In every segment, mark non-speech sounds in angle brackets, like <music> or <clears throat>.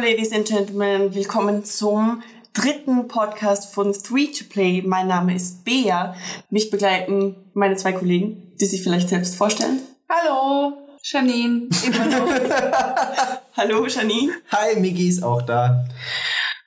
Hello, Ladies and Gentlemen. Willkommen zum dritten Podcast von Three to Play. Mein Name ist Bea. Mich begleiten meine zwei Kollegen, die sich vielleicht selbst vorstellen. Hallo, Janine. <laughs> Hallo, Janine. Hi, Migi ist auch da.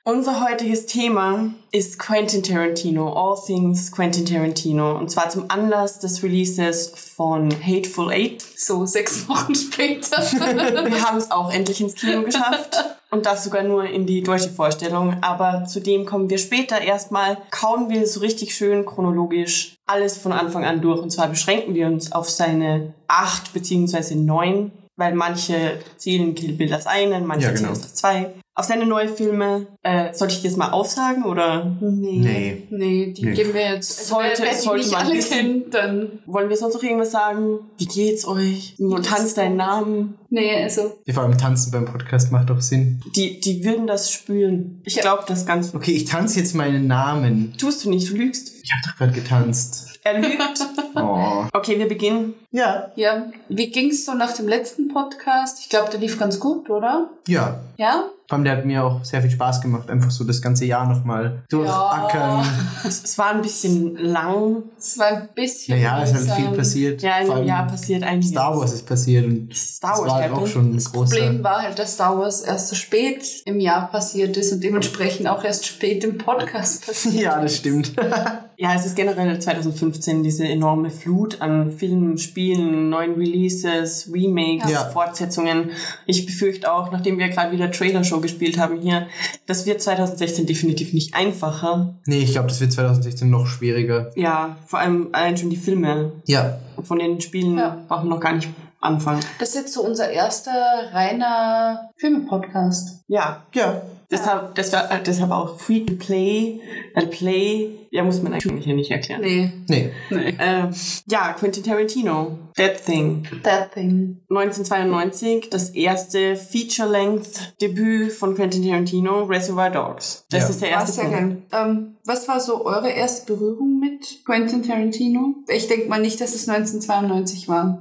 Unser heutiges Thema ist Quentin Tarantino, All Things Quentin Tarantino. Und zwar zum Anlass des Releases von Hateful Eight. So, sechs Wochen später. Wir haben es auch endlich ins Kino geschafft. <laughs> Und das sogar nur in die deutsche Vorstellung. Aber zu dem kommen wir später. Erstmal kauen wir so richtig schön chronologisch alles von Anfang an durch. Und zwar beschränken wir uns auf seine acht beziehungsweise neun, weil manche zählen Kill Bill als einen, manche Ja, genau. zählen als zwei. Auf seine neue Filme, äh, sollte ich das mal aufsagen oder Nee. Nee. Nee, die Nee. geben wir jetzt. Also, Sollte- die sollte man alle wissen. kennt, dann. wollen wir sonst noch irgendwas sagen? Wie geht's euch? Und tanzt deinen Namen. Nee, also. Ja, vor allem tanzen beim Podcast macht doch Sinn. Die, die würden das spüren. Ich Ja. glaube das ganz. Okay, ich tanze jetzt meinen Namen. Tust du nicht, du lügst. Ich habe doch gerade getanzt. Er lügt. <laughs> Oh. Okay, wir beginnen. Ja. Ja, wie ging's so nach dem letzten Podcast? Ich glaube, der lief ganz gut, oder? Ja. Ja? Vor allem, der hat mir auch sehr viel Spaß gemacht, einfach so das ganze Jahr nochmal durchackern. Es, es war ein bisschen lang. Es war ein bisschen. Naja, es ist halt viel passiert. Ja, in einem Jahr passiert einiges. Star Wars ist passiert und Star das Wars, war der auch schon ein Das. Problem war halt, dass Star Wars erst so spät im Jahr passiert ist und dementsprechend auch erst spät im Podcast <laughs> passiert Ja, das stimmt. <laughs> Ja, es ist generell 2015 diese enorme Flut an Filmen, Spielen, neuen Releases, Remakes, Ja. Fortsetzungen. Ich befürchte auch, nachdem wir gerade wieder Trailer-Show gespielt haben hier, das wird 2016 definitiv nicht einfacher. nee, ich glaube, das wird 2016 noch schwieriger. Ja, vor allem allein schon die Filme. Ja. Von den Spielen Ja. brauchen wir noch gar nicht anfangen. Das ist jetzt so unser erster reiner Filme-Podcast. Ja, Ja. Deshalb, das war, deshalb auch Free to Play, weil Play, ja, muss man eigentlich hier nicht erklären. Nee. Nee. Nee. Äh, ja, Quentin Tarantino, That Thing. That thing. 1992 das erste Feature-Length-Debüt von Quentin Tarantino, Reservoir Dogs. Das Ja. ist der War erste sehr Punkt. geil. Ähm, was war so eure erste Berührung mit Quentin Tarantino? Ich denke mal nicht, dass es 1992 war.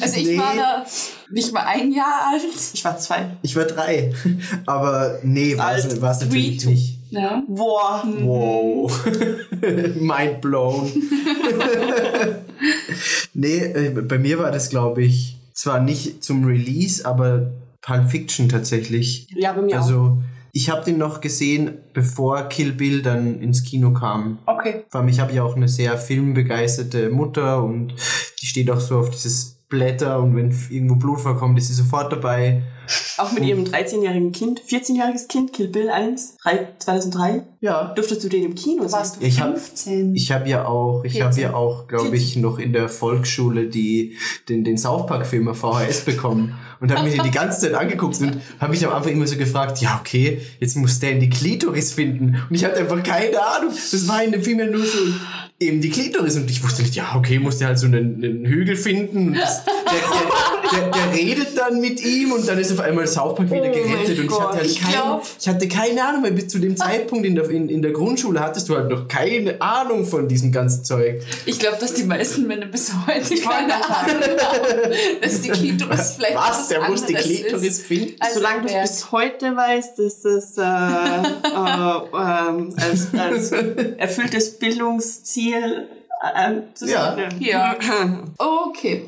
Also ich Nee. war da nicht mal ein Jahr alt. Ich war zwei. Ich war drei. Aber nee, war es natürlich to- nicht. Ja. Boah. Wow. <laughs> Mind blown. <laughs> nee, äh, bei mir war das, glaube ich, zwar nicht zum Release, aber Pulp Fiction tatsächlich. Ja, bei mir auch. Ich habe den noch gesehen, bevor Kill Bill dann ins Kino kam. Okay. Vor allem, ich habe ja auch eine sehr filmbegeisterte Mutter und die steht auch so auf dieses Blätter und wenn irgendwo Blut vorkommt, ist sie sofort dabei. Auch mit ihrem 13-jährigen Kind, 14-jähriges Kind, Kill Bill 1, 3, 2003. Ja. Durftest du den im Kino sehen? Warst du Ich hab- 15? Ich habe ja auch, ich habe 14. ja auch, glaube ich, noch in der Volksschule die, den, den South Park Film auf VHS bekommen und habe mir den die ganze Zeit angeguckt und habe mich am Anfang immer so gefragt, ja okay, jetzt muss der in die Klitoris finden und ich hatte einfach keine Ahnung. Das war in dem Film ja nur so eben die Klitoris und ich wusste nicht, ja okay, muss der halt so einen, einen Hügel finden und das, der, der, der, der redet dann mit ihm und dann ist auf einmal South Park wieder Oh gerettet und ich hatte, halt ich kein, ich hatte keine Ahnung, weil bis zu dem Zeitpunkt in der, in, in der Grundschule hattest du halt noch keine Ahnung von diesem ganzen Zeug. Ich glaube, dass die meisten Männer bis heute keine Ahnung haben, dass die Klitoris <laughs> vielleicht Was? Der muss die Klitoris ist. finden? Also Solange du bis heute weißt, ist es äh, <laughs> äh, ähm, als, als <laughs> erfülltes Bildungsziel äh, zu Ja. Ja. Okay.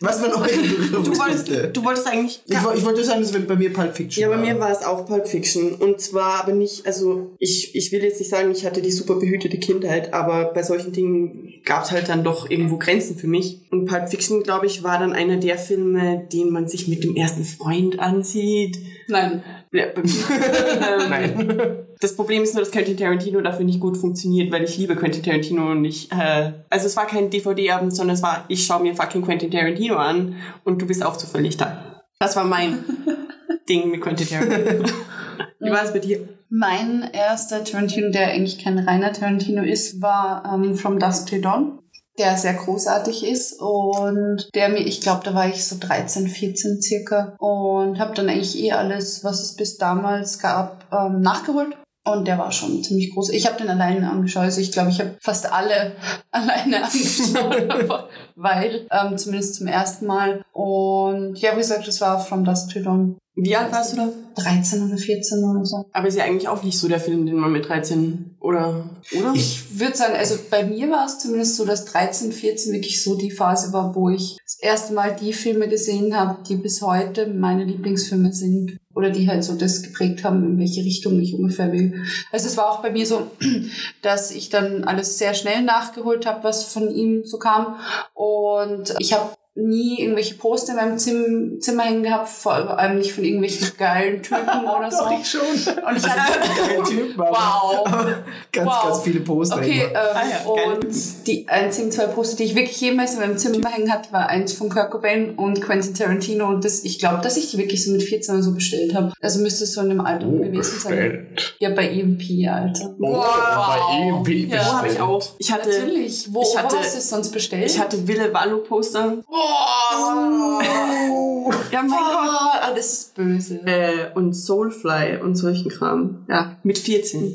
Was war noch <laughs> Du wolltest, du wolltest eigentlich. Ich, ich wollte sagen, das wäre bei mir Pulp Fiction. Ja, bei war. mir war es auch Pulp Fiction. Und zwar aber nicht, also ich, ich will jetzt nicht sagen, ich hatte die super behütete Kindheit, aber bei solchen Dingen gab es halt dann doch irgendwo Grenzen für mich. Und Pulp Fiction, glaube ich, war dann einer der Filme, den man sich mit dem ersten Freund ansieht. Nein. Ja, <laughs> Nein. Das Problem ist nur, dass Quentin Tarantino dafür nicht gut funktioniert, weil ich liebe Quentin Tarantino und ich, äh, also es war kein DVD-Abend, sondern es war, ich schaue mir fucking Quentin Tarantino an und du bist auch zufällig da. Das war mein <laughs> Ding mit Quentin Tarantino. <laughs> Wie war es bei dir? Mein erster Tarantino, der eigentlich kein reiner Tarantino ist, war ähm, From Dusk Till Dawn, der sehr großartig ist und der mir, ich glaube, da war ich so 13, 14 circa und habe dann eigentlich eh alles, was es bis damals gab, ähm, nachgeholt. Und der war schon ziemlich groß. Ich habe den alleine angeschaut. Also ich glaube, ich habe fast alle <laughs> alleine angeschaut, <laughs> weil, ähm, zumindest zum ersten Mal. Und ja, wie gesagt, das war From Dusk Till Dawn. Wie alt warst du da? 13 oder 14 oder so. Aber ist ja eigentlich auch nicht so der Film, den man mit 13 oder, oder? Ich würde sagen, also bei mir war es zumindest so, dass 13, 14 wirklich so die Phase war, wo ich das erste Mal die Filme gesehen habe, die bis heute meine Lieblingsfilme sind. Oder die halt so das geprägt haben, in welche Richtung ich ungefähr will. Also es war auch bei mir so, <clears throat> dass ich dann alles sehr schnell nachgeholt habe, was von ihm so kam. Und ich habe nie irgendwelche Poster in meinem Zim Zimmer hängen gehabt, vor allem nicht von irgendwelchen geilen Typen <laughs> oder so. Doch, ich schon. Und ich hatte, Geil Typ, aber wow. <laughs> ganz, Wow. ganz viele Poster. Okay, ähm, immer. Ah ja, geil. und die einzigen zwei Poster, die ich wirklich jemals in meinem Zimmer hängen hatte, war eins von Kurt Cobain und Quentin Tarantino. Und das, ich glaube, dass ich die wirklich so mit 14 oder so bestellt habe. Also müsste es so in dem Alter Oh, gewesen sein. bestellt. Ja, bei EMP, Alter. Oh, bei EMP Ja. Wo habe ich bestellt. auch. Ich hatte, Natürlich. Wo, ich hatte- wo hast du es sonst bestellt? ich hatte Wille Wallo Poster. Oh, Ja, mein Gott. ah, das ist böse. Äh, und Soulfly und solchen Kram. Ja, mit 14.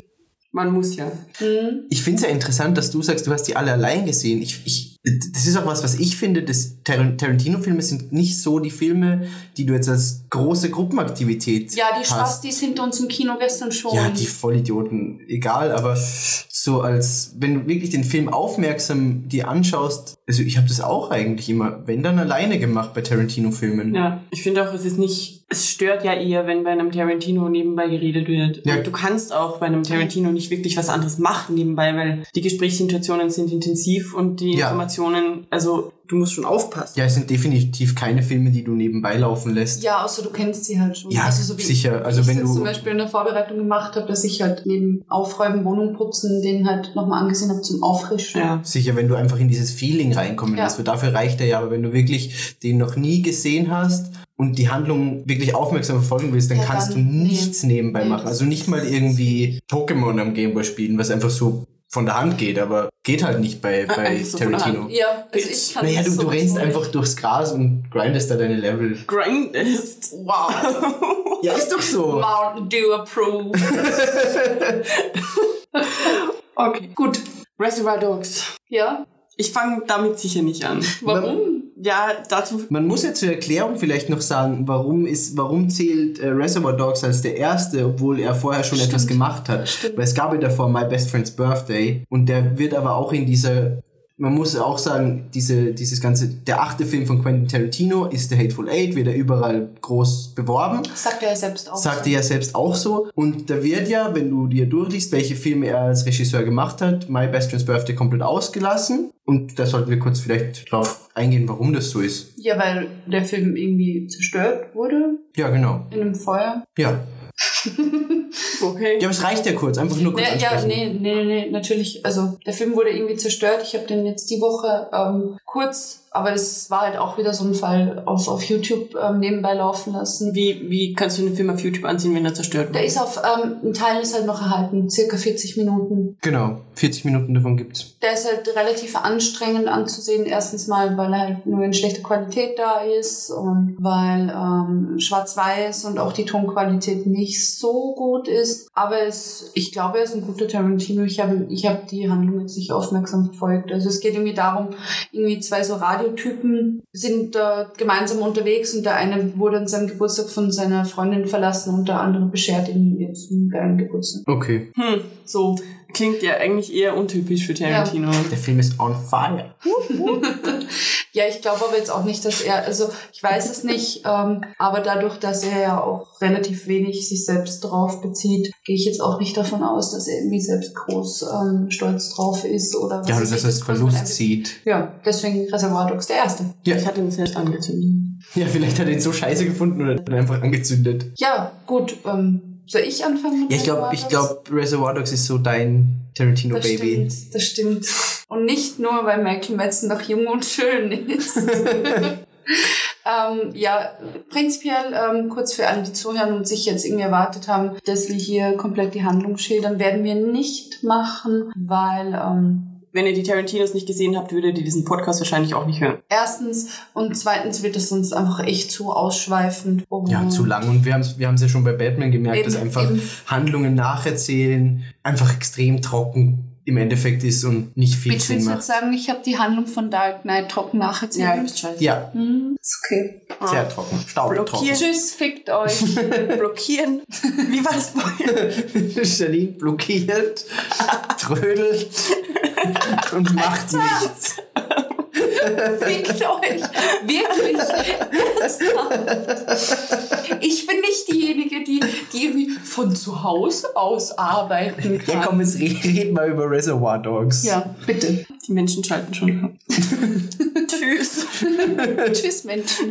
Man muss ja. Hm? Ich finde es ja interessant, dass du sagst, du hast die alle allein gesehen. Ich, ich, das ist auch was, was ich finde, dass Tar- Tarantino-Filme sind nicht so die Filme, die du jetzt als große Gruppenaktivität Ja, die hast. Spastis hinter uns im Kino gestern schon. Ja, die Vollidioten, egal, aber so als, wenn du wirklich den Film aufmerksam dir anschaust, also ich habe das auch eigentlich immer, wenn dann alleine gemacht bei Tarantino-Filmen. Ja, ich finde auch, es ist nicht, es stört ja eher, wenn bei einem Tarantino nebenbei geredet wird. Ja. Und du kannst auch bei einem Tarantino nicht wirklich was anderes machen nebenbei, weil die Gesprächssituationen sind intensiv und die Ja. Informationen, also du musst schon aufpassen. Ja, es sind definitiv keine Filme, die du nebenbei laufen lässt. Ja, außer du kennst sie halt schon. Ja, also so wie sicher. Ich, Also ich wenn du- zum Beispiel in der Vorbereitung gemacht habe, dass ich halt neben Aufräumen, Wohnung putzen, den halt nochmal angesehen habe zum Auffrischen. Ja. Sicher, wenn du einfach in dieses Feeling reinkommen Ja. Weil Dafür reicht er ja, aber wenn du wirklich den noch nie gesehen hast und die Handlung wirklich aufmerksam verfolgen willst, dann Ja, kannst dann- du nichts nebenbei Nee, machen. Also nicht mal irgendwie Pokémon am Gameboy spielen, was einfach so von der Hand geht, aber geht halt nicht bei, Ah, bei so der Tarantino. Ja, also ich kann Naja, du, du sowieso rennst nicht. einfach durchs Gras und grindest da deine Level. Grind ist. Wow. Ja, ist doch so. Mountain Dew approved. <laughs> okay. Gut. Reservoir Dogs. Ja. Ich fange damit sicher nicht an. Warum? Ja, dazu. Man muss ja zur Erklärung vielleicht noch sagen, warum ist, warum zählt äh, Reservoir Dogs als der erste, obwohl er vorher schon etwas gemacht hat. Stimmt. Weil es gab ja davor My Best Friend's Birthday und der wird aber auch in dieser, man muss auch sagen, diese, dieses ganze, der achte Film von Quentin Tarantino ist The Hateful Eight, wird er überall groß beworben. Sagt er ja selbst auch. Sagte er selbst auch so. Und da wird ja, wenn du dir durchliest, welche Filme er als Regisseur gemacht hat, My Best Friend's Birthday komplett ausgelassen. Und da sollten wir kurz vielleicht drauf eingehen, warum das so ist. Ja, weil der Film irgendwie zerstört wurde Ja, genau. in einem Feuer. Ja. <laughs> Okay. Ja, aber es reicht ja kurz, einfach nur kurz Nee, ja, nee, nee, nee, natürlich. Also der Film wurde irgendwie zerstört. Ich habe den jetzt die Woche ähm, kurz, aber das war halt auch wieder so ein Fall auf, auf YouTube ähm, nebenbei laufen lassen. Wie, wie kannst du den Film auf YouTube ansehen, wenn er zerstört Der wird? ist auf, ähm, ein Teil ist halt noch erhalten, circa 40 Minuten. Genau, 40 Minuten davon gibt's. Der ist halt relativ anstrengend anzusehen. Erstens mal, weil er halt nur in schlechter Qualität da ist und weil ähm, schwarz-weiß und auch die Tonqualität nicht so gut ist. Aber es, ich glaube, er ist ein guter Tarantino. Ich habe ich hab die Handlung jetzt nicht aufmerksam verfolgt. Also es geht irgendwie darum, irgendwie zwei so Radiotypen sind äh, gemeinsam unterwegs und der eine wurde an seinem Geburtstag von seiner Freundin verlassen und der andere beschert ihm jetzt einen geilen Geburtstag. Okay. Hm, so. Klingt ja eigentlich eher untypisch für Tarantino. Der Film ist on fire. <laughs> Ja, ich glaube aber jetzt auch nicht, dass er, also ich weiß es nicht, ähm, aber dadurch, dass er ja auch relativ wenig sich selbst drauf bezieht, gehe ich jetzt auch nicht davon aus, dass er irgendwie selbst groß ähm, stolz drauf ist oder was Ja, oder dass er es Verlust sieht. Ja, deswegen Reservoir Dogs der erste. Ja. Ich hatte ihn selbst angezündet. Ja, vielleicht hat er ihn so scheiße gefunden oder hat ihn einfach angezündet. Ja, gut, ähm, soll ich anfangen mit Ja, ich glaube, Reservoir ich Dogs? glaube, Reservoir Dogs ist so dein Tarantino Das Baby. stimmt, das stimmt. Und nicht nur, weil Michael Madsen noch jung und schön ist. <laughs> ähm, ja, prinzipiell, ähm, kurz für alle, die zuhören und sich jetzt irgendwie erwartet haben, dass wir hier komplett die Handlung schildern, werden wir nicht machen, weil ähm, Wenn ihr die Tarantinos nicht gesehen habt, würdet ihr diesen Podcast wahrscheinlich auch nicht hören. erstens und zweitens wird es uns einfach echt zu ausschweifend. Um, Ja, zu lang. Und wir haben es wir haben's ja schon bei Batman gemerkt, Eben, dass einfach eben. Handlungen nacherzählen einfach extrem trocken im Endeffekt ist und nicht viel Willst du Sinn jetzt macht. sagen, ich habe die Handlung von Dark Knight trocken nacherzählt? Ja, ist scheiße. Ja, Hm, ist okay. sehr trocken. Staubtrocken. Tschüss, fickt euch. <laughs> Blockieren. Wie war das vorhin? Janine blockiert, trödelt <laughs> und macht nichts. <laughs> fickt euch. Wirklich. Ernsthaft. Ich bin nicht diejenige, die, die irgendwie von zu Hause aus arbeiten kann. Ja, komm, jetzt re- reden wir über Reservoir Dogs. Ja, bitte. Die Menschen schalten schon ab. <laughs> Tschüss. Tschüss, Menschen.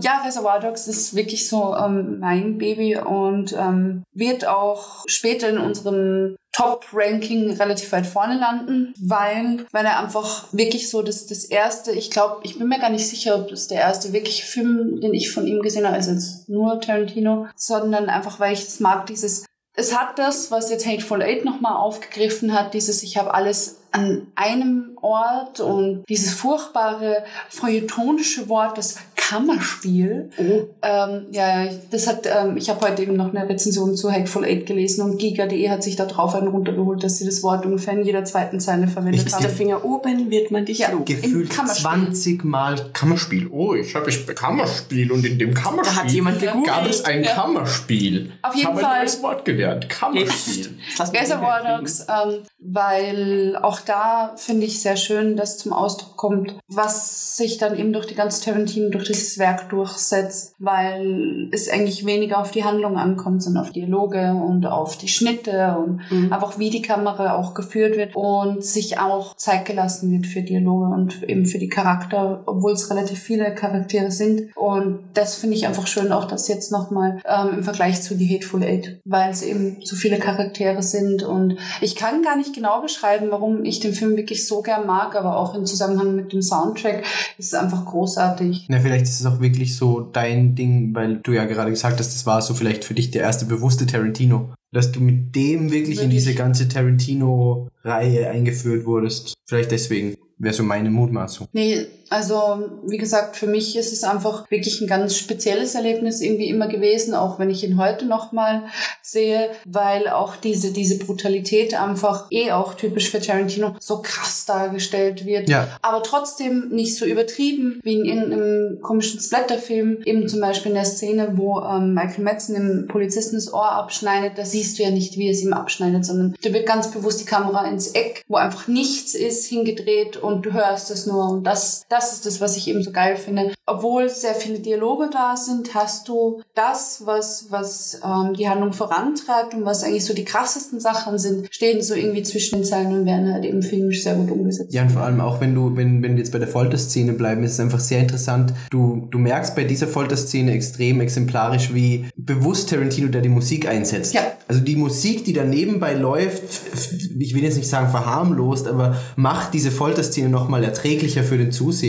Ja, Reservoir Dogs ist wirklich so ähm, mein Baby und ähm, wird auch später in unserem Top-Ranking relativ weit vorne landen, weil, weil er einfach wirklich so das, das erste, ich glaube, ich bin mir gar nicht sicher, ob das der erste wirkliche Film, den ich von ihm gesehen habe, also jetzt nur Tarantino, sondern einfach, weil ich es mag, dieses es hat das, was jetzt Hateful Eight nochmal aufgegriffen hat, dieses Ich habe alles an einem Ort und dieses furchtbare feuilletonische Wort, das Kammerspiel. Oh. Ähm, ja, ja, das hat, ähm, ich habe heute eben noch eine Rezension zu Hateful Eight gelesen und Giga.de hat sich da drauf einen runtergeholt, dass sie das Wort ungefähr in jeder zweiten Zeile verwendet Ich- haben. Der Finger oben wird man dich Ja. loben. Gefühlt Im Kammerspiel. 20 Mal Kammerspiel. Oh, ich habe ich Kammerspiel und in dem Kammerspiel Da hat jemand gegoogelt. gab es ein Ja. Kammerspiel. Auf jeden ich habe Fall. ein neues Wort gelernt. Kammerspiel. Jetzt. Lass mich Reservoir nicht mehr Dogs, ähm, weil auch da finde ich sehr schön, dass zum Ausdruck kommt, was sich dann eben durch die ganze Tarantino, durch dieses Werk durchsetzt, weil es eigentlich weniger auf die Handlung ankommt, sondern auf Dialoge und auf die Schnitte und Mhm. einfach wie die Kamera auch geführt wird und sich auch Zeit gelassen wird für Dialoge und eben für die Charakter, obwohl es relativ viele Charaktere sind. Und das finde ich einfach schön, auch das jetzt nochmal ähm, im Vergleich zu die Hateful Eight, weil es eben so viele Charaktere sind. Und ich kann gar nicht genau beschreiben, warum ich den Film wirklich so gern mag, aber auch im Zusammenhang mit dem Soundtrack ist es einfach großartig. Na, vielleicht ist es auch wirklich so dein Ding, weil du ja gerade gesagt hast, das war so vielleicht für dich der erste bewusste Tarantino. Dass du mit dem wirklich in Wirklich. diese ganze Tarantino-Reihe eingeführt wurdest. Vielleicht deswegen wäre so meine Mutmaßung. Nee, also wie gesagt, für mich ist es einfach wirklich ein ganz spezielles Erlebnis irgendwie immer gewesen, auch wenn ich ihn heute nochmal sehe, weil auch diese, diese Brutalität einfach eh auch typisch für Tarantino so krass dargestellt wird. Ja. Aber trotzdem nicht so übertrieben wie in irgendeinem komischen Splatterfilm. Eben zum Beispiel in der Szene, wo ähm, Michael Madsen dem Polizisten das Ohr abschneidet. Da siehst du ja nicht, wie es ihm abschneidet, sondern da wird ganz bewusst die Kamera ins Eck, wo einfach nichts ist, hingedreht und du hörst es nur. Und das, das ist das, was ich eben so geil finde. Obwohl sehr viele Dialoge da sind, hast du das, was, was ähm, die Handlung vorantreibt und was eigentlich so die krassesten Sachen sind, stehen so irgendwie zwischen den Zeilen und werden halt eben filmisch sehr gut umgesetzt. Ja, und vor allem auch wenn du, wenn, wenn wir jetzt bei der Folterszene bleiben, ist es einfach sehr interessant. Du, du merkst bei dieser Folterszene extrem exemplarisch, wie bewusst Tarantino da die Musik einsetzt. Ja. Also die Musik, die da nebenbei läuft, ich will jetzt nicht sagen verharmlost, aber macht diese Folterszene nochmal erträglicher für den Zuseher.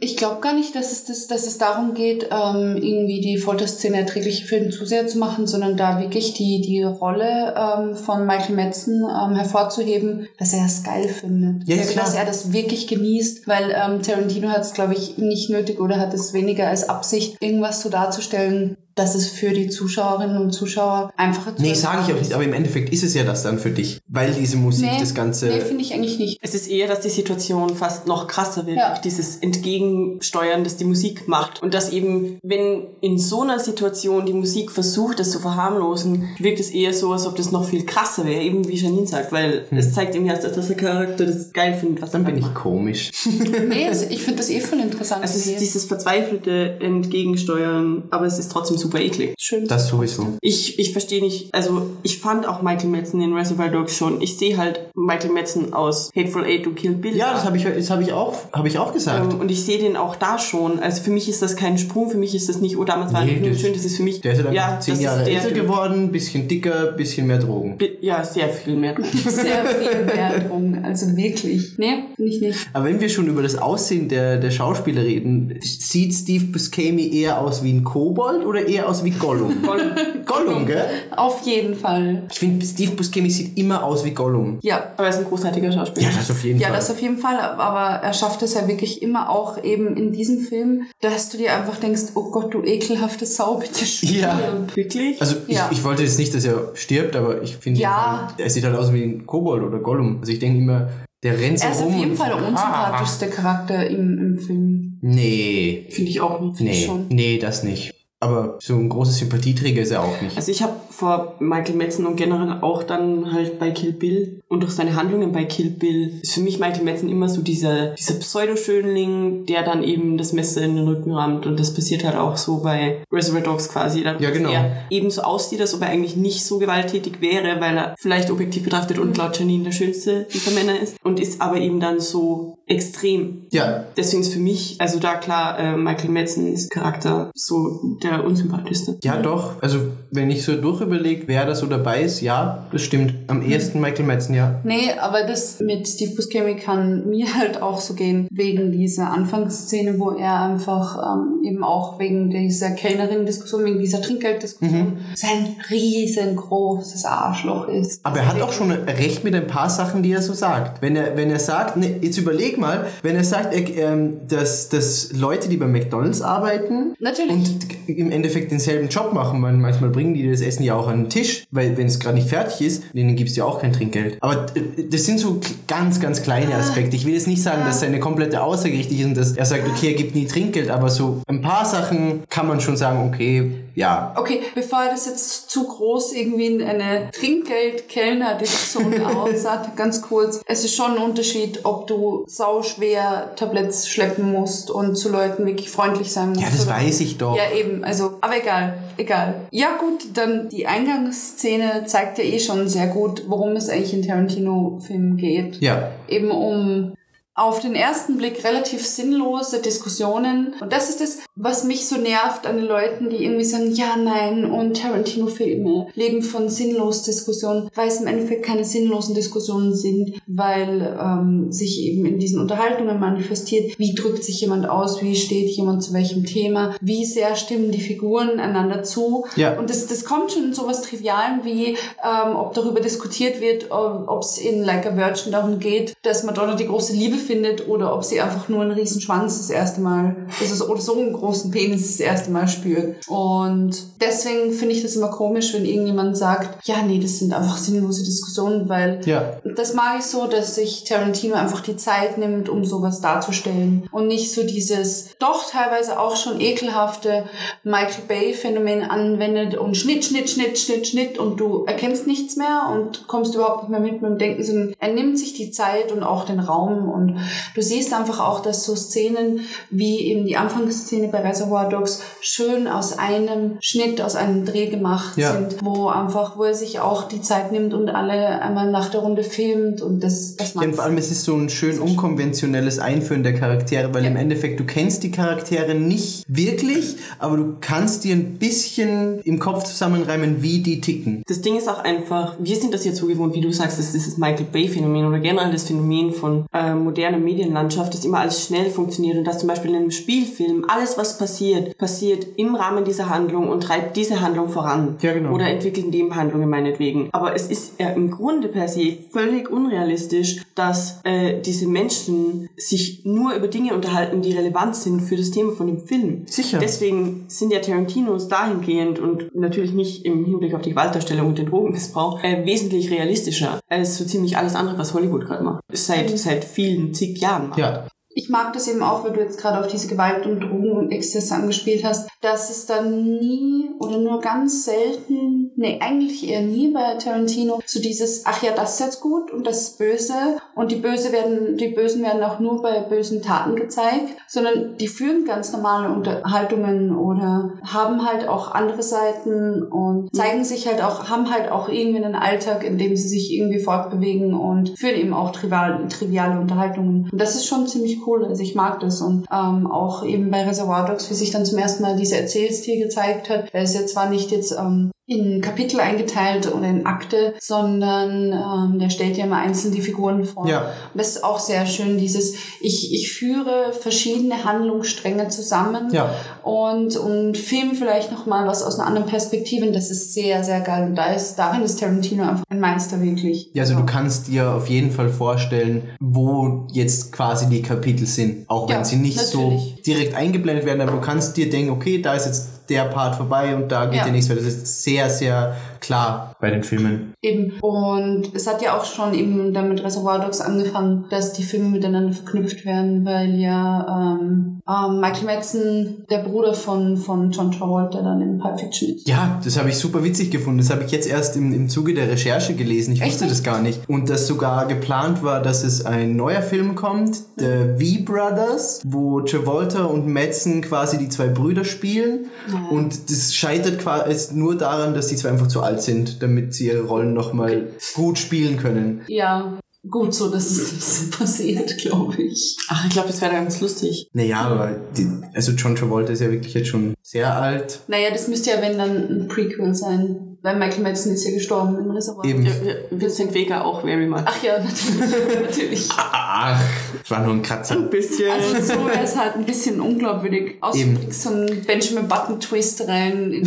Ich glaube gar nicht, dass es, das, dass es darum geht, ähm, irgendwie die Folterszene erträglich für den Zuseher zu machen, sondern da wirklich die, die Rolle ähm, von Michael Madsen ähm, hervorzuheben, dass er es geil findet. Ja, ja, dass klar. er das wirklich genießt, weil ähm, Tarantino hat es, glaube ich, nicht nötig oder hat es weniger als Absicht, irgendwas so darzustellen, dass es für die Zuschauerinnen und Zuschauer einfacher zu Nee, sage ich auch nicht, aber im Endeffekt ist es ja das dann für dich, weil diese Musik Nee, das Ganze... nee, finde ich eigentlich nicht. Es ist eher, dass die Situation fast noch krasser wird Ja. durch dieses Entgegensteuern, das die Musik macht. Und dass eben, wenn in so einer Situation die Musik versucht, das zu verharmlosen, wirkt es eher so, als ob das noch viel krasser wäre, eben wie Janine sagt, weil es zeigt ihm ja, dass der Charakter das geil findet, was dann bin ich macht. komisch. <laughs> Nee, also ich finde das eh voll interessant. Also es ist dieses verzweifelte Entgegensteuern, aber es ist trotzdem super eklig. Schön. Das sowieso. Ich, ich verstehe nicht, also ich fand auch Michael Madsen in Reservoir Dogs schon. Ich sehe halt Michael Madsen aus Hateful Eight und Kill Bill. Ja, das habe ich, das hab ich, auch, hab ich auch gesagt. Ähm, und ich sehe den auch da schon. Also für mich ist das kein Sprung, für mich ist das nicht, oh, damals war Nee, nur das- schön, das ist für mich. Der ist halt ja, zehn das Jahre älter geworden, bisschen dicker, bisschen mehr Drogen. Bi- Ja, sehr viel mehr. <laughs> sehr viel mehr drum. Also wirklich. Nee, nicht nicht. Aber wenn wir schon über das Aussehen der, der Schauspieler reden, sieht Steve Buscemi eher aus wie ein Kobold oder eher eher aus wie Gollum. <laughs> Gollum. Gollum, gell? Auf jeden Fall. Ich finde, Steve Buscemi sieht immer aus wie Gollum. Ja. Aber er ist ein großartiger Schauspieler. Ja, das auf jeden Ja, Fall. das auf jeden Fall, aber er schafft es ja wirklich immer auch eben in diesem Film, dass du dir einfach denkst, oh Gott, du ekelhafte Sau, bitte stirb. Ja. Wirklich? Also ich, Ja. ich wollte jetzt nicht, dass er stirbt, aber ich finde, Ja. er sieht halt aus wie ein Kobold oder Gollum. Also ich denke immer, der rennt so Er ist rum. auf jeden Fall der unsympathischste Charakter im, im Film. Nee, Finde ich auch nicht. nee, schon. nee, das nicht. Aber so ein großer Sympathieträger ist er auch nicht. Also ich habe vor Michael Madsen und generell auch dann halt bei Kill Bill und durch seine Handlungen bei Kill Bill ist für mich Michael Madsen immer so dieser, dieser Pseudo-Schönling, der dann eben das Messer in den Rücken rammt und das passiert halt auch so bei Reservoir Dogs quasi. Dadurch, Ja, genau. Er ebenso aussieht, als ob er eigentlich nicht so gewalttätig wäre, weil er vielleicht objektiv betrachtet und laut Janine der schönste dieser Männer ist und ist aber eben dann so extrem. Ja, Deswegen ist für mich, also da klar, äh, Michael Madsens Charakter so der unsympathischste. ja doch. Also wenn ich so durchüberlege, wer da so dabei ist, ja, das stimmt. Am ehesten Michael Madsen, ja. Nee, aber das mit Steve Buscemi kann mir halt auch so gehen, wegen dieser Anfangsszene, wo er einfach ähm, eben auch wegen dieser Kellnerin-Diskussion, wegen dieser Trinkgelddiskussion, sein riesengroßes Arschloch ist. Aber er hat auch schon recht mit ein paar Sachen, die er so sagt. Wenn er, wenn er sagt, ne, jetzt überleg mal, wenn er sagt, er, ähm, dass, dass Leute, die bei McDonalds arbeiten Natürlich. und im Endeffekt denselben Job machen, weil manchmal bringen die das Essen ja auch an den Tisch, weil wenn es gerade nicht fertig ist, denen gibst du ja auch kein Trinkgeld. Aber äh, das sind so ganz, ganz kleine Aspekte. Ich will jetzt nicht sagen, dass seine komplette Aussage richtig ist und dass er sagt, okay, er gibt nie Trinkgeld, aber so ein paar Sachen kann man schon sagen, okay, ja. Okay, bevor das jetzt zu groß irgendwie in eine Trinkgeld-Kellner-Diskussion <laughs> aussagt, ganz kurz. Es ist schon ein Unterschied, ob du sauschwer Tabletts schleppen musst und zu Leuten wirklich freundlich sein musst. Ja, das weiß ich doch. Ja, eben, also, aber egal, egal. Ja, gut, dann die Eingangsszene zeigt ja eh schon sehr gut, worum es eigentlich in Tarantino-Filmen geht. Ja. Eben um auf den ersten Blick relativ sinnlose Diskussionen. Und das ist das, was mich so nervt an den Leuten, die irgendwie sagen, ja, nein, und Tarantino-Filme leben von sinnlosen Diskussionen, weil es im Endeffekt keine sinnlosen Diskussionen sind, weil ähm, sich eben in diesen Unterhaltungen manifestiert, wie drückt sich jemand aus, wie steht jemand zu welchem Thema, wie sehr stimmen die Figuren einander zu. Ja. Und das, das kommt schon in sowas Trivialem wie, ähm, ob darüber diskutiert wird, ob es in Like a Virgin darum geht, dass Madonna die große Liebe findet oder ob sie einfach nur einen riesen Schwanz das erste Mal, also so, oder so einen großen Penis das erste Mal spürt. Und deswegen finde ich das immer komisch, wenn irgendjemand sagt, ja, nee, das sind einfach sinnlose Diskussionen, weil Ja. das mag ich so, dass sich Tarantino einfach die Zeit nimmt, um sowas darzustellen und nicht so dieses doch teilweise auch schon ekelhafte Michael Bay Phänomen anwendet und Schnitt, Schnitt, Schnitt, Schnitt, Schnitt und du erkennst nichts mehr und kommst überhaupt nicht mehr mit mit dem Denken, sondern er nimmt sich die Zeit und auch den Raum und du siehst einfach auch, dass so Szenen wie eben die Anfangsszene bei Reservoir Dogs schön aus einem Schnitt, aus einem Dreh gemacht Ja. sind, wo einfach, wo er sich auch die Zeit nimmt und alle einmal nach der Runde filmt und das, das Ja, und vor allem, es ist so ein schön unkonventionelles Einführen der Charaktere, weil Ja. im Endeffekt du kennst die Charaktere nicht wirklich, aber du kannst dir ein bisschen im Kopf zusammenreimen, wie die ticken. Das Ding ist auch einfach, wir sind das jetzt so gewohnt, wie du sagst, das ist dieses Michael Bay-Phänomen oder generell das Phänomen von äh, moderner Medienlandschaft, dass immer alles schnell funktioniert und dass zum Beispiel in einem Spielfilm alles, was passiert, passiert im Rahmen dieser Handlung und treibt diese Handlung voran. Ja, genau. Oder entwickelt Nebenhandlungen meinetwegen. Aber es ist ja im Grunde per se völlig unrealistisch, dass äh, diese Menschen sich nur über Dinge unterhalten, die relevant sind für das Thema von dem Film. Sicher. Deswegen sind ja Tarantinos dahingehend und natürlich nicht im Hinblick auf die Gewaltdarstellung und den Drogenmissbrauch äh, wesentlich realistischer als so ziemlich alles andere, was Hollywood gerade macht. Seit, seit vielen, zig Jahren macht. Ja. Ich mag das eben auch, weil du jetzt gerade auf diese Gewalt und Drogen und Exzesse angespielt hast, dass es dann nie oder nur ganz selten, nee, eigentlich eher nie bei Tarantino, so dieses, ach ja, das ist jetzt gut und das ist böse und die Böse werden, die Bösen werden auch nur bei bösen Taten gezeigt, sondern die führen ganz normale Unterhaltungen oder haben halt auch andere Seiten und zeigen sich halt auch, haben halt auch irgendwie einen Alltag, in dem sie sich irgendwie fortbewegen und führen eben auch trivial, triviale Unterhaltungen. Und das ist schon ziemlich cool. Also ich mag das. Und ähm, auch eben bei Reservoir Dogs, wie sich dann zum ersten Mal dieser Erzählstil gezeigt hat. Er ist ja zwar nicht jetzt ähm, in Kapitel eingeteilt oder in Akte, sondern ähm, der stellt ja immer einzeln die Figuren vor. Ja. Und das ist auch sehr schön, dieses, ich, ich führe verschiedene Handlungsstränge zusammen Ja. und, und film vielleicht nochmal was aus einer anderen Perspektive. Und das ist sehr, sehr geil. Und da ist, darin ist Tarantino einfach ein Meister wirklich. Ja, also du kannst dir auf jeden Fall vorstellen, wo jetzt quasi die Kapitel sind. Auch wenn Ja, sie nicht natürlich. so direkt eingeblendet werden, aber du kannst dir denken, okay, da ist jetzt der Part vorbei und da geht Ja. der nächste weiter. Das ist sehr, sehr klar bei den Filmen. Eben. Und es hat ja auch schon eben damit Reservoir Dogs angefangen, dass die Filme miteinander verknüpft werden, weil ja ähm, ähm, Michael Madsen der Bruder von, von John Travolta dann in Pulp Fiction ist. Ja, das habe ich super witzig gefunden. Das habe ich jetzt erst im, im Zuge der Recherche gelesen. Ich Echt wusste das gar nicht. Und dass sogar geplant war, dass es ein neuer Film kommt, The V-Brothers, wo Travolta und Madsen quasi die zwei Brüder spielen. Und das scheitert quasi nur daran, dass die zwei einfach zu alt sind, damit sie ihre Rollen nochmal gut spielen können. Ja, gut so, dass es <laughs> das passiert, glaube ich. Ach, ich glaube, das wäre ganz lustig. Naja, aber die, also John Travolta ist ja wirklich jetzt schon sehr alt. Naja, das müsste ja, wenn dann ein Prequel sein. Weil Michael Madsen ist ja gestorben im Reservoir. Eben. Ja, Vincent Vega auch very much. Ach ja, natürlich. <laughs> natürlich. Ach, das war nur ein Kratzer. ein bisschen. Also so wäre es halt ein bisschen unglaubwürdig. Ausdrücklich so ein Benjamin Button Twist rein. In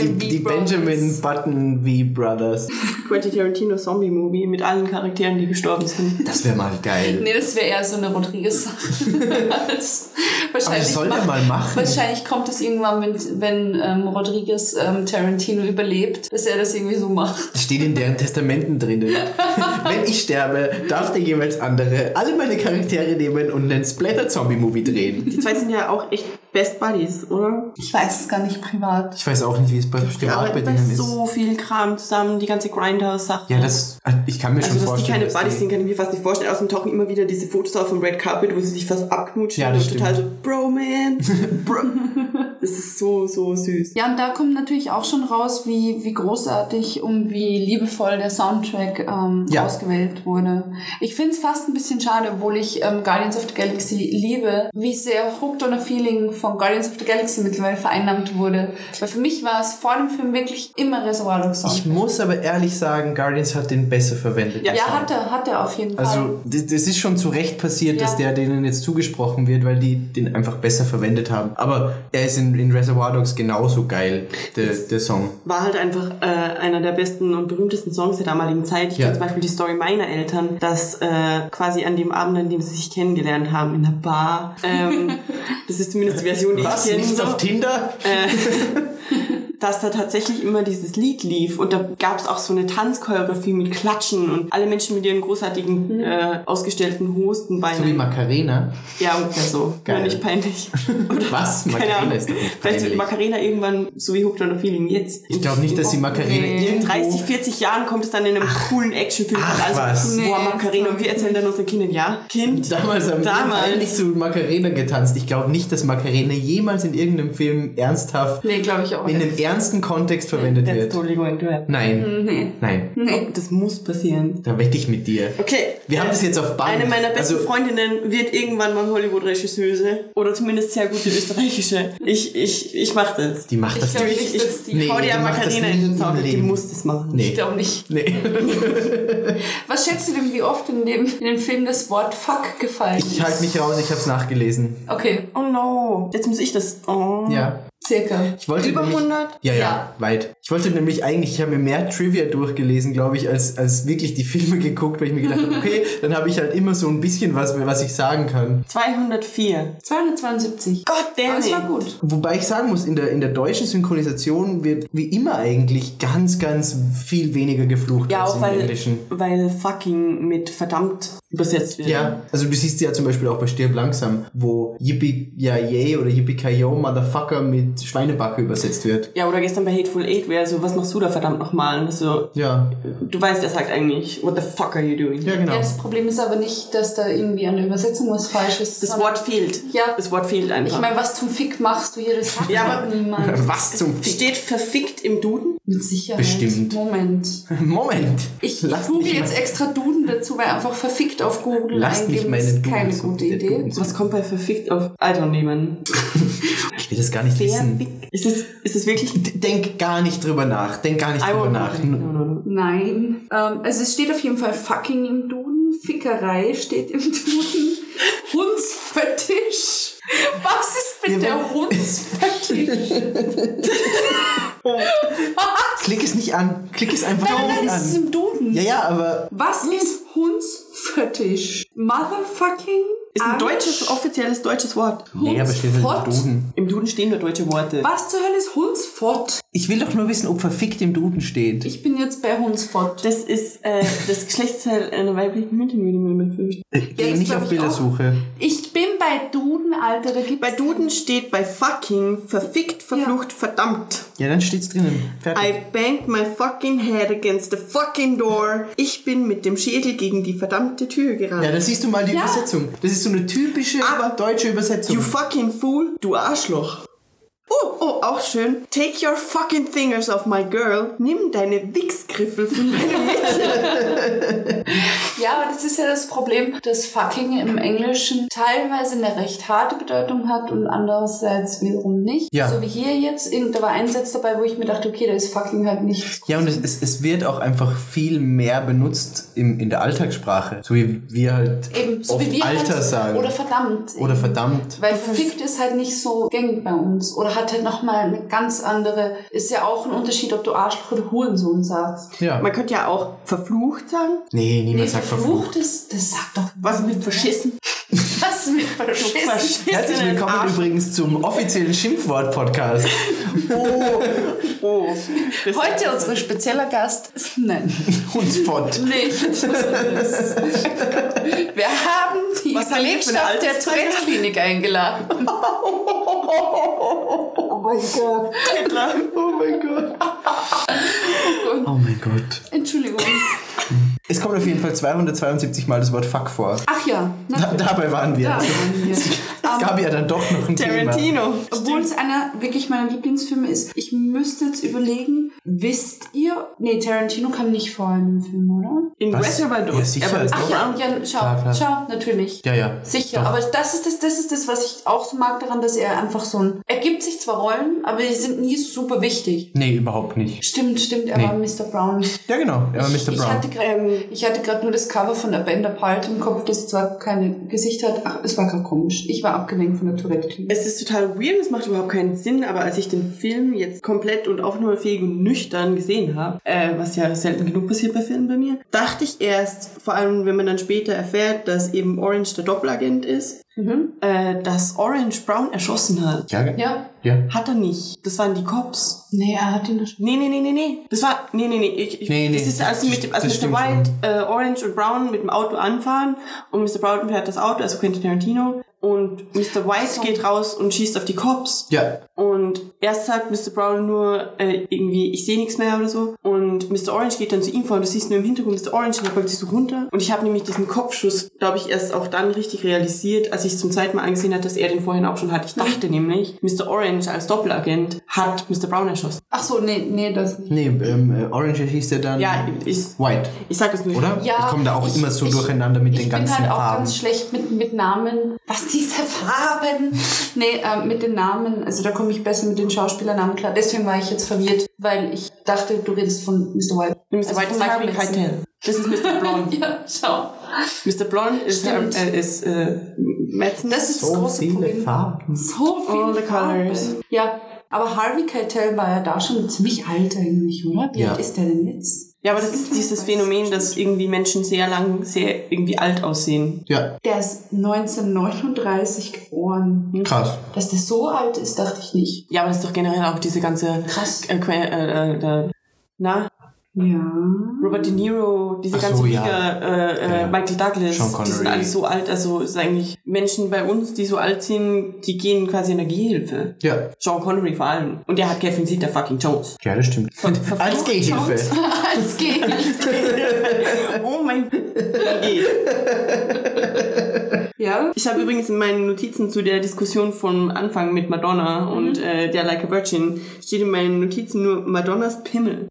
Die, die V-Brothers. Benjamin Button V-Brothers. Quentin Tarantino Zombie Movie mit allen Charakteren, die gestorben sind. Das wäre mal geil. Nee, das wäre eher so eine Rodriguez-Sache. Aber das <laughs> soll er mal machen. wahrscheinlich kommt es irgendwann, wenn, wenn ähm, Rodriguez ähm, Tarantino überlebt, dass er das irgendwie so macht. Das steht in deren Testamenten drinnen. <laughs> Wenn ich sterbe, darf der jeweils andere alle meine Charaktere nehmen und einen Splatter-Zombie-Movie drehen. Die zwei sind ja auch echt Best Buddies, oder? Ich weiß es gar nicht privat. Ich weiß auch nicht, wie es bei privat bei arbeiten bei denen ist. so viel Kram zusammen, die ganze Grindhouse-Sache. Ja, das, ich kann mir Also, schon dass die vorstellen. keine dass Buddies die- sind, kann ich mir fast nicht vorstellen. Außerdem tauchen immer wieder diese Fotos auf vom Red Carpet, wo sie sich fast abknutschen Ja, das und total so, Bromance. Bro. <laughs> <laughs> Das ist so, so süß. Ja, und da kommt natürlich auch schon raus, wie, wie großartig und wie liebevoll der Soundtrack ähm, Ja. ausgewählt wurde. Ich finde es fast ein bisschen schade, obwohl ich ähm, Guardians of the Galaxy liebe, wie sehr Hooked on a Feeling von Guardians of the Galaxy mittlerweile vereinnahmt wurde. Weil für mich war es vor dem Film wirklich immer Reservoir Dogs Sound. Ich muss aber ehrlich sagen, Guardians hat den besser verwendet. Ja, ja, hat er, hat er auf jeden Fall. Also, das, ist schon zu Recht passiert, dass Ja. der denen jetzt zugesprochen wird, weil die den einfach besser verwendet haben. Aber er ist in, in Reservoir Dogs genauso geil, der, der Song. War halt einfach äh, einer der besten und berühmtesten Songs der damaligen Zeit. Ich Ja. kenne zum Beispiel die Story meiner Eltern, dass äh, quasi an dem Abend, an dem sie sich kennengelernt haben, in der Bar, ähm, <laughs> das ist zumindest die Version, die Was? ich kenne. Nicht so, auf Tinder? <laughs> dass da tatsächlich immer dieses Lied lief und da gab es auch so eine Tanzchoreografie mit Klatschen und alle Menschen mit ihren großartigen äh, ausgestellten Hostenbeinen. So wie Macarena. ja, ungefähr so. Geil. Nur nicht peinlich. <laughs> Was? Keine Macarena Ahnung. ist doch nicht Vielleicht wird peinlich. Macarena irgendwann so wie Hooked on a Feeling jetzt. Ich glaube nicht, dass die Macarena Nee. irgendwo... 30, 40 Jahren kommt es dann in einem coolen Actionfilm Ach, also, was. Nee, Macarena und wir erzählen dann unseren Kindern, ja, Kind. Damals haben wir Damals. eigentlich zu Macarena getanzt. Ich glaube nicht, dass Macarena jemals in irgendeinem Film ernsthaft nee, glaube ich auch in einem nicht. Ernsten Kontext verwendet That's wird. totally going to happen. Nein, Nee. nein. Nee. Das muss passieren. Da wette ich mit dir. Okay. Wir haben das jetzt auf Band. Eine meiner besten Also- Freundinnen wird irgendwann mal Hollywood-Regisseuse. Oder zumindest sehr gute österreichische. Ich, ich, ich mach das. Die macht Ich das glaube nicht. Ich, dass die... Nee. das Macarena in den Sound. Die muss das machen. Nee. Ich glaube nicht. Nee. <laughs> Was schätzt du denn, wie oft in dem, in dem Film das Wort Fuck gefallen ist? Ich halte mich raus, ich habe es nachgelesen. Okay, Oh no. Jetzt muss ich das. Oh. Ja. Circa. Ich wollte Über nämlich, 100? Ja, ja, Ja. weit. Ich wollte nämlich eigentlich, ich habe mir mehr Trivia durchgelesen, glaube ich, als, als wirklich die Filme <laughs> geguckt, weil ich mir gedacht habe, okay, <laughs> dann habe ich halt immer so ein bisschen was, was ich sagen kann. 204. 272. Gott damn es war gut. Wobei ich sagen muss, in der, in der deutschen Synchronisation wird wie immer eigentlich ganz, ganz viel weniger geflucht Ja, als auch im weil, Englischen. weil fucking mit verdammt übersetzt wird. Ja, also du siehst ja zum Beispiel auch bei Stirb langsam, wo Yippie ja yay oder Yippie Kayo Motherfucker mit Schweinebacke übersetzt wird. Ja, oder gestern bei Hateful Eight wäre so, was machst du da verdammt nochmal? Und so, Ja, du weißt, er sagt eigentlich, what the fuck are you doing? ja genau. Ja, das Problem ist aber nicht, dass da irgendwie an der Übersetzung was falsch ist. Das Wort fehlt. Ja. Das Wort fehlt einfach. Ich meine, was zum Fick machst du hier? Das sagt Ja, aber- niemand. <laughs> Was zum Fick? Steht verfickt im Duden? Mit Sicherheit. Bestimmt. Moment. <laughs> Moment. Ich Lasst google mich jetzt extra Duden dazu, weil einfach verfickt auf Google mich eingeben meine ist keine gute Idee. Was kommt bei verfickt auf Alter nehmen? <laughs> Ich will das gar nicht wissen. Verfick. Ist es, ist es wirklich? Denk gar nicht drüber nach. Denk gar nicht I drüber nach. Nein. Ähm, also es steht auf jeden Fall fucking im Duden. Fickerei steht im Duden. <laughs> Hundsfetisch. Was ist mit Ja, der Hundsfetisch? <laughs> Klick es nicht an. Klick es einfach Nein, nein, nicht es ist an. im Duden. Ja, ja, aber Was ist Hundsfetisch? Motherfucking? Ist ein Arsch? deutsches, offizielles deutsches Wort. nee, aber steht halt im Hundsfott? Duden. Im Duden stehen nur deutsche Worte. Was zur Hölle ist Hundsfott? Ich will doch nur wissen, ob verfickt im Duden steht. Ich bin jetzt bei Hundsfott. Das ist äh, das Geschlechtsteil einer weiblichen Hündin, würde ich mir immer fürchten. Geh das nicht glaub auf ich. Bildersuche. Ich bin bei Duden, Alter. Da gibt's Bei Duden steht bei fucking verfickt, verflucht, verdammt. Ja, dann steht's drinnen. Fertig. I banged my fucking head against the fucking door. Ich bin mit dem Schädel gegen die verdammte Tür gerannt. Ja, da siehst du mal die Ja. Übersetzung. Das ist so eine typische Aber- deutsche Übersetzung. You fucking fool, du Arschloch. Oh, oh, auch schön. Take your fucking fingers off my girl. Nimm deine Wichsgriffel von meinem Mädchen. <laughs> Ja, aber das ist ja das Problem, dass fucking im Englischen teilweise eine recht harte Bedeutung hat und andererseits wiederum nicht. Ja. So wie hier jetzt, in, da war ein Satz dabei, wo ich mir dachte, okay, da ist fucking halt nicht. Ja, und es, es, es wird auch einfach viel mehr benutzt im, in der Alltagssprache. So wie wir halt Eben, so oft wie wir Alter halt, sagen. Oder verdammt. Oder eben. verdammt. Weil verfickt ist halt nicht so gängig bei uns. Oder hat halt nochmal eine ganz andere, ist ja auch ein Unterschied, ob du Arschloch oder Hurensohn sagst. Ja. Man könnte ja auch verflucht sagen. Nee, niemand Nee, sagt verflucht. verflucht ist, das sagt doch Was mit verschissen? <laughs> was mit verschissen. Herzlich willkommen Arsch. übrigens zum offiziellen Schimpfwort-Podcast. Oh, oh. Das Heute unser spezieller Gast. Nein. <laughs> Hundsfott. Nicht. Wir haben die Was Belegschaft der? Tourette-Klinik eingeladen. <laughs> Oh mein Gott. Hitler. Oh mein Gott. Oh mein Gott. Entschuldigung. <laughs> Es kommt auf jeden Fall 272 Mal das Wort Fuck vor. Ach ja, Da, dabei waren wir. Da Also, waren wir. <laughs> es gab ja dann doch noch ein Thema. Tarantino. Obwohl es einer wirklich meiner Lieblingsfilme ist. Ich müsste jetzt überlegen, wisst ihr... Nee, Tarantino kam nicht vor in dem Film, oder? In? Reservoir Dogs. Ja, sicher. Aber Ach ja, ja schau, Klar, klar. schau, natürlich. Ja, ja. Sicher, Doch. aber das ist das, das ist das, was ich auch so mag daran, dass er einfach so ein... Er gibt sich zwar Rollen, aber die sind nie super wichtig. Nee, überhaupt nicht. Stimmt, stimmt, er Nee. war Mr. Brown. Ja, genau. Er war Ich, Mr. ich Brown. hatte gerade Ähm, ich hatte gerade nur das Cover von Abenda Palt im Kopf, das zwar keine Gesicht hat. Ach, es war gerade komisch. Ich war abgelenkt von der Tourette-Klinik. Es ist total weird, es macht überhaupt keinen Sinn, aber als ich den Film jetzt komplett und aufnahmefähig und nüchtern gesehen habe, äh, was ja selten genug passiert bei Filmen bei mir, dachte ich erst, vor allem wenn man dann später erfährt, dass eben Orange der Doppelagent ist, Mhm. äh, dass Orange Brown erschossen hat. Ja, Ja. ja. Hat er nicht. Das waren die Cops. Nee, er hat ihn nicht. Nee, nee, nee, nee, nee. Das war, nee, nee, nee. Ich, ich, Nee, nee, das ist das- also mit dem, als das Mr. White, äh, Orange und Brown mit dem Auto anfahren und Mr. Brown fährt das Auto, also Quentin Tarantino und Mr. White So. geht raus und schießt auf die Cops. Ja. Und erst sagt Mr. Brown nur äh, irgendwie, ich sehe nichts mehr oder so. Und Mr. Orange geht dann zu ihm vor und du siehst nur im Hintergrund Mr. Orange und er beugt sich so runter. Und ich habe nämlich diesen Kopfschuss, glaube ich, erst auch dann richtig realisiert, als ich es zum zweiten Mal angesehen habe, dass er den vorhin auch schon hat. Ich dachte nämlich, Mr. Orange als Doppelagent hat Mr. Brown erschossen. Ach so, nee, nee, das nicht. Nee, ähm, äh, Orange hieß der dann Ja, ich, White, ich sag das nur. oder? Ja, ich komme da auch ich- immer so ich- durcheinander mit ich den ganzen bin halt auch Farben. ganz schlecht mit, mit Namen. Was diese Farben? nee, äh, mit den Namen, also da komme ich besser mit den Schauspielernamen klar. Deswegen war ich jetzt verwirrt, weil ich dachte, du redest von Mr. White. Mr. Also White ist Harvey. Keitel. Das ist Mr. Blonde. <laughs> Ja, schau. Mr. Blonde ist, Stimmt. äh, ist äh, Madsen. Das ist das so große viele Problem. Farben. So viele All the colors. Farben. Ja, aber Harvey Keitel war ja da schon ziemlich alt eigentlich, oder? Wie Ja. alt ist der denn jetzt? Ja, aber das ist dieses Phänomen, dass irgendwie Menschen sehr lang, sehr irgendwie alt aussehen. Ja, Der ist 1939 geboren. krass. Dass der so alt ist, dachte ich nicht. Ja, aber das ist doch generell auch diese ganze Krass. äh, äh, äh, äh, na, Ja. Robert De Niro, diese Ach so, ganze ja. Liga, äh, äh, Ja. Michael Douglas, Sean die sind Connery. alle so alt, also es ist eigentlich Menschen bei uns, die so alt sind, die gehen quasi in der Gehhilfe. Ja, Sean Connery vor allem. Und der hat Catherine Zeta fucking Jones. ja, das stimmt. ver- <laughs> Als Gehhilfe. <laughs> Als geht. oh mein Gott. <laughs> Ja. Ich habe übrigens in meinen Notizen zu der Diskussion vom Anfang mit Madonna und äh, der Like a Virgin steht in meinen Notizen nur Madonnas Pimmel.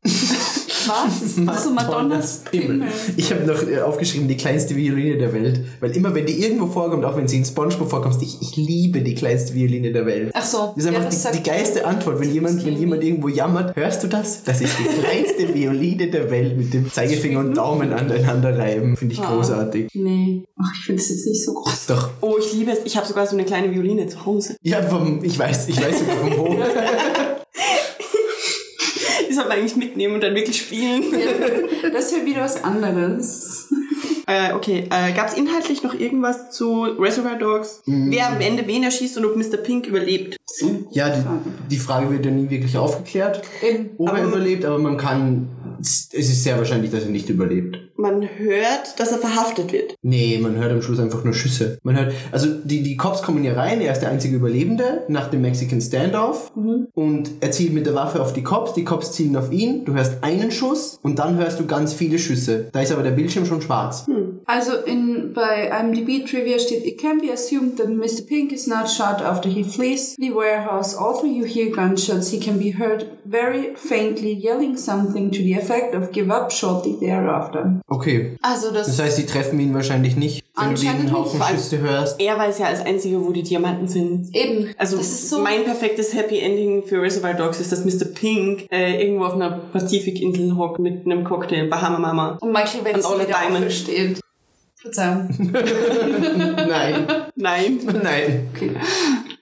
Was? <laughs> Achso, Madonnas Pimmel. Ich habe noch äh, aufgeschrieben, die kleinste Violine der Welt. Weil immer, wenn die irgendwo vorkommt, auch wenn sie in Spongebob vorkommt, ich, ich liebe die kleinste Violine der Welt. Ach so. Das ist einfach ja, die, die geilste Antwort, wenn jemand, wenn jemand irgendwo jammert, hörst du das? Das ist die <laughs> kleinste Violine der Welt mit dem Zeigefinger und Daumen aneinander reiben. Finde ich Ah. großartig. Nee. Ach, ich finde das jetzt nicht so groß. Doch. Oh, ich liebe es. Ich habe sogar so eine kleine Violine zu Hause. Ja, vom, ich weiß, ich weiß sogar vom Wo. <laughs> Sollte man eigentlich mitnehmen und dann wirklich spielen. Das ist ja wieder was anderes. Äh, okay, äh, gab es inhaltlich noch irgendwas zu Reservoir Dogs? Wer am Ende wen erschießt und ob Mr. Pink überlebt? Ja, die, die Frage wird ja nie wirklich aufgeklärt, Eben. ob er Aber- überlebt, aber man kann, es ist sehr wahrscheinlich, dass er nicht überlebt. Man hört, dass er verhaftet wird. Nee, man hört am Schluss einfach nur Schüsse. Man hört, also die, die Cops kommen hier rein, er ist der einzige Überlebende nach dem Mexican Standoff und er zielt mit der Waffe auf die Cops, die Cops zielen auf ihn, du hörst einen Schuss und dann hörst du ganz viele Schüsse. Da ist aber der Bildschirm schon schwarz. Also in, bei IMDb Trivia steht, it can be assumed that Mr. Pink is not shot after he flees the warehouse. Although you hear gunshots, he can be heard very faintly yelling something to the effect of give up shortly thereafter. Okay. Also das, Das heißt, sie treffen ihn wahrscheinlich nicht, wenn du Anscheinend den Haufen Schüsse hörst. Er weiß ja als einziger, wo die Diamanten sind. eben. Also das ist so. mein perfektes Happy Ending für Reservoir Dogs ist, dass Mr. Pink äh, irgendwo auf einer Pazifikinsel hockt mit einem Cocktail, Bahama Mama. und Michael Wenzel Und Ole wieder Diamond. Verzeihung. <laughs> Nein, Nein. nein. Okay.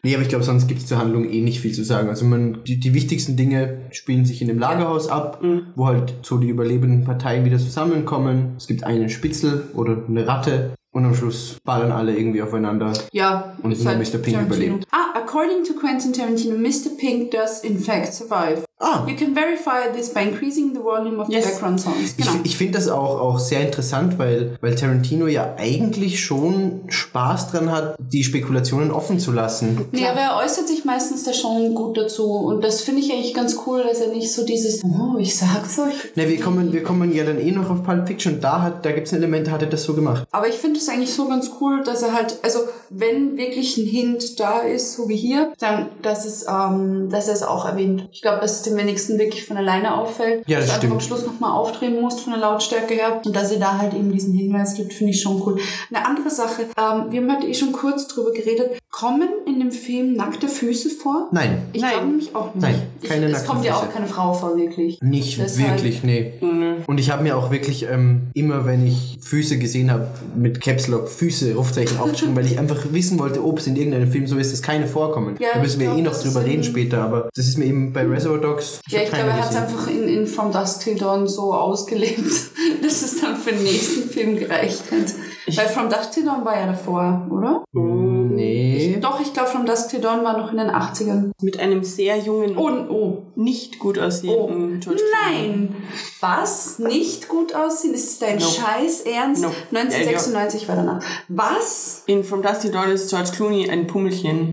Nee, aber ich glaube, sonst gibt es zur Handlung eh nicht viel zu sagen. Also man, die, die wichtigsten Dinge spielen sich in dem Lagerhaus ab, wo halt so die überlebenden Parteien wieder zusammenkommen. Es gibt einen Spitzel oder eine Ratte und am Schluss ballern alle irgendwie aufeinander. Ja, Und ist nur halt Mr. Pink Tarantino. überlebt. Ah, according to Quentin Tarantino, Mr. Pink does in fact survive. Ah, You can verify this by increasing the volume of Yes. the background sounds. Ich, Genau. ich finde das auch, auch sehr interessant, weil, weil Tarantino ja eigentlich schon Spaß dran hat, die Spekulationen offen zu lassen. Nee, aber er äußert sich meistens da schon gut dazu. Und das finde ich eigentlich ganz cool, dass er nicht so dieses, oh, ich sag's euch. Ne, wir kommen, wir kommen ja dann eh noch auf Pulp Fiction. Da hat, da gibt's ein Element, da hat er das so gemacht. Aber ich finde es eigentlich so ganz cool, dass er halt, also wenn wirklich ein Hint da ist, so wie hier, dann, dass es, ähm, dass er es auch erwähnt. Ich glaube, dass es dem wenigsten wirklich von alleine auffällt. Ja, das dass du einfach am stimmt. Schluss nochmal aufdrehen musst von der Lautstärke her. Und dass er da halt eben diesen Hinweis gibt, finde ich schon cool. Eine andere Sache, ähm, wir haben halt eh schon kurz drüber geredet. Kommen in dem Film nackte Füße vor? Nein, Ich Nein. glaube nämlich auch nicht. Nein, ich, keine Es kommt ja auch keine Frau vor, wirklich. nicht Deshalb- wirklich, nee. Nö. Und ich habe mir auch wirklich ähm, immer, wenn ich Füße gesehen habe, mit Caps Lock Füße, Rufzeichen aufgeschrieben, weil ich einfach wissen wollte, ob es in irgendeinem Film so ist, dass keine vorkommen. Ja, da müssen wir eh glaub, noch das drüber reden später, aber das ist mir eben bei Reservoir Dogs Ja, ich keine glaube, er hat es einfach in, in From Dusk Till Dawn so ausgelebt, <laughs> dass es dann für den nächsten Film gereicht hat. Weil From Dusk Till Dawn war ja davor, oder? Nee. Doch, ich glaube, From Dusk Till Dawn war noch in den 80ern. Mit einem sehr jungen, Oh, oh. nicht gut Oh, aussehenden George Clooney. nein! Was? Nicht gut aussehen? Ist dein Nope. Scheiß Ernst? Nope. 1996 war danach. Was? In From Dusty Dawn ist George Clooney ein Pummelchen.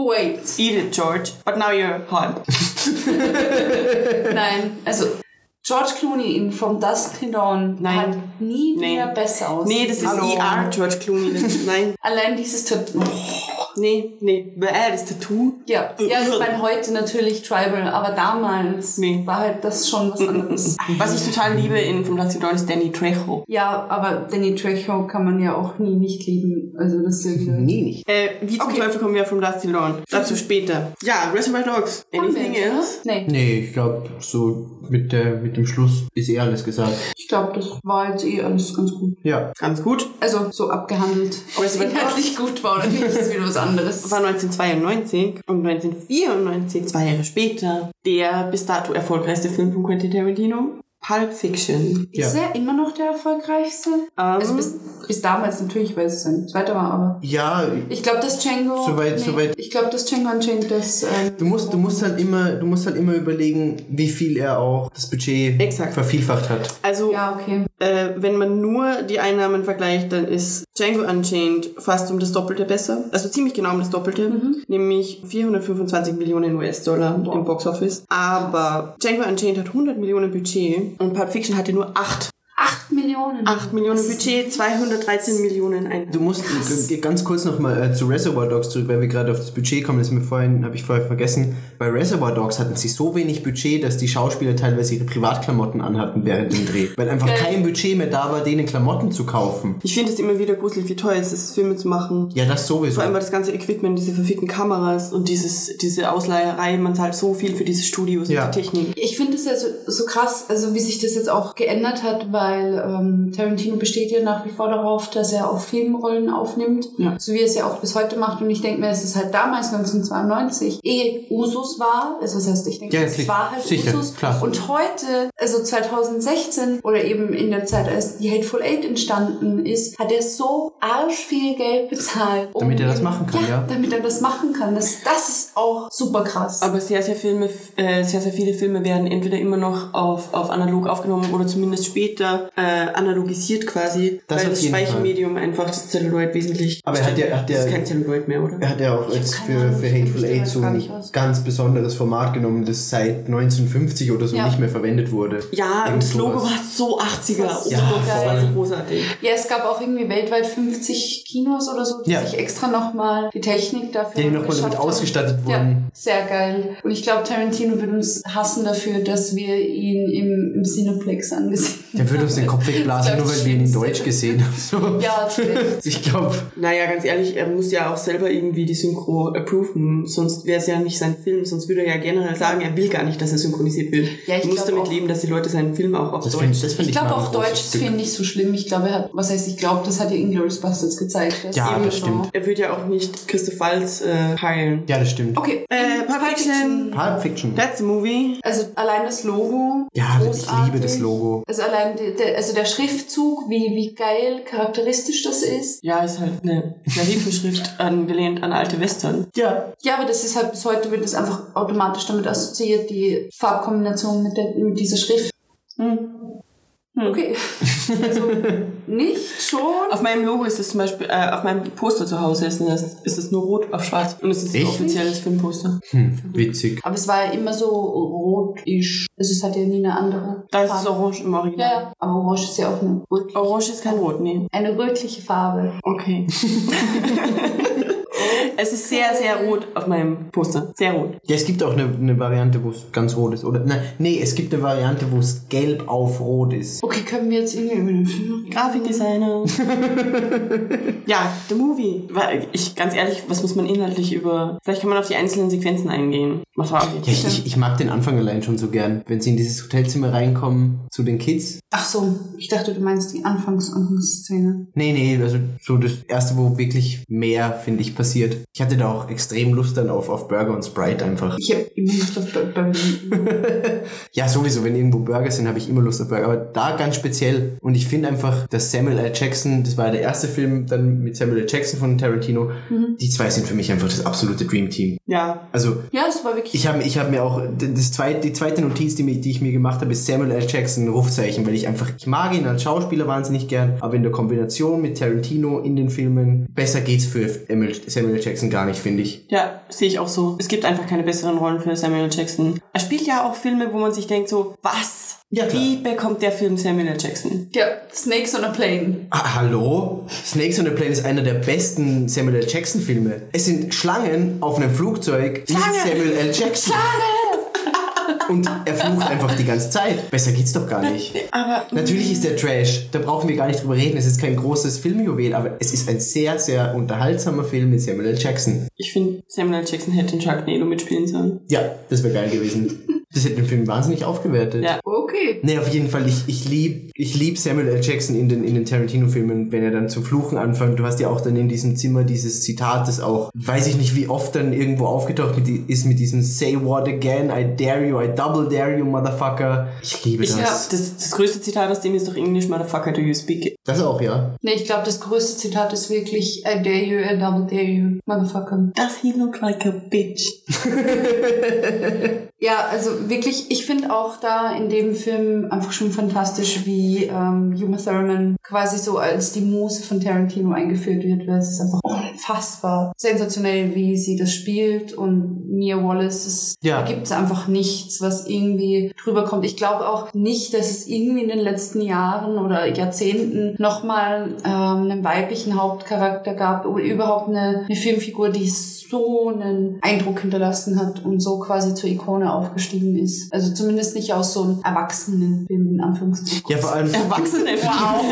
Wait. Eat it, George. But now you're hot. <laughs> Nein, also George Clooney in From Dusk Till Dawn Nein. hat nie Nee. wieder besser aus. Nee, das ist Hallo. ER George Clooney. Das nein, Allein dieses Tattoo. Nee, nee. Bäh, das Tattoo. Ja, ja, ich meine heute natürlich Tribal, aber damals Nee. war halt das schon was anderes. Was ich total liebe in From Dusty Dawn ist Danny Trejo. ja, aber Danny Trejo kann man ja auch nie nicht lieben. Also das ist ja. <laughs> Nee, nicht. Äh, wie zum Okay. Teufel kommen wir From Dusty Dawn? Dazu später. Ja, Reservoir Dogs. Anything else? Nee, Nee, ich glaube, so mit, der, mit dem Schluss ist eh alles gesagt. ich glaube, das war jetzt eh alles ganz gut. Ja. Ganz gut. Also so abgehandelt. Ob es inhaltlich gut war oder nicht, ist wieder was anderes. <laughs> war 1992 und 1994, zwei Jahre später, der bis dato erfolgreichste Film von Quentin Tarantino, Pulp Fiction. Ist er immer noch der erfolgreichste? Also Ähm, bis, bis damals natürlich, weil es sein zweiter war, aber... Ja, Ich glaube, dass Django... Soweit- soweit- Ich glaube, dass Django Unchained das... Ähm, du musst, du musst halt immer, du musst halt immer überlegen, wie viel er auch das Budget Exakt. vervielfacht hat. also, Ja, okay. Äh, wenn man nur die Einnahmen vergleicht, dann ist Django Unchained fast um das Doppelte besser. Also ziemlich genau um das Doppelte. Nämlich 425 Millionen US-Dollar im Boxoffice. Aber Django Unchained hat 100 Millionen Budget und Pulp Fiction hatte nur 8. 8 Millionen. 8 Millionen Budget, 213 Millionen ein. Du musst g- ganz kurz nochmal äh, zu Reservoir Dogs zurück, weil wir gerade auf das Budget kommen. Das ist mir vorhin, habe ich vorher vergessen. Bei Reservoir Dogs hatten sie so wenig Budget, dass die Schauspieler teilweise ihre Privatklamotten anhatten während dem Dreh. Weil einfach Geil. kein Budget mehr da war, denen Klamotten zu kaufen. Ich finde es immer wieder gruselig, wie teuer es ist, Filme zu machen. Ja, das sowieso. Vor allem weil das ganze Equipment, diese verfickten Kameras und dieses, diese Ausleiherei, man zahlt so viel für diese Studios Ja. und die Technik. Ich finde es ja so, so krass, also wie sich das jetzt auch geändert hat, weil ähm, Tarantino besteht ja nach wie vor darauf, dass er auch Filmrollen aufnimmt, Ja. so wie er es ja auch bis heute macht. Und ich denke mir, dass es halt damals 1992 eh Usus war. Also das heißt, ich denke, Ja, es sicher, war halt sicher, Usus. klar. Und heute, also 2016 oder eben in der Zeit, als die Hateful Eight entstanden ist, hat er so arsch viel Geld bezahlt. um Damit er das machen kann, ja. damit er das machen kann. Das, das ist auch super krass. Aber sehr, sehr Filme, äh, sehr, sehr viele Filme werden entweder immer noch auf, auf analog aufgenommen oder zumindest später äh, analogisiert quasi, Das weil das Speichermedium einfach das Celluloid wesentlich. Aber er hat ja- hat ja- das ist kein Celluloid mehr, oder? Er hat ja auch jetzt für, für Hateful Eight so ein ganz besonderes Format genommen, das seit 1950 oder so Ja. nicht mehr verwendet wurde. Ja, und das Logo sowas. war so 80er. Das ist Ja, super das war geil. so großartig. Ja, es gab auch irgendwie weltweit 50 Kinos oder so, die Ja. sich extra nochmal die Technik dafür Die nochmal damit haben. ausgestattet Ja, wurden. sehr geil. Und ich glaube, Tarantino wird uns hassen dafür, dass wir ihn im, im Cineplex angesehen Der würde uns den Kopf wegblasen, Das nur weil wir ihn in. Deutsch gesehen haben. So. Ja. <laughs> Ich glaube, Naja, ganz ehrlich, er muss ja auch selber irgendwie die Synchro approven, sonst wäre es ja nicht sein Film, sonst würde er ja generell sagen, er will gar nicht, dass er synchronisiert wird. Ja, ich er muss damit auch. leben, dass die Leute seinen Film auch auf das Deutsch... finde das find Ich ich, glaube auch Deutsch ist ihn nicht so schlimm. Ich glaube, er hat, was heißt, ich glaube, das hat ja Inglourious Bastards gezeigt. dass Ja, das stimmt. er wird ja auch nicht Christoph Waltz äh, heilen. Ja, das stimmt. Okay. Äh, Pulp Fiction. Pulp Fiction. That's a movie. Also allein das Logo. Ja, ich großartig. liebe das Logo. Also allein die, der, also der Schriftzug, wie, wie geil charakteristisch das ist. Ja, ist halt eine Serifenschrift angelehnt an alte Western. Ja. Ja, aber das ist halt bis heute wird es einfach automatisch damit assoziiert, die Farbkombination mit, der, mit dieser Schrift. Hm. Okay. <laughs> Also nicht schon. Auf meinem Logo ist es zum Beispiel, äh, auf meinem Poster zu Hause ist es, ist es nur rot auf schwarz. Und es ist ein Echt? offizielles Filmposter. Hm, witzig. Aber es war ja immer so rotisch. Also es hat ja nie eine andere. Da ist es orange im Ja, Original. ja. Aber orange ist ja auch eine rötliche, Orange ist kein Rot, nee. eine rötliche Farbe. Okay. <laughs> <laughs> es ist sehr, sehr rot auf meinem Poster. Sehr rot. Ja, es gibt auch eine, eine Variante, wo es ganz rot ist. Oder, nein, nee, es gibt eine Variante, wo es gelb auf rot ist. Okay, können wir jetzt irgendwie über den Film Grafikdesigner. <laughs> ja, The Movie. Weil Ich, ganz ehrlich, was muss man inhaltlich über... Vielleicht kann man auf die einzelnen Sequenzen eingehen. Was war Ja, ich, ich, ich mag den Anfang allein schon so gern. Wenn sie in dieses Hotelzimmer reinkommen zu den Kids. Ach so, ich dachte, du meinst die Anfangs Anfangsszene. Nee, nee, also so das erste, wo wirklich mehr, finde ich, passiert. Ich hatte da auch extrem Lust dann auf, auf Burger und Sprite einfach. Ich habe immer Lust auf Burger. <laughs> Ja, sowieso, wenn irgendwo Burger sind, habe ich immer Lust auf Burger. Aber da ganz speziell. Und ich finde einfach, dass Samuel L. Jackson, das war ja der erste Film dann mit Samuel L. Jackson von Tarantino, die zwei sind für mich einfach das absolute Dream Team. Ja, Also Ja, es war wirklich. ich habe ich hab mir auch, das zweite, die zweite Notiz, die, die ich mir gemacht habe, ist Samuel L. Jackson, Rufzeichen, weil ich einfach, ich mag ihn als Schauspieler wahnsinnig gern, aber in der Kombination mit Tarantino in den Filmen, besser geht's für Emil- Samuel. Jackson gar nicht, finde ich. ja, sehe ich auch so. Es gibt einfach keine besseren Rollen für Samuel L. Jackson. Er spielt ja auch Filme, wo man sich denkt so, was? Ja, klar. Wie bekommt der Film Samuel L. Jackson? ja, Snakes on a Plane. Ah, hallo? Snakes on a Plane ist einer der besten Samuel L. Jackson Filme. Es sind Schlangen auf einem Flugzeug Schlange! Samuel L. Jackson. Und er flucht einfach die ganze Zeit. Besser geht's doch gar nicht. Aber Natürlich ist der Trash, da brauchen wir gar nicht drüber reden. Es ist kein großes Filmjuwel, aber es ist ein sehr, sehr unterhaltsamer Film mit Samuel L. Jackson. ich finde, Samuel L. Jackson hätte in Sharknado mitspielen sollen. Ja, das wäre geil gewesen. Das hätte den Film wahnsinnig aufgewertet. Ja. Okay. Nee, auf jeden Fall, ich, ich lieb, ich lieb Samuel L. Jackson in den, in den Tarantino-Filmen, wenn er dann zum Fluchen anfängt. Du hast ja auch dann in diesem Zimmer dieses Zitat, das auch, weiß ich nicht, wie oft dann irgendwo aufgetaucht mit, ist mit diesem Say what again, I dare you, I double dare you, motherfucker. Ich liebe das. ja. Das, das größte Zitat aus dem ist doch English, Motherfucker, do you speak it? Das auch, ja. Nee, ich glaube, das größte Zitat ist wirklich I dare you, I double dare you, motherfucker. Does he look like a bitch? <laughs> Ja, also wirklich, ich finde auch da in dem Film Film einfach schon fantastisch, wie ähm, Uma Thurman quasi so als die Muse von Tarantino eingeführt wird, weil es ist einfach unfassbar sensationell, wie sie das spielt und Mia Wallace, es, Ja. gibt einfach nichts, was irgendwie drüber kommt. Ich glaube auch nicht, dass es irgendwie in den letzten Jahren oder Jahrzehnten nochmal ähm, einen weiblichen Hauptcharakter gab oder überhaupt eine, eine Filmfigur, die so einen Eindruck hinterlassen hat und so quasi zur Ikone aufgestiegen ist. Also zumindest nicht aus so einem Erwachsenenfilm, in Anführungszeichen. Ja, vor allem. Erwachsene wow.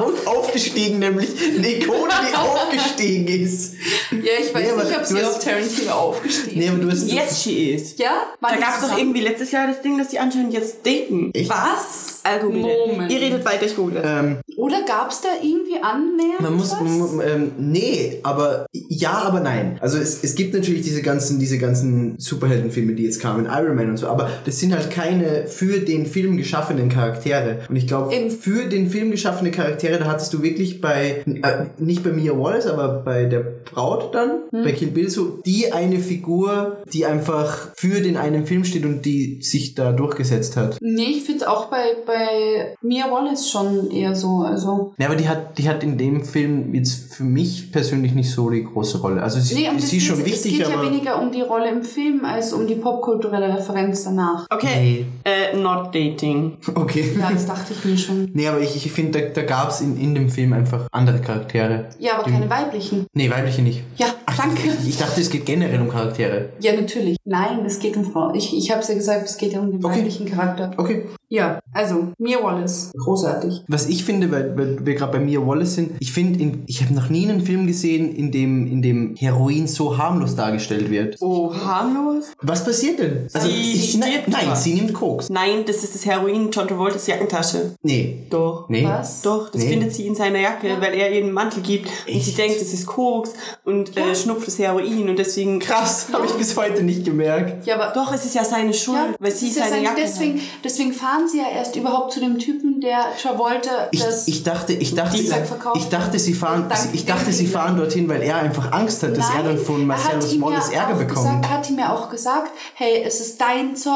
Auf, <laughs> aufgestiegen, nämlich eine Ikone, die aufgestiegen ist. Ja, ich weiß Nee, nicht, ob du sie hast- auf Tarantino aufgestiegen Nee, aber du hast. Yes, she is. Ja? War Da gab es doch irgendwie letztes Jahr das Ding, dass die anscheinend jetzt daten. Ich- Was? Google Moment. Ihr redet weiter, ich google. Ähm, Oder gab es da irgendwie annähernd Man muss, ähm, nee, aber ja, aber nein. Also es, es gibt natürlich diese ganzen, diese ganzen Superheldenfilme, die jetzt kamen, Iron Man und so, aber das sind halt keine für den Film geschaffenen Charaktere. Und ich glaube, für den Film geschaffene Charaktere, da hattest du wirklich bei, äh, nicht bei Mia Wallace, aber bei der Braut dann, Hm. bei Kill Bill so, die eine Figur, die einfach für den einen Film steht und die sich da durchgesetzt hat. Nee, ich finde es auch bei, bei Mia Wallace schon eher so. Also, Ja, aber die hat, die hat in dem Film jetzt für mich persönlich nicht so die große Rolle. Also sie, nee, um sie ist schon es wichtig, geht ja weniger um die Rolle im Film als um die popkulturelle Referenz danach. Okay, äh, not dating. <laughs> okay. Ja, das dachte ich mir schon. Nee, aber ich, ich finde, da, da gab es in, in dem Film einfach andere Charaktere. Ja, aber Die- keine weiblichen. Nee, weibliche nicht. Ja, danke. Ich, ich dachte, es geht generell um Charaktere. Ja, natürlich. Nein, es geht um Frau. Ich, ich habe es ja gesagt, es geht ja um den Okay. weiblichen Charakter. Okay. Ja, also Mia Wallace, großartig. Was ich finde, weil, weil wir gerade bei Mia Wallace sind, ich finde, in- ich habe noch nie einen Film gesehen, in dem, in dem Heroin so harmlos dargestellt wird. Oh, harmlos? Was passiert denn? Also, Sie ich, nein, stirbt nein, sie nimmt Koks. Nein, das ist das Heroin in John Travoltas Jackentasche. Nee. Doch. Nee. Was? Doch, das Nee. findet sie in seiner Jacke, weil er ihr einen Mantel gibt und sie Echt? denkt, es ist Koks und äh, schnupft das Heroin und deswegen Krass, habe ich bis heute nicht gemerkt. Ja, aber Doch, es ist ja seine Schuld, Ja, weil sie das ist ja seine sein- Jacke deswegen, deswegen fahren sie ja erst überhaupt zu dem Typen, der Travolta Ich, das ich dachte, ich dachte, Dienstag verkauft ich dachte, sie fahren, ich dachte, sie fahren dorthin, weil er einfach Angst hat, dass er dann von er Marcellus Wallace ja Ärger bekommt. Gesagt, hat ihm ja auch gesagt, hey, es ist dein Zeug,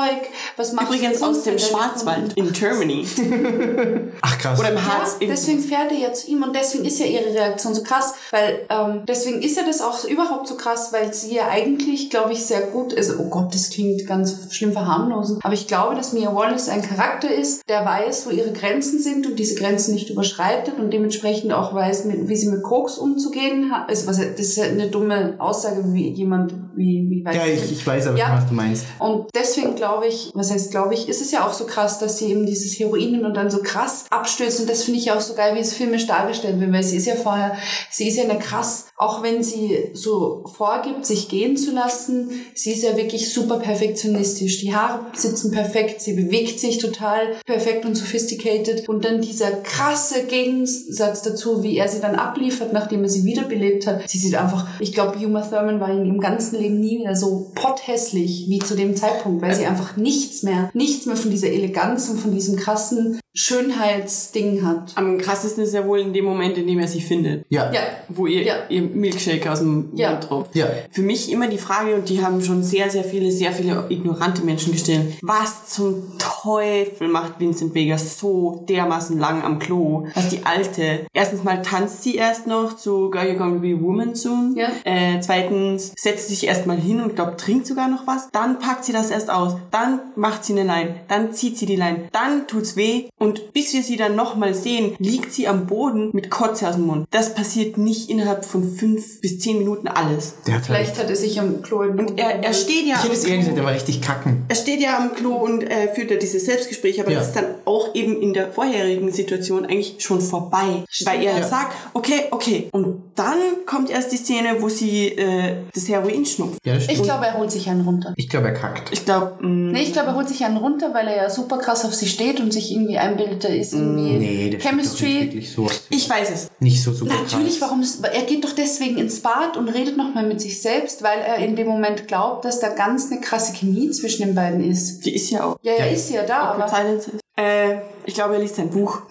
was machst Übrigens du aus dem Schwarzwald in Germany. <laughs> Ach krass. Oder im Ja, Harz. in- deswegen fährt er ja zu ihm und deswegen ist ja ihre Reaktion so krass, weil ähm, deswegen ist ja das auch überhaupt so krass, weil sie ja eigentlich, glaube ich, sehr gut ist. Oh Gott, das klingt ganz schlimm verharmlosend, aber ich glaube, dass Mia Wallace ein Charakter ist, der weiß, wo ihre Grenzen sind und diese Grenzen nicht überschreitet und dementsprechend auch weiß, wie sie mit Koks umzugehen hat. Also, was, das ist ja eine dumme Aussage, wie jemand, wie, wie weiß ja, ich, ich weiß aber, Ja. was du meinst. und deswegen glaube ich, was heißt glaube ich, ist es ja auch so krass, dass sie eben dieses Heroin nimmt und dann so krass abstürzt. Und das finde ich auch so geil, wie es filmisch dargestellt wird, weil sie ist ja vorher, sie ist ja eine krass, auch wenn sie so vorgibt, sich gehen zu lassen, sie ist ja wirklich super perfektionistisch. Die Haare sitzen perfekt, sie bewegt sich total perfekt und sophisticated. Und dann dieser krasse Gegensatz dazu, wie er sie dann abliefert, nachdem er sie wiederbelebt hat. Sie sieht einfach, ich glaube, Uma Thurman war in ihrem ganzen Leben nie wieder so potthässlich wie zu dem Zeitpunkt, weil sie einfach nichts mehr, nichts mehr von dieser Eleganz und von diesem krassen Schönheitsding hat. Am krassesten ist ja wohl in dem Moment, in dem er sie findet. Ja. Ja, Wo ihr, Ja. ihr Milkshake aus dem Ja. Mund tropft. Ja. Für mich immer die Frage, und die haben schon sehr, sehr viele, sehr viele ignorante Menschen gestellt. Was zum Teufel macht Vincent Vega so dermaßen lang am Klo? Was die Alte. Erstens mal tanzt sie erst noch zu Girl You're Gonna Be a Woman Soon. Ja. Äh, zweitens setzt sie sich erst mal hin und glaubt, trinkt sogar noch was. Dann packt sie das erst aus. Dann macht sie eine Line. Dann zieht sie die Line. Dann tut's weh. Und bis wir sie dann nochmal sehen, liegt sie am Boden mit Kotze aus dem Mund. Das passiert nicht innerhalb von fünf bis zehn Minuten alles. Der hat halt, vielleicht hat er sich am Klo in Und er, er steht ja ich hätte am es eher Klo. gesagt, der war richtig kacken. Er steht ja am Klo und äh, führt ja dieses Selbstgespräch, aber Ja. das ist dann auch eben in der vorherigen Situation eigentlich schon vorbei. Weil er Ja. sagt, okay, okay. Und dann kommt erst die Szene, wo sie äh, das Heroin schnupft. Ja, das Ich stimmt. glaube, er holt sich einen runter. Ich glaube, er kackt. Ich glaube, Nee, ich glaube, er holt sich einen runter, weil er ja super krass auf sie steht und sich irgendwie einbildet, da ist irgendwie Nee, nicht Chemistry. wirklich so. ich weiß es. Nicht so super Natürlich, warum das, er geht doch deswegen ins Bad und redet nochmal mit sich selbst, weil er in dem Moment glaubt, dass da ganz eine krasse Chemie zwischen den beiden ist. Die ist ja auch. Ja, er Ja. ist ja da, aber Silence ist. Äh, ich glaube, er liest sein Buch. <laughs>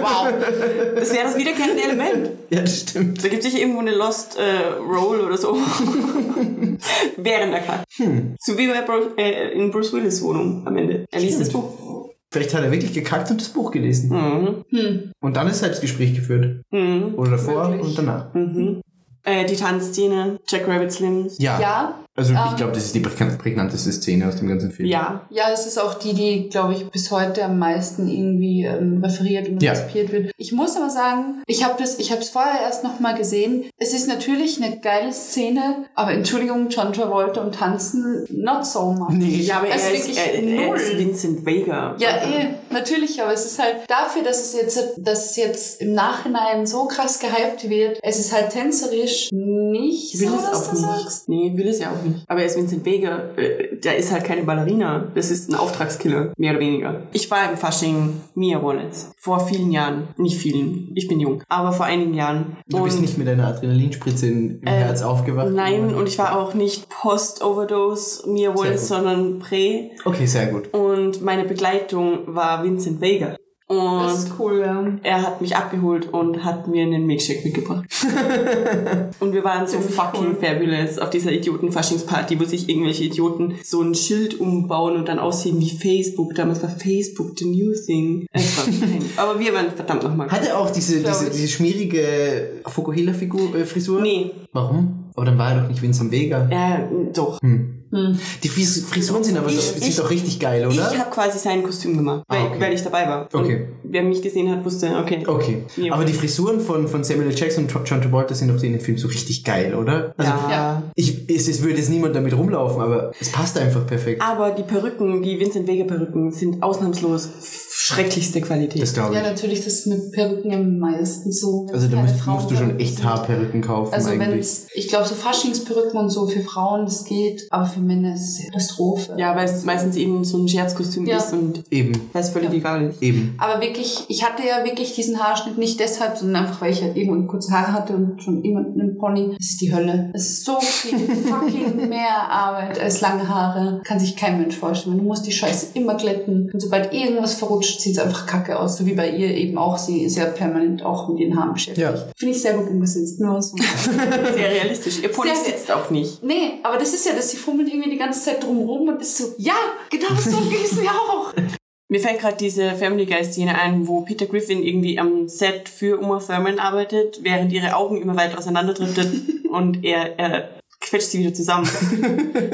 Wow. Das wäre das wiederkehrende Element. <laughs> Ja, das stimmt. Da gibt es sicher irgendwo eine Lost äh, Roll oder so. <laughs> Während er kann. So wie bei Bru äh, in Bruce Willis Wohnung am Ende. Er liest das Buch. Vielleicht hat er wirklich gekackt und das Buch gelesen. Mhm. Hm. Und dann ist Selbstgespräch geführt. Mhm. Oder davor Wirklich? und danach. Mhm. Äh, die Tanzszene, Jack Rabbit Slims. Ja. Ja, Also ich Ähm. glaube, das ist die prägn- prägnanteste Szene aus dem ganzen Film. Ja. Ja, es ist auch die, die, glaube ich, bis heute am meisten irgendwie ähm, referiert und Ja. rezipiert wird. Ich muss aber sagen, ich habe das, ich habe es vorher erst noch mal gesehen. Es ist natürlich eine geile Szene, aber Entschuldigung, John Travolta und Tanzen, not so much. Nee. Ja, aber Es er ist wirklich er, er null. ist Vincent Vega. Ja, eh, natürlich, aber es ist halt dafür, dass es jetzt, dass es jetzt im Nachhinein so krass gehypt wird. Es ist halt tänzerisch nicht Will so, es auch du nicht. sagst. Nee, will es ja auch nicht. Aber er ist Vincent Vega. Äh, der ist halt keine Ballerina. Das ist ein Auftragskiller. Mehr oder weniger. Ich war im Fasching Mia Wallace. Vor vielen Jahren. Nicht vielen. Ich bin jung. Aber vor einigen Jahren. Du bist Und- nicht mit einer Adrenalinspritze in- im Äh, Herz aufgewacht? Nein, und ich war auch nicht Post-Overdose Mia Wallace, sondern Prä. Okay, sehr gut. Und meine Begleitung war Vincent Vega. Und Das ist cool, ja. er hat mich abgeholt und hat mir einen Milkshake mitgebracht. <laughs> und wir waren so fucking cool. fabulous auf dieser Idioten-Faschingsparty, wo sich irgendwelche Idioten so ein Schild umbauen und dann aussehen wie Facebook. Damals war Facebook the new thing. <laughs> Aber wir waren verdammt nochmal. Hat er auch diese, diese, diese schmierige Fukuhila-Frisur? Äh, Frisur? Nee, Warum? Aber dann war er doch nicht Vincent Vega. äh, doch. Hm. Hm. Die Fris Frisuren sind aber so, Ich- sind ich- doch richtig geil, oder? Ich habe quasi sein Kostüm gemacht, weil, Ah, okay. weil ich dabei war. Okay. Und wer mich gesehen hat, wusste, okay. Okay. Ja. Aber die Frisuren von, von Samuel L. Jackson und John Travolta sind doch in dem Film so richtig geil, oder? Also, ja. ja. ich, es, es würde jetzt niemand damit rumlaufen, aber es passt einfach perfekt. Aber die Perücken, die Vincent Vega Perücken, sind ausnahmslos schrecklichste Qualität. Das glaube Ja, ich. natürlich, das ist mit Perücken am meisten so. Also da keine musst, du schon echt. Haarperücken kaufen Also wenn eigentlich. es, ich glaube so Faschingsperücken und so für Frauen, das geht, aber für Männer ist es eine Katastrophe. Ja, weil es meistens eben so ein Scherzkostüm Ja. ist und Eben, weil es völlig Ja. egal ist. eben. Aber wirklich, ich hatte ja wirklich diesen Haarschnitt nicht deshalb, sondern einfach, weil ich halt eben kurze Haare hatte und schon immer einen Pony. Es ist die Hölle. Es ist so viel fucking <laughs> mehr Arbeit als lange Haare. Kann sich kein Mensch vorstellen. Du musst die Scheiße immer glätten. Und sobald irgendwas verrutscht, sieht es einfach kacke aus. So wie bei ihr eben auch. Sie ist ja permanent auch mit den Haaren beschäftigt. Ja. Finde ich sehr gut umgesetzt. Nur so. <laughs> Sehr realistisch. Ihr Pony Sehr- sitzt auch nicht. Nee, aber das ist ja, dass sie fummelt irgendwie die ganze Zeit drumrum und ist so, ja, genau so <laughs> geht's mir auch. Mir fällt gerade diese Family Guy Szene ein, wo Peter Griffin irgendwie am Set für Uma Thurman arbeitet, während ihre Augen immer weiter auseinanderdriften <laughs> und er, er quetscht sie wieder zusammen. <laughs>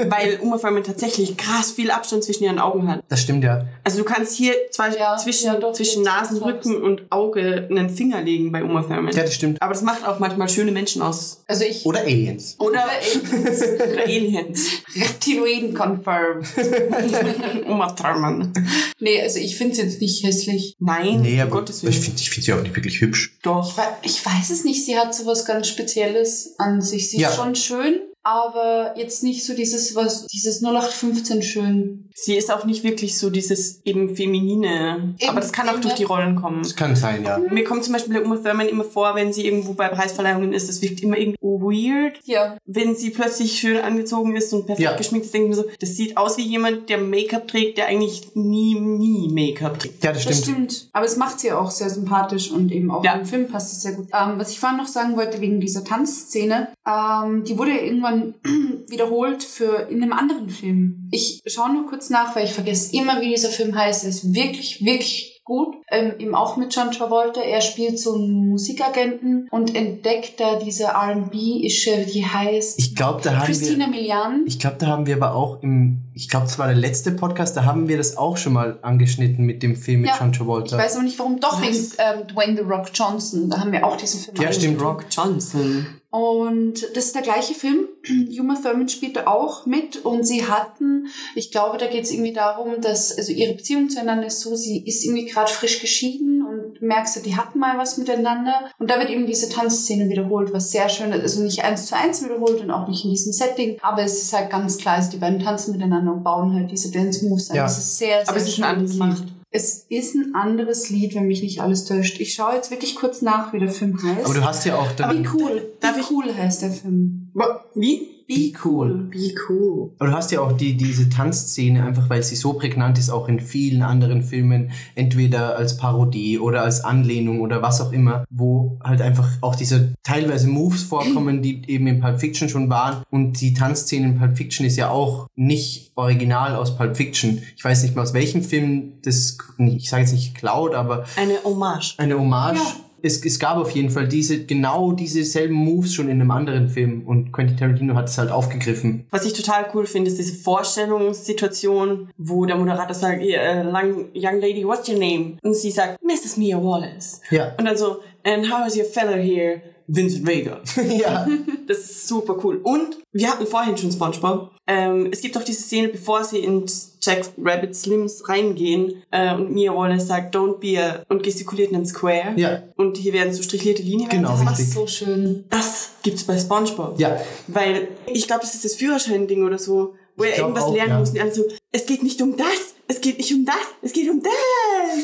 Weil Uma Thurman tatsächlich krass viel Abstand zwischen ihren Augen hat. Das stimmt ja. Also du kannst hier zwar Ja, zwischen, ja, doch, zwischen Nasen, Rücken und Auge einen Finger legen bei Uma Thurman. Ja, das stimmt. Aber das macht auch manchmal schöne Menschen aus. Also ich, Oder Aliens. Oder, Aliens. <laughs> oder Aliens. Reptiloiden confirmed. <laughs> Uma Thurman. Nee, also ich finde es jetzt nicht hässlich. Nein, Nee, um aber Gottes Willen. ich finde ich find sie auch nicht wirklich hübsch. Doch. Ich wei- Ich weiß es nicht, sie hat so was ganz Spezielles an sich. Sie Ja. ist schon schön, aber jetzt nicht so dieses, was, dieses 0815 schön. Sie ist auch nicht wirklich so dieses eben Feminine. Eben, aber das kann auch durch die Rollen kommen. Das kann sein, ja. Mir kommt zum Beispiel bei Uma Thurman immer vor, wenn sie irgendwo bei Preisverleihungen ist, das wirkt immer irgendwo weird. Ja. Wenn sie plötzlich schön angezogen ist und perfekt Ja. geschminkt ist, denke ich mir so, das sieht aus wie jemand, der Make-up trägt, der eigentlich nie, nie Make-up trägt. Ja, das Das stimmt. stimmt. Aber es macht sie auch sehr sympathisch und eben auch Ja. im Film passt es sehr gut. Ähm, was ich vorhin noch sagen wollte wegen dieser Tanzszene, ähm, die wurde ja irgendwann <clears throat> wiederholt für in einem anderen Film. Ich schaue nur kurz nach, weil ich vergesse immer, wie dieser Film heißt. Er ist wirklich, wirklich gut. Ähm, eben auch mit John Travolta. Er spielt so einen Musikagenten und entdeckt da diese R&B-ische, die heißt Ich glaube, da haben wir. Christina Milian. Ich glaube, da haben wir aber auch im, ich glaube, das war der letzte Podcast, da haben wir das auch schon mal angeschnitten mit dem Film mit Ja, John Ich Travolta. weiß aber nicht warum. Doch, Was? wegen ähm, Dwayne The Rock Johnson. Da haben wir auch diesen Film Ja, stimmt. Rock Johnson. Und das ist der gleiche Film. <clears throat> Uma Thurman spielte auch mit und sie hatten, ich glaube, da geht es irgendwie darum, dass, also ihre Beziehung zueinander ist so, sie ist irgendwie gerade frisch geschieden und du merkst, die hatten mal was miteinander. Und da wird eben diese Tanzszene wiederholt, was sehr schön ist. Also nicht eins zu eins wiederholt und auch nicht in diesem Setting, aber es ist halt ganz klar, dass die beiden tanzen miteinander und bauen halt diese Dance Moves ein. Ja. Das ist sehr, sehr Aber es ist ein schön anderes gemacht. Es ist ein anderes Lied, wenn mich nicht alles täuscht. Ich schaue jetzt wirklich kurz nach, wie der Film heißt. aber du hast ja auch dann, wie cool, Darf wie cool heißt der Film? Wie? Be cool. Be cool. Aber du hast ja auch die, diese Tanzszene, einfach weil sie so prägnant ist, auch in vielen anderen Filmen, entweder als Parodie oder als Anlehnung oder was auch immer, wo halt einfach auch diese teilweise Moves vorkommen, die eben in Pulp Fiction schon waren. Und die Tanzszene in Pulp Fiction ist ja auch nicht original aus Pulp Fiction. Ich weiß nicht mehr aus welchem Film das, ich sage jetzt nicht geklaut, aber Eine Hommage. eine Hommage. Ja. Es, es gab auf jeden Fall diese, genau diese selben Moves schon in einem anderen Film und Quentin Tarantino hat es halt aufgegriffen. Was ich total cool finde, ist diese Vorstellungssituation, wo der Moderator sagt, "Yeah, uh, lang- Young Lady, what's your name? Und sie sagt, Mrs. Mia Wallace. Ja. Und dann so, and how is your fellow here? Vincent Vega. <laughs> ja. <laughs> Das ist super cool. Und wir hatten vorhin schon SpongeBob. Ähm, es gibt auch diese Szene, bevor sie in Jack Rabbit Slims reingehen äh, und Mia Wallace sagt, don't be a und gestikuliert einen Square. Ja. Und hier werden so strichlierte Linien. Genau, das, richtig. ist so schön. das gibt's bei SpongeBob. Ja. Weil ich glaube, das ist das Führerschein-Ding oder so, wo er glaub irgendwas auch, lernen ja. muss. Und alle so, es geht nicht um das, es geht nicht um das, es geht um das.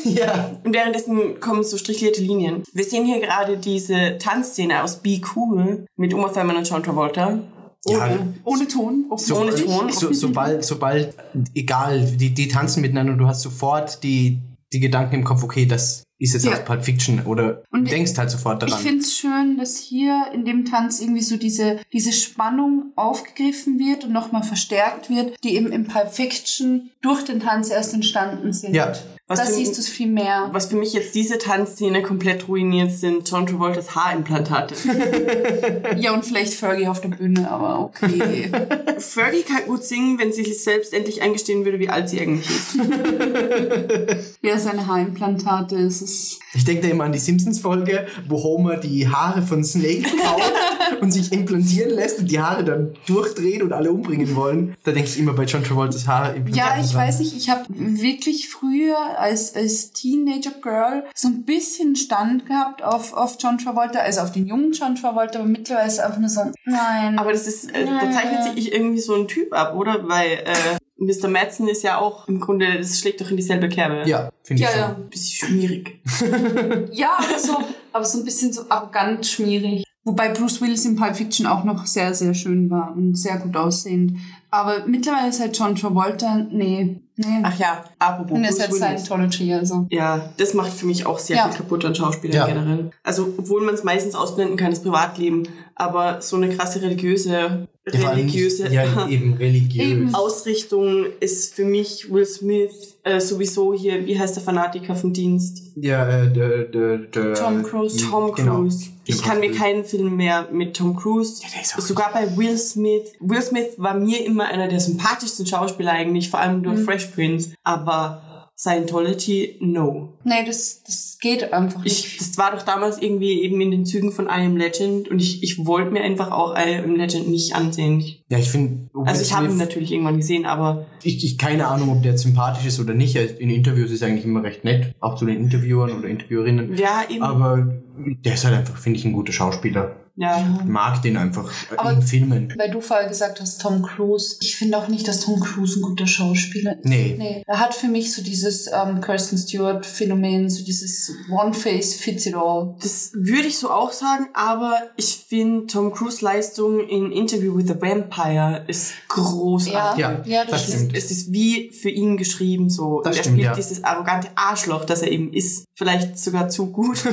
<laughs> Ja. Und währenddessen kommen so strichlierte Linien. Wir sehen hier gerade diese Tanzszene aus Be Cool mit Uma Thurman und John Travolta. Ja, Ohne Ton. so, Ohne Ton. So, sobald, sobald, egal, die, die tanzen miteinander, du hast sofort die, die Gedanken im Kopf, okay, das ist jetzt Ja. aus Pulp Fiction oder Und du denkst halt sofort Ich daran. finde es schön, dass hier in dem Tanz irgendwie so diese, diese Spannung aufgegriffen wird und nochmal verstärkt wird, die eben im Pulp Fiction durch den Tanz erst entstanden sind. Ja. Was da siehst du es viel mehr. Was für mich jetzt diese Tanzszene komplett ruiniert, sind John Travoltas Haarimplantate. <laughs> Ja, und vielleicht Fergie auf der Bühne, aber okay. <laughs> Fergie kann gut singen, wenn sie sich selbst endlich eingestehen würde, wie alt sie eigentlich ist. <laughs> ja, seine Haarimplantate, es ist. Ich denke da immer an die Simpsons-Folge, wo Homer die Haare von Snake kauft <laughs> und sich implantieren lässt und die Haare dann durchdreht und alle umbringen wollen. Da denke ich immer bei John Travoltas Haare Ja, ich weiß nicht, ich habe wirklich früher als, als Teenager-Girl so ein bisschen Stand gehabt auf, auf John Travolta, also auf den jungen John Travolta, aber mittlerweile ist einfach nur so, nein. Aber das ist, äh, da zeichnet sich irgendwie so ein Typ ab, oder? Weil äh, Mr. Madsen ist ja auch im Grunde, das schlägt doch in dieselbe Kerbe. Ja, finde ich Ja, schon. ja. Bisschen schmierig. <laughs> Ja, aber so, aber so ein bisschen so arrogant schmierig. Wobei Bruce Willis in Pulp Fiction auch noch sehr, sehr schön war und sehr gut aussehend. Aber mittlerweile ist halt John Travolta, nee, nee. Ach ja, apropos und er ist halt. Scientology, also. Ja, das macht für mich auch sehr Ja. viel kaputt an Schauspielern Ja. generell. Also, obwohl man es meistens ausblenden kann, das Privatleben, aber so eine krasse religiöse, Religiöse Ja, <laughs> eben religiös. Eben. Ausrichtung ist für mich Will Smith äh, sowieso hier, wie heißt der Fanatiker vom Dienst? Ja, äh, der, der, der, Tom Cruise. Tom Genau. Cruise. Ich kann mir keinen Film mehr mit Tom Cruise. Ja, der ist auch Sogar bei Will Smith. Will Smith war mir immer einer der sympathischsten Schauspieler eigentlich, vor allem durch Fresh Prince. Aber Scientology, no. Nee, das, das geht einfach nicht. Ich, das war doch damals irgendwie eben in den Zügen von I Am Legend und ich, ich wollte mir einfach auch I Am Legend nicht ansehen. Ich, Ja, ich finde. also ich habe ihn natürlich irgendwann gesehen, aber Ich, ich keine Ahnung, ob der jetzt sympathisch ist oder nicht. Er- In Interviews ist er eigentlich immer recht nett, auch zu den Interviewern oder Interviewerinnen. ja, eben. Aber der ist halt einfach, finde ich, ein guter Schauspieler. Ja. Ich mag den einfach Aber- in Filmen. Weil du vorher gesagt hast, Tom Cruise. Ich finde auch nicht, dass Tom Cruise ein guter Schauspieler ist. Nee. Nee. Er hat für mich so dieses ähm, Kirsten Stewart-Phänomen, so dieses One-Face-Fits-it-all. Das würde ich so auch sagen, aber ich finde Tom Cruise Leistung in Interview with the Vampire ist großartig. Ja, ja, das das Es stimmt. ist, es ist wie für ihn geschrieben so. Das und er stimmt, spielt ja. dieses arrogante Arschloch, das er eben ist. Vielleicht sogar zu gut.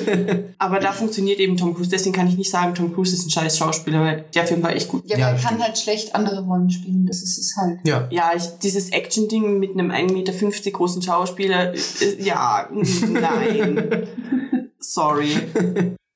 <laughs> Aber da funktioniert eben Tom Cruise. Deswegen kann ich nicht sagen, Tom Cruise ist ein scheiß Schauspieler, weil der Film war echt gut. Ja, Ja, aber er das kann stimmt. halt schlecht andere Rollen spielen. Das ist es halt. Ja. Ja, ich, dieses Action-Ding mit einem 1,50 Meter großen Schauspieler, äh, ja, nein. <laughs> Sorry.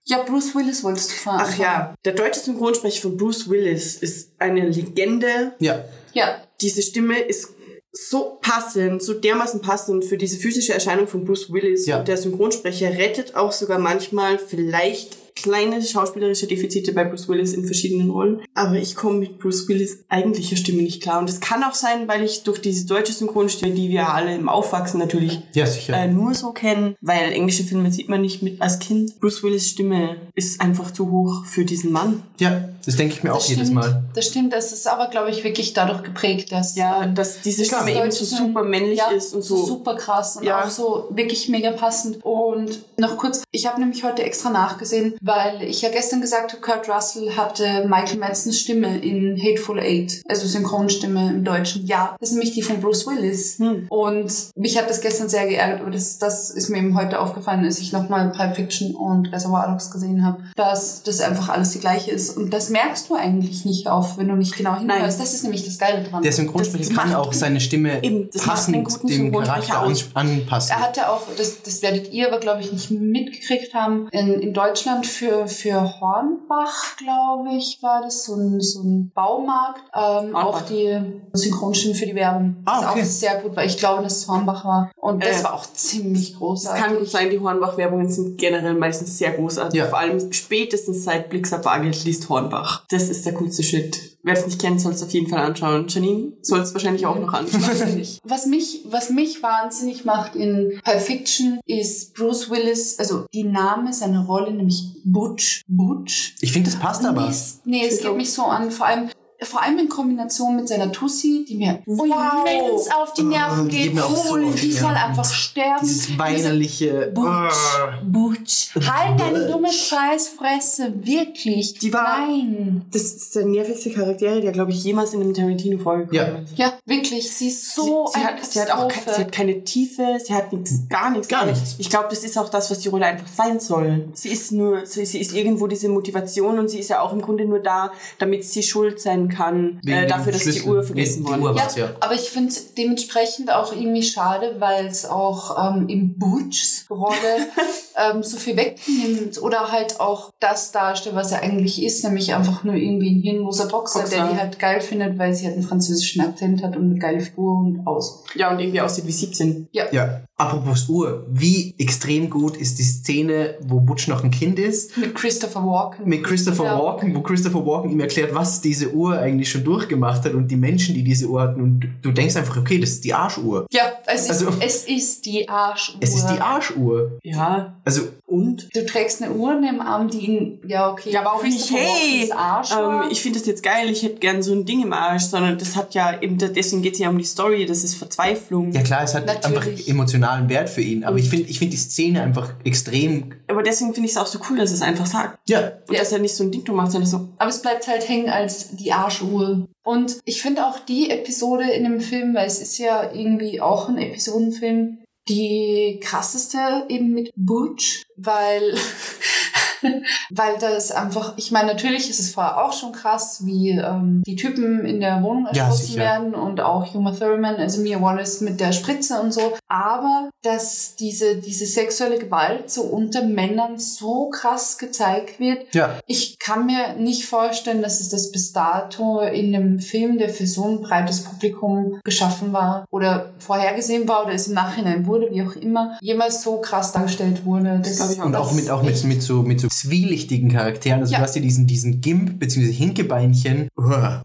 Ja, Bruce Willis wolltest du fahren. Ach ja, der deutsche Synchronsprecher von Bruce Willis ist eine Legende. Ja. Ja, Diese Stimme ist so passend, so dermaßen passend für diese physische Erscheinung von Bruce Willis. Ja. Und der Synchronsprecher rettet auch sogar manchmal vielleicht kleine schauspielerische Defizite bei Bruce Willis in verschiedenen Rollen. Aber ich komme mit Bruce Willis eigentlicher Stimme nicht klar. Und es kann auch sein, weil ich durch diese deutsche Synchronstimme, die wir alle im Aufwachsen natürlich Ja, sicher. äh, nur so kennen, weil englische Filme sieht man nicht mit als Kind. Bruce Willis Stimme ist einfach zu hoch für diesen Mann. ja, das denke ich mir auch das jedes stimmt. Mal. Das stimmt, das ist aber, glaube ich, wirklich dadurch geprägt, dass Ja, dass diese Das Stimme eben so Deutsche super männlich ja, ist und so. super krass und Ja. auch so wirklich mega passend. Und noch kurz, ich habe nämlich heute extra nachgesehen, weil ich ja gestern gesagt habe, Kurt Russell hatte Michael Madsens Stimme in Hateful Eight, also Synchronstimme im Deutschen. Ja, das ist nämlich die von Bruce Willis. Hm. Und mich hat das gestern sehr geärgert, aber das, das ist mir eben heute aufgefallen, als ich nochmal Pulp Fiction und Reservoir Dogs gesehen habe, dass das einfach alles die gleiche ist. Und das merkst du eigentlich nicht auf, wenn du nicht genau hinhörst. Das ist nämlich das Geile dran. Der Synchronsprecher kann auch seine Stimme Eben, passend dem Charakter anpassen. Er hatte auch, das, das werdet ihr aber, glaube ich, nicht mitgekriegt haben, in, in Deutschland für, für Hornbach, glaube ich, war das so ein, so ein Baumarkt. Ähm, auch die Synchronstimmen für die Werbung. Ah, Das okay. ist auch sehr gut, weil ich glaube, dass es Hornbach war. Und das Äh, war auch ziemlich Es großartig. kann gut sein, die Hornbach-Werbungen sind generell meistens sehr großartig. Ja. Vor allem spätestens seit Blixer Bargeld liest Hornbach. Das ist der coolste Shit. Wer es nicht kennt, soll es auf jeden Fall anschauen. Janine soll es wahrscheinlich auch noch anschauen. <laughs> Was mich, was mich wahnsinnig macht in Pulp Fiction ist Bruce Willis, also die Name, seine Rolle, nämlich Butch. Butch. Ich finde, das passt aber. Nee, es- nee, es geht mich so an. Vor allem, vor allem in Kombination mit seiner Tussi, die mir Wow. immens auf die Nerven Oh, die geht. auch so auf die die soll einfach sterben. Dieses weinerliche. Butch. Ah. Butch. Halt deine dumme Scheißfresse. Wirklich. Die war- Nein. Das ist der nervigste Charakter, der, glaube ich, jemals in einem Tarantino vorgekommen ist. Ja, wirklich. Sie ist so sie, sie, eine hat, sie hat auch sie hat keine Tiefe, sie hat nichts, gar nichts. Gar nichts. Ich glaube, das ist auch das, was die Rolle einfach sein soll. Sie ist nur, sie, sie ist irgendwo diese Motivation und sie ist ja auch im Grunde nur da, damit sie schuld sein kann äh, dafür, dass die Schlüssel. Uhr vergessen Uhr war- Ja, ja. aber ich finde es dementsprechend auch irgendwie schade, weil es auch ähm, in Butchs Rolle <laughs> ähm, so viel wegnimmt oder halt auch das darstellt, was er eigentlich ist, nämlich einfach nur irgendwie ein hirnloser Boxer, Boxer. der die halt geil findet, weil sie halt einen französischen Akzent hat und eine geile Figur und aus. Ja, und irgendwie aussieht wie 17. Ja. Ja, apropos Uhr. Wie extrem gut ist die Szene, wo Butch noch ein Kind ist? Mit Christopher Walken. Mit Christopher Ja. Walken, wo Christopher Walken ihm erklärt, was diese Uhr eigentlich schon durchgemacht hat und die Menschen, die diese Uhr hatten. Und du- denkst einfach, okay, das ist die Arschuhr. Ja, es ist, Also- es ist die Arschuhr. Es ist die Arschuhr. Ja. Also, und? Du trägst eine Uhr in dem Arm, die ihn, ja okay. Ja, aber auch nicht, hey, Arsch ähm, ich finde das jetzt geil, ich hätte gern so ein Ding im Arsch, sondern das hat ja eben, deswegen geht es ja um die Story, das ist Verzweiflung. Ja klar, es hat Natürlich. einfach emotionalen Wert für ihn. Aber ich finde ich find die Szene einfach extrem. Aber deswegen finde ich es auch so cool, dass es einfach sagt. Ja, Und Ja. dass er nicht so ein Ding macht, sondern so, Aber es bleibt halt hängen als die Arschuhr. Und ich finde auch die Episode in dem Film, weil es ist ja irgendwie auch ein Episodenfilm, die krasseste eben mit Butch, weil, <laughs> <laughs> weil das einfach, ich meine, natürlich ist es vorher auch schon krass, wie ähm, die Typen in der Wohnung Ja, erschossen sicher. werden und auch Uma Thurman, also Mia Wallace mit der Spritze und so. Aber dass diese, diese sexuelle Gewalt so unter Männern so krass gezeigt wird, ja. ich kann mir nicht vorstellen, dass es das bis dato in einem Film, der für so ein breites Publikum geschaffen war oder vorhergesehen war oder es im Nachhinein wurde, wie auch immer, jemals so krass dargestellt wurde. Das, glaub ich auch. Und auch mit, auch mit, mit, so, mit so zwielichtigen Charakteren. Also Ja. du hast ja diesen, diesen Gimp bzw. Hinkebeinchen.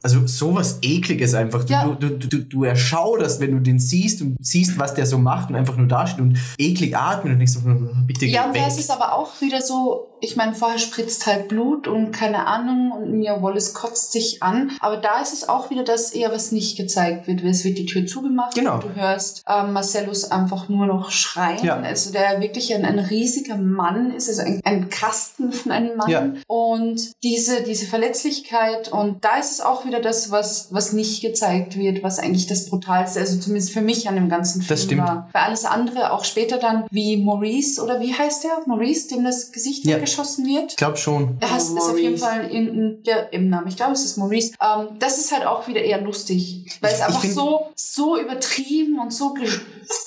Also sowas ekliges einfach. Du, Ja. du, du, du, du erschauderst, wenn du den siehst und siehst, was der so macht und einfach nur dasteht und eklig atmet und denkst so, bitte Ja, geh und weg. das ist aber auch wieder so, ich meine, vorher spritzt halt Blut und keine Ahnung und Mia Wallace kotzt sich an. Aber da ist es auch wieder das eher, was nicht gezeigt wird. Es wird die Tür zugemacht Genau. und du hörst ähm, Marcellus einfach nur noch schreien. Ja. Also der wirklich ein, ein riesiger Mann ist, also ein, ein Kasten von einem Mann. Ja. Und diese, diese Verletzlichkeit und da ist es auch wieder das, was, was nicht gezeigt wird, was eigentlich das Brutalste, also zumindest für mich an dem ganzen Film Das stimmt. war. Weil alles andere, auch später dann, wie Maurice, oder wie heißt der? Maurice, dem das Gesicht Ja. Weggeschossen wird. Ich glaube schon. Er heißt, Oh, ist auf jeden. Fall irgendein, ja, im Namen, ich glaube, es ist Maurice. Ähm, das ist halt auch wieder eher lustig, weil Ich- es ich einfach find- so, so übertrieben und so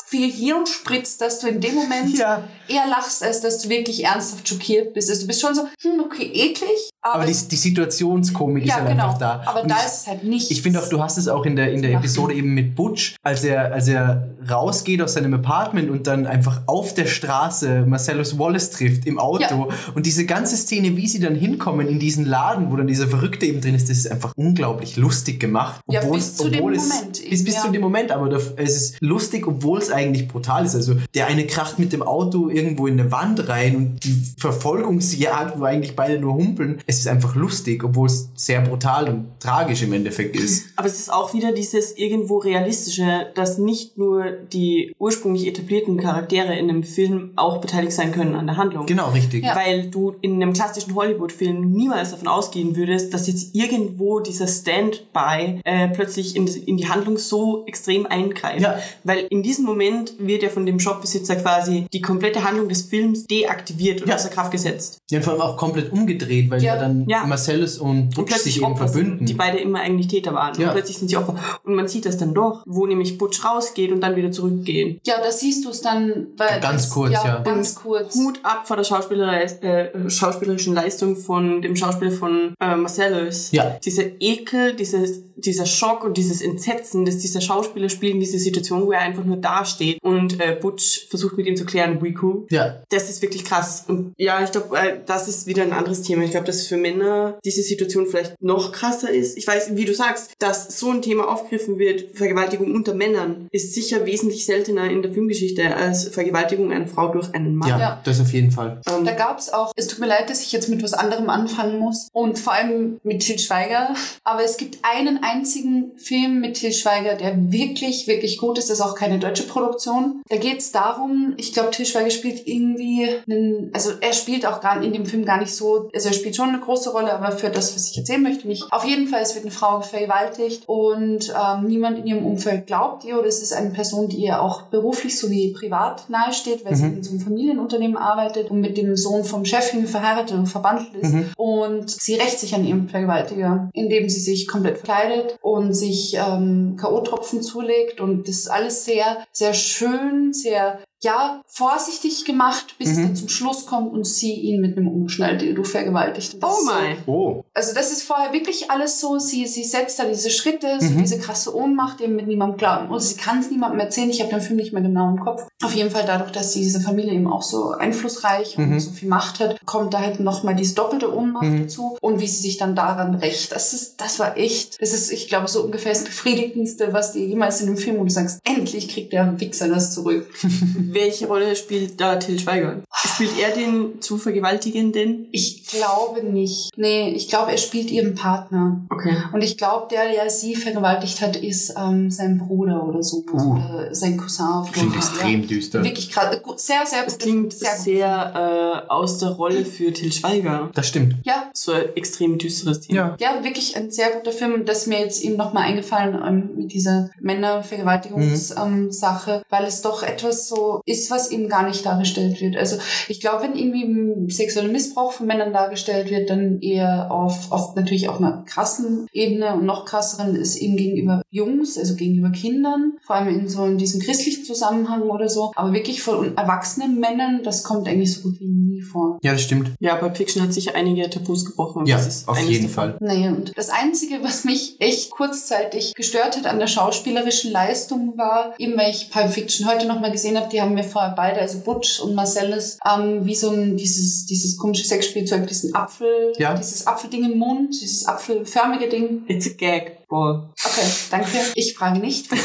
viel Hirn spritzt, dass du in dem Moment Ja. eher lachst, als dass du wirklich ernsthaft schockiert bist. Also du bist schon so, hm, okay, eklig, aber, Aber die, die Situationskomik ist ja, halt genau. einfach da. Aber Und da ich, ist es halt nicht. Ich finde auch, du hast es auch in der, in der. Episode eben mit Butch, als er, als er rausgeht aus seinem Apartment und dann einfach auf der Straße Marcellus Wallace trifft im Auto. Ja. Und diese ganze Szene, wie sie dann hinkommen in diesen Laden, wo dann dieser Verrückte eben drin ist, das ist einfach unglaublich lustig gemacht. Ja, Obwohl- bis zu dem obwohl es, Moment Bis, bis ja. zu dem Moment, aber da- es ist lustig, obwohl es eigentlich brutal ist. Also der eine kracht mit dem Auto irgendwo in eine Wand rein und die Verfolgungsjagd, wo eigentlich beide nur humpeln. Es ist einfach lustig, obwohl es sehr brutal und tragisch im Endeffekt ist. Aber es ist auch wieder dieses irgendwo realistische, dass nicht nur die ursprünglich etablierten Charaktere in einem Film auch beteiligt sein können an der Handlung. Genau, richtig. Ja. Weil du in einem klassischen Hollywood-Film niemals davon ausgehen würdest, dass jetzt irgendwo dieser Standby äh, plötzlich in, in die Handlung so extrem eingreift. Ja. Weil in diesem Moment wird ja von dem Shopbesitzer quasi die komplette Handlung des Films deaktiviert und Ja. außer Kraft gesetzt. Die haben vor allem auch komplett umgedreht, weil Ja. ja, dann Ja. Marcellus und Und Butch sich plötzlich eben Opfer sind, verbünden. die beide immer eigentlich Täter waren. Ja. Und plötzlich sind sie Opfer. Und man sieht das dann doch, wo nämlich Butch rausgeht und dann wieder zurückgehen. Ja, da siehst du es dann. Weil Ganz das, kurz, ja. Ganz kurz. Hut ab vor der Schauspielerei- äh, schauspielerischen Leistung von dem Schauspieler von äh, Marcellus. Ja. Dieser Ekel, dieses, dieser Schock und dieses Entsetzen, dass dieser Schauspieler spielt in dieser Situation, wo er einfach nur dasteht und äh, Butch versucht mit ihm zu klären, Riku. ja, Das ist wirklich krass. Und ja, ich glaube, äh, das ist wieder ein anderes Thema. Ich glaube, dass für Männer diese Situation vielleicht noch krasser ist. Ich weiß, wie du sagst, dass so ein Thema aufgegriffen wird, Vergewaltigung unter Männern, ist sicher wesentlich seltener in der Filmgeschichte als Vergewaltigung einer Frau durch einen Mann. ja, Ja. das auf jeden Fall. Ähm, Da gab's auch, es tut mir leid, dass ich jetzt mit was anderem anfangen muss und vor allem mit Til Schweiger, aber es gibt einen einzigen Film mit Til Schweiger, der wirklich, wirklich gut ist, das ist auch keine deutsche Produktion. Da geht's darum, ich glaube, Til Schweiger spielt irgendwie einen, also er spielt auch gar in dem Film gar nicht so, also er spielt schon eine große Rolle, aber für das, was ich erzählen möchte, nicht. Auf jeden Fall, es wird eine Frau vergewaltigt und ähm, niemand in ihrem Umfeld glaubt ihr oder es ist eine Person, die ihr auch beruflich sowie privat nahesteht, weil sie Mhm. in so einem Familienunternehmen arbeitet und mit dem Sohn vom Chef irgendwie verheiratet und verbandelt ist. Mhm. Und sie rächt sich an ihrem Vergewaltiger, indem sie sich komplett verkleidet und sich ähm, K.O.-Tropfen zulegt. Und das ist alles sehr, sehr schön, sehr ja, vorsichtig gemacht, bis es Mhm. dann zum Schluss kommt und sie ihn mit einem Umschnalldildo vergewaltigt. Und das oh mein. Oh. also das ist vorher wirklich alles so, sie, sie setzt da diese Schritte, so Mhm. diese krasse Ohnmacht, die mit niemandem glauben. Und sie kann es niemandem erzählen, ich habe den Film nicht mehr genau im Kopf. Auf jeden Fall dadurch, dass diese Familie eben auch so einflussreich und Mhm. so viel Macht hat, kommt da halt nochmal diese doppelte Ohnmacht Mhm. dazu. Und wie sie sich dann daran rächt, das ist, das war echt, das ist, ich glaube, so ungefähr das Befriedigendste, was dir jemals in dem Film, wo du sagst, endlich kriegt der Wichser das zurück. <laughs> Welche Rolle spielt da Till Schweiger? Spielt er den zu Vergewaltigenden? Ich glaube nicht. Nee, ich glaube, er spielt ihren Partner. Okay. Und ich glaube, der, der sie vergewaltigt hat, ist ähm, sein Bruder oder so. Uh. Oder sein Cousin Klingt Fall. extrem Ja. düster. Wirklich krass. Gut, Sehr, sehr Das klingt sehr sehr äh, aus der Rolle für Till Schweiger. Das stimmt. Ja, So ein extrem düsteres Thema. ja, wirklich ein sehr guter Film. Das ist mir jetzt eben nochmal eingefallen ähm, mit dieser Männervergewaltigungssache, ähm, Sache, weil es doch etwas so ist, was eben gar nicht dargestellt wird. Also ich glaube, wenn irgendwie sexueller Missbrauch von Männern dargestellt wird, dann eher auf, auf natürlich auch einer krassen Ebene und noch krasseren ist eben gegenüber Jungs, also gegenüber Kindern, vor allem in so in diesem christlichen Zusammenhang oder so. Aber wirklich von erwachsenen Männern, das kommt eigentlich so gut wie nie vor. Ja, das stimmt. Ja, Pulp Fiction hat sicher einige Tabus gebrochen. und Ja, das ist auf jeden davon. Fall. Naja, und das Einzige, was mich echt kurzzeitig gestört hat an der schauspielerischen Leistung war, eben weil ich Pulp Fiction heute nochmal gesehen habe, die haben mir vorher beide, also Butch und Marcellus, ähm, wie so ein, dieses, dieses komische Sexspielzeug, diesen Apfel, Ja. dieses Apfelding im Mund, dieses apfelförmige Ding. It's a gag ball. Okay, danke. Ich frage nicht. <laughs>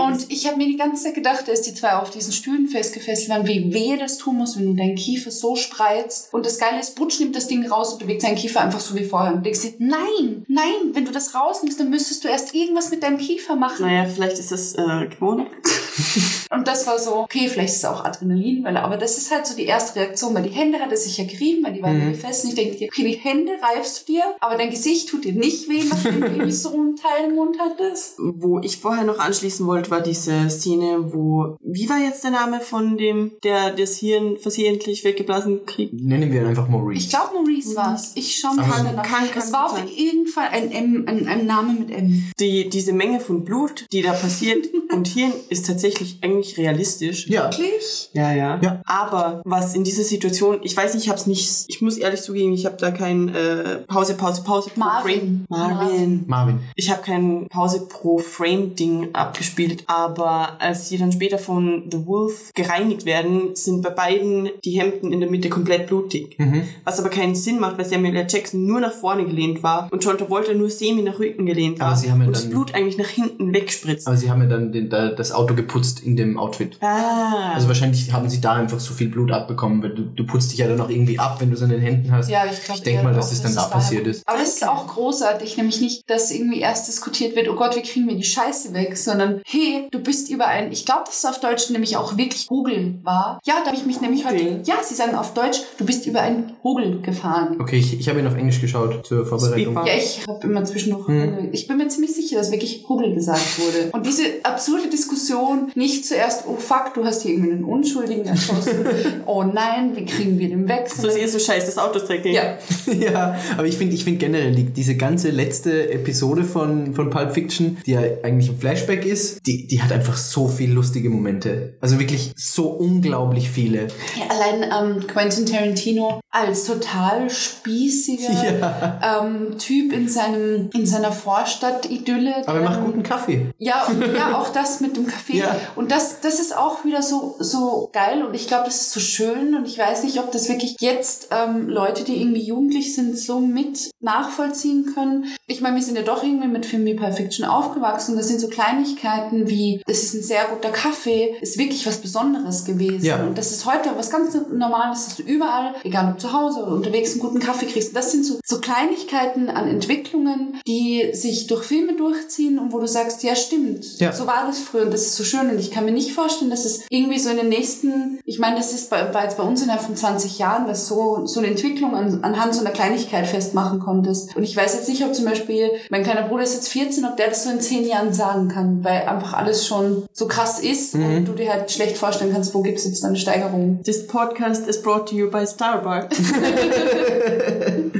Und ich habe mir die ganze Zeit gedacht, als die zwei auf diesen Stühlen festgefesselt waren, wie weh das tun muss, wenn du deinen Kiefer so spreizt. Und das Geile ist, Butch nimmt das Ding raus und bewegt seinen Kiefer einfach so wie vorher. Und denkst dir, nein, nein, wenn du das rausnimmst, dann müsstest du erst irgendwas mit deinem Kiefer machen. naja, vielleicht ist das äh, gewohnt. <laughs> Und das war so, okay, vielleicht ist es auch Adrenalin, weil, aber das ist halt so die erste Reaktion, weil die Hände hat er sich ja gerieben, weil die waren mhm. fest. Und ich denke dir, okay, die Hände reibst du dir, aber dein Gesicht tut dir nicht weh, nachdem du irgendwie so einen Teil im Mund hattest. Wo ich vorher noch anschließen wollte, war diese Szene, wo, wie war jetzt der Name von dem, der das Hirn versehentlich weggeblasen kriegt? Nennen wir ihn einfach Maurice. Ich glaube, Maurice war's. Ich schau mal Aber- danach. Kann- kann es war auf jeden Fall ein, M, ein, ein Name mit M. Die, diese Menge von Blut, die da passiert <laughs> und Hirn, ist tatsächlich eigentlich realistisch. Ja. Wirklich? Ja, ja. Ja. Aber was in dieser Situation, ich weiß nicht, ich hab's nicht, ich muss ehrlich zugeben, ich habe da kein äh, Pause, Pause, Pause pro Marvin. Marvin. Marvin. Ich habe kein Pause pro Frame Ding abgespielt, aber als sie dann später von The Wolf gereinigt werden, sind bei beiden die Hemden in der Mitte komplett blutig. Mhm. Was aber keinen Sinn macht, weil Samuel L. Jackson nur nach vorne gelehnt war und John Travolta nur semi nach Rücken gelehnt war Aber sie haben ja und das dann- Blut eigentlich nach hinten wegspritzt. Aber sie haben ja dann den, da, das Auto geputzt in dem Outfit. ah. Also wahrscheinlich haben sie da einfach so viel Blut abbekommen, weil du, du putzt dich ja dann auch irgendwie ab, wenn du es an den Händen hast. Ja, ich glaube. Ich denke mal, dass das dann da passiert ist. Aber das ist auch großartig, nämlich nicht, dass irgendwie erst diskutiert wird, oh Gott, wie kriegen wir die Scheiße weg, sondern hey, du bist über ein, ich glaube, dass es auf Deutsch nämlich auch wirklich Hugel war. Ja, da habe ich mich nämlich heute, ja, sie sagen auf Deutsch, du bist über einen Hugel gefahren. Okay, ich, ich habe ihn auf Englisch geschaut zur Vorbereitung. Speedbump. Ja, ich habe immer zwischendurch, Hm. ich bin mir ziemlich sicher, dass wirklich Hugel gesagt wurde. Und diese absurde Diskussion, nicht zuerst, oh fuck, du hast hier irgendwie einen Unschuldigen erschossen, <laughs> oh nein, wie kriegen wir den weg? so ist eh so scheiße, das Auto trägt den. ja, <laughs> ja, aber ich finde ich find generell die, diese ganze letzte Episode von, von Pulp Fiction, die ja eigentlich ein Flashback ist, die, die hat einfach so viel lustige Momente. Also wirklich so unglaublich viele. Ja, allein ähm, Quentin Tarantino als total spießiger <laughs> ähm, Typ in seinem in seiner Vorstadt-Idylle. Aber er macht Ähm, guten Kaffee. Ja, und <laughs> ja, auch das mit dem Kaffee. Ja. Und das, das ist auch wieder so, so geil und ich glaube, das ist so schön und ich weiß nicht, ob das wirklich jetzt ähm, Leute, die irgendwie jugendlich sind, so mit nachvollziehen können. Ich meine, wir sind ja doch irgendwie mit Film wie Pulp Fiction aufgewachsen. Das sind so Kleinigkeiten wie, es ist ein sehr guter Kaffee, ist wirklich was Besonderes gewesen. Ja. Und das ist heute was ganz Normales, dass du überall, egal ob zu Hause oder unterwegs, einen guten Kaffee kriegst. Und das sind so, so Kleinigkeiten an Entwicklungen, die sich durch Filme durchziehen und wo du sagst, ja stimmt, Ja. so war das früher und das ist so schön. Und ich kann mir nicht vorstellen, dass es irgendwie so in den nächsten, ich meine, das ist bei, war jetzt bei uns innerhalb von 20 Jahren, dass so, so eine Entwicklung an, anhand so einer Kleinigkeit festmachen konntest. Und ich weiß jetzt nicht, ob zum Beispiel, mein kleiner Bruder ist jetzt 14, ob der das so in 10 Jahren sagen kann, weil einfach alles schon so krass ist und du dir halt schlecht vorstellen kannst, wo gibt's jetzt dann eine Steigerung. This podcast is brought to you by Starbucks. <laughs> <laughs>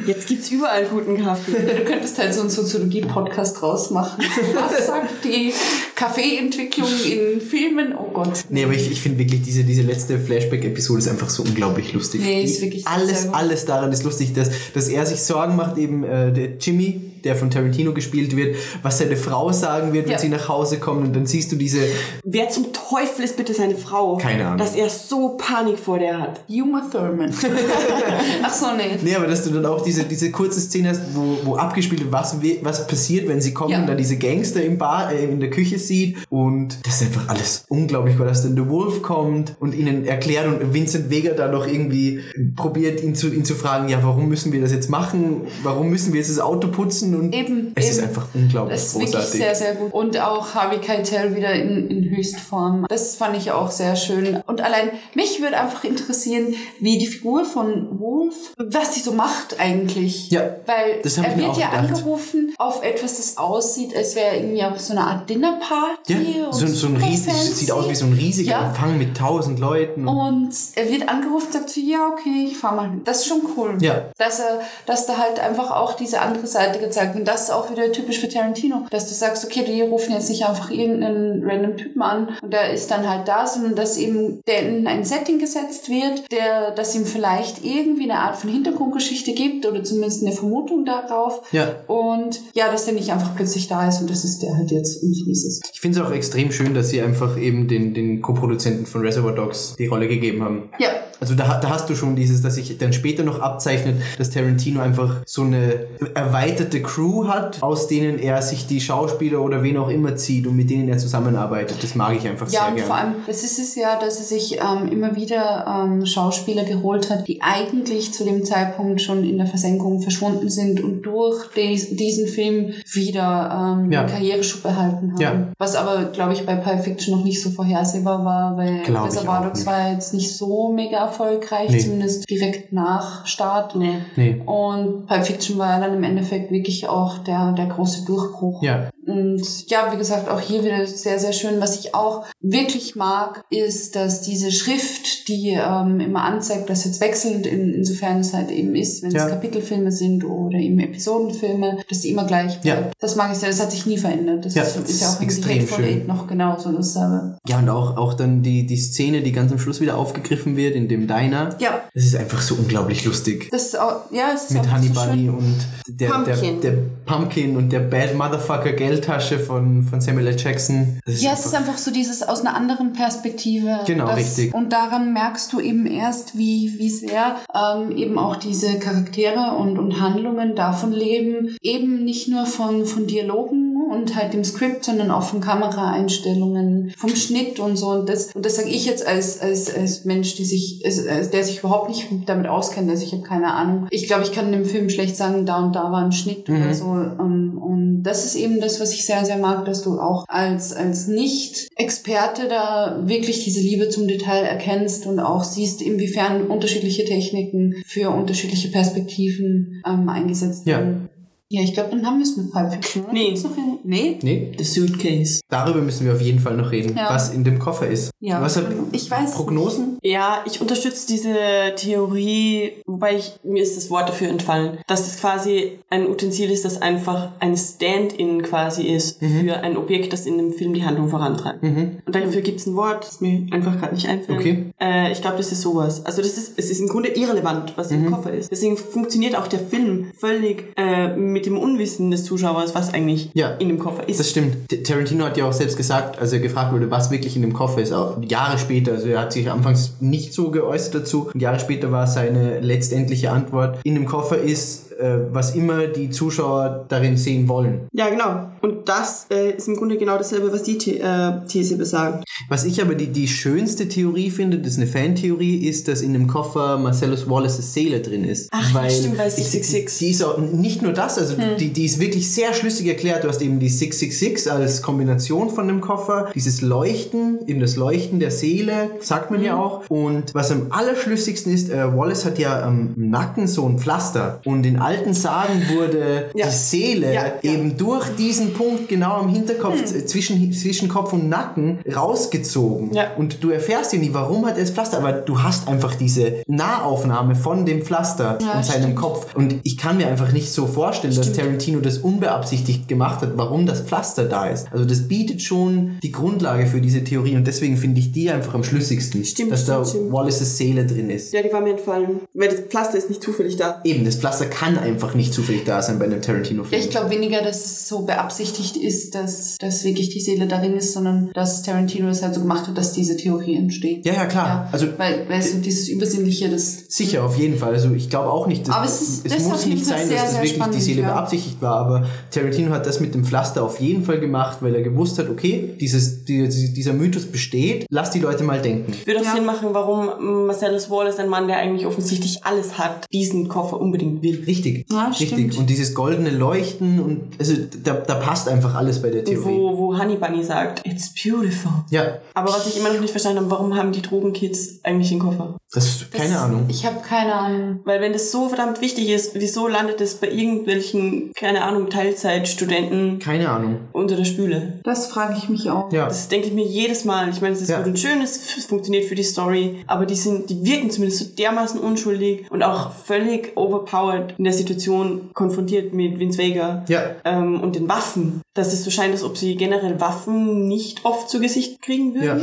Jetzt gibt's überall guten Kaffee. Du könntest halt so einen Soziologie-Podcast draus machen. Was sagt die Kaffeeentwicklung in Filmen? Oh Gott. Nee, aber ich, ich finde wirklich, diese, diese letzte Flashback-Episode ist einfach so unglaublich lustig. Nee, ist wirklich Alles, alles daran ist lustig, dass, dass er sich Sorgen macht, eben äh, der Jimmy, der von Tarantino gespielt wird, was seine Frau sagen wird, wenn Ja. sie nach Hause kommt und dann siehst du diese, Wer zum Teufel ist bitte seine Frau? Keine Ahnung. Dass er so Panik vor der hat. Uma Thurman. <laughs> Ach so, nee. Nee, aber dass du dann auch diese, diese kurze Szene hast, wo, wo abgespielt wird, was, was passiert, wenn sie kommen Ja. und dann diese Gangster im Bar, äh, in der Küche sieht. Und das ist einfach alles unglaublich, weil dass dann The Wolf kommt und ihnen erklärt und Vincent Vega da noch irgendwie probiert, ihn zu, ihn zu fragen, ja, warum müssen wir das jetzt machen? Warum müssen wir jetzt das Auto putzen? Und Eben, es ist eben. einfach unglaublich Das ist wirklich großartig. sehr, sehr gut. Und auch Harvey Keitel wieder in, in Höchstform. Das fand ich auch sehr schön. Und allein mich würde einfach interessieren, wie die Figur von Wolf, was die so macht eigentlich. Ja, Weil er wird ja gedacht. angerufen auf etwas, das aussieht, als wäre er irgendwie auf so einer Art Dinnerparty. Ja, und so, so ein riesig, sieht aus wie so ein riesiger Ja. Empfang mit tausend Leuten. Und er wird angerufen und sagt so, ja, okay, ich fahr mal. Das ist schon cool. Ja. Dass er, dass da halt einfach auch diese andere Seite gezeigt wird. Und das ist auch wieder typisch für Tarantino. Dass du sagst, okay, die rufen jetzt nicht einfach irgendeinen random Typen an und der ist dann halt da, sondern dass eben der in ein Setting gesetzt wird, der, dass ihm vielleicht irgendwie eine Art von Hintergrundgeschichte gibt oder zumindest eine Vermutung darauf. Ja. Und ja, dass der nicht einfach plötzlich da ist und das ist der halt jetzt und so ist es. Ich finde es auch extrem schön, dass sie einfach eben den, den Co-Produzenten von Reservoir Dogs die Rolle gegeben haben. Ja, Also da, da hast du schon dieses, dass sich dann später noch abzeichnet, dass Tarantino einfach so eine erweiterte Crew hat, aus denen er sich die Schauspieler oder wen auch immer zieht und mit denen er zusammenarbeitet. Das mag ich einfach Ja, sehr und gerne. vor allem, es ist es ja, dass er sich ähm, immer wieder ähm, Schauspieler geholt hat, die eigentlich zu dem Zeitpunkt schon in der Versenkung verschwunden sind und durch dies, diesen Film wieder ähm, Ja. Karriereschub erhalten haben. Ja. Was aber, glaube ich, bei Pulp Fiction noch nicht so vorhersehbar war, weil Reservoir Dogs war jetzt nicht so mega erfolgreich, Nee. zumindest direkt nach Start. Nee. Nee. Und Pulp Fiction war dann im Endeffekt wirklich auch der, der große Durchbruch. Ja. Und ja, wie gesagt, auch hier wieder sehr, sehr schön. Was ich auch wirklich mag, ist, dass diese Schrift, die ähm, immer anzeigt, dass jetzt wechselnd, in, insofern es halt eben ist, wenn Ja. es Kapitelfilme sind oder eben Episodenfilme, dass die immer gleich Ja. bleibt. Das mag ich sehr. Das hat sich nie verändert. Das Ja, ist, das ist ja auch extrem Hateful schön. Eight noch genauso. Das, äh, Ja, und auch, auch dann die, die Szene, die ganz am Schluss wieder aufgegriffen wird, in dem Diner. ja, Das ist einfach so unglaublich lustig. das ist auch, ja, es ist Mit Honey so schön. Bunny und der Pumpkin. Der, der Pumpkin und der Bad Motherfucker Geldtasche von, von Samuel L. Jackson. Ja, es ist einfach so dieses aus einer anderen Perspektive. Genau, das, richtig. Und daran merkst du eben erst, wie, wie sehr ähm, eben auch diese Charaktere und, und Handlungen davon leben, eben nicht nur von, von Dialogen und halt dem Skript, sondern auch von Kameraeinstellungen, vom Schnitt und so. Und das, und das sage ich jetzt als, als, als Mensch, die sich, als, der sich überhaupt nicht damit auskennt. Also ich habe keine Ahnung. Ich glaube, ich kann in dem Film schlecht sagen, da und da war ein Schnitt Mhm. oder so. Ähm, Und das ist eben das, was ich sehr, sehr mag, dass du auch als, als Nicht-Experte da wirklich diese Liebe zum Detail erkennst und auch siehst, inwiefern unterschiedliche Techniken für unterschiedliche Perspektiven ähm, eingesetzt Ja. werden. Ja, ich glaube, dann haben wir es mit Pulp Fiction. Nee. Nee? Nee, The Suitcase. darüber müssen wir auf jeden Fall noch reden, Ja. was in dem Koffer ist. Ja. Was hat Ich weiß. Prognosen? Ja, ich unterstütze diese Theorie, wobei ich, mir ist das Wort dafür entfallen, dass das quasi ein Utensil ist, das einfach ein Stand-in quasi ist für ein Objekt, das in dem Film die Handlung vorantreibt. Mhm. Und dafür gibt es ein Wort, das mir einfach gerade nicht einfällt. Okay. Äh, ich glaube, das ist sowas. Also das ist, es ist im Grunde irrelevant, was Mhm. im Koffer ist. Deswegen funktioniert auch der Film völlig äh, mit dem Unwissen des Zuschauers, was eigentlich Ja. in dem Koffer ist. Das stimmt. Tarantino hat ja auch selbst gesagt, als er gefragt wurde, was wirklich in dem Koffer ist, auch Jahre später, also er hat sich anfangs nicht so geäußert dazu, und Jahre später war seine letztendliche Antwort, in dem Koffer ist, äh, was immer die Zuschauer darin sehen wollen. Ja, genau. Und das äh, ist im Grunde genau dasselbe, was die The äh, These besagt. Was ich aber die, die schönste Theorie finde, das ist eine Fantheorie, ist, dass in dem Koffer Marcellus Wallaces Seele drin ist. Ach, ja, stimmt, weil 666. Die ist auch nicht nur das, also Hm. die, die ist wirklich sehr schlüssig erklärt. Du hast eben die 666 als Kombination von dem Koffer, dieses Leuchten, eben das Leuchten der Seele, sagt man ja Hm. auch. Und was am allerschlüssigsten ist, äh, Wallace hat ja am Nacken so ein Pflaster. Und in alten Sagen wurde Ja. die Seele Ja, ja. eben durch diesen Punkt genau am Hinterkopf, z- zwischen, zwischen Kopf und Nacken rausgezogen. Und du erfährst ja nie, warum hat er das Pflaster, aber du hast einfach diese Nahaufnahme von dem Pflaster und seinem stimmt. Kopf. Und ich kann mir einfach nicht so vorstellen, dass Tarantino das unbeabsichtigt gemacht hat, warum das Pflaster da ist. Also das bietet schon die Grundlage für diese Theorie und deswegen finde ich die einfach am schlüssigsten, Stimmt, dass da stimmt, stimmt. Wallaces Seele drin ist. Ja, die war mir entfallen. Weil das Pflaster ist nicht zufällig da. Eben, das Pflaster kann einfach nicht zufällig da sein bei einem Tarantino-Film. ich glaube weniger, dass es so beabsichtigt ist, dass, dass wirklich die Seele darin ist, sondern dass Tarantino es halt so gemacht hat, dass diese Theorie entsteht. Ja, ja, klar. Ja, Also weil, weil so dieses Übersinnliche, das Sicher, auf jeden Fall. Also ich glaube auch nicht, dass, Aber es ist- das ist muss nicht Fall sein, sehr, dass das sehr wirklich die spannend, Seele ja. beabsichtigt war, aber Tarantino hat das mit dem Pflaster auf jeden Fall gemacht, weil er gewusst hat, okay, dieses, die, dieser Mythos besteht, lass die Leute mal denken. Würde auch Ja. Sinn machen, warum Marcellus Wallace, ein Mann, der eigentlich offensichtlich alles hat, diesen Koffer unbedingt will. Richtig. Ja, Richtig. stimmt. Und dieses goldene Leuchten und also da, da passt einfach alles bei der Theorie. wo, wo Honey Bunny sagt, it's beautiful. Ja, Aber was ich immer noch nicht verstanden habe, warum haben die Drogenkids eigentlich den Koffer? Das keine das, Ahnung. Ich habe keine Ahnung. Weil wenn das so verdammt wichtig ist, wieso landet es bei irgendwelchen, keine Ahnung, Teilzeitstudenten Keine Ahnung. unter der Spüle? Das frage ich mich auch. Ja. Das denke ich mir jedes Mal. Ich meine, es ist Ja. gut und schön, es funktioniert für die Story, aber die sind, die wirken zumindest so dermaßen unschuldig und auch völlig overpowered in der Situation konfrontiert mit Vince Vega Ja. ähm, und den Waffen, dass es so scheint, als ob sie generell Waffen nicht oft zu Gesicht kriegen Ja. würden.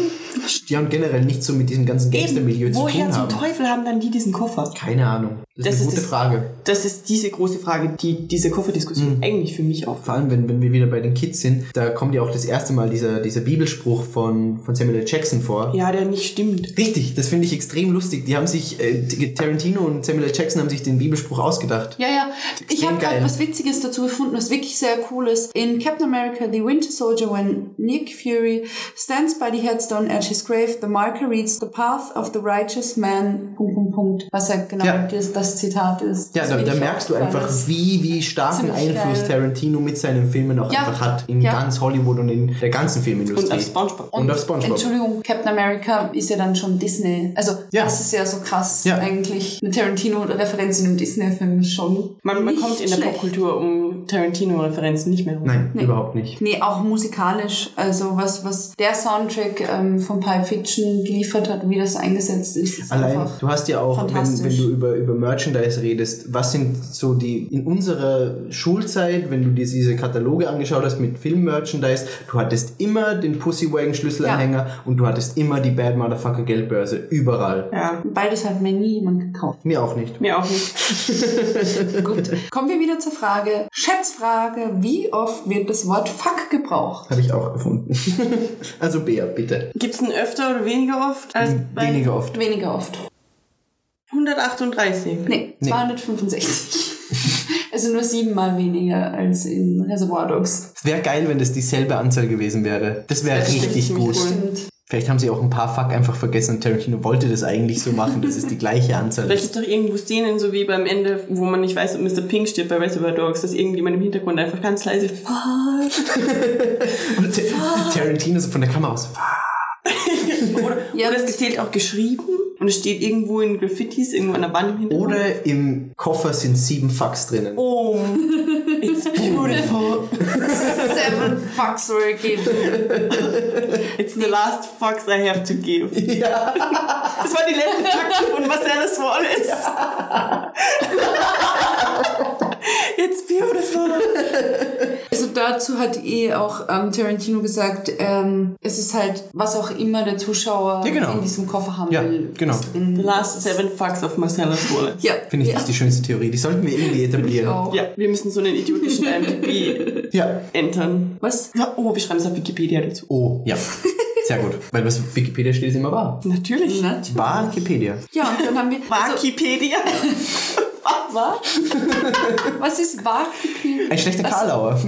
Die haben generell nicht so mit diesem ganzen Gangstermilieu zu tun haben. Teufel haben dann die diesen Koffer? Keine Ahnung. Das, Das ist eine gute das- Frage. Das ist diese große Frage, die diese Kofferdiskussion eigentlich für mich auf. Vor allem, wenn, wenn wir wieder bei den Kids sind, da kommt ja auch das erste Mal dieser, dieser Bibelspruch von, von Samuel L. Jackson vor. Ja, der nicht stimmt. Richtig, das finde ich extrem lustig. Die haben sich, äh, Tarantino und Samuel L. Jackson haben sich den Bibelspruch ausgedacht. Ja, ja. Ich Extrem habe gerade was Witziges dazu gefunden, was wirklich sehr cool ist. In Captain America, The Winter Soldier, when Nick Fury stands by the headstone at his grave, the marker reads, The path of the righteous man Man, Punkt, Punkt, Punkt, was halt genau Ja. das, das Zitat ist. Ja, da, da merkst du einfach, wie, wie starken Einfluss geil. Tarantino mit seinen Filmen auch Ja. einfach hat in Ja. ganz Hollywood und in der ganzen Und Filmindustrie. auf Spongebob. Und auf SpongeBob. Entschuldigung, Captain America ist ja dann schon Disney. Also Ja. das ist ja so krass Ja. eigentlich. Eine Tarantino-Referenz in einem Disney-Film ist schon. Man, man kommt in der. Popkultur um Tarantino-Referenzen nicht mehr rum. Nein, Nee. überhaupt nicht. Nee, auch musikalisch. Also was, was der Soundtrack ähm, von Pulp Fiction geliefert hat, wie das eingesetzt ist, ist Allein, du hast ja auch, wenn, wenn du über, über Merchandise redest, was sind so die, in unserer Schulzeit, wenn du dir diese Kataloge angeschaut hast mit Film-Merchandise, du hattest immer den Pussywagon Schlüsselanhänger und du hattest immer die Bad Motherfucker Geldbörse, überall. Ja, Beides hat mir nie jemand gekauft. Mir auch nicht. mir auch nicht. <laughs> Gut. Kommen wir wieder zur Frage. Schätzfrage. Wie oft wird das Wort Fuck gebraucht? Habe ich auch gefunden. <laughs> also Bea, bitte. Gibt's einen öfter oder weniger oft als bei Weniger oft. Weniger oft. 138? Nee, Nee. 265. <laughs> also nur siebenmal weniger als in Reservoir Dogs. Es wäre geil, wenn das dieselbe Anzahl gewesen wäre. Das wäre richtig gut. Stimmt. Vielleicht haben sie auch ein paar Fuck einfach vergessen und Tarantino wollte das eigentlich so machen, dass es die gleiche Anzahl Vielleicht ist. gibt es doch irgendwo Szenen, so wie beim Ende, wo man nicht weiß, ob Mr. Pink steht bei Reservoir Dogs, dass irgendjemand im Hintergrund einfach ganz leise <laughs> Fuck. Und Ta- Tarantino so von der Kamera aus. <laughs> oder, Ja, oder es das- gezählt auch geschrieben und es steht irgendwo in Graffitis, irgendwo an der Wand im Hintergrund. Oder im Koffer sind sieben Fucks drinnen. Oh, it's <laughs> beautiful. Seven Fucks were given. It's the last fucks I have to give. Ja. Das war die letzte Fakte von Marcellus Wallace. It's beautiful. <laughs> Also dazu hat eh auch ähm, Tarantino gesagt, ähm, es ist halt, was auch immer der Zuschauer Ja, genau. in diesem Koffer haben Ja, will. genau. The last seven fucks of Marcellus Wallace. Ja, Finde ich, ja. das ist die schönste Theorie. Die sollten wir irgendwie etablieren. Ja, wir müssen so einen idiotischen <laughs> IMDb Ja. entern. Was? Ja, oh, wir schreiben es auf Wikipedia dazu. Oh, ja. Sehr gut. Weil was auf Wikipedia steht, ist immer wahr. Natürlich. Natürlich. Wahr Wikipedia. Ja, und dann haben wir. Also, <laughs> Wikipedia. was? Was ist Wikipedia? Ein schlechter Karlauer. <laughs> <laughs>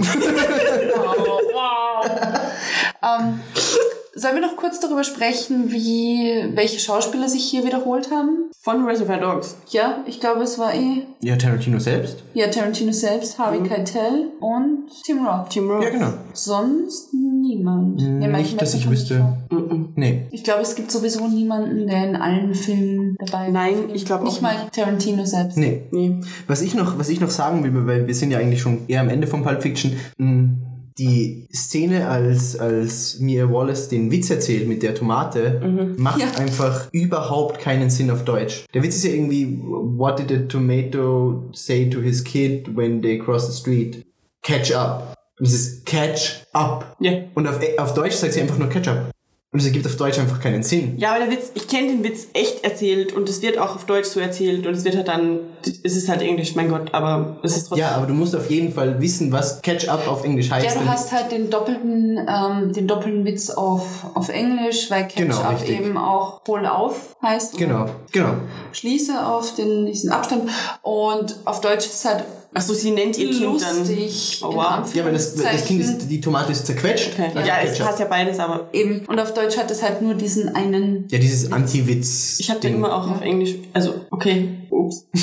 Ähm, sollen wir noch kurz darüber sprechen, wie welche Schauspieler sich hier wiederholt haben? Von Reservoir Dogs. Ja, ich glaube, es war eh Ja, Tarantino selbst. ja Tarantino selbst, Harvey Keitel und Tim Roth. Tim Roth. Ja, genau. Sonst niemand. Ja, Michael Nicht, dass ich wüsste. Mm-mm. Nee. Ich glaube, es gibt sowieso niemanden, der in allen Filmen dabei ist. Nein, ich glaube Nicht auch mal Tarantino selbst. Nee. Nee. Was ich noch, was ich noch sagen will, weil wir sind ja eigentlich schon eher am Ende von Pulp Fiction, mh, die Szene, als, als Mia Wallace den Witz erzählt mit der Tomate, macht Ja. einfach überhaupt keinen Sinn auf Deutsch. Der Witz ist ja irgendwie, what did a tomato say to his kid when they cross the street? Catch up. Und es ist catch up. Ja. Und auf, auf Deutsch sagt sie einfach nur catch up. Und es ergibt auf Deutsch einfach keinen Sinn. Ja, aber der Witz, ich kenne den Witz echt erzählt und es wird auch auf Deutsch so erzählt und es wird halt dann, es ist halt Englisch, mein Gott, aber es ist trotzdem. Ja, aber du musst auf jeden Fall wissen, was catch up auf Englisch heißt. Ja, du hast halt den doppelten, ähm, den doppelten Witz auf, auf Englisch, weil Catch Genau, eben auch hol auf heißt. Genau, genau. Schließe auf den, diesen Abstand. Und auf Deutsch ist es halt Achso, sie nennt ihr Kind dann. lustig. Oh, in wow. Ja, weil das, das Kind ist, die Tomate ist zerquetscht. Okay. Ja, es passt ja beides, aber Eben. Und auf Deutsch hat es halt nur diesen einen. Ja, dieses Anti-Witz. ich habe den immer auch auf Englisch, also okay, ups. <laughs>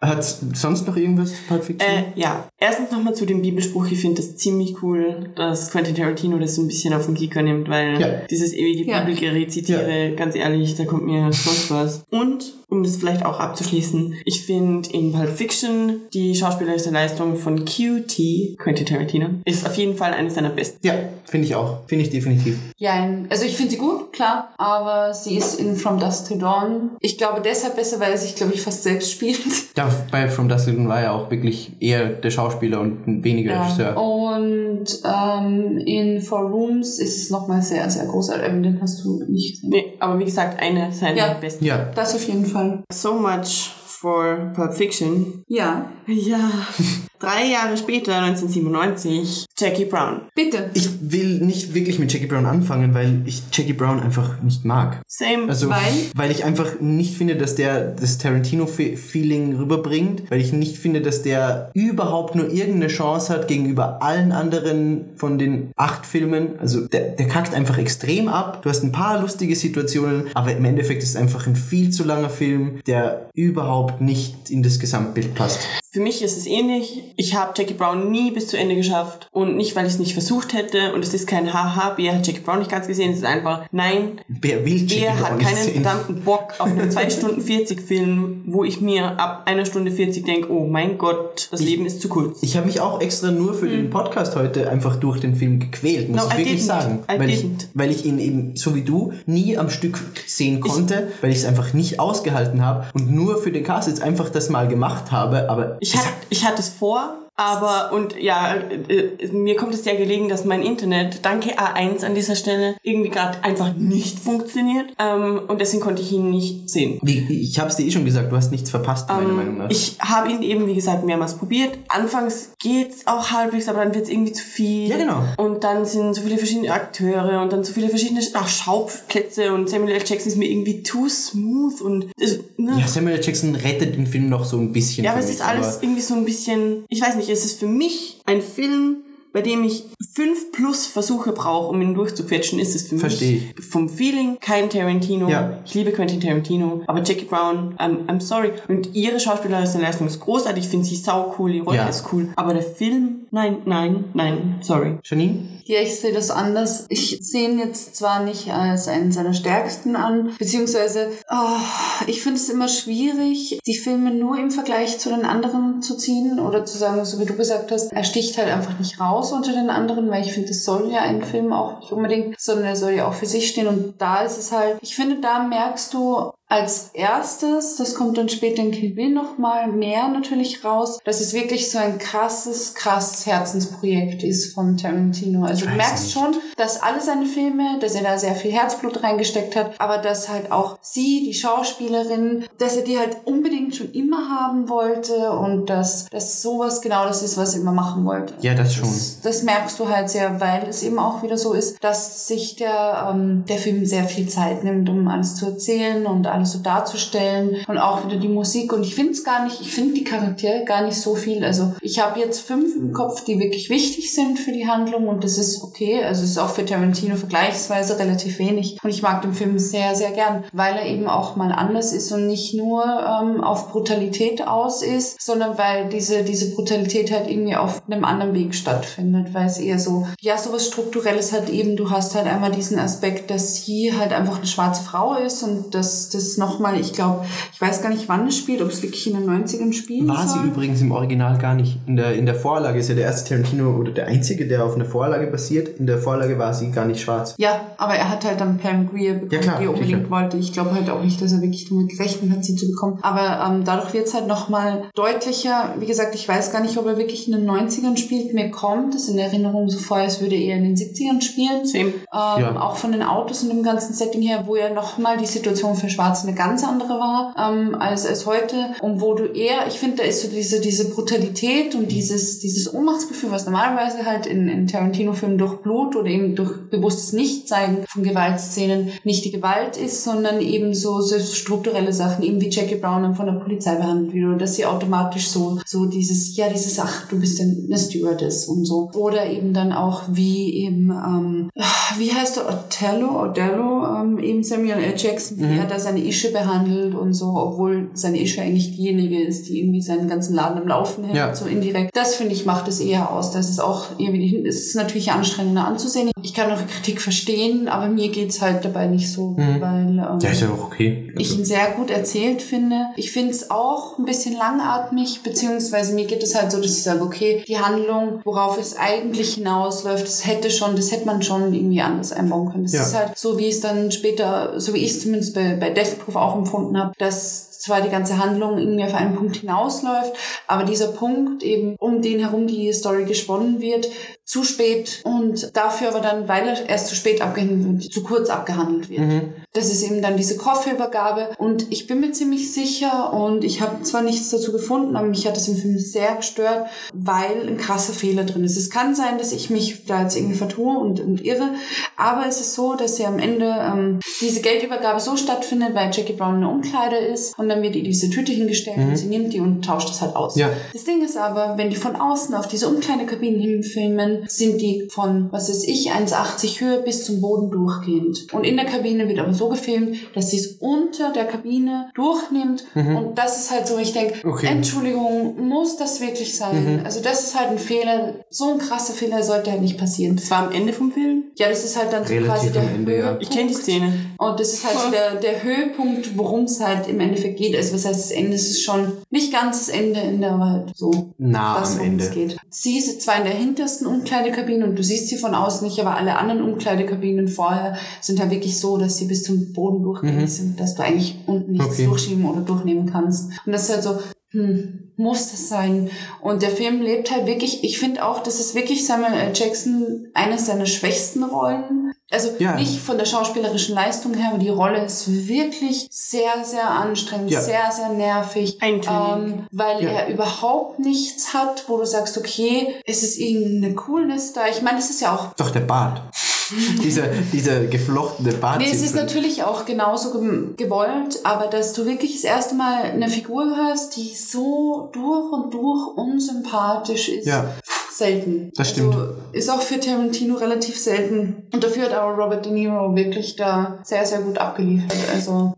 Hat sonst noch irgendwas Pulp Fiction? Äh, ja, erstens nochmal zu dem Bibelspruch. Ich finde das ziemlich cool, dass Quentin Tarantino das so ein bisschen auf den Kicker nimmt, weil Ja. dieses ewige Ja. Bibelgerät zitiere, ganz ehrlich, da kommt mir sonst was. Und, um das vielleicht auch abzuschließen, ich finde in Pulp Fiction die schauspielerische Leistung von QT, Quentin Tarantino, ist auf jeden Fall eine seiner besten. ja, finde ich auch. Finde ich definitiv. Ja, also ich finde sie gut, klar, aber sie ist in From Dusk to Dawn. Ich glaube deshalb besser, weil er sich, glaube ich, fast selbst spielt. <laughs> Ja, bei From Dusk Till Dawn war er auch wirklich eher der Schauspieler und weniger Ja. Regisseur. Und ähm, in Four Rooms ist es nochmal sehr, sehr großartig. Den hast du nicht gesehen. Nee, aber wie gesagt, eine seiner Ja. besten. Ja, Das auf jeden Fall. So much for Pulp Fiction. Ja. Ja. <laughs> Drei Jahre später, 1997, Jackie Brown. Bitte. Ich will nicht wirklich mit Jackie Brown anfangen, weil ich Jackie Brown einfach nicht mag. Same. Also, Weil? weil ich einfach nicht finde, dass der das Tarantino-Feeling rüberbringt, weil ich nicht finde, dass der überhaupt nur irgendeine Chance hat gegenüber allen anderen von den acht Filmen. Also der, der kackt einfach extrem ab. Du hast ein paar lustige Situationen, aber im Endeffekt ist es einfach ein viel zu langer Film, der überhaupt nicht in das Gesamtbild passt. Für mich ist es ähnlich. Ich habe Jackie Brown nie bis zu Ende geschafft. Und nicht, weil ich es nicht versucht hätte. Und es ist kein Haha, Bea hat Jackie Brown nicht ganz gesehen. Es ist einfach, nein, Wer will Jackie Bea hat keinen sehen? verdammten Bock auf einen 2 Stunden 40 Film, wo ich mir ab einer Stunde 40 denke, oh mein Gott, das Leben ist zu kurz. Ich habe mich auch extra nur für den Podcast heute einfach durch den Film gequält, muss No, ich I wirklich didn't. sagen. I weil, ich, weil ich ihn eben, so wie du, nie am Stück sehen konnte, weil ich es einfach nicht ausgehalten habe und nur für den Cast jetzt einfach das mal gemacht habe, aber Ich, hat, ich hatte es vor, aber und ja, äh, mir kommt es sehr gelegen, dass mein Internet, danke A1 an dieser Stelle, irgendwie gerade einfach nicht funktioniert. Ähm, und deswegen konnte ich ihn nicht sehen. wie, ich habe es dir eh schon gesagt, du hast nichts verpasst, meiner Meinung nach. Ähm, Ich habe ihn eben, wie gesagt, mehrmals probiert. Anfangs geht's auch halbwegs, aber dann wird's irgendwie zu viel. Ja, genau. Und dann sind so viele verschiedene Akteure und dann so viele verschiedene ach, Schauplätze und Samuel L. Jackson ist mir irgendwie too smooth und äh, ne? ja, Samuel L. Jackson rettet den Film noch so ein bisschen. Ja, aber es ist alles irgendwie so ein bisschen, ich weiß nicht, es ist für mich ein Film, bei dem ich fünf plus Versuche brauche, um ihn durchzuquetschen, ist es für Versteh mich vom Feeling kein Tarantino. Ja. Ich liebe Quentin Tarantino, aber Jackie Brown, I'm, I'm sorry. Und ihre schauspielerische Leistung ist großartig, ich finde sie sau cool, die Rolle Ja. ist cool. Aber der Film, nein, nein, nein, sorry. Janine? Ja, ich sehe das anders. Ich sehe ihn jetzt zwar nicht als einen seiner stärksten an, beziehungsweise oh, ich finde es immer schwierig, die Filme nur im Vergleich zu den anderen zu ziehen oder zu sagen, so wie du gesagt hast, er sticht halt einfach nicht raus unter den anderen, weil ich finde, das soll ja ein Film auch nicht unbedingt, sondern er soll ja auch für sich stehen und da ist es halt, ich finde, da merkst du als erstes, das kommt dann später in Kill Bill noch mal mehr natürlich raus, dass es wirklich so ein krasses, krasses Herzensprojekt ist von Tarantino. Also du merkst nicht. schon, dass alle seine Filme, dass er da sehr viel Herzblut reingesteckt hat, aber dass halt auch sie, die Schauspielerin, dass er die halt unbedingt schon immer haben wollte und dass, dass sowas genau das ist, was er immer machen wollte. Ja, das schon. Das, das merkst du halt sehr, weil es eben auch wieder so ist, dass sich der, ähm, der Film sehr viel Zeit nimmt, um alles zu erzählen und alles so darzustellen und auch wieder die Musik. Und ich finde es gar nicht, ich finde die Charaktere gar nicht so viel. Also ich habe jetzt fünf im Kopf, die wirklich wichtig sind für die Handlung und das ist okay. Also es ist auch für Tarantino vergleichsweise relativ wenig. Und ich mag den Film sehr, sehr gern, weil er eben auch mal anders ist und nicht nur ähm, auf Brutalität aus ist, sondern weil diese, diese Brutalität halt irgendwie auf einem anderen Weg stattfindet, weil es eher so, ja, sowas Strukturelles hat eben, du hast halt einmal diesen Aspekt, dass sie halt einfach eine schwarze Frau ist und dass das nochmal, ich glaube, ich weiß gar nicht, wann es spielt, ob es wirklich in den 90ern spielen War soll. sie übrigens im Original gar nicht. In der, in der Vorlage ist ja der erste Tarantino oder der einzige, der auf einer Vorlage basiert. In der Vorlage war sie gar nicht schwarz. Ja, aber er hat halt dann Pam Greer bekommen, Ja, klar, die er unbedingt sicher. wollte. Ich glaube halt auch nicht, dass er wirklich damit gerechnet hat, sie zu bekommen. Aber ähm, dadurch wird es halt nochmal deutlicher. Wie gesagt, ich weiß gar nicht, ob er wirklich in den 90ern spielt. Mir kommt es in Erinnerung so vor, als würde er in den 70ern spielen. Same. Ähm, Ja. Auch von den Autos und dem ganzen Setting her, wo ja nochmal die Situation für Schwarze eine ganz andere war ähm, als, als heute. Und wo du eher, ich finde, da ist so diese, diese Brutalität und dieses, dieses Ohnmachtsgefühl, was normalerweise halt in, in Tarantino-Filmen durch Blut oder eben durch bewusstes Nichtzeigen von Gewaltszenen nicht die Gewalt ist, sondern eben so, so strukturelle Sachen, eben wie Jackie Brown dann von der Polizei behandelt wird oder dass sie automatisch so, so dieses, ja, dieses, ach, du bist eine Stewardess und so. Oder eben dann auch wie eben, ähm, wie heißt der, Othello, Odello, ähm, eben Samuel L. Jackson, wie er da seine Ische behandelt und so, obwohl seine Ische eigentlich diejenige ist, die irgendwie seinen ganzen Laden am Laufen hält, Ja. so indirekt. Das finde ich macht es eher aus. Das ist auch irgendwie, es ist natürlich anstrengender anzusehen. Ich kann auch Kritik verstehen, aber mir geht's halt dabei nicht so, Mhm. weil ähm, Ja, ist ja auch okay. ich ihn sehr gut erzählt finde. Ich finde es auch ein bisschen langatmig, beziehungsweise mir geht es halt so, dass ich sage, okay, die Handlung, worauf es eigentlich hinausläuft, das hätte schon, das hätte man schon irgendwie anders einbauen können. Das Ja. ist halt so, wie es dann später, so wie ich es zumindest bei, bei Death Proof auch empfunden habe, dass zwar die ganze Handlung irgendwie auf einen Punkt hinausläuft, aber dieser Punkt eben, um den herum die Story gesponnen wird, zu spät und dafür aber dann, weil er erst zu spät abgehandelt wird, zu kurz abgehandelt wird. Mhm. Das ist eben dann diese Kofferübergabe und ich bin mir ziemlich sicher und ich habe zwar nichts dazu gefunden, aber mich hat das im Film sehr gestört, weil ein krasser Fehler drin ist. Es kann sein, dass ich mich da jetzt irgendwie vertue und, und irre, aber es ist so, dass ja am Ende ähm, diese Geldübergabe so stattfindet, weil Jackie Brown in der Umkleide ist und dann wird ihr diese Tüte hingestellt und sie nimmt die und tauscht das halt aus. Ja. Das Ding ist aber, wenn die von außen auf diese Umkleidekabinen hinfilmen, sind die von, was weiß ich, 1,80 Höhe bis zum Boden durchgehend. Und in der Kabine wird aber so gefilmt, dass sie es unter der Kabine durchnimmt. Und das ist halt so, ich denke, Okay. Entschuldigung, muss das wirklich sein? Also das ist halt ein Fehler. So ein krasser Fehler sollte halt nicht passieren. Das war am Ende vom Film. Ja, das ist halt dann so Relativ quasi der am Ende, ja. Höhepunkt. Ich kenne die Szene. Und das ist halt so der, der Höhepunkt, worum es halt im Endeffekt geht. Also was heißt das Ende? Es ist schon nicht ganz das Ende, Ende aber halt so Nah das, am worum es Ende. geht. Sie ist zwar in der hintersten Umkleidekabine und du siehst sie von außen nicht, aber alle anderen Umkleidekabinen vorher sind halt wirklich so, dass sie bis zum Boden durchgängig sind, dass du eigentlich unten nichts Mhm. Okay. durchschieben oder durchnehmen kannst. Und das ist halt so, hm, muss das sein? Und der Film lebt halt wirklich, ich finde auch, das ist wirklich Samuel L. Jackson eines seiner schwächsten Rollen. Also Ja. nicht von der schauspielerischen Leistung her, aber die Rolle ist wirklich sehr, sehr anstrengend, Ja. sehr, sehr nervig. Ähm, weil Ja. er überhaupt nichts hat, wo du sagst, okay, es ist irgendeine Coolness da. Ich meine, es ist ja auch Doch, der Bart. <laughs> dieser, dieser geflochtene Bart. Nee, es ist natürlich auch genauso gewollt, aber dass du wirklich das erste Mal eine Figur hast, die so durch und durch unsympathisch ist. Ja. Selten. Das stimmt. Also ist auch für Tarantino relativ selten. Und dafür hat aber Robert De Niro wirklich da sehr, sehr gut abgeliefert. Also.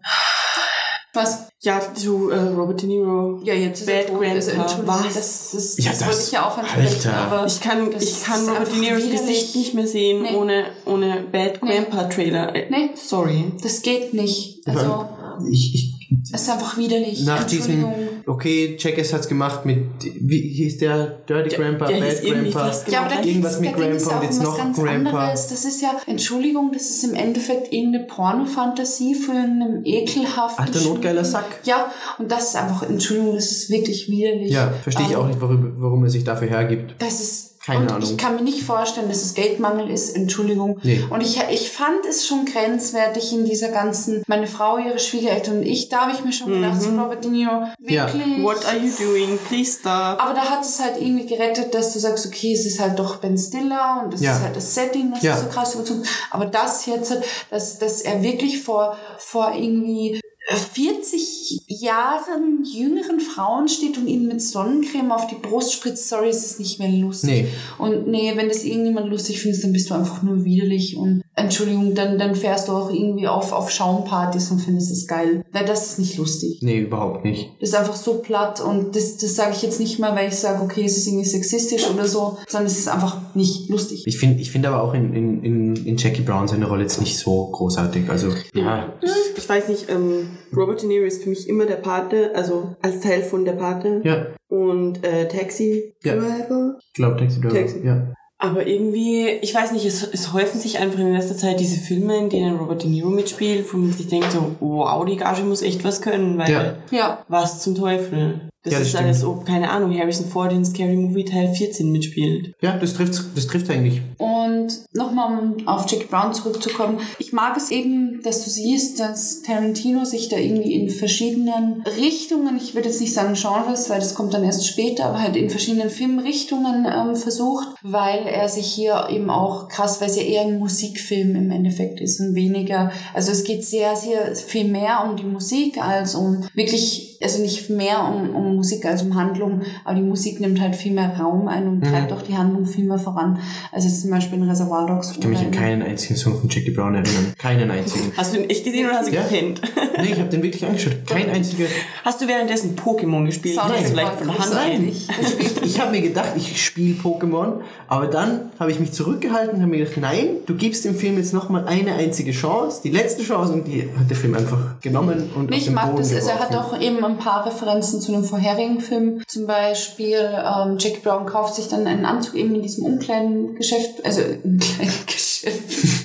Was? Ja, zu äh, Robert De Niro. Ja, jetzt ist Bad er tot. Also, Grandpa. Entschuldigung, Was? das, das, Ja, das, das- wollte ich ja auch ansprechen. Alter. Aber Ich kann, ich kann Robert De Niros. Gesicht nicht mehr sehen Nee. ohne, ohne Bad Nee. Grandpa Trailer. Äh, Nee. Sorry. das geht nicht. Also, Ich, ich, es ist einfach widerlich. nach diesem, okay, Jackers hat's gemacht mit, wie hieß der? Dirty Grandpa, der Bad hieß irgendwie Grandpa. fast Ja, aber da Irgendwas mit da es Grandpa und um jetzt noch ganz Grandpa. anderes. Das ist ja, Entschuldigung, das ist im Endeffekt irgendeine Pornofantasie für einen ekelhaften... Alter, notgeiler. Sack. Ja, und das ist einfach, Entschuldigung, das ist wirklich widerlich. Ja, verstehe ich Ähm, auch nicht, warum, warum er sich dafür hergibt. Das ist... Keine und Ahnung. ich kann mir nicht vorstellen, dass es Geldmangel ist, Entschuldigung. Nee. Und ich, ich fand es schon grenzwertig in dieser ganzen, meine Frau, ihre Schwiegereltern und ich, da habe ich mir schon gedacht, so Robert De Niro, wirklich... What are you doing? Please stop. Aber da hat es halt irgendwie gerettet, dass du sagst, okay, es ist halt doch Ben Stiller und das Ja. ist halt das Setting, das Ja. ist so krass überzogen. Aber das jetzt, dass, dass er wirklich vor, vor irgendwie 40 Jahren jüngeren Frauen steht und ihnen mit Sonnencreme auf die Brust spritzt, sorry, es ist nicht mehr lustig. Nee. Und nee, wenn das irgendjemand lustig findest, dann bist du einfach nur widerlich und Entschuldigung, dann, dann fährst du auch irgendwie auf, auf Schaumpartys und findest es geil. Weil das ist nicht lustig. Nee, überhaupt nicht. Das ist einfach so platt und das, das sage ich jetzt nicht mal, weil ich sage, okay, es ist irgendwie sexistisch oder so, sondern es ist einfach nicht lustig. Ich finde ich finde aber auch in, in, in, in Jackie Brown seine Rolle jetzt nicht so großartig. Also, ja. Ich weiß nicht, ähm, Robert De Niro ist für mich immer der Pate, also als Teil von der Pate. Ja, Und äh, Taxi Ja. Driver. ich glaube, Taxi Driver. Taxi. Ja. Aber irgendwie, ich weiß nicht, es, es häufen sich einfach in letzter Zeit diese Filme, in denen Robert De Niro mitspielt, wo man sich denkt so, wow, die Gage muss echt was können, weil Ja. Ja, was zum Teufel. Das Ja, das ist stimmt. alles, ob, keine Ahnung, Harrison Ford in Scary Movie Teil 14 mitspielt. Ja, das trifft, das trifft eigentlich. und nochmal um auf Jackie Brown zurückzukommen. Ich mag es eben, dass du siehst, dass Tarantino sich da irgendwie in verschiedenen Richtungen, ich würde jetzt nicht sagen Genres, weil das kommt dann erst später, aber halt in verschiedenen Filmrichtungen ähm, versucht, weil er sich hier eben auch krass, weil es ja eher ein Musikfilm im Endeffekt ist und weniger, also es geht sehr, sehr viel mehr um die Musik als um wirklich, also nicht mehr um, um Musik als um Handlung, aber die Musik nimmt halt viel mehr Raum ein und treibt auch die Handlung viel mehr voran. Also jetzt zum Beispiel in Reservoir Dogs. Ich kann mich an keinen einzigen Song von Jackie Brown erinnern. Keinen einzigen. Hast du den echt gesehen oder hast du Ja. gepennt? <laughs> Nee, ich habe den wirklich angeschaut. Kein einziger. Hast du währenddessen Pokémon gespielt? Sound Nein. vielleicht von Hand ein? großartig. Ich habe mir gedacht, ich spiele Pokémon, aber dann habe ich mich zurückgehalten und habe mir gedacht, nein, du gibst dem Film jetzt nochmal eine einzige Chance, die letzte Chance und die hat der Film einfach genommen und auf Ich den mag Boden das, also er hat auch eben ein paar Referenzen zu einem vorherigen Film. Zum Beispiel, ähm, Jackie Brown kauft sich dann einen Anzug eben in diesem Umkleidengeschäft, also <laughs> Umkleidengeschäft.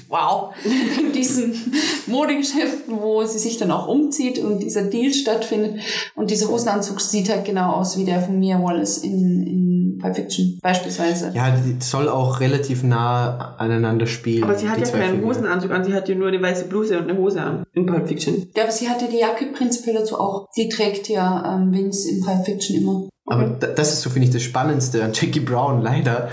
Wow, in <laughs> diesen Modegeschäften, wo sie sich dann auch umzieht und dieser Deal stattfindet. Und dieser Hosenanzug sieht halt genau aus wie der von Mia Wallace in, in Pulp Fiction beispielsweise. Ja, die soll auch relativ nah aneinander spielen. Aber sie hat ja zwei keinen Filme. Hosenanzug an, sie hat ja nur eine weiße Bluse und eine Hose an in Pulp Fiction. Ja, aber sie hat ja die Jacke prinzipiell dazu auch. Die trägt ja ähm, Vince in Pulp Fiction immer. Aber da- das ist so, finde ich, das Spannendste an Jackie Brown, leider,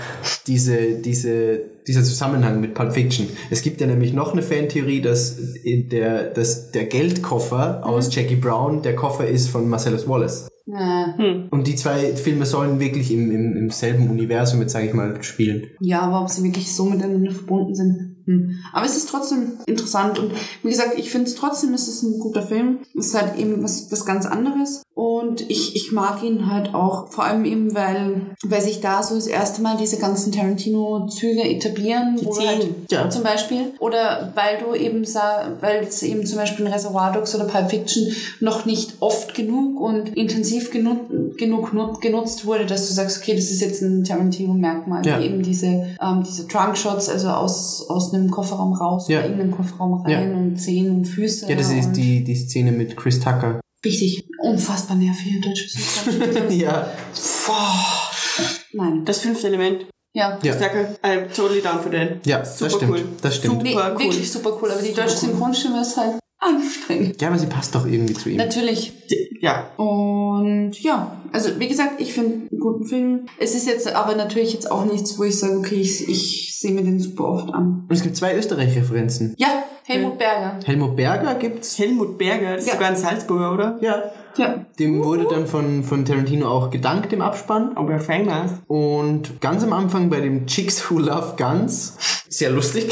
diese, diese, dieser Zusammenhang mit Pulp Fiction. Es gibt ja nämlich noch eine Fantheorie, dass, in der, dass der Geldkoffer aus Jackie Brown der Koffer ist von Marcellus Wallace. Äh, Und die zwei Filme sollen wirklich im, im, im selben Universum, jetzt sage ich mal, spielen. ja, aber ob sie wirklich so miteinander verbunden sind. Hm. Aber es ist trotzdem interessant und wie gesagt, ich finde es trotzdem, es ist ein guter Film. Es ist halt eben was, was ganz anderes und ich, ich mag ihn halt auch, vor allem eben, weil, weil sich da so das erste Mal diese ganzen Tarantino-Züge etablieren. Die halt, Ja. Zum Beispiel. Oder weil du eben sah, weil es eben zum Beispiel in Reservoir Dogs oder Pulp Fiction noch nicht oft genug und intensiv genu genug nu- genutzt wurde, dass du sagst, okay, das ist jetzt ein Tarantino-Merkmal. Ja. Eben diese, ähm, diese Trunk-Shots, also aus, aus einem Kofferraum raus Ja. oder irgendeinem Kofferraum rein Ja. und Zehen und Füße. Ja, das ist die, die Szene mit Chris Tucker. Richtig. Unfassbar nervige deutsche Synchron. <laughs> Ja. Nein. Das fünfte Element. Ja. Ja. Danke. I'm totally down for that. Ja, das Super stimmt. cool. Das stimmt. Super Nee, cool. wirklich super cool. Aber die Super deutsche cool. Synchronstimme ist halt anstrengend. Ja, aber sie passt doch irgendwie zu ihm. Natürlich. Ja. Und ja, also wie gesagt, ich finde einen guten Film. Es ist jetzt aber natürlich jetzt auch nichts, wo ich sage, okay, ich, ich sehe mir den super oft an. Und es gibt zwei Österreich-Referenzen. Ja, Helmut Berger. Helmut Berger gibt's. Helmut Berger, das ist Ja. sogar ein Salzburger, oder? Ja. Ja. Dem wurde dann von, von Tarantino auch gedankt im Abspann. Aber famous. Und ganz am Anfang bei dem Chicks Who Love Guns, sehr lustig,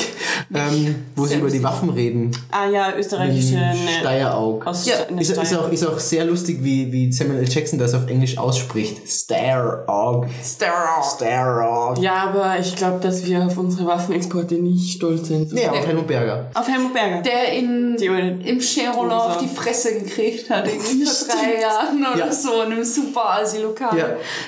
ähm, wo sie Sehr über die lustig. Waffen reden. Ah ja, österreichische ne, Steyeraug. aus Ja. Ist, ist, auch, ist auch sehr lustig, wie, wie Samuel L. Jackson das auf Englisch ausspricht. Steyeraug. Steyeraug. Ja, aber ich glaube, dass wir auf unsere Waffenexporte nicht stolz sind. Nee, auf Helmut Berger. Auf Helmut Berger. Der in, Die- im auf die Fresse gekriegt hat, irgendwie <laughs> drei Jahren oder Ja. so, in einem super Asi-Lokal. Ja.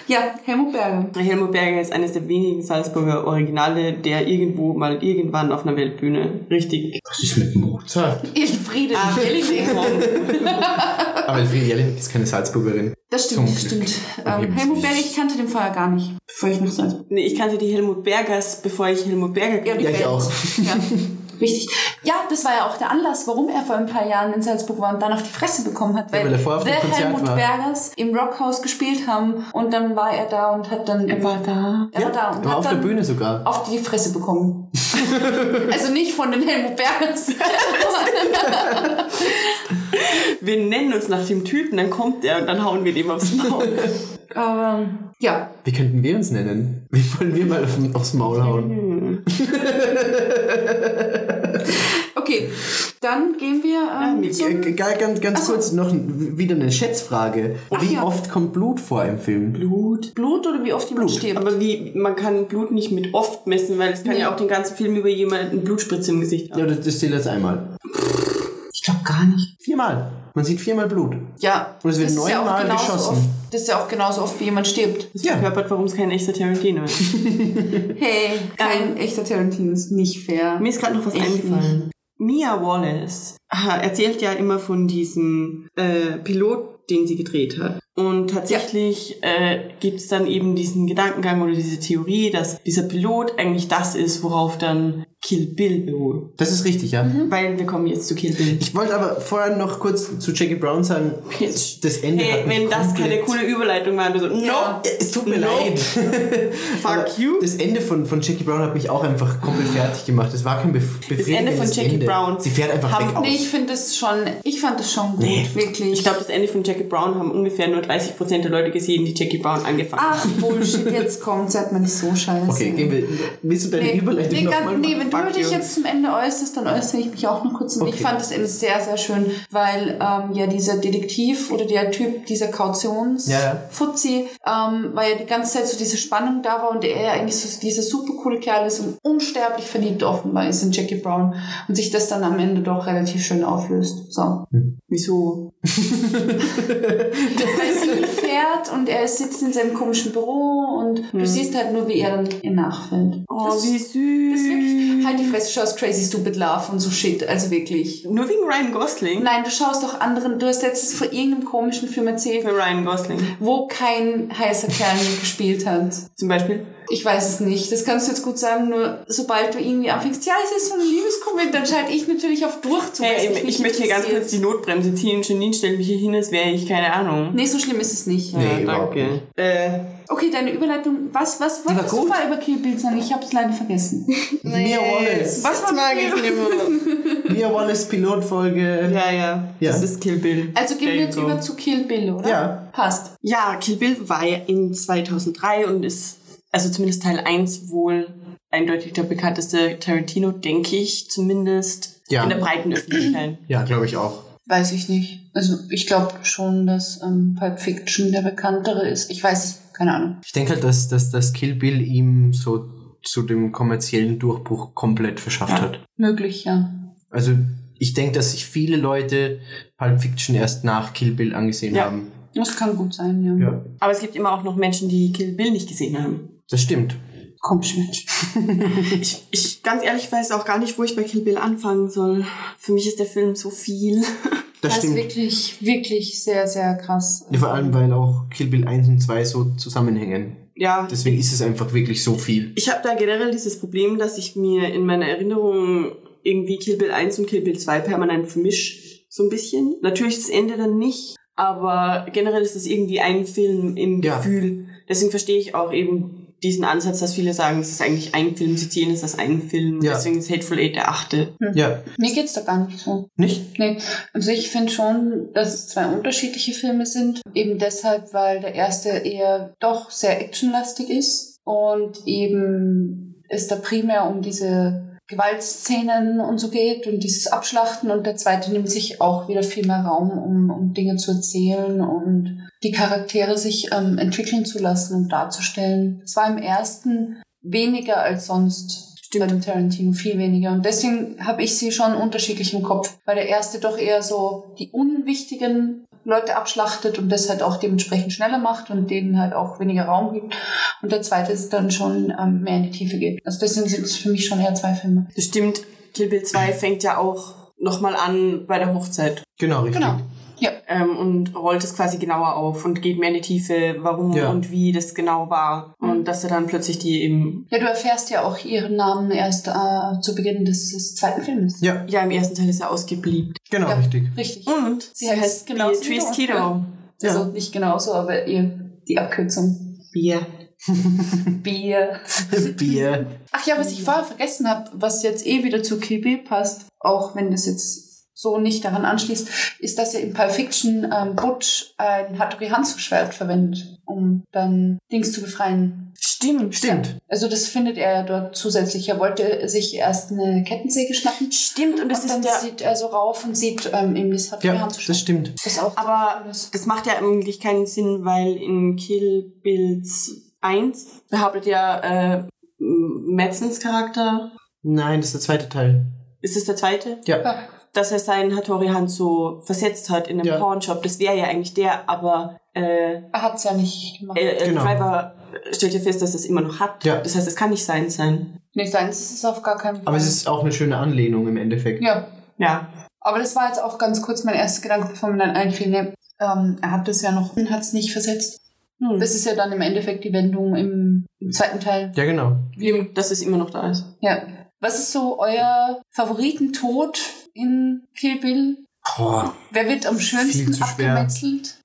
ja, Helmut Berger. Helmut Berger ist eines der wenigen Salzburger Originale, der irgendwo mal irgendwann auf einer Weltbühne richtig. Was ist mit Mozart? Elfriede Ah, Jelinek. <laughs> Aber Elfriede Jelinek ist keine Salzburgerin. Das stimmt, Zum das stimmt. Ähm, Helmut Berger, ich kannte den vorher gar nicht, bevor ich nach Salzburg Nee, ich kannte die Helmut Bergers, bevor ich Helmut Berger Ja, kannte. die Ja, ich auch. Ja, <laughs> richtig. Ja, das war ja auch der Anlass, warum er vor ein paar Jahren in Salzburg war und dann auf die Fresse bekommen hat, weil, weil er vorher auf The dem Konzert Helmut war. Bergers im Rockhaus gespielt haben und dann war er da und hat dann... Er war da. Er war da und war hat auf der Bühne sogar. auf die Fresse bekommen. <laughs> also nicht von den Helmut Bergers. <laughs> Wir nennen uns nach dem Typen, dann kommt er und dann hauen wir dem aufs Maul. <laughs> Aber ja, Wie könnten wir uns nennen? Wie wollen wir mal auf, aufs Maul hauen? Okay. Dann gehen wir ähm, zum... Äh, Ganz, ganz, kurz noch wieder eine Schätzfrage. Ach Wie ja. oft kommt Blut vor im Film? Blut. Blut oder wie oft jemand stirbt. Aber wie, man kann Blut nicht mit oft messen, weil es kann Nee. ja auch den ganzen Film über jemanden Blutspritze im Gesicht haben. Ja, das, das zählt jetzt einmal. ich glaube gar nicht. Viermal. Man sieht viermal Blut. Ja. Und es wird ja neunmal genauso geschossen. Oft, das ist ja auch genauso oft, wie jemand stirbt. Das Ja. verkörpert, warum es kein echter Tarantino ist. <laughs> <laughs> Hey, kein echter Tarantino ist nicht fair. Mir ist gerade noch was Echt eingefallen. Mia Wallace aha, erzählt ja immer von diesem äh, Pilot, den sie gedreht hat. Und tatsächlich äh, gibt es dann eben diesen Gedankengang oder diese Theorie, dass dieser Pilot eigentlich das ist, worauf dann Kill Bill beruht. Das ist richtig, ja. Mhm. Weil wir kommen jetzt zu Kill Bill. Ich wollte aber vorher noch kurz zu Jackie Brown sagen, Pitch. das Ende Hey, hat mich wenn das keine coole Überleitung war, du so, no, Ja. Es tut mir No. leid. <laughs> Fuck you. Das Ende von, von Jackie Brown hat mich auch einfach komplett fertig gemacht. Es war kein bef Ende von Jackie Ende. Brown Sie fährt einfach haben- weg aus. Nee, ich finde es schon, ich fand es schon gut, Nee. wirklich. Ich glaube, das Ende von Jackie Brown haben ungefähr nur 30% der Leute gesehen, die Jackie Brown angefangen haben. Ach, Bullshit, jetzt kommt, seid mal nicht so scheiße. Okay, gehen wir. Willst du deine Nee, Überleitung nee, nochmal ganz, nee, wenn du dich you. jetzt zum Ende äußerst, dann äußere ich mich auch noch kurz. Und Ich Okay. fand das Ende sehr, sehr schön, weil ähm, ja dieser Detektiv oder der Typ, dieser Kautions Ja, ähm, weil ja die ganze Zeit so diese Spannung da war und er eigentlich so dieser super coole Kerl ist und unsterblich verliebt offenbar ist in Jackie Brown und sich das dann am Ende doch relativ schön auflöst. So. Wieso? <laughs> <laughs> Sie fährt und er sitzt in seinem komischen Büro und du siehst halt nur, wie er dann ihr nachfällt. Oh, das, wie süß. das ist wirklich, Halt die Fresse, du schaust Crazy Stupid Love und so Shit, also wirklich. Nur wegen Ryan Gosling? Nein, du schaust doch anderen, du hast letztens vor irgendeinem komischen Film erzählt, Für Ryan Gosling. wo kein heißer Kerl mitgespielt hat. Zum Beispiel. Ich weiß es nicht, das kannst du jetzt gut sagen, nur sobald du irgendwie anfängst, ja, es ist so eine Liebeskomödie, dann schalte ich natürlich auf Durchzug. weil es Hey, ich, nicht möchte hier ganz kurz die Notbremse ziehen. Janine stellt mich hier hin, als wäre ich, keine Ahnung. Nee, so schlimm ist es nicht. Nee, überhaupt nicht. Äh, Okay, deine Überleitung, was, was wolltest du vorher über Kill Bill sagen? Ich hab's leider vergessen. <laughs> Mia Wallace. Was war mag ich nicht mehr. Mia Wallace Pilotfolge. Ja, ja. Ja. Das ist Kill Bill. Also gehen wir jetzt über zu Kill Bill, oder? Ja. Passt. Ja, Kill Bill war ja in 2003 und ist, also zumindest Teil 1 wohl eindeutig der bekannteste Tarantino, denke ich, zumindest Ja. in der breiten Öffentlichkeit. <clears throat> Ja, glaube ich auch. Weiß ich nicht. Also ich glaube schon, dass ähm, Pulp Fiction der bekanntere ist. Ich weiß es, keine Ahnung. Ich denke halt, dass, dass das Kill Bill ihm so zu dem kommerziellen Durchbruch komplett verschafft Ja. hat. Möglich, ja. Also ich denke, dass sich viele Leute Pulp Fiction erst nach Kill Bill angesehen Ja. haben. Das kann gut sein, ja. Ja, Aber es gibt immer auch noch Menschen, die Kill Bill nicht gesehen haben. Das stimmt. Komisch, Mensch. <laughs> Ich, ich ganz ehrlich weiß auch gar nicht, wo ich bei Kill Bill anfangen soll. Für mich ist der Film so viel. Das Das ist stimmt. wirklich, wirklich sehr, sehr krass. Ja, vor allem, weil auch Kill Bill 1 und 2 so zusammenhängen. Ja, Deswegen ist es einfach wirklich so viel. Ich habe da generell dieses Problem, dass ich mir in meiner Erinnerung irgendwie Kill Bill 1 und Kill Bill 2 permanent vermisch. So ein bisschen. Natürlich das Ende dann nicht, aber generell ist es irgendwie ein Film im Ja. Gefühl. Deswegen verstehe ich auch eben diesen Ansatz, dass viele sagen, es ist eigentlich ein Film, sie ziehen es als einen Film. Ja. Deswegen ist Hateful Eight der achte. Ja, Mir geht's da gar nicht so. nicht? Nee, also ich finde schon, dass es zwei unterschiedliche Filme sind. Eben deshalb, weil der erste eher doch sehr actionlastig ist und eben es da primär um diese Gewaltszenen und so geht und dieses Abschlachten und der zweite nimmt sich auch wieder viel mehr Raum, um, um Dinge zu erzählen und die Charaktere sich ähm, entwickeln zu lassen und darzustellen. Es war im ersten weniger als sonst bei dem Tarantino viel weniger. Und deswegen habe ich sie schon unterschiedlich im Kopf, weil der erste doch eher so die unwichtigen Leute abschlachtet und das halt auch dementsprechend schneller macht und denen halt auch weniger Raum gibt. Und der zweite ist dann schon ähm, mehr in die Tiefe geht. Also deswegen sind es für mich schon eher zwei Filme. Das stimmt, Kill Bill 2 fängt ja auch nochmal an bei der Hochzeit. Genau, richtig. Genau. Ja. ähm, und rollt es quasi genauer auf und geht mehr in die Tiefe, warum Ja. und wie das genau war. Mhm. Und dass er dann plötzlich die eben, Ja, du erfährst ja auch ihren Namen erst äh, zu Beginn des, des zweiten Films. Ja, ja, im ersten Teil ist er ausgeblieben. genau, Ja. richtig. Richtig. Und Sie heißt genau Beatrice so. Kiddo. Also Ja. nicht genauso, aber ihr, die Abkürzung. Bier. <laughs> Bier. <laughs> Bier. Ach ja, was ich vorher vergessen habe, was jetzt eh wieder zu Bill passt, auch wenn das jetzt so nicht daran anschließt, ist, dass er in Pulp Fiction ähm, Butch ein Hattori Hanzo-Schwert verwendet, um dann Dings zu befreien. Stimmt. Stimmt. Also das findet er dort zusätzlich. Er wollte sich erst eine Kettensäge schnappen Stimmt, und das und dann ist der. sieht er so rauf und sieht ähm, eben das Hattori Ja, Hanzo-Schwert. das stimmt. Das ist auch Aber das macht ja eigentlich keinen Sinn, weil in Kill Bill 1 behauptet ja äh, Madsons Charakter, Nein, das ist der zweite Teil. ist es der zweite? Ja. Ja. Dass er seinen Hattori Hanzo versetzt hat in einem Ja. Pawnshop. Das wäre ja eigentlich der, aber äh, Er hat es ja nicht gemacht. äh, äh, Genau. Driver stellt ja fest, dass er es immer noch hat. Ja. Das heißt, es kann nicht sein sein. nee, seins ist es auf gar keinen Fall. Aber es ist auch eine schöne Anlehnung im Endeffekt. ja, Ja. Aber das war jetzt auch ganz kurz mein erster Gedanke, bevor mir dann einfiel, ne, ähm, er hat das ja noch, hat es nicht versetzt. Hm. Das ist ja dann im Endeffekt die Wendung im, im zweiten Teil. Ja, genau. Eben, dass es immer noch da ist. Ja. Was ist so euer Favoritentod in Kill Bill? Boah. Wer wird am schönsten abgemetzelt?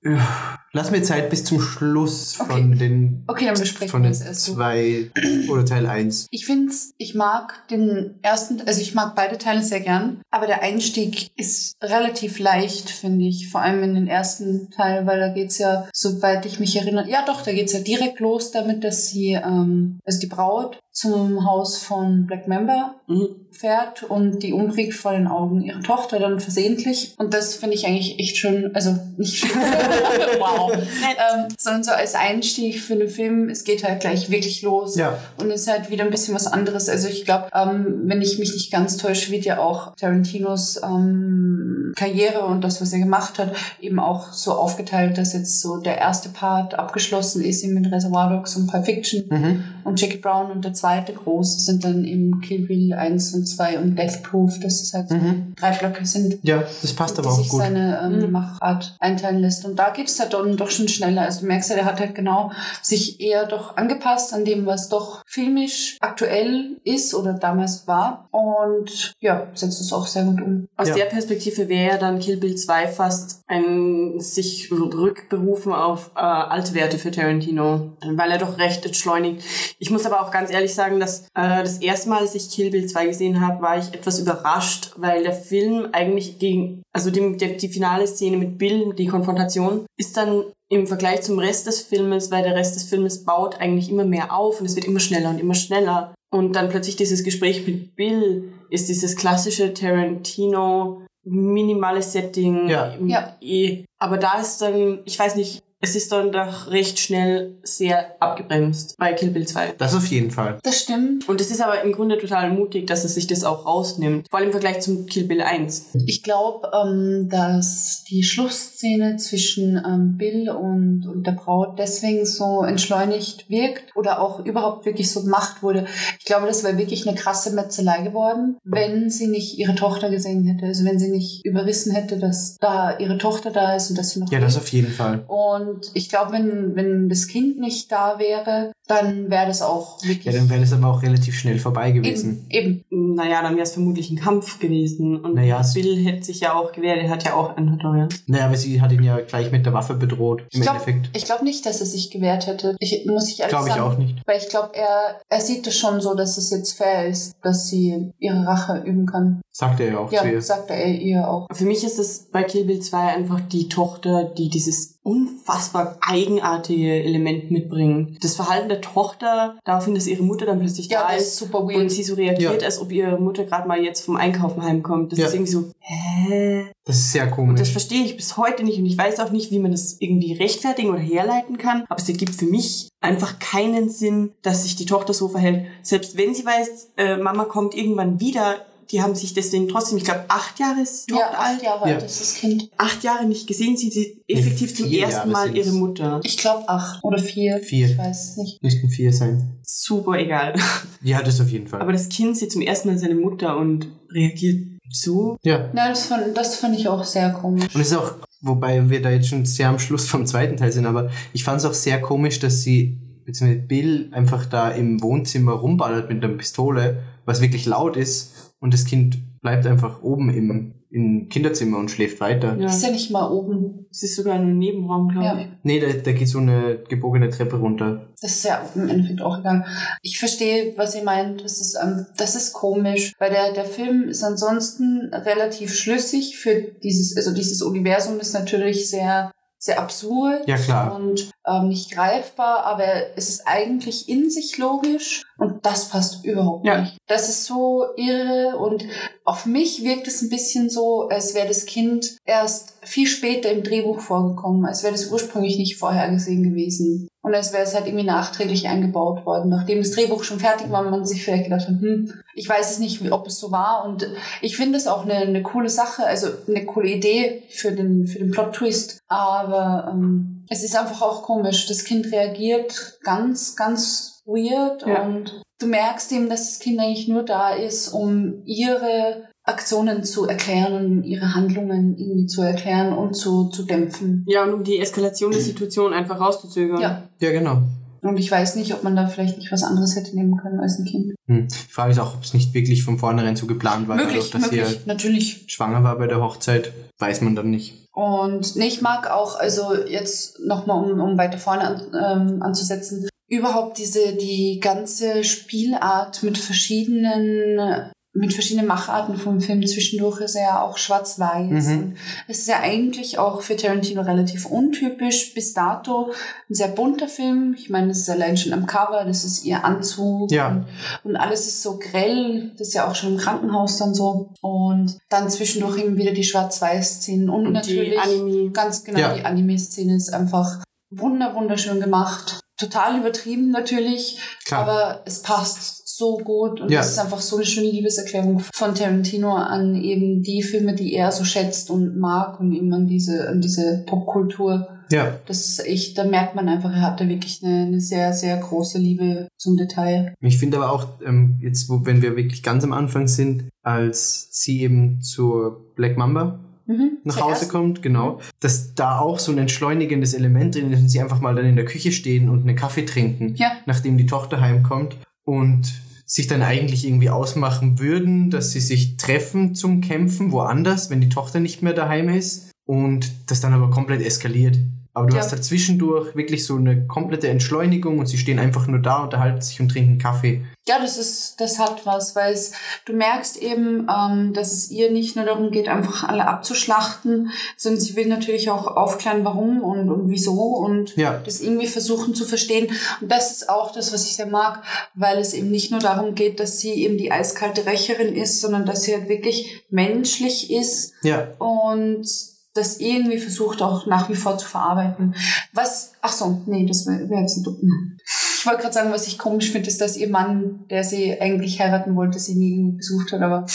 Lass mir Zeit bis zum Schluss Okay. von den, Okay, dann besprechen von wir den das erst zwei oder Teil 1. Ich finde, ich mag den ersten, also ich mag beide Teile sehr gern, aber der Einstieg ist relativ leicht, finde ich, vor allem in den ersten Teil, weil da geht's ja, soweit ich mich erinnere, ja doch, da geht's ja direkt los damit, dass sie, ähm, also die Braut zum Haus von Black Mamba Mhm. fährt und die umbringt vor den Augen ihrer Tochter dann versehentlich. Und das finde ich eigentlich echt schön, also nicht schön, <laughs> wow. ähm, sondern so als Einstieg für einen Film, es geht halt gleich wirklich los. Ja. Und es ist halt wieder ein bisschen was anderes. Also ich glaube, ähm, wenn ich mich nicht ganz täusche, wird ja auch Tarantinos ähm, Karriere und das, was er gemacht hat, eben auch so aufgeteilt, dass jetzt so der erste Part abgeschlossen ist, eben mit Reservoir Dogs und Pulp Fiction Mhm. und Jackie Brown und der zweite große sind dann eben Kill Bill 1 und 2 und Death Proof, dass es halt so Mhm. drei Blöcke sind Ja, das passt die aber auch sich gut. seine ähm, Mhm. Machart einteilen lässt. Und da geht's halt dann doch schon schneller. Also du merkst ja, der hat halt genau sich eher doch angepasst an dem, was doch filmisch aktuell ist oder damals war. Und ja, setzt es auch sehr gut um. Aus Ja. der Perspektive wäre ja dann Kill Bill 2 fast ein sich rückberufen auf äh, alte Werte für Tarantino, weil er doch recht entschleunigt. Ich muss aber auch ganz ehrlich sagen, dass äh, das erste Mal, als ich Kill Bill 2 gesehen habe, war ich etwas überrascht, weil der Film eigentlich gegen, also die, die, die finale Szene mit Bill, die Konfrontation, ist dann im Vergleich zum Rest des Filmes, weil der Rest des Filmes baut eigentlich immer mehr auf und es wird immer schneller und immer schneller. Und dann plötzlich dieses Gespräch mit Bill ist dieses klassische Tarantino minimales Setting. Ja. Ja. Eh. Aber da ist dann, ich weiß nicht, es ist dann doch recht schnell sehr abgebremst bei Kill Bill 2. Das auf jeden Fall. Das stimmt. Und es ist aber im Grunde total mutig, dass er sich das auch rausnimmt. Vor allem im Vergleich zum Kill Bill 1. Ich glaube, ähm, dass die Schlussszene zwischen ähm, Bill und, und der Braut deswegen so entschleunigt wirkt oder auch überhaupt wirklich so gemacht wurde. Ich glaube, das wäre wirklich eine krasse Metzelei geworden, wenn sie nicht ihre Tochter gesehen hätte. Also wenn sie nicht überrissen hätte, dass da ihre Tochter da ist und dass sie noch Ja, das auf jeden Fall. Und ich glaube, wenn, wenn das Kind nicht da wäre, dann wäre das auch wirklich. Ja, dann wäre das aber auch relativ schnell vorbei gewesen. eben, eben. Naja, dann wäre es vermutlich ein Kampf gewesen. Und Naja, Bill hätte sich ja auch gewehrt, er hat ja auch einen Tutorial. Naja, aber sie hat ihn ja gleich mit der Waffe bedroht, Ich im glaube Endeffekt. glaub nicht, dass er sich gewehrt hätte. Ich, muss ich ehrlich Glaube ich sagen. auch nicht. Weil ich glaube, er, er sieht es schon so, dass es jetzt fair ist, dass sie ihre Rache üben kann. Sagt er ja auch zu Ja, ihr. sagt er ihr auch. Für mich ist es bei Kill Bill 2 einfach die Tochter, die dieses unfassbar eigenartige Element mitbringt. Das Verhalten der Tochter, daraufhin, dass ihre Mutter dann plötzlich Ja, da das ist ist super und weird. sie so reagiert, Ja. als ob ihre Mutter gerade mal jetzt vom Einkaufen heimkommt. Das Ja. ist irgendwie so, hä? Das ist sehr Und das komisch. verstehe ich bis heute nicht und ich weiß auch nicht, wie man das irgendwie rechtfertigen oder herleiten kann. Aber es ergibt für mich einfach keinen Sinn, dass sich die Tochter so verhält. Selbst wenn sie weiß, äh, Mama kommt irgendwann wieder, die haben sich deswegen trotzdem, ich glaube, acht Jahre ist die Ja, alt, Jahre Ja. alt ist das Kind. acht Jahre nicht gesehen, sie sie effektiv zum ersten Jahre Mal sind's. ihre Mutter. Ich glaube acht oder vier. Vier. Ich weiß es nicht. Müssten vier sein. Super egal. <laughs> Ja, das auf jeden Fall. Aber das Kind sieht zum ersten Mal seine Mutter und reagiert so. ja. Ja, das fand, das fand ich auch sehr komisch. Und es ist auch, wobei wir da jetzt schon sehr am Schluss vom zweiten Teil sind, aber ich fand es auch sehr komisch, dass sie, beziehungsweise Bill, einfach da im Wohnzimmer rumballert mit einer Pistole, was wirklich laut ist, und das Kind bleibt einfach oben im, im Kinderzimmer und schläft weiter. Ja. Ist ja nicht mal oben. Es ist sogar ein Nebenraum, glaube Ja. ich. Nee, da, da geht so eine gebogene Treppe runter. Das ist ja im Endeffekt auch egal. Ich verstehe, was ihr meint. Das ist, ähm, das ist komisch, weil der, der Film ist ansonsten relativ schlüssig für dieses, also dieses Universum ist natürlich sehr, sehr absurd Ja, klar. und ähm, nicht greifbar, aber es ist eigentlich in sich logisch und das passt überhaupt Ja. nicht. Das ist so irre und auf mich wirkt es ein bisschen so, als wäre das Kind erst viel später im Drehbuch vorgekommen, als wäre das ursprünglich nicht vorhergesehen gewesen. Und als wäre es halt irgendwie nachträglich eingebaut worden, nachdem das Drehbuch schon fertig war und man sich vielleicht gedacht hat, hm, ich weiß es nicht, ob es so war. Und ich finde es auch eine, eine coole Sache, also eine coole Idee für den, für den Plot-Twist. Aber ähm, es ist einfach auch komisch. Das Kind reagiert ganz, ganz weird Ja. und du merkst eben, dass das Kind eigentlich nur da ist, um ihre Aktionen zu erklären und ihre Handlungen irgendwie zu erklären und zu, zu dämpfen. Ja, und um die Eskalation der <clears throat> Situation einfach rauszuzögern. Ja. Ja, genau. Und ich weiß nicht, ob man da vielleicht nicht was anderes hätte nehmen können als ein Kind. Hm. Die Frage ist auch, ob es nicht wirklich von vornherein so geplant war. möglich, dadurch, dass sie möglich, halt natürlich. schwanger war bei der Hochzeit, weiß man dann nicht. Und nee, ich mag auch, also jetzt nochmal, um, um weiter vorne an, ähm, anzusetzen, überhaupt diese, die ganze Spielart mit verschiedenen mit verschiedenen Macharten vom Film. Zwischendurch ist er ja auch schwarz-weiß. Mhm. Es ist ja eigentlich auch für Tarantino relativ untypisch. Bis dato ein sehr bunter Film. Ich meine, das ist allein schon am Cover, das ist ihr Anzug. Ja. Und, und alles ist so grell. Das ist ja auch schon im Krankenhaus dann so. Und dann zwischendurch eben wieder die Schwarz-Weiß-Szenen. Und, Und natürlich die Anime. ganz genau, Ja. die Anime-Szene ist einfach wunder, wunderschön gemacht. Total übertrieben natürlich, Klar. aber es passt so gut und Ja. es ist einfach so eine schöne Liebeserklärung von Tarantino an eben die Filme, die er so schätzt und mag und eben an diese, an diese Popkultur. Ja. Das ist echt, da merkt man einfach, er hat da wirklich eine, eine sehr, sehr große Liebe zum Detail. Ich finde aber auch, ähm, jetzt, wo, wenn wir wirklich ganz am Anfang sind, als sie eben zur Black Mamba Mhm. nach Hause ersten- kommt, genau, dass da auch so ein entschleunigendes Element drin ist und sie einfach mal dann in der Küche stehen und einen Kaffee trinken, Ja. nachdem die Tochter heimkommt und sich dann eigentlich irgendwie ausmachen würden, dass sie sich treffen zum Kämpfen woanders, wenn die Tochter nicht mehr daheim ist und das dann aber komplett eskaliert. Aber du Ja. hast da zwischendurch wirklich so eine komplette Entschleunigung und sie stehen einfach nur da, unterhalten sich und trinken Kaffee. Ja, das ist, das hat was, weil es, du merkst eben, ähm, dass es ihr nicht nur darum geht, einfach alle abzuschlachten, sondern sie will natürlich auch aufklären, warum und, und wieso und Ja. das irgendwie versuchen zu verstehen. Und das ist auch das, was ich sehr mag, weil es eben nicht nur darum geht, dass sie eben die eiskalte Rächerin ist, sondern dass sie halt wirklich menschlich ist Ja, und das irgendwie versucht auch nach wie vor zu verarbeiten. Was, ach so, nee, das wäre wär jetzt ein Dumm. Ich wollte gerade sagen, was ich komisch finde, ist, dass ihr Mann, der sie eigentlich heiraten wollte, sie nie irgendwie besucht hat, aber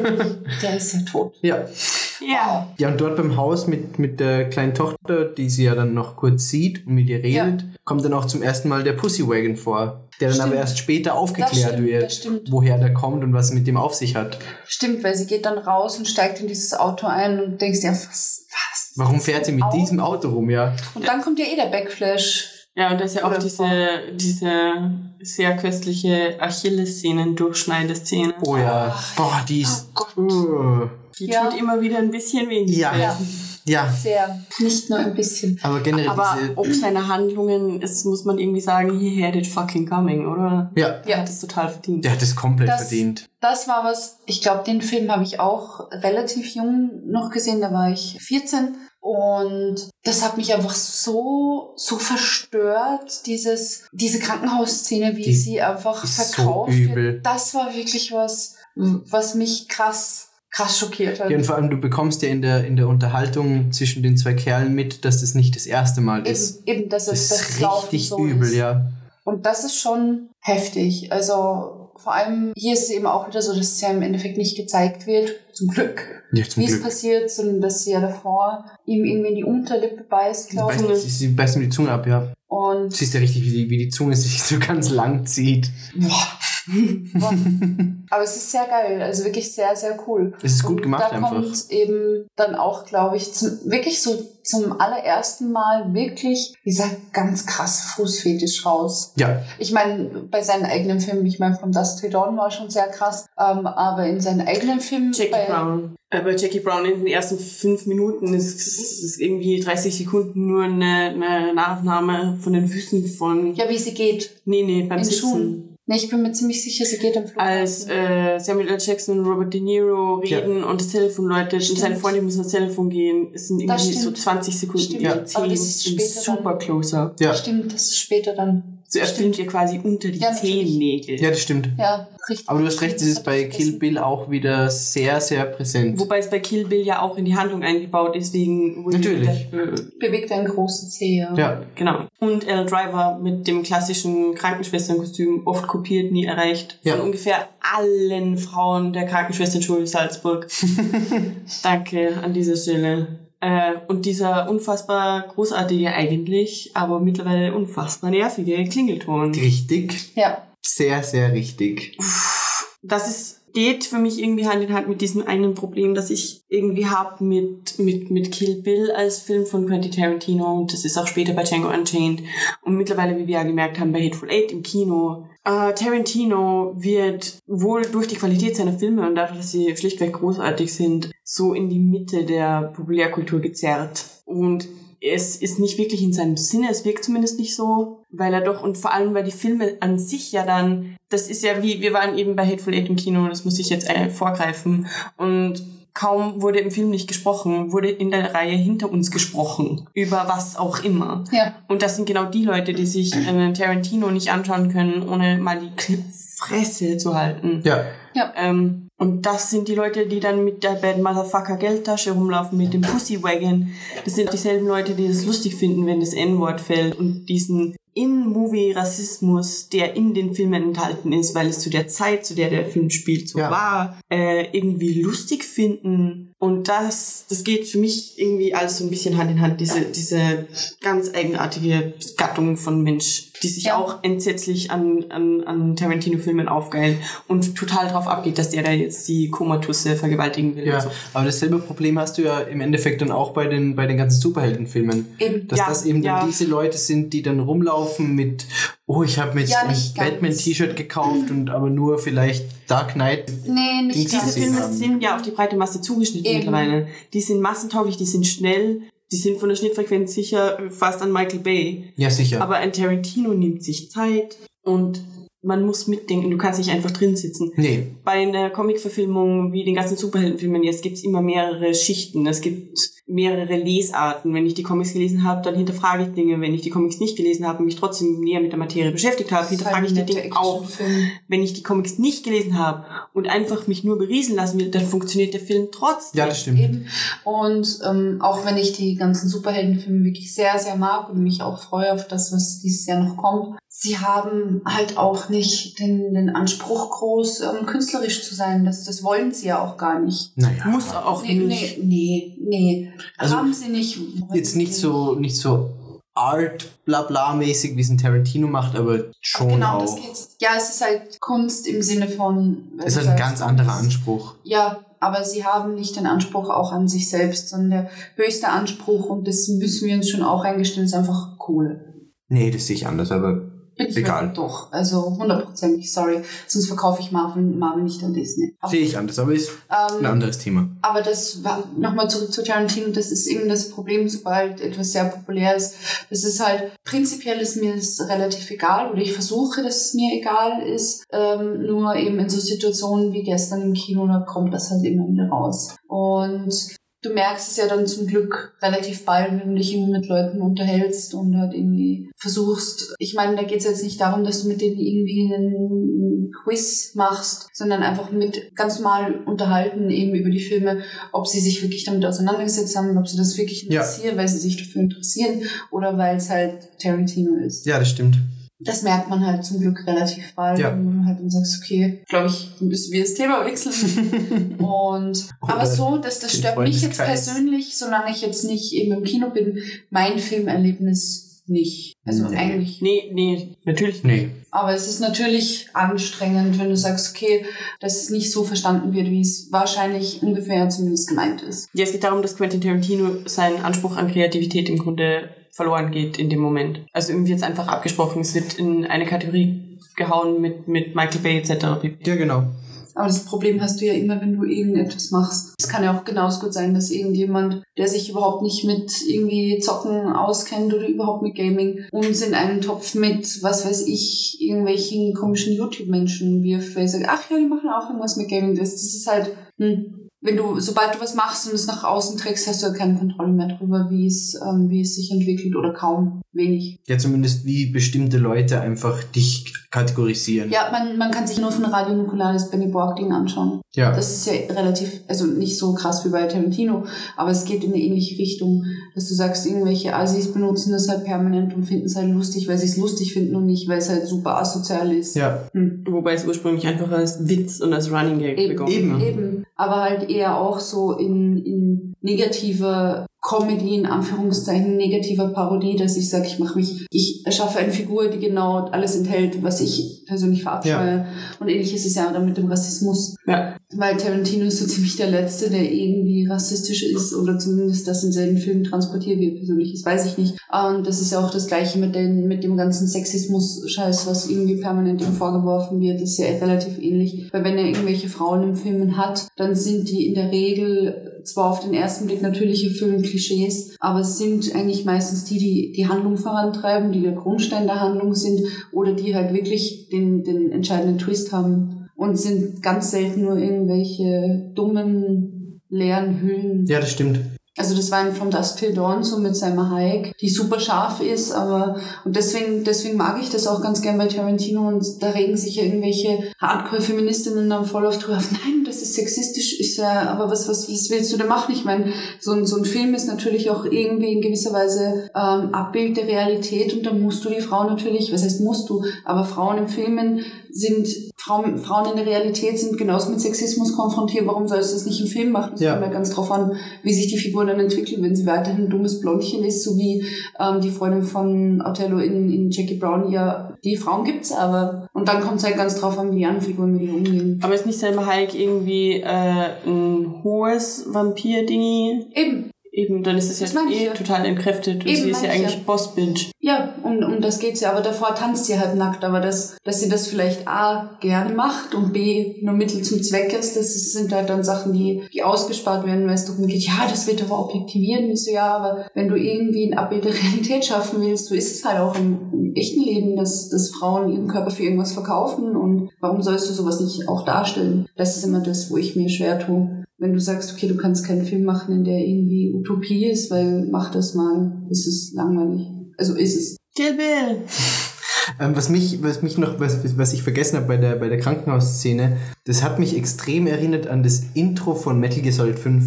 <laughs> der ist ja tot. ja. Ja. Ja, und dort beim Haus mit, mit der kleinen Tochter, die sie ja dann noch kurz sieht und mit ihr redet, kommt dann auch zum ersten Mal der Pussy-Wagon vor, der dann Stimmt. aber erst später aufgeklärt stimmt, wird, woher der kommt und was es mit dem auf sich hat. Stimmt, weil sie geht dann raus und steigt in dieses Auto ein und denkst dir, was, was? Warum fährt sie mit Auto? diesem Auto rum, ja? Und dann kommt ja eh der Backflash. Ja, und da ist ja auch diese, diese sehr köstliche Achillessehnen-Durchschneideszene. Oh ja. Boah, die ist... Oh Gott. Uh. Die Ja. tut immer wieder ein bisschen weh. Ja. Ja, Ja, sehr. Nicht nur ein bisschen. aber generell Aber diese... ob seine Handlungen ist, muss man irgendwie sagen, he had it fucking coming, oder? Ja, Er hat es total verdient. der hat es komplett Das- verdient. Das war was, ich glaube, den Film habe ich auch relativ jung noch gesehen, da war ich 14. Und das hat mich einfach so, so verstört, dieses, diese Krankenhausszene, wie Die sie einfach ist so verkauft übel. wird. Das war wirklich was, was mich krass, krass schockiert hat. Ja, und vor allem, du bekommst ja in der, in der Unterhaltung zwischen den zwei Kerlen mit, dass das nicht das erste Mal ist. Eben, eben, dass Das es das, ist richtig so übel, ist. ja. Und das ist schon heftig. Also vor allem hier ist es eben auch wieder so, dass es ja im Endeffekt nicht gezeigt wird, zum Glück, Ja, zum wie es Glück. passiert, sondern dass sie ja davor ihm irgendwie in die Unterlippe beißt, glaube ich. sie, sie beißt mir die Zunge ab, ja. Und Siehst ja richtig, wie die, wie die Zunge sich so ganz lang zieht. <laughs> aber es ist sehr geil, also wirklich sehr, sehr cool. Es ist gut Und gemacht da einfach. kommt eben dann auch, glaube ich, zum, wirklich so zum allerersten Mal wirklich dieser ganz krasse Fußfetisch raus. Ja, Ich meine, bei seinen eigenen Filmen, ich meine, From Dust to Dawn war schon sehr krass, ähm, aber in seinen eigenen Filmen, Jackie bei, Brown. Äh, bei Jackie Brown in den ersten fünf Minuten ist, ist, ist irgendwie 30 Sekunden nur eine, eine Nachaufnahme von den Füßen von. ja, wie sie geht, Nee, nee, beim in Sitzen. Schuhen. Nee, ich bin mir ziemlich sicher, sie geht am Flughafen. Als äh, Samuel L. Jackson und Robert De Niro reden und das Telefon läutet Stimmt. und seine Freundin muss ans Telefon gehen, es sind irgendwie so stimmt. 20 Sekunden, Stimmt. ja, Aber 10 das ist sind später super dann- closer. ja. Stimmt, das ist später dann. Zuerst filmt ihr quasi unter die Ja, natürlich. Zehennägel. Ja, das stimmt. Ja, richtig. Aber du hast recht, es ist bei Kill Bill auch wieder sehr, sehr präsent. Wobei es bei Kill Bill ja auch in die Handlung eingebaut ist, wegen Natürlich. Der, äh, Bewegt einen großen Zeh. Ja. Ja, Genau. Und L. Driver mit dem klassischen Krankenschwesternkostüm, oft kopiert, nie erreicht. Von Ja. ungefähr allen Frauen der Krankenschwesternschule Salzburg. <laughs> Danke an dieser Stelle. Äh, und dieser unfassbar großartige eigentlich, aber mittlerweile unfassbar nervige Klingelton. richtig. ja. Sehr, sehr richtig. das ist, geht für mich irgendwie Hand in Hand mit diesem einen Problem, das ich irgendwie habe mit, mit, mit Kill Bill als Film von Quentin Tarantino und das ist auch später bei Django Unchained und mittlerweile, wie wir ja gemerkt haben, bei Hateful Eight im Kino. Äh, Tarantino wird wohl durch die Qualität seiner Filme und dadurch, dass sie schlichtweg großartig sind, so in die Mitte der Populärkultur gezerrt. Und es ist nicht wirklich in seinem Sinne, es wirkt zumindest nicht so, weil er doch, und vor allem, weil die Filme an sich ja dann, das ist ja wie, wir waren eben bei Hateful Eight im Kino, das muss ich jetzt äh, vorgreifen, und kaum wurde im Film nicht gesprochen, wurde in der Reihe hinter uns gesprochen, über was auch immer. Ja. Und das sind genau die Leute, die sich einen Tarantino nicht anschauen können, ohne mal die Fresse zu halten. Ja. Ja. Ähm, und das sind die Leute, die dann mit der Bad Motherfucker Geldtasche rumlaufen, mit dem Pussy Wagon. Das sind dieselben Leute, die es lustig finden, wenn das N-Wort fällt und diesen In-Movie-Rassismus, der in den Filmen enthalten ist, weil es zu der Zeit, zu der der Film spielt, so Ja. war, äh, irgendwie lustig finden. Und das, das geht für mich irgendwie alles so ein bisschen Hand in Hand, diese, diese ganz eigenartige Gattung von Mensch, die sich Ja. auch entsetzlich an, an, an Tarantino-Filmen aufgeilt und total drauf abgeht, dass der da jetzt die Komatusse vergewaltigen will. Ja, so. aber dasselbe Problem hast du ja im Endeffekt dann auch bei den, bei den ganzen Superheldenfilmen. Eben. Dass Ja, das eben ja. dann diese Leute sind, die dann rumlaufen mit, oh, ich habe mir jetzt Ja, ein. Batman-T-Shirt gekauft und aber nur vielleicht Dark Knight. Nee, nicht Diese Diese Filme haben. sind ja auf die breite Masse zugeschnitten Eben. mittlerweile. Die sind massentauglich, die sind schnell, die sind von der Schnittfrequenz sicher fast an Michael Bay. Ja, sicher. Aber ein Tarantino nimmt sich Zeit und man muss mitdenken, du kannst nicht einfach drin sitzen. nee, Bei einer Comic-Verfilmung wie den ganzen Superheldenfilmen jetzt gibt's immer mehrere Schichten. Es gibt mehrere Lesarten. Wenn ich die Comics gelesen habe, dann hinterfrage ich Dinge. Wenn ich die Comics nicht gelesen habe und mich trotzdem näher mit der Materie beschäftigt habe, hinterfrage ich die Dinge auch. Wenn ich die Comics nicht gelesen habe und einfach mich nur berieseln lassen will, dann funktioniert der Film trotzdem. ja, das stimmt. Eben. Und ähm, auch wenn ich die ganzen Superheldenfilme wirklich sehr, sehr mag und mich auch freue auf das, was dieses Jahr noch kommt, sie haben halt auch nicht den, den Anspruch, groß ähm, künstlerisch zu sein. Das, das wollen sie ja auch gar nicht. Naja. Muss auch Nee, nicht. nee, nee, nee. Also, haben sie nicht. Jetzt nicht so, nicht so Art, bla bla mäßig, wie es ein Tarantino macht, aber schon genau, auch. das geht's. Ja, es ist halt Kunst im Sinne von. wenn ist du halt ein ganz anderer Anspruch. Ja, aber sie haben nicht den Anspruch auch an sich selbst, sondern der höchste Anspruch, und das müssen wir uns schon auch eingestehen, ist einfach Kohle. Nee, das sehe ich anders, aber ich Egal. doch. Also hundertprozentig, sorry. Sonst verkaufe ich Marvel, Marvel nicht an Disney. Sehe ich anders, aber ist ein ähm, anderes Thema. aber das war nochmal zurück zu Tarantino, das ist eben das Problem, sobald etwas sehr populär ist. Das ist halt, prinzipiell ist mir das relativ egal oder ich versuche, dass es mir egal ist. Ähm, nur eben in so Situationen wie gestern im Kino, da kommt das halt immer wieder raus. Und du merkst es ja dann zum Glück relativ bald, wenn du dich irgendwie mit Leuten unterhältst und halt irgendwie versuchst. Ich meine, da geht es jetzt nicht darum, dass du mit denen irgendwie einen Quiz machst, sondern einfach mit ganz normal unterhalten eben über die Filme, ob sie sich wirklich damit auseinandergesetzt haben und ob sie das wirklich Ja. interessieren, weil sie sich dafür interessieren oder weil es halt Tarantino ist. Ja, das stimmt. Das merkt man halt zum Glück relativ bald, Ja. wenn du halt dann sagst, okay, glaube ich, müssen wir das Thema wechseln. <laughs> Und aber Oder so, dass das stört mich jetzt persönlich, solange ich jetzt nicht eben im Kino bin, mein Filmerlebnis nicht. Also Nee. eigentlich. Nee, nee, natürlich nicht. Nee. Aber es ist natürlich anstrengend, wenn du sagst, okay, dass es nicht so verstanden wird, wie es wahrscheinlich ungefähr zumindest gemeint ist. Ja, es geht darum, dass Quentin Tarantino seinen Anspruch an Kreativität im Grunde verloren geht in dem Moment. Also wird es einfach abgesprochen, es wird in eine Kategorie gehauen mit, mit Michael Bay etc. Ja, genau. Aber das Problem hast du ja immer, wenn du irgendetwas machst. Es kann ja auch genauso gut sein, dass irgendjemand, der sich überhaupt nicht mit irgendwie Zocken auskennt oder überhaupt mit Gaming, uns in einen Topf mit, was weiß ich, irgendwelchen komischen YouTube-Menschen wirft, weil ich sage, ach ja, die machen auch irgendwas mit Gaming. Das, das ist halt, hm, wenn du, sobald du was machst und es nach außen trägst, hast du halt keine Kontrolle mehr darüber, wie es, ähm, wie es sich entwickelt oder kaum wenig. Ja, zumindest wie bestimmte Leute einfach dich kategorisieren. Ja, man, man kann sich nur von Radio Nukular das Benny Borg-Ding anschauen. Ja. Das ist ja relativ, also nicht so krass wie bei Tarantino, aber es geht in eine ähnliche Richtung, dass du sagst, irgendwelche Assis benutzen das halt permanent und finden es halt lustig, weil sie es lustig finden und nicht, weil es halt super asozial ist. ja. Hm. Wobei es ursprünglich einfach als Witz und als Running Gag Eben, begonnen eben. hat. Eben. Aber halt eher auch so in, in negativer Comedy, in Anführungszeichen, negativer Parodie, dass ich sage, ich mache mich, ich erschaffe eine Figur, die genau alles enthält, was ich persönlich verabscheue. Und ähnlich ist es ja dann mit dem Rassismus. Ja. Weil Tarantino ist so ziemlich der Letzte, der irgendwie rassistisch ist oder zumindest das in seinen Filmen transportiert wird. Persönlich, das weiß ich nicht. Und das ist ja auch das Gleiche mit, den, mit dem ganzen Sexismus-Scheiß, was irgendwie permanent ihm vorgeworfen wird. Das ist ja relativ ähnlich. Weil wenn er irgendwelche Frauen in Filmen hat, dann sind die in der Regel zwar auf den ersten Blick natürlich erfüllen Klischees, aber es sind eigentlich meistens die, die die Handlung vorantreiben, die der Grundstein der Handlung sind oder die halt wirklich den, den entscheidenden Twist haben und sind ganz selten nur irgendwelche dummen, leeren Hüllen. Ja, das stimmt. Also das war in From Dusk Till Dawn so mit Selma Hayek, die super scharf ist, aber und deswegen deswegen mag ich das auch ganz gern bei Tarantino und da regen sich ja irgendwelche Hardcore-Feministinnen dann voll auf drüber nein, das ist sexistisch, ist ja, aber was, was, was willst du da machen? Ich meine, so ein, so ein Film ist natürlich auch irgendwie in gewisser Weise ähm, Abbild der Realität und da musst du die Frau natürlich, was heißt musst du, aber Frauen im Filmen sind Frauen, Frauen in der Realität sind genauso mit Sexismus konfrontiert. Warum sollst du das nicht im Film machen? Das Ja. kommt ja ganz drauf an, wie sich die Figur dann entwickelt. Wenn sie weiterhin ein dummes Blondchen ist, so wie ähm, die Freundin von Othello in, in Jackie Brown, ja, die Frauen gibt's aber. Und dann kommt es halt ganz drauf an, wie die anderen Figuren mit ihnen umgehen. Aber ist nicht Selma Hayek irgendwie äh, ein hohes Vampir-Dingi? Eben, Eben, dann ist es Das ich eh ja. total entkräftet. Und Eben, sie ist ja eigentlich ja. Boss-Bitch. Ja, um, um das geht's ja. Aber davor tanzt sie halt nackt. Aber dass, dass sie das vielleicht A gerne macht und B nur Mittel zum Zweck ist, das ist, sind halt dann Sachen, die, die ausgespart werden, weil es darum geht, ja, das wird aber objektivieren. Ich so, ja, aber wenn du irgendwie ein Abbild der Realität schaffen willst, so ist es halt auch im, im echten Leben, dass, dass Frauen ihren Körper für irgendwas verkaufen. Und warum sollst du sowas nicht auch darstellen? Das ist immer das, wo ich mir schwer tue. Wenn du sagst, okay, du kannst keinen Film machen, in der irgendwie Utopie ist, weil mach das mal, ist es langweilig. Also ist es. Kill Bill! <laughs> Ähm, was mich, was mich noch, was, was ich vergessen habe bei der, bei der Krankenhausszene, das hat mich extrem erinnert an das Intro von Metal Gear Solid 5.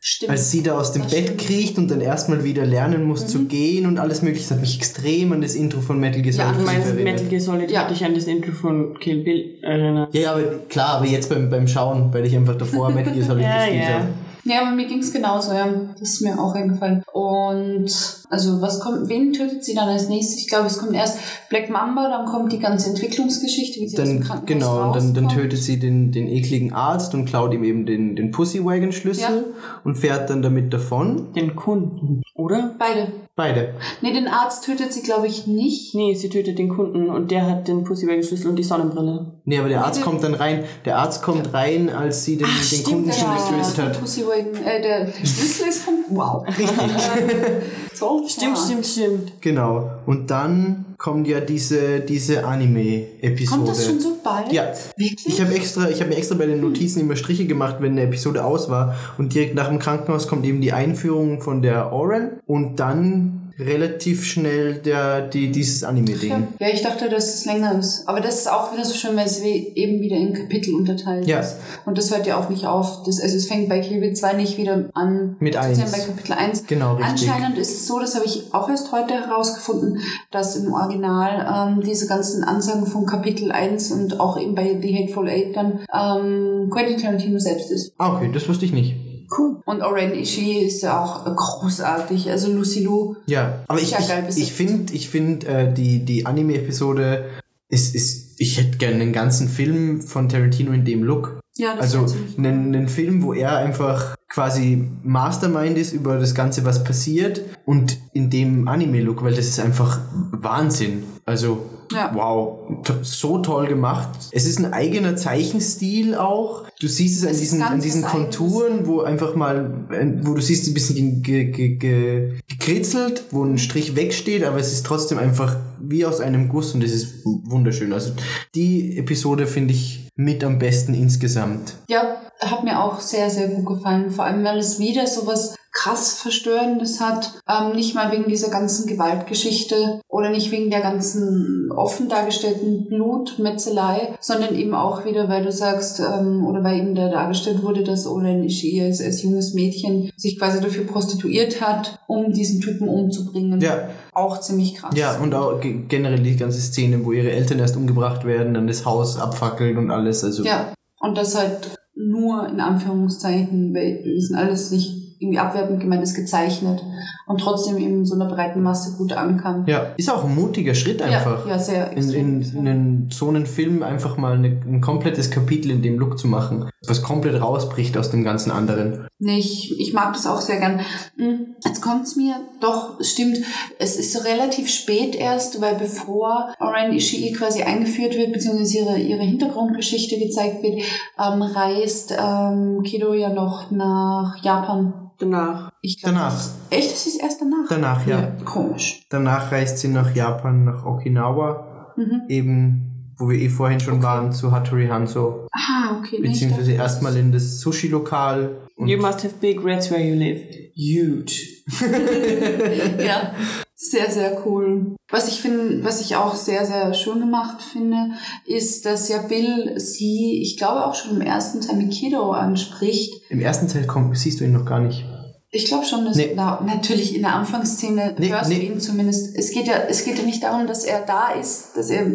Stimmt. Als sie da aus dem Das Bett stimmt. kriecht und dann erstmal wieder lernen muss zu gehen und alles mögliche. Das hat mich extrem an das Intro von Metal Gear Ja, Solid Du 5 meinst. Metal Gear Solid Ja. hat dich an das Intro von Kill Bill erinnert. Ja, ja, aber klar, aber jetzt beim, beim Schauen, weil ich einfach davor Metal Gear Solid <laughs> Ja, gespielt ja. habe. Ja, aber mir ging's genauso, ja. Das ist mir auch eingefallen. Und also was kommt, wen tötet sie dann als nächstes? Ich glaube, es kommt erst Black Mamba, dann kommt die ganze Entwicklungsgeschichte, wie sie aus dem Dann, Krankenhaus genau, und dann, dann tötet sie den, den ekligen Arzt und klaut ihm eben den, den Pussy-Wagon-Schlüssel Ja. und fährt dann damit davon. Den Kunden, oder? Beide. Beide. Nee, den Arzt tötet sie, glaube ich, nicht. Nee, sie tötet den Kunden und der hat den Pussywag-Schlüssel und die Sonnenbrille. Nee, aber der Arzt Nee, kommt dann rein. Der Arzt kommt rein, als sie den, den stimmt, Kunden schon getötet hat. Pussy Wagon, äh, der, Schlüssel ist von, wow. Richtig. <laughs> so, Stimmt, ja. stimmt, stimmt. Genau. Und dann kommt ja diese, diese Anime-Episode. Kommt das schon so bald? Ja. Wirklich? Ich habe extra, ich habe mir extra bei den Notizen immer Striche gemacht, wenn eine Episode aus war. Und direkt nach dem Krankenhaus kommt eben die Einführung von der Oren und dann relativ schnell der, die, dieses Anime-Ding. Ja. ja, ich dachte, dass es länger ist. Aber das ist auch wieder so schön, weil es wie- eben wieder in Kapitel unterteilt Ja. ist. Und das hört ja auch nicht auf. Das, also es fängt bei Bill 2 nicht wieder an. Mit sozusagen eins. bei Kapitel 1. Genau, richtig. Anscheinend ist es so, das habe ich auch erst heute herausgefunden, dass im Original ähm, diese ganzen Ansagen von Kapitel 1 und auch eben bei The Hateful Eight dann ähm, Quentin Tarantino selbst ist. Ah, okay, das wusste ich nicht. Cool. Und Oren Ishii ist ja auch großartig. Also Lucy Liu. Ja, aber ich, ich, finde, ich find, äh, die, die Anime-Episode ist, ist, ich hätte gerne einen ganzen Film von Tarantino in dem Look. Ja, das Also einen, einen Film, wo er einfach quasi Mastermind ist über das Ganze, was passiert und in dem Anime-Look, weil das ist einfach Wahnsinn. Also, Ja. wow, so toll gemacht. Es ist ein eigener Zeichenstil auch. Du siehst es an Es ist diesen, an diesen. Konturen, wo einfach mal, wo du siehst, ein bisschen ge, ge, ge, gekritzelt, wo ein Strich wegsteht, aber es ist trotzdem einfach wie aus einem Guss und es ist wunderschön. Also die Episode finde ich mit am besten insgesamt. Ja, hat mir auch sehr, sehr gut gefallen. Vor allem, weil es wieder so was krass Verstörendes hat. Ähm, nicht mal wegen dieser ganzen Gewaltgeschichte oder nicht wegen der ganzen offen dargestellten Blutmetzelei, sondern eben auch wieder, weil du sagst, ähm, oder weil eben da dargestellt wurde, dass Olen Ishii als, als junges Mädchen sich quasi dafür prostituiert hat, um diesen Typen umzubringen. Ja. Auch ziemlich krass. Ja, und auch ge- generell die ganze Szene, wo ihre Eltern erst umgebracht werden, dann das Haus abfackelt und alles. Also Ja, und das halt nur in Anführungszeichen, weil wir sind alles nicht irgendwie abwertend gemeint, ist gezeichnet und trotzdem eben in so einer breiten Masse gut ankam. Ja, ist auch ein mutiger Schritt einfach. Ja, ja sehr In, in, in einen, so einen Film einfach mal eine, ein komplettes Kapitel in dem Look zu machen, was komplett rausbricht aus dem ganzen anderen. Nee, ich, ich mag das auch sehr gern. Hm, Jetzt kommt's mir, doch, es stimmt, es ist so relativ spät erst, weil bevor Oren Ishii quasi eingeführt wird, beziehungsweise ihre, ihre Hintergrundgeschichte gezeigt wird, ähm, reist ähm, Kido ja noch nach Japan. Danach. Ich glaub, Danach. das- Echt, das ist erst danach? Danach, ja. Komisch. Danach reist sie nach Japan, nach Okinawa, Mhm. eben, wo wir eh vorhin schon waren, zu Hattori Hanzo. Ah, okay. Beziehungsweise erstmal in das Sushi-Lokal. You must have big reds where you live. Huge. <laughs> Ja, sehr, sehr cool. Was ich finde, was ich auch sehr, sehr schön gemacht finde, ist, dass ja Bill sie, ich glaube auch schon im ersten Teil mit Kido anspricht. Im ersten Teil kommt, siehst du ihn noch gar nicht. Ich glaube schon, dass Nee. na, natürlich in der Anfangsszene Nee, hörst nee. du ihn zumindest. Es geht ja, es geht ja nicht darum, dass er da ist, dass er,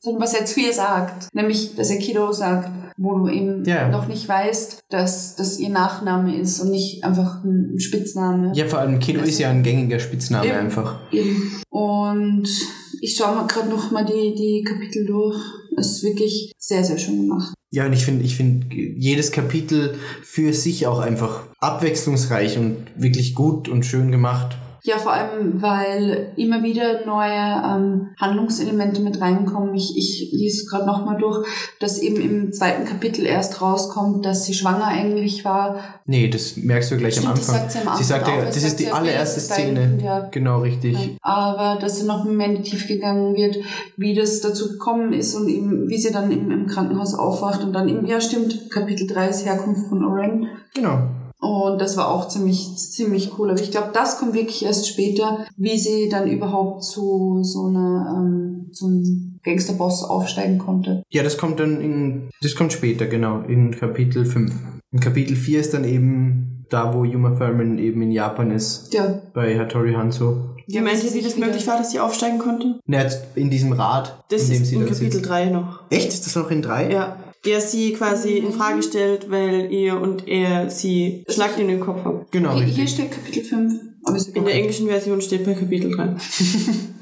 sondern was er zu ihr sagt. Nämlich, dass er Kido sagt, wo du eben Ja, noch nicht weißt, dass das ihr Nachname ist und nicht einfach ein Spitzname. Ja, vor allem Kido ist ja ein gängiger Spitzname Eben. einfach. Eben. Und ich schaue mal gerade noch mal die, die Kapitel durch. Es ist wirklich sehr, sehr schön gemacht. Ja, und ich finde, ich finde jedes Kapitel für sich auch einfach abwechslungsreich und wirklich gut und schön gemacht. Ja, vor allem, weil immer wieder neue ähm, Handlungselemente mit reinkommen. Ich, ich lese gerade nochmal durch, dass eben im zweiten Kapitel erst rauskommt, dass sie schwanger eigentlich war. Nee, das merkst du gleich Stimmt, am das Anfang. sagt sie am Anfang sie sagt ja, auch. das Das ist die allererste das Szene. Kind, ja. Genau, richtig. Aber dass sie noch mehr in die Tiefe gegangen wird, wie das dazu gekommen ist und eben, wie sie dann im, im Krankenhaus aufwacht und dann eben, ja stimmt, Kapitel 3 ist Herkunft von Oren. Genau. Und das war auch ziemlich, ziemlich cool. Aber ich glaube, das kommt wirklich erst später, wie sie dann überhaupt zu so einer, ähm, so einem Gangsterboss aufsteigen konnte. Ja, das kommt dann in, das kommt später, genau, in Kapitel 5. In Kapitel 4 ist dann eben da, wo Yuma Thurman eben in Japan ist, Ja. bei Hattori Hanzo. Wie meint ihr, wie das möglich war, dass sie aufsteigen konnte? Na, jetzt in diesem Rad, Das in dem ist sie in Kapitel sitzt. 3 noch. Echt? Ist das noch in 3? Ja. Der sie quasi in Frage stellt, weil ihr und er sie schlagt in den Kopf haben. Genau, Hier, hier steht Kapitel 5. Aber ist In der englischen Version steht bei Kapitel 3. <laughs>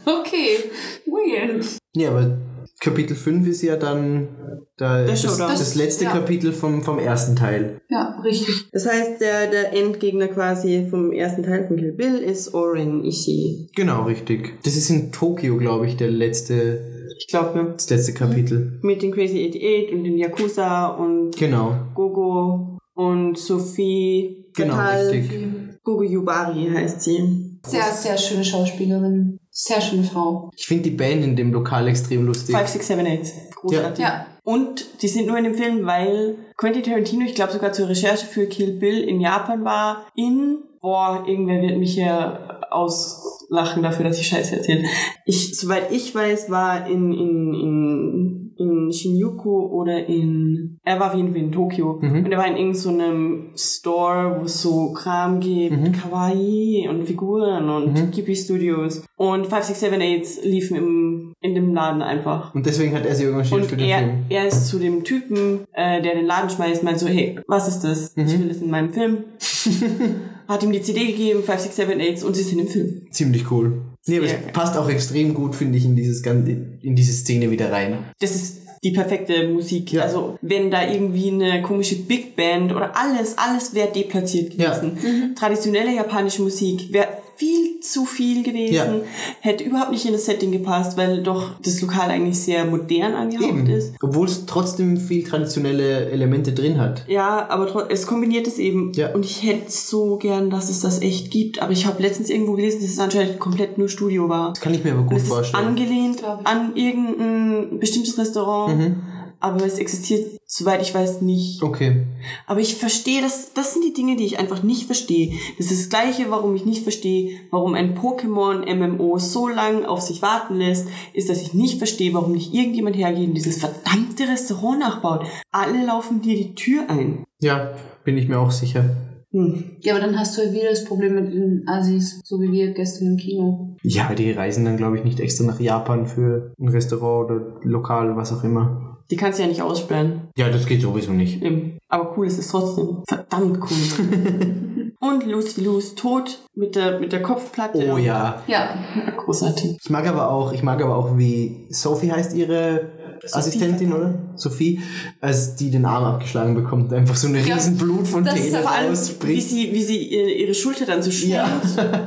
Okay. Weird. Ja, aber Kapitel 5 ist ja dann da, das, das letzte Ja. Kapitel vom, vom ersten Teil. Ja, richtig. Das heißt, der, der Endgegner quasi vom ersten Teil von Kill Bill ist Oren Ishii. Genau, richtig. Das ist in Tokio, glaube ich, der letzte, Ich glaube, ja. das letzte Kapitel. Mit den Crazy 88 und den Yakuza und Genau. Gogo und Sophie. Genau, Fatal. richtig. Gogo Yubari heißt sie. Sehr, sehr schöne Schauspielerin. Sehr schöne Frau. Ich finde die Band in dem Lokal extrem lustig. 5678. Großartig. Ja. Und die sind nur in dem Film, weil Quentin Tarantino, ich glaube sogar zur Recherche für Kill Bill in Japan war, in, boah, irgendwer wird mich hier auslachen dafür, dass ich Scheiße erzähle. Ich, soweit ich weiß, war in, in, in, in Shinjuku oder in, er war auf jeden Fall in Tokio. Mhm. Und er war in irgendeinem Store, wo es so Kram gibt, Mhm. Kawaii und Figuren und Mhm. Ghibli Studios. Und 5678 liefen im, in dem Laden einfach. Und deswegen hat er sie engagiert Und für den er, Film. er ist zu dem Typen, äh, der den Laden schmeißt, meint so, hey, was ist das? Ich Mhm. will das in meinem Film. <laughs> Hat ihm die CD gegeben, 5678 und sie sind im Film. Ziemlich cool. Nee, aber es passt auch extrem gut, finde ich, in dieses ganze, in diese Szene wieder rein. Das ist die perfekte Musik. Ja. Also wenn da irgendwie eine komische Big Band oder alles, alles wäre deplatziert Ja. gewesen. Traditionelle japanische Musik wäre viel zu viel gewesen, Ja. hätte überhaupt nicht in das Setting gepasst, weil doch das Lokal eigentlich sehr modern angehaucht ist. Obwohl es trotzdem viel traditionelle Elemente drin hat. Ja, aber es kombiniert es eben. Ja. Und ich hätte so gern, dass es das echt gibt. Aber ich habe letztens irgendwo gelesen, dass es anscheinend komplett nur Studio war. Das kann ich mir aber gut es ist vorstellen. angelehnt an irgendein bestimmtes Restaurant. Mhm. Aber es existiert, soweit ich weiß, nicht. Okay. Aber ich verstehe, das, das sind die Dinge, die ich einfach nicht verstehe. Das ist das Gleiche, warum ich nicht verstehe, warum ein Pokémon-MMO so lang auf sich warten lässt, ist, dass ich nicht verstehe, warum nicht irgendjemand hergeht und dieses verdammte Restaurant nachbaut. Alle laufen dir die Tür ein. Ja, bin ich mir auch sicher. Hm. Ja, aber dann hast du ja wieder das Problem mit den Assis, so wie wir gestern im Kino. Ja, die reisen dann, glaube ich, nicht extra nach Japan für ein Restaurant oder Lokal, was auch immer. Die kannst du ja nicht aussperren. Ja, das geht sowieso nicht. Eben. Aber cool ist es trotzdem. Verdammt cool. <laughs> und Lucy Lous tot mit der, mit der Kopfplatte. Oh ja. Ja, Großartig. Ich mag aber auch, ich mag aber auch, wie Sophie heißt ihre Assistentin, oder? Sophie, als die den Arm abgeschlagen bekommt, einfach so eine Ja, riesen Blutfontäne allem, wie sie, wie sie ihre, Schulter dann so schwingt. Ja. <laughs>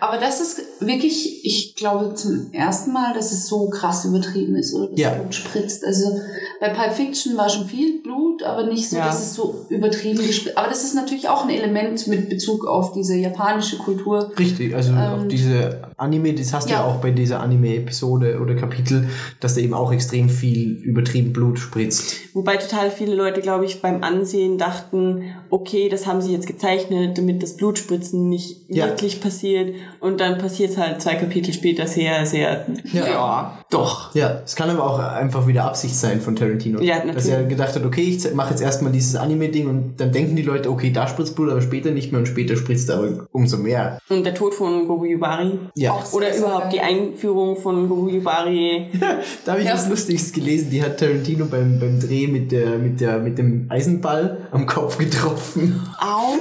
Aber das ist wirklich, ich glaube, zum ersten Mal, dass es so krass übertrieben ist oder dass Ja. Blut spritzt. Also bei Pulp Fiction war schon viel Blut, aber nicht so, Ja. dass es so übertrieben gespritzt. Aber das ist natürlich auch ein Element mit Bezug auf diese japanische Kultur. Richtig, also auch Ähm, diese Anime, das hast du ja ja. auch bei dieser Anime-Episode oder Kapitel, dass da eben auch extrem viel übertrieben Blut spritzt. Wobei total viele Leute, glaube ich, beim Ansehen dachten, okay, das haben sie jetzt gezeichnet, damit das Blutspritzen nicht Ja. wirklich passiert. Und dann passiert es halt zwei Kapitel später sehr, sehr, ja, doch. Ja, es kann aber auch einfach wieder Absicht sein von Tarantino. Ja, Dass natürlich. er gedacht hat, okay, ich mache jetzt erstmal dieses Anime-Ding und dann denken die Leute, okay, da spritzt Blut, aber später nicht mehr und später spritzt er aber umso mehr. Und der Tod von Gogo Yubari. Ja, Sehr, Oder überhaupt die. Einführung von Gogo Yubari. <laughs> da habe ich Ja. was Lustiges gelesen. Die hat Tarantino beim, beim Dreh mit, der, mit, der, mit dem Eisenball am Kopf getroffen. Au!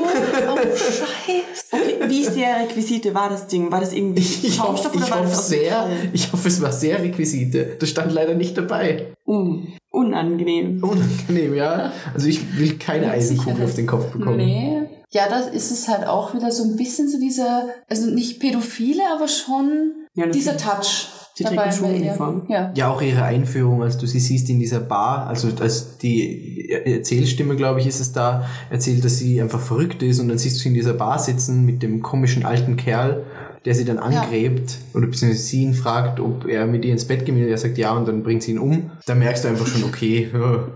Oh, <laughs> Scheiße. Okay, wie sehr Requisite war das Ding? War das irgendwie Ich hoffe, Schaumstoff ich oder war hoffe das sehr, ich hoffe, es war sehr Requisite. Das stand leider nicht dabei. Uh, unangenehm. Unangenehm, ja. Also ich will keine Eisenkugel auf den Kopf bekommen. Nee. Ja, das ist es halt auch wieder so ein bisschen so dieser, also nicht pädophile, aber schon Ja, dieser Touch. Sie trägt. Schuluniform. Ja. Ja, auch ihre Einführung, als du sie siehst in dieser Bar, also als die Erzählstimme, glaube ich, ist es da, erzählt, dass sie einfach verrückt ist und dann siehst du sie in dieser Bar sitzen mit dem komischen alten Kerl, der sie dann angräbt oder beziehungsweise sie ihn fragt, ob er mit ihr ins Bett gehen will. Er sagt ja und dann bringt sie ihn um. Da merkst du einfach schon, okay, <laughs> Ja.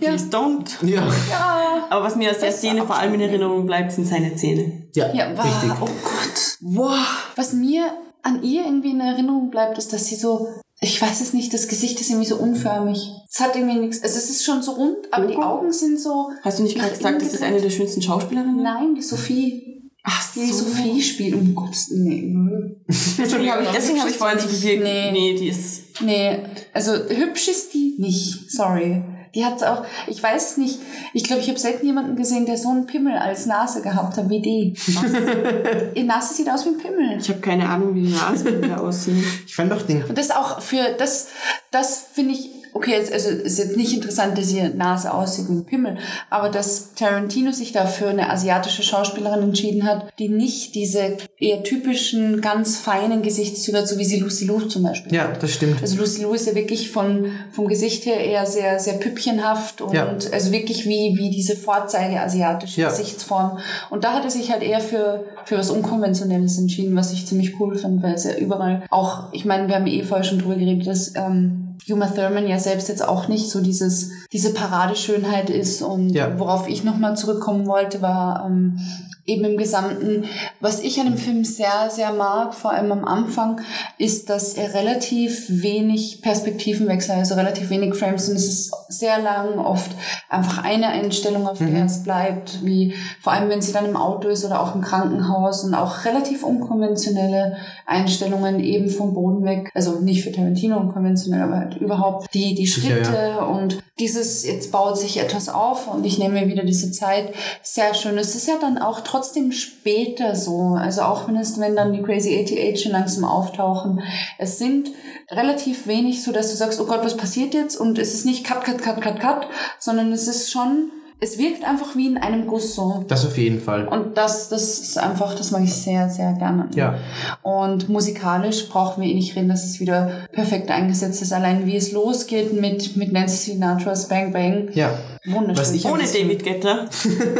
Please don't. ja, Ja. Aber was mir aus der Das Szene vor allem in. Erinnerung bleibt, sind seine Zähne. ja, Ja, wow. richtig. Oh Gott. Wow. Was mir an ihr irgendwie in Erinnerung bleibt, ist, dass sie so, ich weiß es nicht, das Gesicht ist irgendwie so unförmig. Es hat irgendwie nichts, also es ist schon so rund, aber die? Augen sind so. Hast du nicht gerade gesagt, das ist eine der schönsten Schauspielerinnen? Nein, die Sophie. Ach Die Sophie spielt. Um Gottes nee. <laughs> Deswegen habe ich, deswegen hab ich vorhin so gewirkt. Nee. nee, die ist. Nee, also hübsch ist die nicht. Sorry. Die hat auch, ich weiß es nicht, ich glaube, ich habe selten jemanden gesehen, der so einen Pimmel als Nase gehabt hat wie die. <laughs> Ihr Nase sieht aus wie ein Pimmel. Ich habe keine Ahnung, wie die Nase wieder aussieht. Ich fand doch den, Und das auch für, das, das finde ich, okay, jetzt, also ist jetzt nicht interessant, dass ihre Nase aussieht wie ein Pimmel, aber dass Tarantino sich da für eine asiatische Schauspielerin entschieden hat, die nicht diese eher typischen, ganz feinen Gesichtszüge hat, so wie sie Lucy Liu zum Beispiel. ja, das stimmt. Also Lucy Liu ist ja wirklich von, vom Gesicht her eher sehr, sehr püppchenhaft und Ja. also wirklich wie, wie diese Vorzeige asiatische Ja. Gesichtsform. Und da hat er sich halt eher für, für was Unkonventionelles entschieden, was ich ziemlich cool fand, weil es ja überall auch, ich meine, wir haben eh vorher schon drüber geredet, dass ähm, Uma Thurman ja selbst jetzt auch nicht so dieses, diese Paradeschönheit ist und Ja. worauf ich nochmal zurückkommen wollte, war ähm, eben im Gesamten, was ich an dem Film sehr, sehr mag, vor allem am Anfang, ist, dass er relativ wenig Perspektivenwechsel, also relativ wenig Frames und es ist sehr lang, oft einfach eine Einstellung, auf der es bleibt, wie vor allem wenn sie dann im Auto ist oder auch im Krankenhaus und auch relativ unkonventionelle Einstellungen eben vom Boden weg, also nicht für Tarantino unkonventionell, aber halt überhaupt die, die Schritte ja. und dieses, jetzt baut sich etwas auf und ich nehme mir wieder diese Zeit, sehr schön. Es ist ja dann auch trotzdem später so, also auch es, wenn dann die Crazy 88 schon langsam auftauchen, es sind relativ wenig so, dass du sagst, oh Gott, was passiert jetzt? Und es ist nicht cut, cut, cut, cut, cut, sondern es ist schon, es wirkt einfach wie in einem Guss so. Das auf jeden Fall. Und das, das ist einfach, das mag ich sehr, sehr gerne. Ja. Und musikalisch brauchen wir eh nicht reden, dass es wieder perfekt eingesetzt ist. Allein wie es losgeht mit, mit Nancy Sinatra's Bang Bang. Ja. Wunderschön. Was ich- Ohne David Guetta.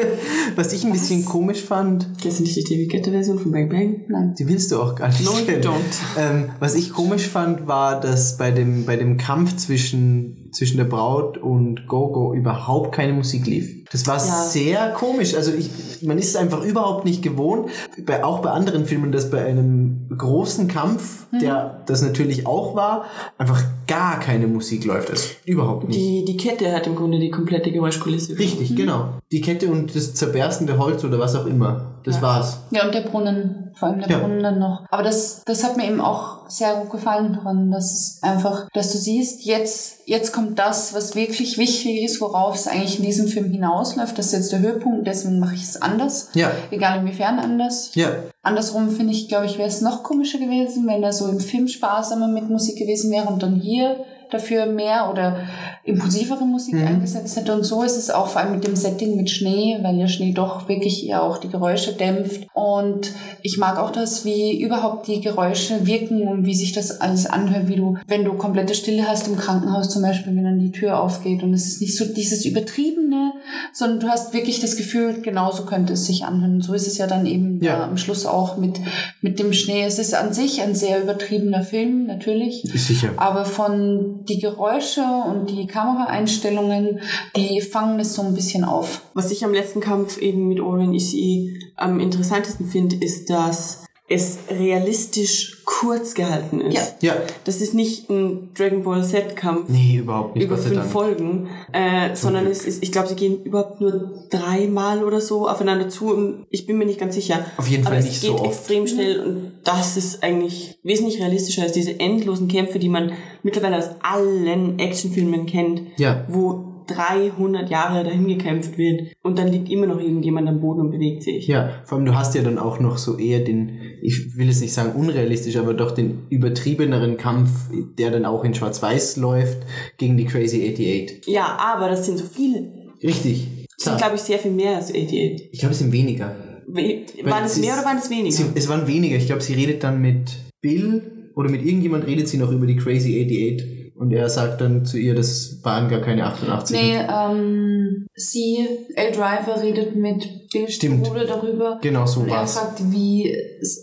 <laughs> Was ich ein bisschen komisch fand, Kennst du nicht die David Guetta-Version von Bang Bang? Nein. die willst du auch gar nicht No, you don't. Ähm, was ich komisch fand, war, dass bei dem, bei dem Kampf zwischen, zwischen der Braut und Gogo überhaupt keine Musik lief. Das war Ja. sehr komisch. Also ich, man ist es einfach überhaupt nicht gewohnt, bei, auch bei anderen Filmen, dass bei einem großen Kampf, Mhm. der das natürlich auch war, einfach gar keine Musik läuft. Also überhaupt nicht. Die, die Kette hat im Grunde die komplette Geräuschkulisse. Richtig, genau. Die Kette und das zerberstende Holz oder was auch immer. Das Ja. war's. Ja, und der Brunnen, vor allem der Ja. Brunnen dann noch. Aber das, das hat mir eben auch sehr gut gefallen dran, dass es einfach, dass du siehst, jetzt, jetzt kommt das, was wirklich wichtig ist, worauf es eigentlich in diesem Film hinausläuft. Das ist jetzt der Höhepunkt, deswegen mache ich es anders. Ja. Egal inwiefern anders. Ja. Andersrum finde ich, glaube ich, wäre es noch komischer gewesen, wenn er so im Film sparsamer mit Musik gewesen wäre und dann hier dafür mehr oder impulsivere Musik Mhm. eingesetzt hätte. Und so ist es auch vor allem mit dem Setting mit Schnee, weil ja Schnee doch wirklich ja auch die Geräusche dämpft. Und ich mag auch das, wie überhaupt die Geräusche wirken und wie sich das alles anhört, wie du, wenn du komplette Stille hast im Krankenhaus zum Beispiel, wenn dann die Tür aufgeht und es ist nicht so dieses Übertriebene, sondern du hast wirklich das Gefühl, genauso könnte es sich anhören. Und so ist es ja dann eben Ja. da am Schluss auch mit, mit dem Schnee. Es ist an sich ein sehr übertriebener Film, natürlich. Sicher. Aber von die Geräusche und die Kameraeinstellungen, die fangen es so ein bisschen auf. Was ich am letzten Kampf eben mit Oren Ishii am interessantesten finde, ist, dass es realistisch kurz gehalten ist. Ja. Ja. Das ist nicht ein Dragon Ball Z-Kampf Nee, überhaupt nicht. über fünf Dank. Folgen, äh, sondern es ist, ich glaube, sie gehen überhaupt nur dreimal oder so aufeinander zu. Und ich bin mir nicht ganz sicher. Auf jeden Aber Fall es nicht geht so oft. extrem schnell und das ist eigentlich wesentlich realistischer als diese endlosen Kämpfe, die man mittlerweile aus allen Actionfilmen kennt, Ja. wo 300 Jahre dahin gekämpft wird und dann liegt immer noch irgendjemand am Boden und bewegt sich. Ja, vor allem du hast ja dann auch noch so eher den, ich will jetzt nicht sagen unrealistisch, aber doch den übertriebeneren Kampf, der dann auch in Schwarz-Weiß läuft, gegen die Crazy 88. Ja, aber das sind so viele. Richtig. Das sind, glaube ich, sehr viel mehr als 88. Ich glaube, es sind weniger. We- Waren es mehr oder waren es weniger? Sie, es waren weniger. Ich glaube, sie redet dann mit Bill oder mit irgendjemand redet sie noch über die Crazy 88. Und er sagt dann zu ihr, das waren gar keine 88. Nee, ähm, sie, L. Driver, redet mit Bill Stimmt. Bruder darüber. Genau so Und er war's. fragt, wie,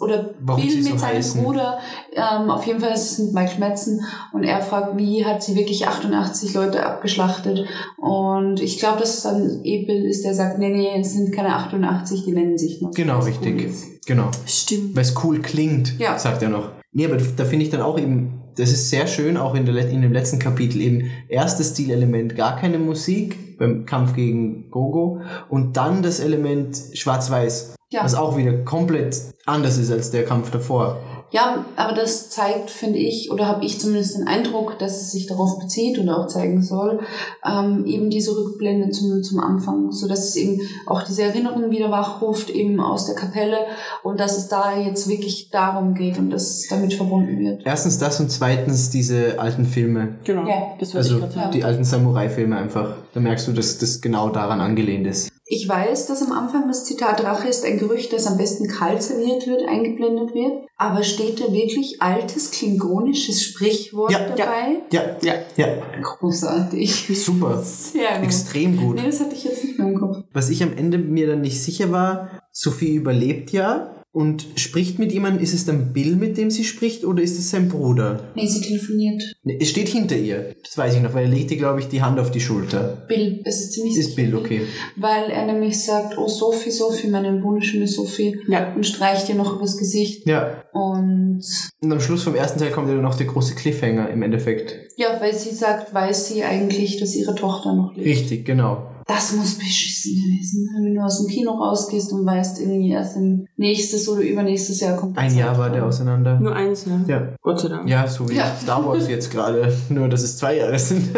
oder Warum Bill sie mit so seinem heißen. Bruder, ähm, auf jeden Fall ist es mit Michael Madsen, und er fragt, wie hat sie wirklich 88 Leute abgeschlachtet? Und ich glaube, dass es dann Bill ist, der sagt, nee, nee, es sind keine 88, die nennen sich nur. so, Genau, richtig. cool. Genau. Stimmt. Weil es cool klingt, Ja. sagt er noch. Nee, aber da finde ich dann auch eben, das ist sehr schön, auch in, der, in dem letzten Kapitel eben, erstes Stilelement, gar keine Musik beim Kampf gegen Gogo und dann das Element Schwarz-Weiß, Ja. was auch wieder komplett anders ist als der Kampf davor. Ja, aber das zeigt, finde ich, oder habe ich zumindest den Eindruck, dass es sich darauf bezieht oder auch zeigen soll, ähm, eben diese Rückblende zum, zum Anfang, so dass es eben auch diese Erinnerung wieder wachruft, eben aus der Kapelle und dass es da jetzt wirklich darum geht und dass es damit verbunden wird. Erstens das und zweitens diese alten Filme. Genau. Ja. Das Also ich gerade sagen. die alten Samurai-Filme einfach. Da merkst du, dass das genau daran angelehnt ist. Ich weiß, dass am Anfang das Zitat Rache ist ein Gerücht, das am besten kalt serviert wird, eingeblendet wird. Aber steht da wirklich altes klingonisches Sprichwort Ja, ja. dabei? Ja, Ja. ja, Großartig. super. Sehr gut. Extrem gut. Nee, das hatte ich jetzt nicht mehr im Kopf. Was ich am Ende mir dann nicht sicher war, Sophie überlebt ja und spricht mit jemandem. Ist es dann Bill, mit dem sie spricht, oder ist es sein Bruder? Nee, sie telefoniert. Ne, Es steht hinter ihr. Das weiß ich noch, weil er legt ihr, glaube ich, die Hand auf die Schulter. Bill, es ist ziemlich Ist Bill, okay. Weil er nämlich sagt, oh Sophie, Sophie, meine wunderschöne Sophie. Ja. Und streicht ihr noch übers Gesicht. Ja. Und Und am Schluss vom ersten Teil kommt ja dann noch der große Cliffhanger im Endeffekt. ja, weil sie sagt, weiß sie eigentlich, dass ihre Tochter noch lebt. Richtig, genau. Das muss beschissen gewesen sein, wenn du aus dem Kino rausgehst und weißt, irgendwie erst im nächstes oder übernächstes Jahr kommt Ein Jahr war der auseinander. Nur eins, ne? Ja. Gott sei Dank. Ja, so wie Ja. Star Wars jetzt gerade. <laughs> Nur, dass es zwei Jahre sind.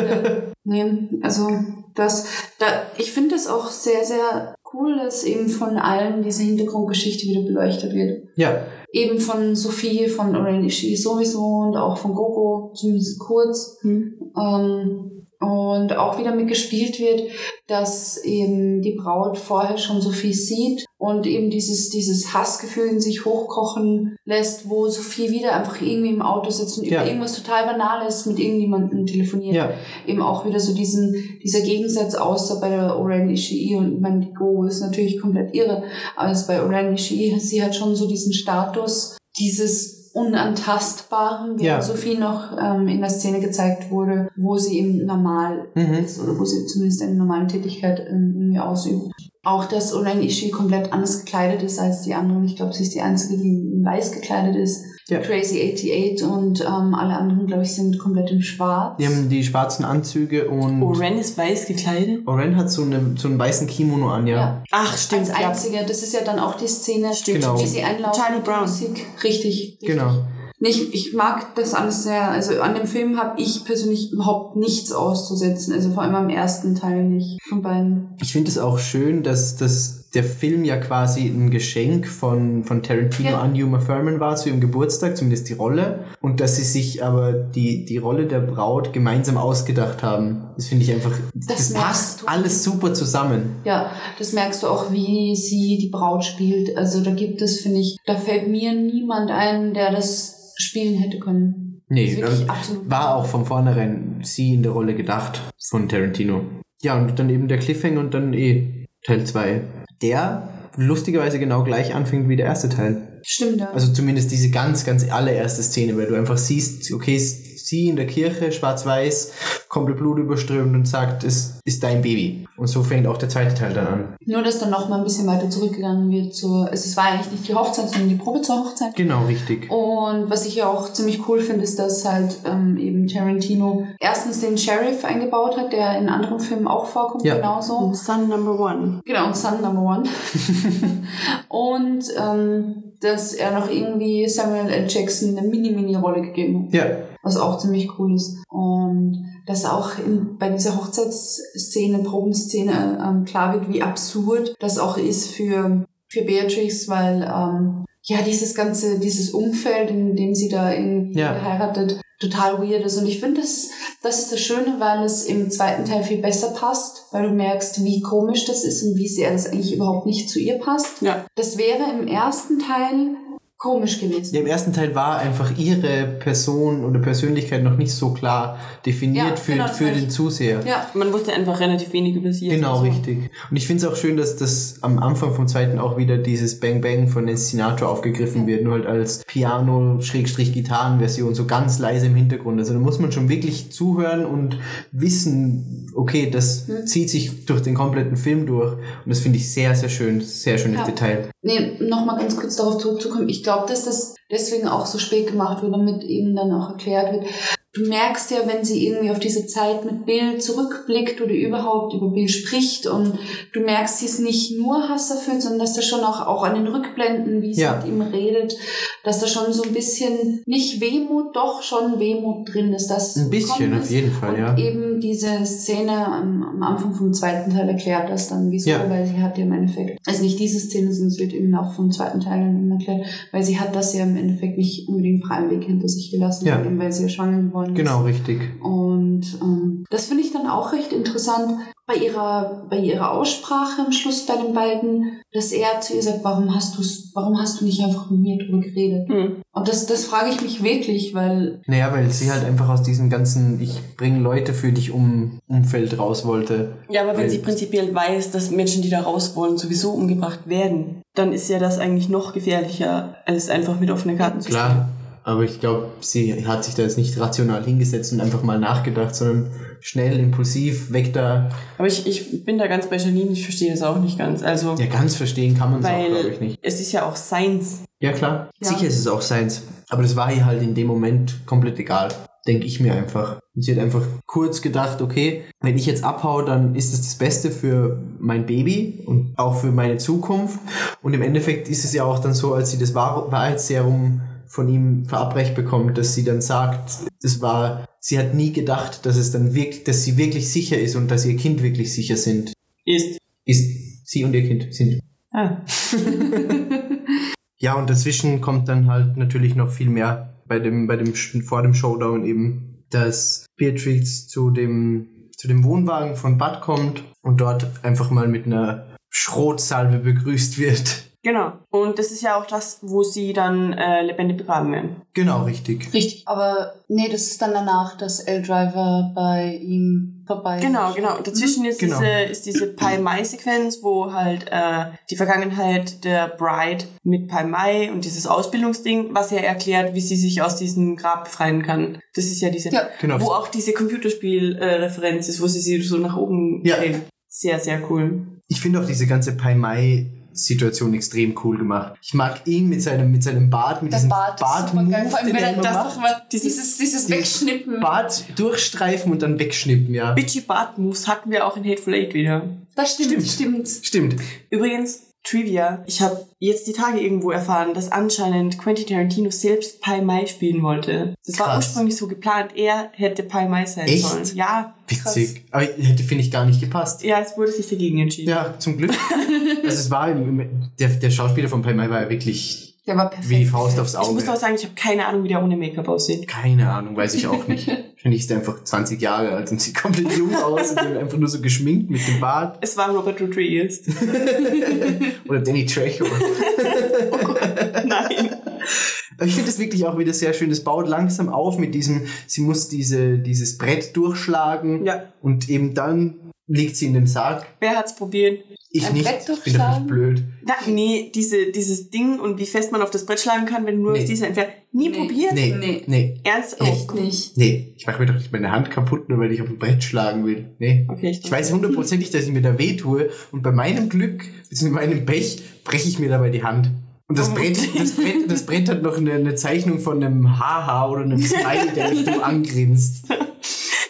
Nee, also das, da, ich finde es auch sehr, sehr cool, dass eben von allen diese Hintergrundgeschichte wieder beleuchtet wird. ja, Eben von Sophie, von Oren Ishii sowieso und auch von Gogo, zumindest kurz. Hm. Ähm, und auch wieder mitgespielt wird, dass eben die Braut vorher schon Sophie sieht und eben dieses, dieses Hassgefühl in sich hochkochen lässt, wo Sophie wieder einfach irgendwie im Auto sitzt und Ja. über irgendwas total Banales mit irgendjemandem telefoniert. ja. Eben auch wieder so diesen, dieser Gegensatz außer bei der Oren Ishii und die Go ist natürlich komplett irre, aber es bei Oren Ishii, sie hat schon so diesen Status, dieses Unantastbaren, wie Ja. Sophie noch ähm, in der Szene gezeigt wurde, wo sie eben normal Mhm. ist oder wo sie zumindest eine normale Tätigkeit ähm, irgendwie ausübt. Auch, dass Oren Ishii komplett anders gekleidet ist als die anderen. Ich glaube, sie ist die Einzige, die in weiß gekleidet ist. Ja. Crazy 88 und ähm, alle anderen, glaube ich, sind komplett in schwarz. Die haben die schwarzen Anzüge und Oren ist weiß gekleidet. Oren hat so, eine, so einen weißen Kimono an, ja. Ja. Ach, stimmt. Als Ja. einzige. Das ist ja dann auch die Szene, Stimmt. Genau. wie sie einlaufen. Charlie Brown. Musik. Richtig, richtig. Genau. Ich, ich mag das alles sehr. Also an dem Film habe ich persönlich überhaupt nichts auszusetzen. Also vor allem am ersten Teil nicht von beiden. Ich finde es auch schön, dass, dass der Film ja quasi ein Geschenk von, von Tarantino Ja. an Uma Thurman war zu ihrem Geburtstag, zumindest die Rolle. Und dass sie sich aber die, die Rolle der Braut gemeinsam ausgedacht haben. Das finde ich einfach, das, merkst passt du. alles super zusammen. Ja, das merkst du auch, wie sie die Braut spielt. Also da gibt es, finde ich, da fällt mir niemand ein, der das spielen hätte können. Das Nee, absolut war auch von vornherein sie in der Rolle gedacht von Tarantino. Ja, und dann eben der Cliffhanger und dann eh Teil 2. Der lustigerweise genau gleich anfängt wie der erste Teil. Stimmt, ja. Also zumindest diese ganz, ganz allererste Szene, weil du einfach siehst, okay, sie in der Kirche, schwarz-weiß, komplett blutüberströmt und sagt, es ist dein Baby. Und so fängt auch der zweite Teil dann an. Nur, dass dann noch mal ein bisschen weiter zurückgegangen wird zur, also es war eigentlich nicht die Hochzeit, sondern die Probe zur Hochzeit. Genau, richtig. Und was ich ja auch ziemlich cool finde, ist, dass halt ähm, eben Tarantino erstens den Sheriff eingebaut hat, der in anderen Filmen auch vorkommt, Ja. genauso. Son Number One. Genau, und Son Number One. <laughs> und ähm, dass er noch irgendwie Samuel L. Jackson eine Mini-Mini-Rolle gegeben hat, Ja, was auch ziemlich cool ist. Und dass auch in, bei dieser Hochzeitsszene, Probenszene ähm, klar wird, wie absurd das auch ist für, für Beatrix, weil ähm, ja dieses ganze, dieses Umfeld, in dem sie da irgendwie Ja. geheiratet, total weird ist. Und ich finde, das, ist- das ist das Schöne, weil es im zweiten Teil viel besser passt, weil du merkst, wie komisch das ist und wie sehr das eigentlich überhaupt nicht zu ihr passt. Ja. Das wäre im ersten Teil komisch gewesen. Ja, Im ersten Teil war einfach ihre Person oder Persönlichkeit noch nicht so klar definiert Ja, für, genau, für den. Zuseher. Ja, Man wusste einfach relativ wenig über sie. Genau, Also, richtig. Und ich finde es auch schön, dass das am Anfang vom zweiten auch wieder dieses Bang Bang von Nancy Sinatra aufgegriffen wird, nur halt als Piano-Gitarren-Version, so ganz leise im Hintergrund. Also da muss man schon wirklich zuhören und wissen, okay, das Mhm. zieht sich durch den kompletten Film durch. Und das finde ich sehr, sehr schön, sehr schönes Ja. Detail. Nee, nochmal ganz kurz darauf zurückzukommen. Ich glaube, dass das deswegen auch so spät gemacht wird, damit eben dann auch erklärt wird. Du merkst ja, wenn sie irgendwie auf diese Zeit mit Bill zurückblickt oder überhaupt über Bill spricht und du merkst, sie ist nicht nur hasserfüllt, sondern dass da schon auch, auch an den Rückblenden, wie sie Ja. mit ihm redet, dass da schon so ein bisschen, nicht Wehmut, doch schon Wehmut drin ist. Dass Ein bisschen, auf jeden Fall, und ja. eben diese Szene am, am Anfang vom zweiten Teil erklärt das dann, wieso, Ja. weil sie hat ja im Endeffekt, also nicht diese Szene, sondern es wird eben auch vom zweiten Teil dann erklärt, weil sie hat das ja im Endeffekt nicht unbedingt freien Weg hinter sich gelassen, Ja. eben weil sie ja schwanger geworden ist. Genau, richtig. Und ähm, das finde ich dann auch recht interessant bei ihrer, bei ihrer Aussprache am Schluss bei den beiden, dass er zu ihr sagt, warum hast du warum hast du nicht einfach mit mir drüber geredet? Hm. Und das, das frage ich mich wirklich, weil Naja, weil sie halt einfach aus diesem ganzen Ich bringe Leute für dich um Umfeld raus wollte. Ja, aber wenn sie prinzipiell weiß, dass Menschen, die da raus wollen, sowieso umgebracht werden, dann ist ja das eigentlich noch gefährlicher, als einfach mit offenen Karten zu spielen. Klar, aber ich glaube, sie hat sich da jetzt nicht rational hingesetzt und einfach mal nachgedacht, sondern schnell, impulsiv, weg da. Aber ich, ich bin da ganz bei Janine, ich verstehe das auch nicht ganz. Also, Ja, ganz verstehen kann man es auch, glaube ich, nicht. es ist ja auch Seins. Ja, klar. Ja. Sicher ist es auch seins. Aber das war ihr halt in dem Moment komplett egal. Denke ich mir einfach. Und sie hat einfach kurz gedacht, okay, wenn ich jetzt abhau, dann ist das das Beste für mein Baby und auch für meine Zukunft. Und im Endeffekt ist es ja auch dann so, als sie das Wahr- Wahrheitsserum von ihm verabreicht bekommt, dass sie dann sagt, das war, sie hat nie gedacht, dass es dann wirklich, dass sie wirklich sicher ist und dass ihr Kind wirklich sicher sind. Ist. Ist sie und ihr Kind sind. Ah. <laughs> Ja, und dazwischen kommt dann halt natürlich noch viel mehr bei dem, bei dem, vor dem Showdown eben, dass Beatrix zu dem, zu dem Wohnwagen von Bud kommt und dort einfach mal mit einer Schrotsalve begrüßt wird. Genau. Und das ist ja auch das, wo sie dann äh, lebendig begraben werden. Genau, richtig. Richtig. Aber nee, das ist dann danach, dass L-Driver bei ihm vorbei Genau, genau. Und dazwischen ist, Genau. diese, ist diese Pai Mai-Sequenz, wo halt äh, die Vergangenheit der Bride mit Pai Mai und dieses Ausbildungsding, was ja erklärt, wie sie sich aus diesem Grab befreien kann. Das ist ja diese, Ja. Genau. wo auch diese Computerspiel-Referenz ist, wo sie sie so nach oben Ja. drehen. Sehr, sehr cool. Ich finde auch diese ganze Pai Mai Situation extrem cool gemacht. Ich mag ihn mit seinem, mit seinem Bart, mit Der diesem Bart ist super geil. Vor allem, den wenn er immer das macht. mal, dieses, dieses Wegschnippen. Bart durchstreifen und dann wegschnippen, ja. Bitchy Bart Moves hatten wir auch in Hateful Eight wieder. Das stimmt, stimmt. Stimmt. Übrigens, Trivia. Ich habe jetzt die Tage irgendwo erfahren, dass anscheinend Quentin Tarantino selbst Pai Mai spielen wollte. Das war Krass. ursprünglich so geplant. Er hätte Pai Mai sein Echt? sollen. Ja, Witzig. Aber hätte, finde ich, gar nicht gepasst. ja, es wurde sich dagegen entschieden. Ja, zum Glück. <laughs> also es war, der, der Schauspieler von Pai Mai war ja wirklich Der war perfekt. wie die Faust aufs Ich muss auch Auge. sagen, ich habe keine Ahnung, wie der ohne Make-up aussieht. Keine Ahnung, weiß ich auch nicht. <laughs> Wahrscheinlich ist er einfach 20 Jahre alt und sieht komplett jung aus und einfach nur so geschminkt mit dem Bart. Es war Robert Rodriguez. <laughs> Oder Danny Trejo. <laughs> Nein. Aber ich finde es wirklich auch wieder sehr schön. Es baut langsam auf mit diesem, sie muss diese, dieses Brett durchschlagen Ja. und eben dann liegt sie in dem Sarg. Wer hat's probiert? Ich Ein nicht. Brett Ich bin doch nicht blöd. Na, nee, diese, dieses Ding und wie fest man auf das Brett schlagen kann, wenn du nur Nee. aus dieser entfernt. Nie Nee. probiert? Nee, Nee. nee. Ernst? Echt Oh. nicht. Nee, ich mache mir doch nicht meine Hand kaputt, nur weil ich auf ein Brett schlagen will. Nee. Okay, ich, Ich weiß hundertprozentig, dass ich mir da weh tue und bei meinem Glück, bzw. meinem Pech, breche ich mir dabei die Hand. Und das Brett, das Brett, das Brett hat noch eine, eine Zeichnung von einem Haha oder einem Smiley, der mich <laughs> angrinst.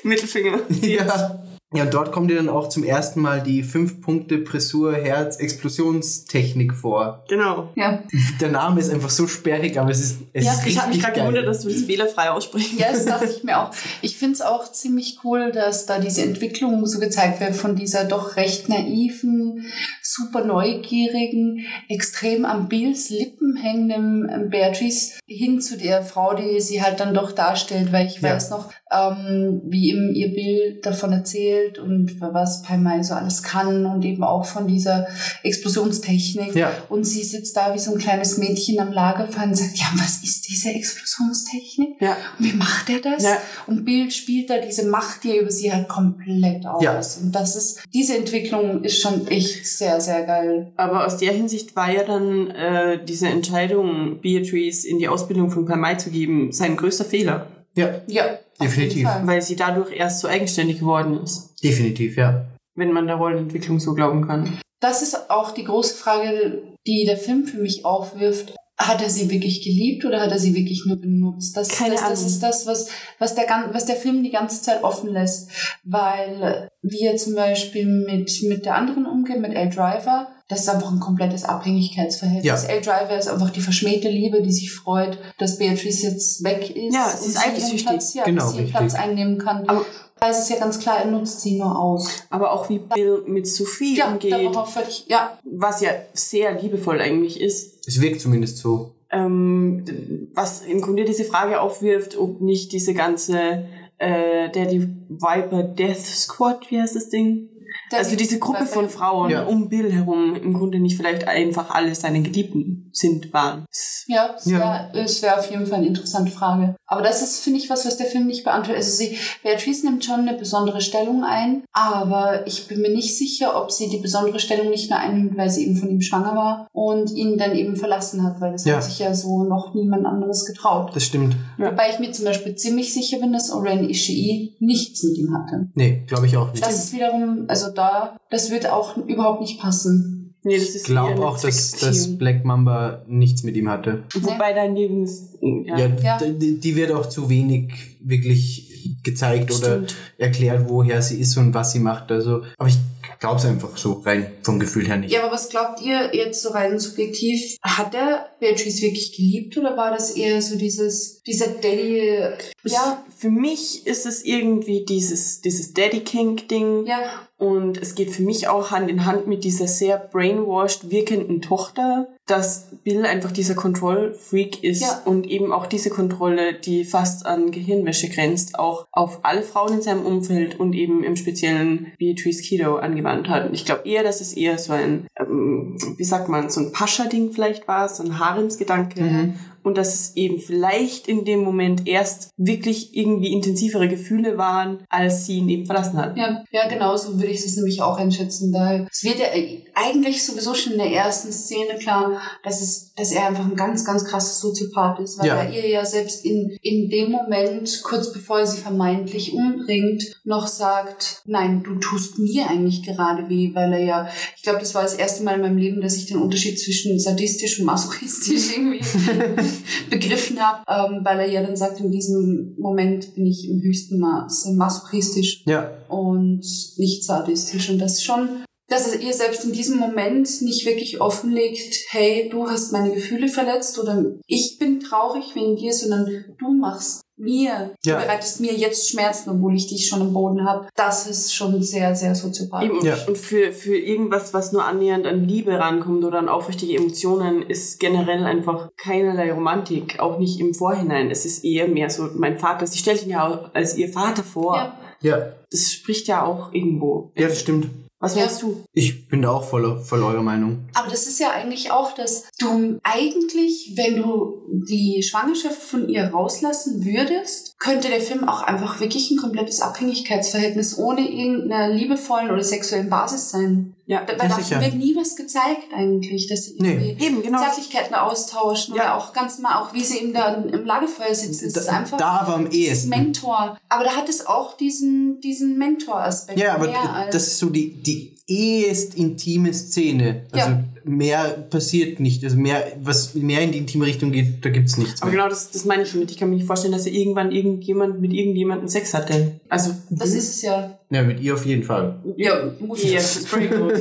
Mittelfinger. Ja. Ja, und dort kommt dir dann auch zum ersten Mal die 5 Punkte Pressur Herz Explosionstechnik vor. Genau. Ja. Der Name ist einfach so sperrig, aber es ist es Ja, ist Ich habe mich gerade gewundert, dass du das fehlerfrei aussprechen Ja, das dachte <laughs> ich mir auch. Ich finde es auch ziemlich cool, dass da diese Entwicklung so gezeigt wird von dieser doch recht naiven, super neugierigen, extrem am Bills Lippen hängenden ähm, Beatrice hin zu der Frau, die sie halt dann doch darstellt, weil ich Ja. weiß noch, ähm, wie ihm ihr Bild davon erzählt und was Pai Mai so alles kann und eben auch von dieser Explosionstechnik. Ja. Und sie sitzt da wie so ein kleines Mädchen am Lagerfeuer und sagt, ja, was ist diese Explosionstechnik? Ja. Und wie macht er das? Ja. Und Bill spielt da diese Macht, die er über sie halt komplett aus. Ja. Und das ist, diese Entwicklung ist schon echt sehr, sehr geil. Aber aus der Hinsicht war ja dann äh, diese Entscheidung, Beatrice in die Ausbildung von Palmai zu geben, sein größter Fehler. Ja, Ja, Definitiv. Weil sie dadurch erst so eigenständig geworden ist. definitiv, ja. Wenn man der Rollenentwicklung so glauben kann. Das ist auch die große Frage, die der Film für mich aufwirft. Hat er sie wirklich geliebt oder hat er sie wirklich nur benutzt? Das, Keine das, das ist das, was, was, der, was der Film die ganze Zeit offen lässt. Weil wir zum Beispiel mit, mit der anderen umgehen, mit L. Driver, das ist einfach ein komplettes Abhängigkeitsverhältnis. Ja. L. Driver ist einfach die verschmähte Liebe, die sich freut, dass Beatrice jetzt weg ist. Ja, sie und ist ihren. Platz, ja, Genau, dass sie ihren richtig. Platz einnehmen kann. Aber- da ist es ja ganz klar, er nutzt sie nur aus. Aber auch wie Bill mit Sophie Ja, umgeht, auch völlig, ja, was ja sehr liebevoll eigentlich ist. Es wirkt zumindest so. Ähm, was im Grunde diese Frage aufwirft, ob nicht diese ganze äh, der die Viper Death Squad, wie heißt das Ding? Der- also diese Gruppe von Frauen Ja. um Bill herum im Grunde nicht vielleicht einfach alle seine Geliebten sind, waren. Ja, es Ja. wäre wär auf jeden Fall eine interessante Frage. Aber das ist, finde ich, was, was der Film nicht beantwortet. Also sie, Beatrice nimmt schon eine besondere Stellung ein, aber ich bin mir nicht sicher, ob sie die besondere Stellung nicht nur einnimmt, weil sie eben von ihm schwanger war und ihn dann eben verlassen hat, weil das Ja. hat sich ja so noch niemand anderes getraut. Das stimmt. Ja. Wobei ich mir zum Beispiel ziemlich sicher bin, dass Oren Ishii nichts mit ihm hatte. Nee, glaube ich auch nicht. Das ist wiederum, also da, das wird auch überhaupt nicht passen. Nee, das Ich ist glaube eher eine auch, dass, dass. Black Mamba nichts mit ihm hatte. Wobei da nirgends. Ja, Ja, Ja. Die, die wird auch zu wenig wirklich gezeigt oder Stimmt. erklärt, woher sie ist und was sie macht. Also, aber ich glaube es einfach so rein vom Gefühl her nicht. Ja, aber was glaubt ihr jetzt so rein subjektiv? Hat er Beatrice wirklich geliebt oder war das eher so dieses, dieser Daddy, ja, Für mich ist es irgendwie dieses, dieses Daddy Kink Ding. ja, Und es geht für mich auch Hand in Hand mit dieser sehr brainwashed wirkenden Tochter, dass Bill einfach dieser Control-Freak ist Ja. und eben auch diese Kontrolle, die fast an Gehirnwäsche grenzt, auch auf alle Frauen in seinem Umfeld und eben im speziellen Beatrice Kido angewandt hat. Und ich glaube eher, dass es eher so ein, ähm, wie sagt man, so ein Pascha-Ding vielleicht war, so ein Haremsgedanke. Mhm. Und dass es eben vielleicht in dem Moment erst wirklich irgendwie intensivere Gefühle waren, als sie ihn eben verlassen hat. ja, ja, genau so würde ich es nämlich auch einschätzen. Da, es wird ja eigentlich sowieso schon in der ersten Szene klar, dass es, dass er einfach ein ganz, ganz krasses Soziopath ist, weil Ja. er ihr ja selbst in, in dem Moment, kurz bevor er sie vermeintlich umbringt, noch sagt, nein, du tust mir eigentlich gerade weh, weil er ja, ich glaube, das war das erste Mal in meinem Leben, dass ich den Unterschied zwischen sadistisch und masochistisch <laughs> irgendwie <laughs> begriffen habe, ähm, weil er ja dann sagt, in diesem Moment bin ich im höchsten Maße masochistisch Ja, und nicht sadistisch. Und das ist schon, dass er ihr selbst in diesem Moment nicht wirklich offenlegt, hey, du hast meine Gefühle verletzt oder ich bin traurig wegen dir, sondern du machst mir, Ja. du bereitest mir jetzt Schmerzen, obwohl ich dich schon im Boden habe. Das ist schon sehr, sehr soziopathisch. Ja. und für, für irgendwas, was nur annähernd an Liebe rankommt oder an aufrichtige Emotionen, ist generell einfach keinerlei Romantik, auch nicht im Vorhinein. Es ist eher mehr so, mein Vater, sie stellt ihn ja auch als ihr Vater vor. Ja. Ja, Das spricht ja auch irgendwo. ja, das stimmt. Was Ja. meinst du? Ich bin da auch voll, voll eurer Meinung. Aber das ist ja eigentlich auch, dass du eigentlich, wenn du die Schwangerschaft von ihr rauslassen würdest, könnte der Film auch einfach wirklich ein komplettes Abhängigkeitsverhältnis ohne irgendeiner liebevollen oder sexuellen Basis sein. Ja, Da- Ja, Weil davon sicher. wird nie was gezeigt eigentlich, dass sie Nee. irgendwie eben, genau. Zärtlichkeiten austauschen Ja. oder auch ganz mal, auch wie sie eben da im Lagerfeuer sitzen. Ist Da, einfach da aber am ehesten. Mentor. Aber da hat es auch diesen, diesen Mentor-Aspekt. Ja, aber mehr als- das ist so die, die ehest intime Szene. Also Ja. Mehr passiert nicht. Also mehr, was mehr in die intime Richtung geht, da gibt's nichts Aber mehr. genau das, das meine ich damit. Ich kann mir nicht vorstellen, dass er irgendwann irgendjemand mit irgendjemandem Sex hatte. Also, das ist es ja. Ja, mit ihr auf jeden Fall. Ja, muss Ja, das ist pretty good.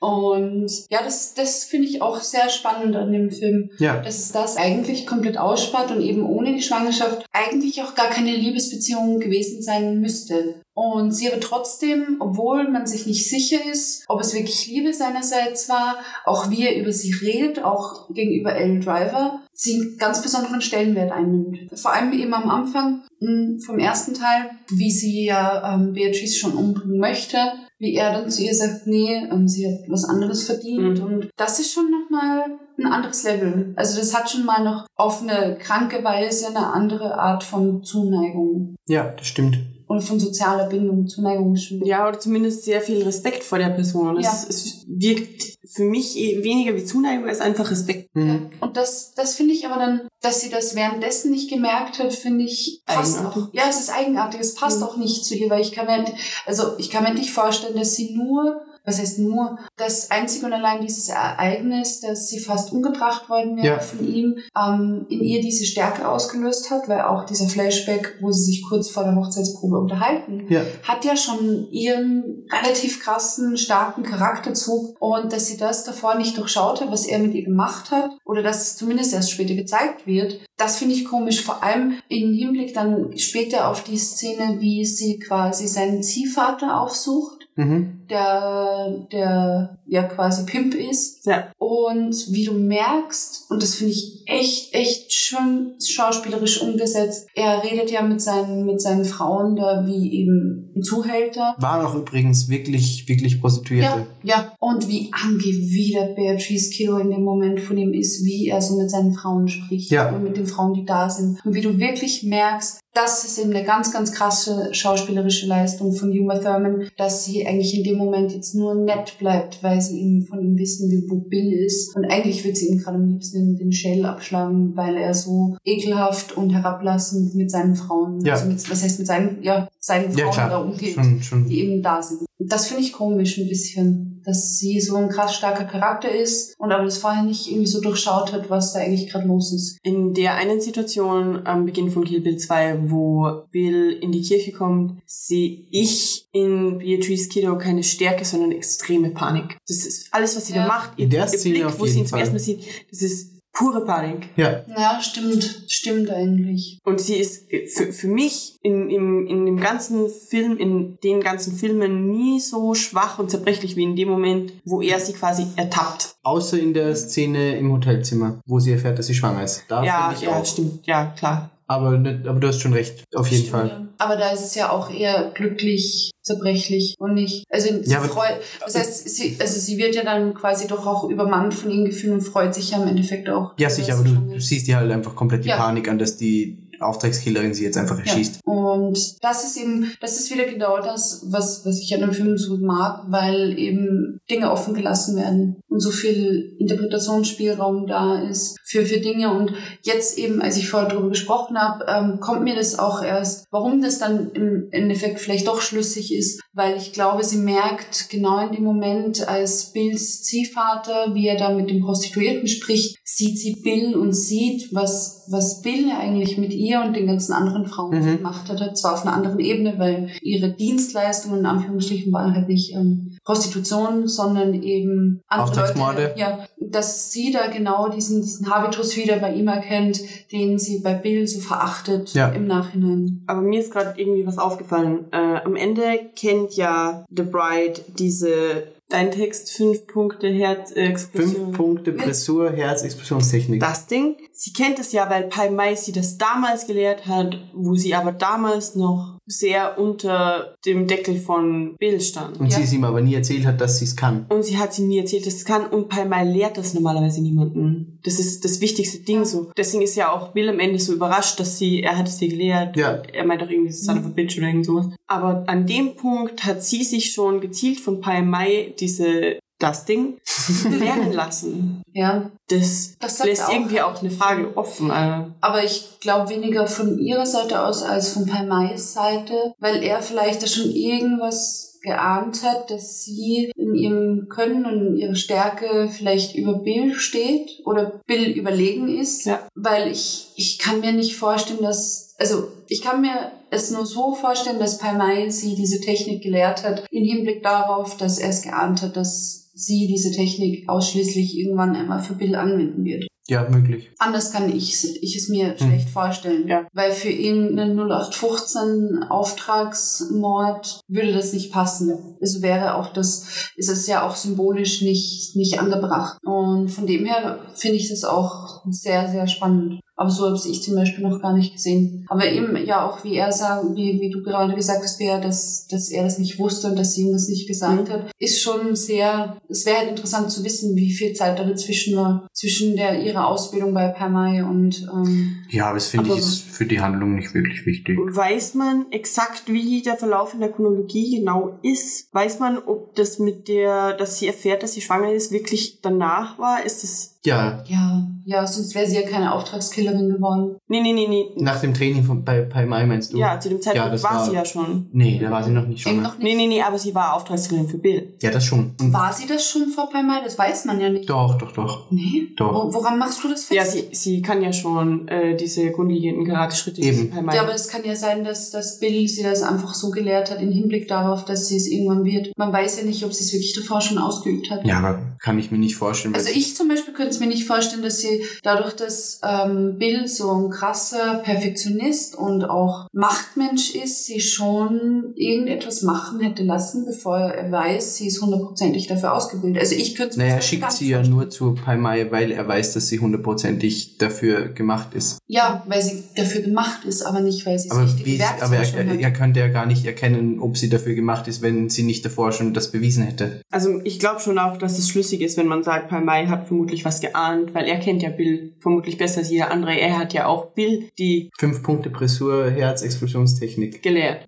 Und ja, das, das finde ich auch sehr spannend an dem Film, Ja. dass es das eigentlich komplett ausspart und eben ohne die Schwangerschaft eigentlich auch gar keine Liebesbeziehung gewesen sein müsste. Und sie aber trotzdem, obwohl man sich nicht sicher ist, ob es wirklich Liebe seinerseits war, auch wie er über sie redet, auch gegenüber Ellen Driver, sie einen ganz besonderen Stellenwert einnimmt. Vor allem eben am Anfang mh, vom ersten Teil, wie sie ja ähm, Beatrice schon umbringen möchte, wie er dann zu ihr sagt, nee, ähm, sie hat was anderes verdient. Mhm. Und das ist schon nochmal ein anderes Level. Also das hat schon mal noch auf eine kranke Weise eine andere Art von Zuneigung. Ja, das stimmt. Und von sozialer Bindung, Zuneigung ist schon. Ja, oder zumindest sehr viel Respekt vor der Person. Ja. Es, es wirkt für mich eh weniger wie Zuneigung als einfach Respekt. Mhm. Und das, das finde ich aber dann, dass sie das währenddessen nicht gemerkt hat, finde ich, passt Eigenartig. auch. Ja, es ist eigenartig, es passt Mhm. auch nicht zu ihr, weil ich kann mir, also ich kann mir nicht vorstellen, dass sie nur, was heißt nur, das einzig und allein dieses Ereignis, dass sie fast umgebracht worden wäre Ja. von ihm, ähm, in ihr diese Stärke ausgelöst hat, weil auch dieser Flashback, wo sie sich kurz vor der Hochzeitsprobe unterhalten, Ja. hat ja schon ihren relativ krassen, starken Charakterzug und dass sie das davor nicht durchschaut hat, was er mit ihr gemacht hat oder dass es zumindest erst später gezeigt wird, das finde ich komisch, vor allem im Hinblick dann später auf die Szene, wie sie quasi seinen Ziehvater aufsucht, Mhm. der, der ja quasi Pimp ist Ja. und wie du merkst, und das finde ich echt, echt schön schauspielerisch umgesetzt, er redet ja mit seinen, mit seinen Frauen da wie eben ein Zuhälter. Waren auch übrigens wirklich, wirklich Prostituierte. Ja, ja. Und wie angewidert Beatrice Kiddo in dem Moment von ihm ist, wie er so mit seinen Frauen spricht Ja. und mit den Frauen, die da sind. Und wie du wirklich merkst, das ist eben eine ganz, ganz krasse schauspielerische Leistung von Uma Thurman, dass sie eigentlich in dem Moment jetzt nur nett bleibt, weil sie eben von ihm wissen, wie, wo Bill ist. Und eigentlich wird sie ihm gerade am liebsten den Shell abschlagen, weil er so ekelhaft und herablassend mit seinen Frauen, Ja. also mit, was heißt mit seinen, ja, seinen Ja, Frauen klar. da umgeht Schon, schon. die eben da sind. Das finde ich komisch ein bisschen, dass sie so ein krass starker Charakter ist und aber das vorher nicht irgendwie so durchschaut hat, was da eigentlich gerade los ist. In der einen Situation am Beginn von Kill Bill 2, wo Bill in die Kirche kommt, sehe ich in Beatrice Kiddo keine Stärke, sondern extreme Panik. Das ist alles, was sie Ja. da macht. In der Szene Blick, auf wo sie jeden ihn zum ersten Mal sieht, das ist pure Panik. Ja. Ja, stimmt. Stimmt eigentlich. Und sie ist für, für mich in, in, in dem ganzen Film, in den ganzen Filmen nie so schwach und zerbrechlich wie in dem Moment, wo er sie quasi ertappt. Außer in der Szene im Hotelzimmer, wo sie erfährt, dass sie schwanger ist. Da ja, ja, auch. stimmt. Ja, klar. Aber, nicht- aber du hast schon recht, auf jeden Stimmt, Fall. ja. Aber da ist es ja auch eher glücklich, zerbrechlich und nicht. Also sie Ja, freut, das heißt, sie, also sie wird ja dann quasi doch auch übermannt von ihren Gefühlen und freut sich ja im Endeffekt auch. Ja, sicher, aber du, du siehst dir halt einfach komplett die Ja. Panik an, dass die Auftragskillerin sie jetzt einfach erschießt. Ja. Und das ist eben, das ist wieder genau das, was, was ich an dem Film so mag, weil eben Dinge offen gelassen werden und so viel Interpretationsspielraum da ist für, für Dinge. Und jetzt eben, als ich vorher darüber gesprochen habe, ähm, kommt mir das auch erst, warum das dann im Endeffekt vielleicht doch schlüssig ist, weil ich glaube, sie merkt genau in dem Moment, als Bills Ziehvater, wie er da mit dem Prostituierten spricht, sieht sie Bill und sieht, was, was Bill eigentlich mit ihr und den ganzen anderen Frauen Mhm. gemacht hat. Zwar auf einer anderen Ebene, weil ihre Dienstleistungen in Anführungsstrichen waren halt nicht ähm, Prostitution, sondern eben andere Auftragsmorde. Leute. Ja, dass sie da genau diesen, diesen Habitus wieder bei ihm erkennt, den sie bei Bill so verachtet Ja. im Nachhinein. Aber mir ist gerade irgendwie was aufgefallen. Äh, am Ende kennt ja The Bride diese, dein Text, fünf Punkte Herzexplosion. Fünf Punkte Pressur, Herzexplosionstechnik. Das Ding. Sie kennt es ja, weil Pai Mai sie das damals gelehrt hat, wo sie aber damals noch sehr unter dem Deckel von Bill stand. Und Ja. sie es ihm aber nie erzählt hat, dass sie es kann. Und sie hat sie nie erzählt, dass es kann. Und Pai Mai lehrt das normalerweise niemanden. Das ist das wichtigste Ding so. Deswegen ist ja auch Bill am Ende so überrascht, dass sie, er hat es dir gelehrt. Ja. Er meint auch irgendwie, son of a bitch oder irgend sowas. Aber an dem Punkt hat sie sich schon gezielt von Pai Mai diese, das Ding <laughs> lernen lassen. Ja, Das, Das lässt auch. irgendwie auch eine Frage offen. Äh, aber ich glaube weniger von ihrer Seite aus als von Palmais Seite, weil er vielleicht da schon irgendwas geahnt hat, dass sie in ihrem Können und in ihrer Stärke vielleicht über Bill steht oder Bill überlegen ist, Ja. weil ich, ich kann mir nicht vorstellen, dass, also ich kann mir es nur so vorstellen, dass Palmai sie diese Technik gelehrt hat, im Hinblick darauf, dass er es geahnt hat, dass sie diese Technik ausschließlich irgendwann einmal für Bill anwenden wird. Ja, möglich. Anders kann ich, ich es mir Hm. schlecht vorstellen. Ja. Weil für ihn ein 0815 Auftragsmord würde das nicht passen. Es wäre auch das, ist es ja auch symbolisch nicht, nicht angebracht. Und von dem her finde ich das auch sehr, sehr spannend. Aber so habe ich zum Beispiel noch gar nicht gesehen. Aber eben ja auch, wie er sagt, wie, wie du gerade gesagt hast, Bea, dass, dass er das nicht wusste und dass sie ihm das nicht gesagt Mhm. hat, ist schon sehr, es wäre halt interessant zu wissen, wie viel Zeit da dazwischen war, zwischen der ihrer Ausbildung bei Permai und ähm, Ja, aber das finde ich ist für die Handlung nicht wirklich wichtig. Weiß man exakt, wie der Verlauf in der Chronologie genau ist? Weiß man, ob das mit der, dass sie erfährt, dass sie schwanger ist, wirklich danach war? Ist es. Ja, ja, ja, sonst wäre sie ja keine Auftragskillerin geworden. Nee, nee, nee, nee. nach dem Training von, bei, bei Mai meinst du? Ja, zu dem Zeitpunkt das war, war- sie ja schon. Nee, da war sie noch nicht schwanger. noch nicht. Nee, nee, nee, aber sie war Auftragskillerin für Bill. Ja, das schon. Und War sie das schon vor Permai? Das weiß man ja nicht. doch, doch, doch. Nee? Doch. Wo, woran machst du das fest? Ja, sie, sie kann ja schon äh, diese grundlegenden Karate-Schritte. Eben. die sie Mai- Ja, aber es kann ja sein, dass, dass Bill sie das einfach so gelehrt hat, im Hinblick darauf, dass sie es irgendwann wird. Man weiß ja nicht, ob sie es wirklich davor schon ausgeübt hat. Ja, aber kann ich mir nicht vorstellen. Also ich zum Beispiel könnte es mir nicht vorstellen, dass sie dadurch, dass ähm, Bill so ein krasser Perfektionist und auch Machtmensch ist, sie schon irgendetwas machen hätte lassen, bevor er weiß, sie ist hundertprozentig dafür ausgebildet. Also ich könnte es naja, er schickt sie ja nur zu Pai Mai, weil er weiß, dass sie hundertprozentig dafür gemacht ist. Ja, weil sie dafür gemacht ist, aber nicht, weil sie das Aber, richtige Werkzeug aber er, er könnte ja gar nicht erkennen, ob sie dafür gemacht ist, wenn sie nicht davor schon das bewiesen hätte. Also ich glaube schon auch, dass es schlüssig ist, wenn man sagt, Pai Mai hat vermutlich was geahnt, weil er kennt ja Bill vermutlich besser als jeder andere. Er hat ja auch Bill die Fünf Punkte Pressur, Herz, Explosionstechnik. gelehrt.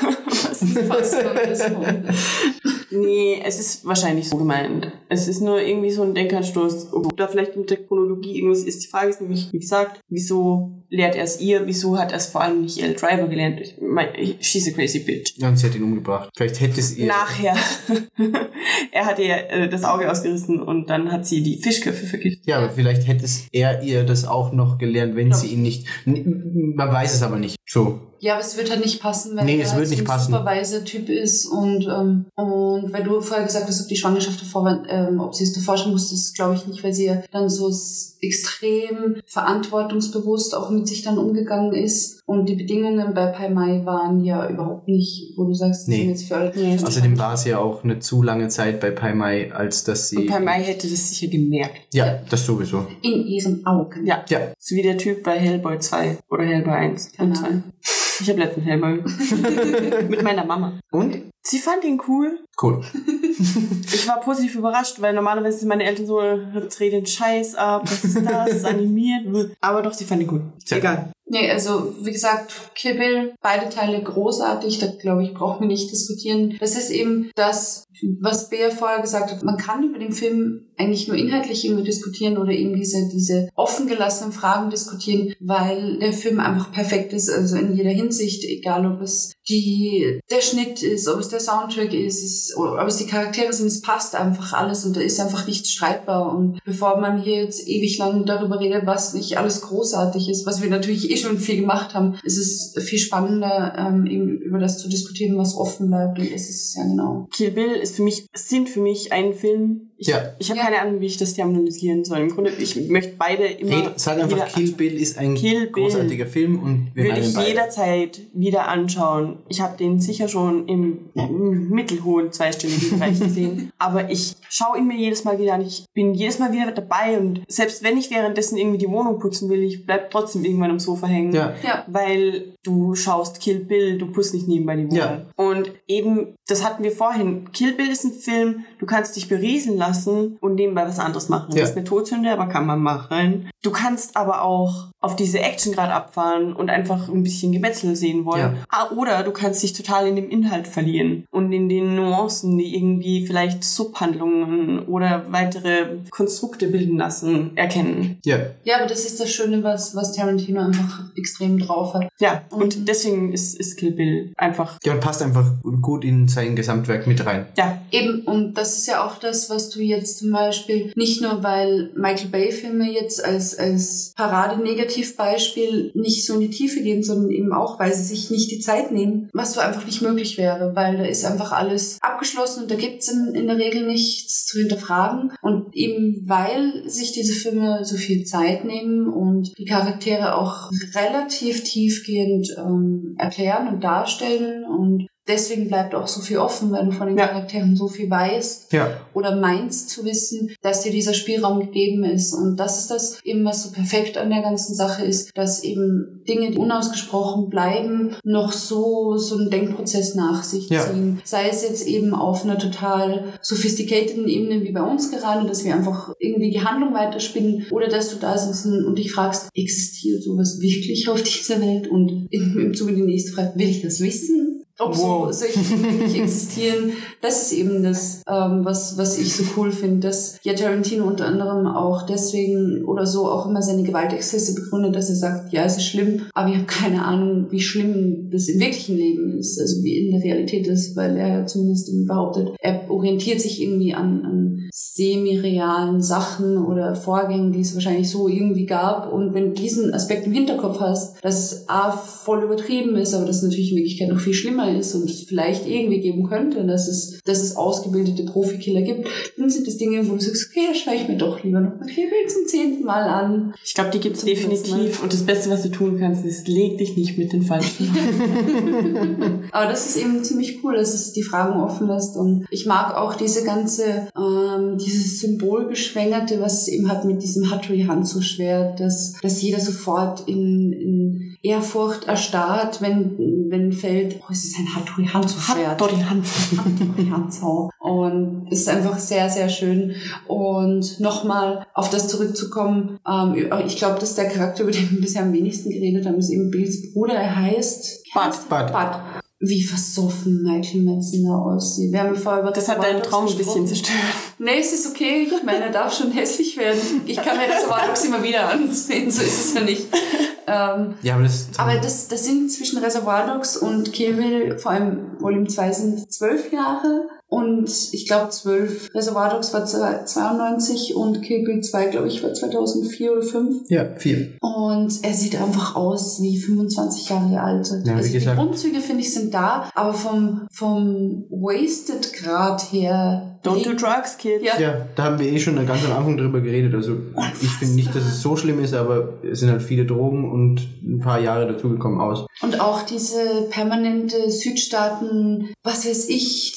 <laughs> was ist so. <laughs> Nee, es ist wahrscheinlich so gemeint. Es ist nur irgendwie so ein Denkanstoß. Ob da vielleicht mit der Chronologie irgendwas ist. Die Frage ist nämlich, wie gesagt, wieso lehrt er es ihr? Wieso hat er es vor allem nicht El Driver gelernt? Ich mein, she's a crazy bitch. Ja, und sie hat ihn umgebracht. Vielleicht hätte es ihr... Nachher. <laughs> er hat ihr äh, das Auge ausgerissen und dann hat sie die Fischköpfe vergiftet. Ja, aber vielleicht hätte es er ihr das auch noch gelernt, wenn Ja. sie ihn nicht... Man weiß es aber nicht. So. Ja, aber es wird halt nicht passen, weil Nee, er es halt wird so nicht ein passen. super weiser Typ ist und, ähm, und weil du vorher gesagt hast, ob die Schwangerschaft davor ähm, ob sie es davor schon wusste, das glaube ich nicht, weil sie ja dann so extrem verantwortungsbewusst auch mit sich dann umgegangen ist und die Bedingungen bei Pai Mai waren ja überhaupt nicht, wo du sagst, Nee. sind jetzt für alle Nee. Außerdem war es ja auch eine zu lange Zeit bei Pai Mai, als dass sie... Und Pai Mai hätte das sicher gemerkt. Ja, das sowieso. in ihren Augen. Ja. Ja, So wie der Typ bei Hellboy 2 oder Hellboy 1 Keine und 2. Ich habe letztens Hellboy <laughs> mit meiner Mama. und? Sie fand ihn cool. Cool. <laughs> Ich war positiv überrascht, weil normalerweise sind meine Eltern so, dreh den Scheiß ab, was ist das, <laughs> animiert. Aber doch, sie fand ihn gut. Tja. Egal. Nee, also wie gesagt, Kill Bill, beide Teile großartig, da glaube ich, brauchen wir nicht diskutieren. Das ist eben das, was Bea vorher gesagt hat, man kann über den Film eigentlich nur inhaltlich irgendwie diskutieren oder eben diese, diese offen gelassenen Fragen diskutieren, weil der Film einfach perfekt ist, also in jeder Hinsicht, egal ob es die, der Schnitt ist, ob es der Soundtrack ist, ist ob es die Charaktere sind, es passt einfach alles und da ist einfach nichts streitbar und bevor man hier jetzt ewig lang darüber redet, was nicht alles großartig ist, was wir natürlich eh schon viel gemacht haben, ist es viel spannender, ähm, eben über das zu diskutieren, was offen bleibt. Und es ist ja genau. Kill Bill ist für mich, sind für mich ein Film. Ich, Ja. ich habe Ja. keine Ahnung, wie ich das hier analysieren soll. Im Grunde, ich möchte beide immer. Hey, sag einfach, Kill Bill ist ein Bill. großartiger Film und wir würde ich beide. jederzeit wieder anschauen. Ich habe den sicher schon im, im mittelhohen zweistelligen Bereich gesehen. <laughs> Aber ich schaue ihn mir jedes Mal wieder an. Ich bin jedes Mal wieder dabei und selbst wenn ich währenddessen irgendwie die Wohnung putzen will, ich bleib trotzdem irgendwann am Sofa hängen. Ja. Ja. Weil du schaust Kill Bill, du putzt nicht nebenbei die Wohnung. Ja. Und eben, das hatten wir vorhin. Kill Bill ist ein Film, du kannst dich berieseln lassen und nebenbei was anderes machen. Ja. Das ist eine Todsünde, aber kann man machen. Du kannst aber auch auf diese Action gerade abfahren und einfach ein bisschen Gemetzel sehen wollen. Ja. Ah, Oder du kannst dich total in dem Inhalt verlieren und in den Nuancen, die irgendwie vielleicht Subhandlungen oder weitere Konstrukte bilden lassen, erkennen. Ja, Ja, aber das ist das Schöne, was, was Tarantino einfach extrem drauf hat. Ja, und Mhm. deswegen ist, ist Kill Bill einfach, ja, und passt einfach gut in sein Gesamtwerk mit rein. ja, Eben, und das ist ja auch das, was du jetzt zum Beispiel, nicht nur weil Michael Bay-Filme jetzt als, als Parade-Negativbeispiel nicht so in die Tiefe gehen, sondern eben auch, weil sie sich nicht die Zeit nehmen, was so einfach nicht möglich wäre, weil da ist einfach alles abgeschlossen und da gibt's in, in der Regel nichts zu hinterfragen. Und eben weil sich diese Filme so viel Zeit nehmen und die Charaktere auch relativ tiefgehend ähm, erklären und darstellen und Deswegen bleibt auch so viel offen, wenn du von den Ja. Charakteren so viel weißt Ja, oder meinst zu wissen, dass dir dieser Spielraum gegeben ist. Und das ist das eben, was so perfekt an der ganzen Sache ist, dass eben Dinge, die unausgesprochen bleiben, noch so, so einen Denkprozess nach sich Ja. ziehen. Sei es jetzt eben auf einer total sophisticateden Ebene wie bei uns gerade, dass wir einfach irgendwie die Handlung weiterspinnen oder dass du da sitzt und dich fragst, existiert sowas wirklich auf dieser Welt? Und im, Zuge die nächste Frage, will ich das wissen? Ob Wow. so solche wirklich existieren, das ist eben das, ähm, was, was ich so cool finde, dass ja Tarantino unter anderem auch deswegen oder so auch immer seine Gewaltexzesse begründet, dass er sagt, ja, es ist schlimm, aber ich habe keine Ahnung, wie schlimm das im wirklichen Leben ist, also wie in der Realität ist, weil er zumindest behauptet, er orientiert sich irgendwie an, an semi-realen Sachen oder Vorgängen, die es wahrscheinlich so irgendwie gab. Und wenn du diesen Aspekt im Hinterkopf hast, dass A, voll übertrieben ist, aber dass es natürlich in Wirklichkeit noch viel schlimmer ist und es vielleicht irgendwie geben könnte, dass es, dass es ausgebildete Profikiller gibt, dann sind das Dinge, wo du sagst, okay, das schaue ich mir doch lieber noch mal Bill zum zehnten Mal an. ich glaube, die Zum letzten definitiv. Und das Beste, was du tun kannst, ist, leg dich nicht mit den Falschen. <laughs> <laughs> Aber das ist eben ziemlich cool, dass es die Fragen offen lässt. Und ich mag auch diese ganze, ähm, dieses Symbolgeschwängerte, was es eben hat mit diesem Hattori Hanzo Schwert, dass, dass jeder sofort in, in Ehrfurcht erstarrt, wenn, wenn fällt, oh, es ist ein Hattori Hanzo. Hattori Hanzo. Hattori Hanzo. Und es ist einfach sehr, sehr schön. Und nochmal auf das zurückzukommen, ähm, ich glaube, dass der Charakter, über den wir bisher am wenigsten geredet haben, ist eben Bills Bruder. Er heißt Bud. Bud. Bud. Wie versoffen Michael Metzner aussieht. Wir haben vorher über Das hat deinen Traum ein bisschen zerstört. Nee, es ist okay. Ich meine, er darf schon hässlich werden. Ich kann mir das Reservadogs immer wieder ansehen. So ist es ja nicht. Ähm, Ja, aber das. aber das, das sind zwischen Reservoir Dogs und Kill Bill, vor allem Volume 2 sind zwölf Jahre. Und ich glaube, zwölf. Reservoir Dogs war 92 und Kill Bill 2, glaube ich, war 2004 oder 5. ja, viel. Und er sieht einfach aus wie 25 Jahre alt. Ja, wie also die gesagt. Grundzüge, finde ich, sind da, aber vom, vom Wasted-Grad her. Don't do drugs, kids. Ja. Ja, da haben wir eh schon ganz am Anfang drüber geredet. Also ich finde nicht, dass es so schlimm ist, aber es sind halt viele Drogen und ein paar Jahre dazugekommen aus. Und auch diese permanente Südstaaten, was weiß ich,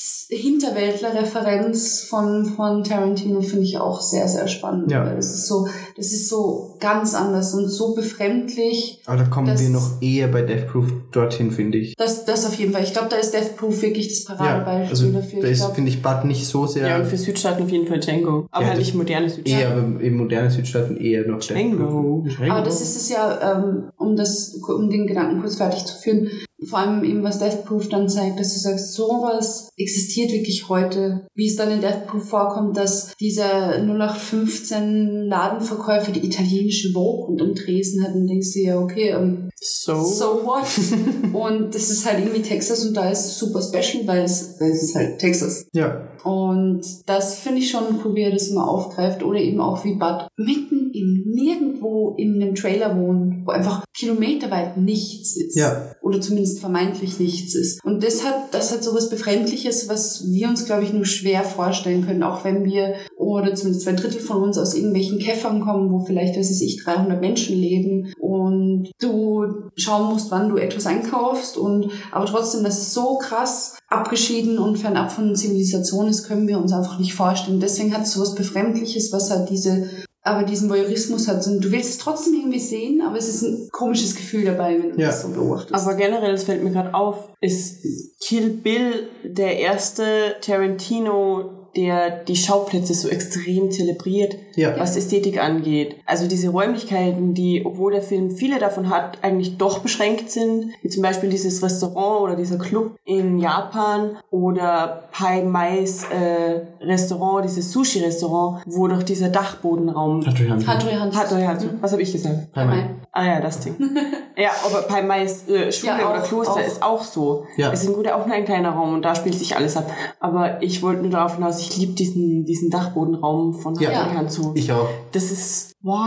Hinterwäldler-Referenz von, von Tarantino finde ich auch sehr, sehr spannend. Ja. Das ist so, das ist so ganz anders und so befremdlich. Aber da kommen Das- wir noch eher bei Death Proof dorthin, finde ich. Das, das auf jeden Fall. Ich glaube, da ist Death Proof wirklich das Ja, Paradebeispiel also dafür. da ist, finde ich, Bud nicht so sehr. Ja, und für Südstaaten auf jeden Fall Django. Aber Ja, halt nicht moderne Südstaaten. eher, aber eben moderne Südstaaten eher noch Death Django. Proof. Aber das ist es ja, ähm, um das, um den Gedanken kurz fertig zu führen. Vor allem eben, was Death Proof dann zeigt, dass du sagst, sowas existiert wirklich heute. Wie es dann in Death Proof vorkommt, dass dieser 0815 Ladenverkäufer die italienische Vogue und am Tresen hat und denkst du ja, okay, ähm, So. so what? <laughs> und das ist halt irgendwie Texas und da ist es super special, weil es, weil es ist halt Texas. Ja. Und das finde ich schon cool, wie er das immer aufgreift. Oder eben auch wie Bud mitten im Nirgendwo in einem Trailer wohnt, wo einfach kilometerweit nichts ist. Ja. Oder zumindest vermeintlich nichts ist. Und das hat, das hat sowas Befremdliches, was wir uns, glaube ich, nur schwer vorstellen können. Auch wenn wir, oder zumindest zwei Drittel von uns aus irgendwelchen Käffern kommen, wo vielleicht, weiß ich, 300 Menschen leben und du schauen musst, wann du etwas einkaufst und aber trotzdem, das ist so krass abgeschieden und fernab von Zivilisation ist, können wir uns einfach nicht vorstellen. Deswegen hat es so was Befremdliches, was halt diese aber diesen Voyeurismus hat. Und du willst es trotzdem irgendwie sehen, aber es ist ein komisches Gefühl dabei, wenn du Ja. das so beobachtest. Aber generell, es fällt mir gerade auf, ist Kill Bill der erste Tarantino, der die Schauplätze so extrem zelebriert, Ja. was Ästhetik angeht. Also diese Räumlichkeiten, die, obwohl der Film viele davon hat, eigentlich doch beschränkt sind, wie zum Beispiel dieses Restaurant oder dieser Club in Japan oder Pai Mais äh, Restaurant, dieses Sushi-Restaurant, wo doch dieser Dachbodenraum Hat euch an- Hattori Hanzo. Hat, was habe ich gesagt? Pai Mei. Ah ja, das Ding. <laughs> ja, aber bei Mais äh, Schule Ja, auch, oder Kloster auch. ist auch so. Ja. Es ist im Grunde auch nur ein kleiner Raum und da spielt sich alles ab. Aber ich wollte nur darauf hinaus, ich liebe diesen, diesen Dachbodenraum von Ja. Hattori Hanzo. Ich auch. Das ist, wow.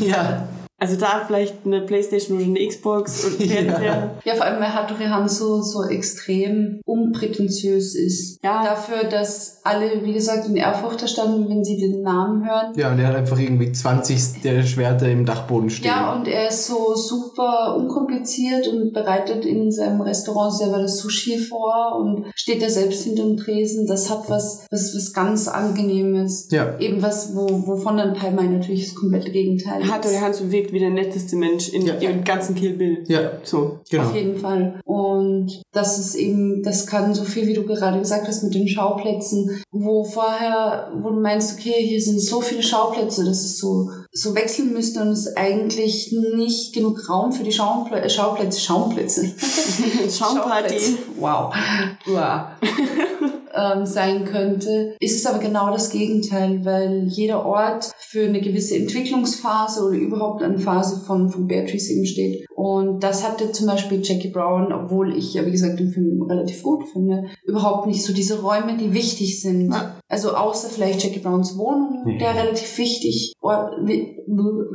Ja. Also da vielleicht eine Playstation oder eine Xbox und <laughs> ein Ja. Fernseher. Ja, vor allem, weil Hattori Hanzo so extrem unprätentiös ist. Ja. Dafür, dass alle, wie gesagt, in Ehrfurcht erstanden, wenn sie den Namen hören. Ja, und er hat einfach irgendwie 20 der Schwerter im Dachboden stehen. Ja, und er ist so super unkompliziert und bereitet in seinem Restaurant selber das Sushi vor und steht da selbst hinter dem Tresen. Das hat was, was, was ganz Angenehmes. Ja. Eben was, wo, wovon dann Pai Mai natürlich das komplette Gegenteil ist. Hattori Hanzo wirkt wie der netteste Mensch in Ja. im ganzen Kill Bill. Ja, So. genau. Auf jeden Fall. Und das ist eben, das kann so viel, wie du gerade gesagt hast, mit den Schauplätzen, wo vorher, wo du meinst, okay, hier sind so viele Schauplätze, dass es so, so wechseln müsste und es eigentlich nicht genug Raum für die Schaumpl Schauplätze, Schaumplätze. <laughs> Schaumparty. Schauplätze. Wow. <laughs> wow. Ähm, sein könnte, ist es aber genau das Gegenteil, weil jeder Ort für eine gewisse Entwicklungsphase oder überhaupt eine Phase von, von Beatrice eben steht. Und das hatte zum Beispiel Jackie Brown, obwohl ich ja, wie gesagt, den Film relativ gut finde, überhaupt nicht so diese Räume, die wichtig sind. Ja. Also außer vielleicht Jackie Browns Wohnung, Nee. der relativ wichtig, Ort,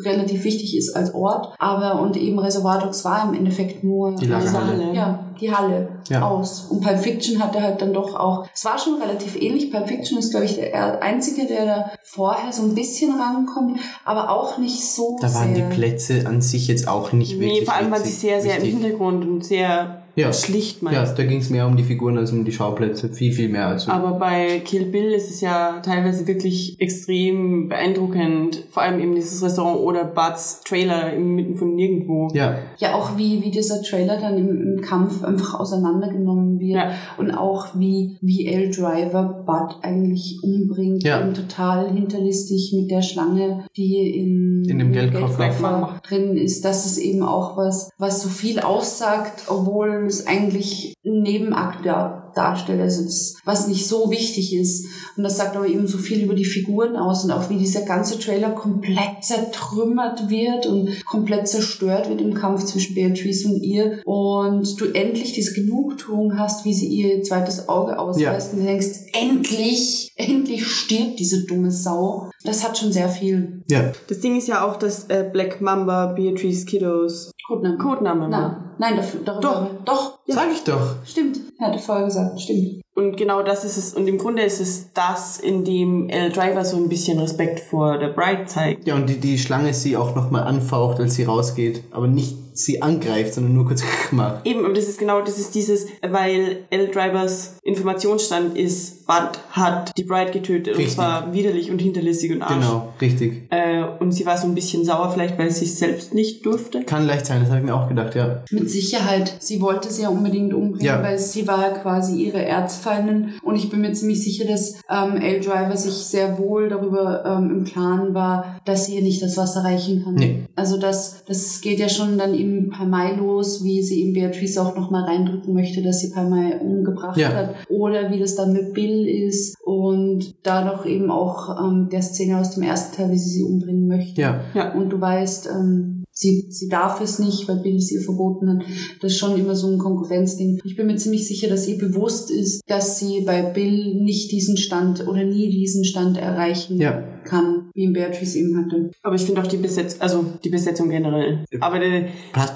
relativ wichtig ist als Ort. Aber und eben Reservoir Dogs war im Endeffekt nur Die Lagerhalle. Halle. Ja, die Halle Ja. aus. Und Pulp Fiction hatte halt dann doch auch, es war schon relativ ähnlich. Pulp Fiction ist, glaube ich, der einzige, der da vorher so ein bisschen rankommt, aber auch nicht so Da waren sehr. die Plätze an sich jetzt auch nicht wirklich Nee, vor allem waren sie sehr, sehr im. Hintergrund und sehr Ja. schlicht Ja, meist. da ging es mehr um die Figuren als um die Schauplätze. Viel, viel mehr als um. Aber bei Kill Bill ist es ja teilweise wirklich extrem beeindruckend. Vor allem eben dieses Restaurant oder Buds Trailer inmitten von nirgendwo. Ja, Ja, auch wie, wie dieser Trailer dann im, im Kampf einfach auseinandergenommen wird. Ja. Und auch wie, wie L. Driver Bud eigentlich umbringt. Ja. Eben total hinterlistig mit der Schlange, die in, In dem Geldkoffer. Geldkoffer drin ist. Das ist eben auch was, was so viel aussagt, obwohl es eigentlich ein Nebenakt da, darstellt. Also das, was nicht so wichtig ist. Und das sagt aber eben so viel über die Figuren aus und auch wie dieser ganze Trailer komplett zertrümmert wird und komplett zerstört wird im Kampf zwischen Beatrice und ihr. Und du endlich diese Genugtuung hast, wie sie ihr zweites Auge ausreißt und du denkst, endlich, endlich stirbt diese dumme Sau. Das hat schon sehr viel ja. Das Ding ist ja auch, dass äh, Black Mamba Beatrice Kiddos Codename. Codename war. Nein, dafür, darüber. Doch. Doch, Sag ich doch. stimmt. Er hatte vorher gesagt, stimmt. Und genau das ist es. Und im Grunde ist es das, in dem L. Driver so ein bisschen Respekt vor der Bride zeigt. Ja, und die, die Schlange sie auch nochmal anfaucht, als sie rausgeht. Aber nicht sie angreift, sondern nur kurz <laughs> macht. Eben, aber das ist genau, das ist dieses, weil L. Drivers Informationsstand ist, Bud hat die Bride getötet Richtig. und zwar widerlich und hinterlistig und arsch. Genau, richtig. Äh, und sie war so ein bisschen sauer vielleicht, weil sie es selbst nicht durfte. Kann leicht sein, das habe ich mir auch gedacht, ja. Mit Sicherheit. Sie wollte sie ja unbedingt umbringen, Ja. weil sie war ja quasi ihre Erzfeindin. Und ich bin mir ziemlich sicher, dass ähm, L. Driver sich sehr wohl darüber ähm, im Klaren war, dass sie ihr nicht das Wasser reichen kann. Nee. Also das, das geht ja schon dann eben bei Mai los, wie sie eben Beatrice auch nochmal reindrücken möchte, dass sie Mai umgebracht Ja. hat. Oder wie das dann mit Bill ist. Und dadurch eben auch ähm, der Szene aus dem ersten Teil, wie sie sie umbringen möchte. Ja. Ja. Und du weißt, ähm, sie, sie darf es nicht, weil Bill es ihr verboten hat. Das ist schon immer so ein Konkurrenzding. Ich bin mir ziemlich sicher, dass ihr bewusst ist, dass sie bei Bill nicht diesen Stand oder nie diesen Stand erreichen Ja. Kann, wie ihn Beatrice eben hatte. Aber ich finde auch die Besetzung, also die Besetzung generell. Aber die,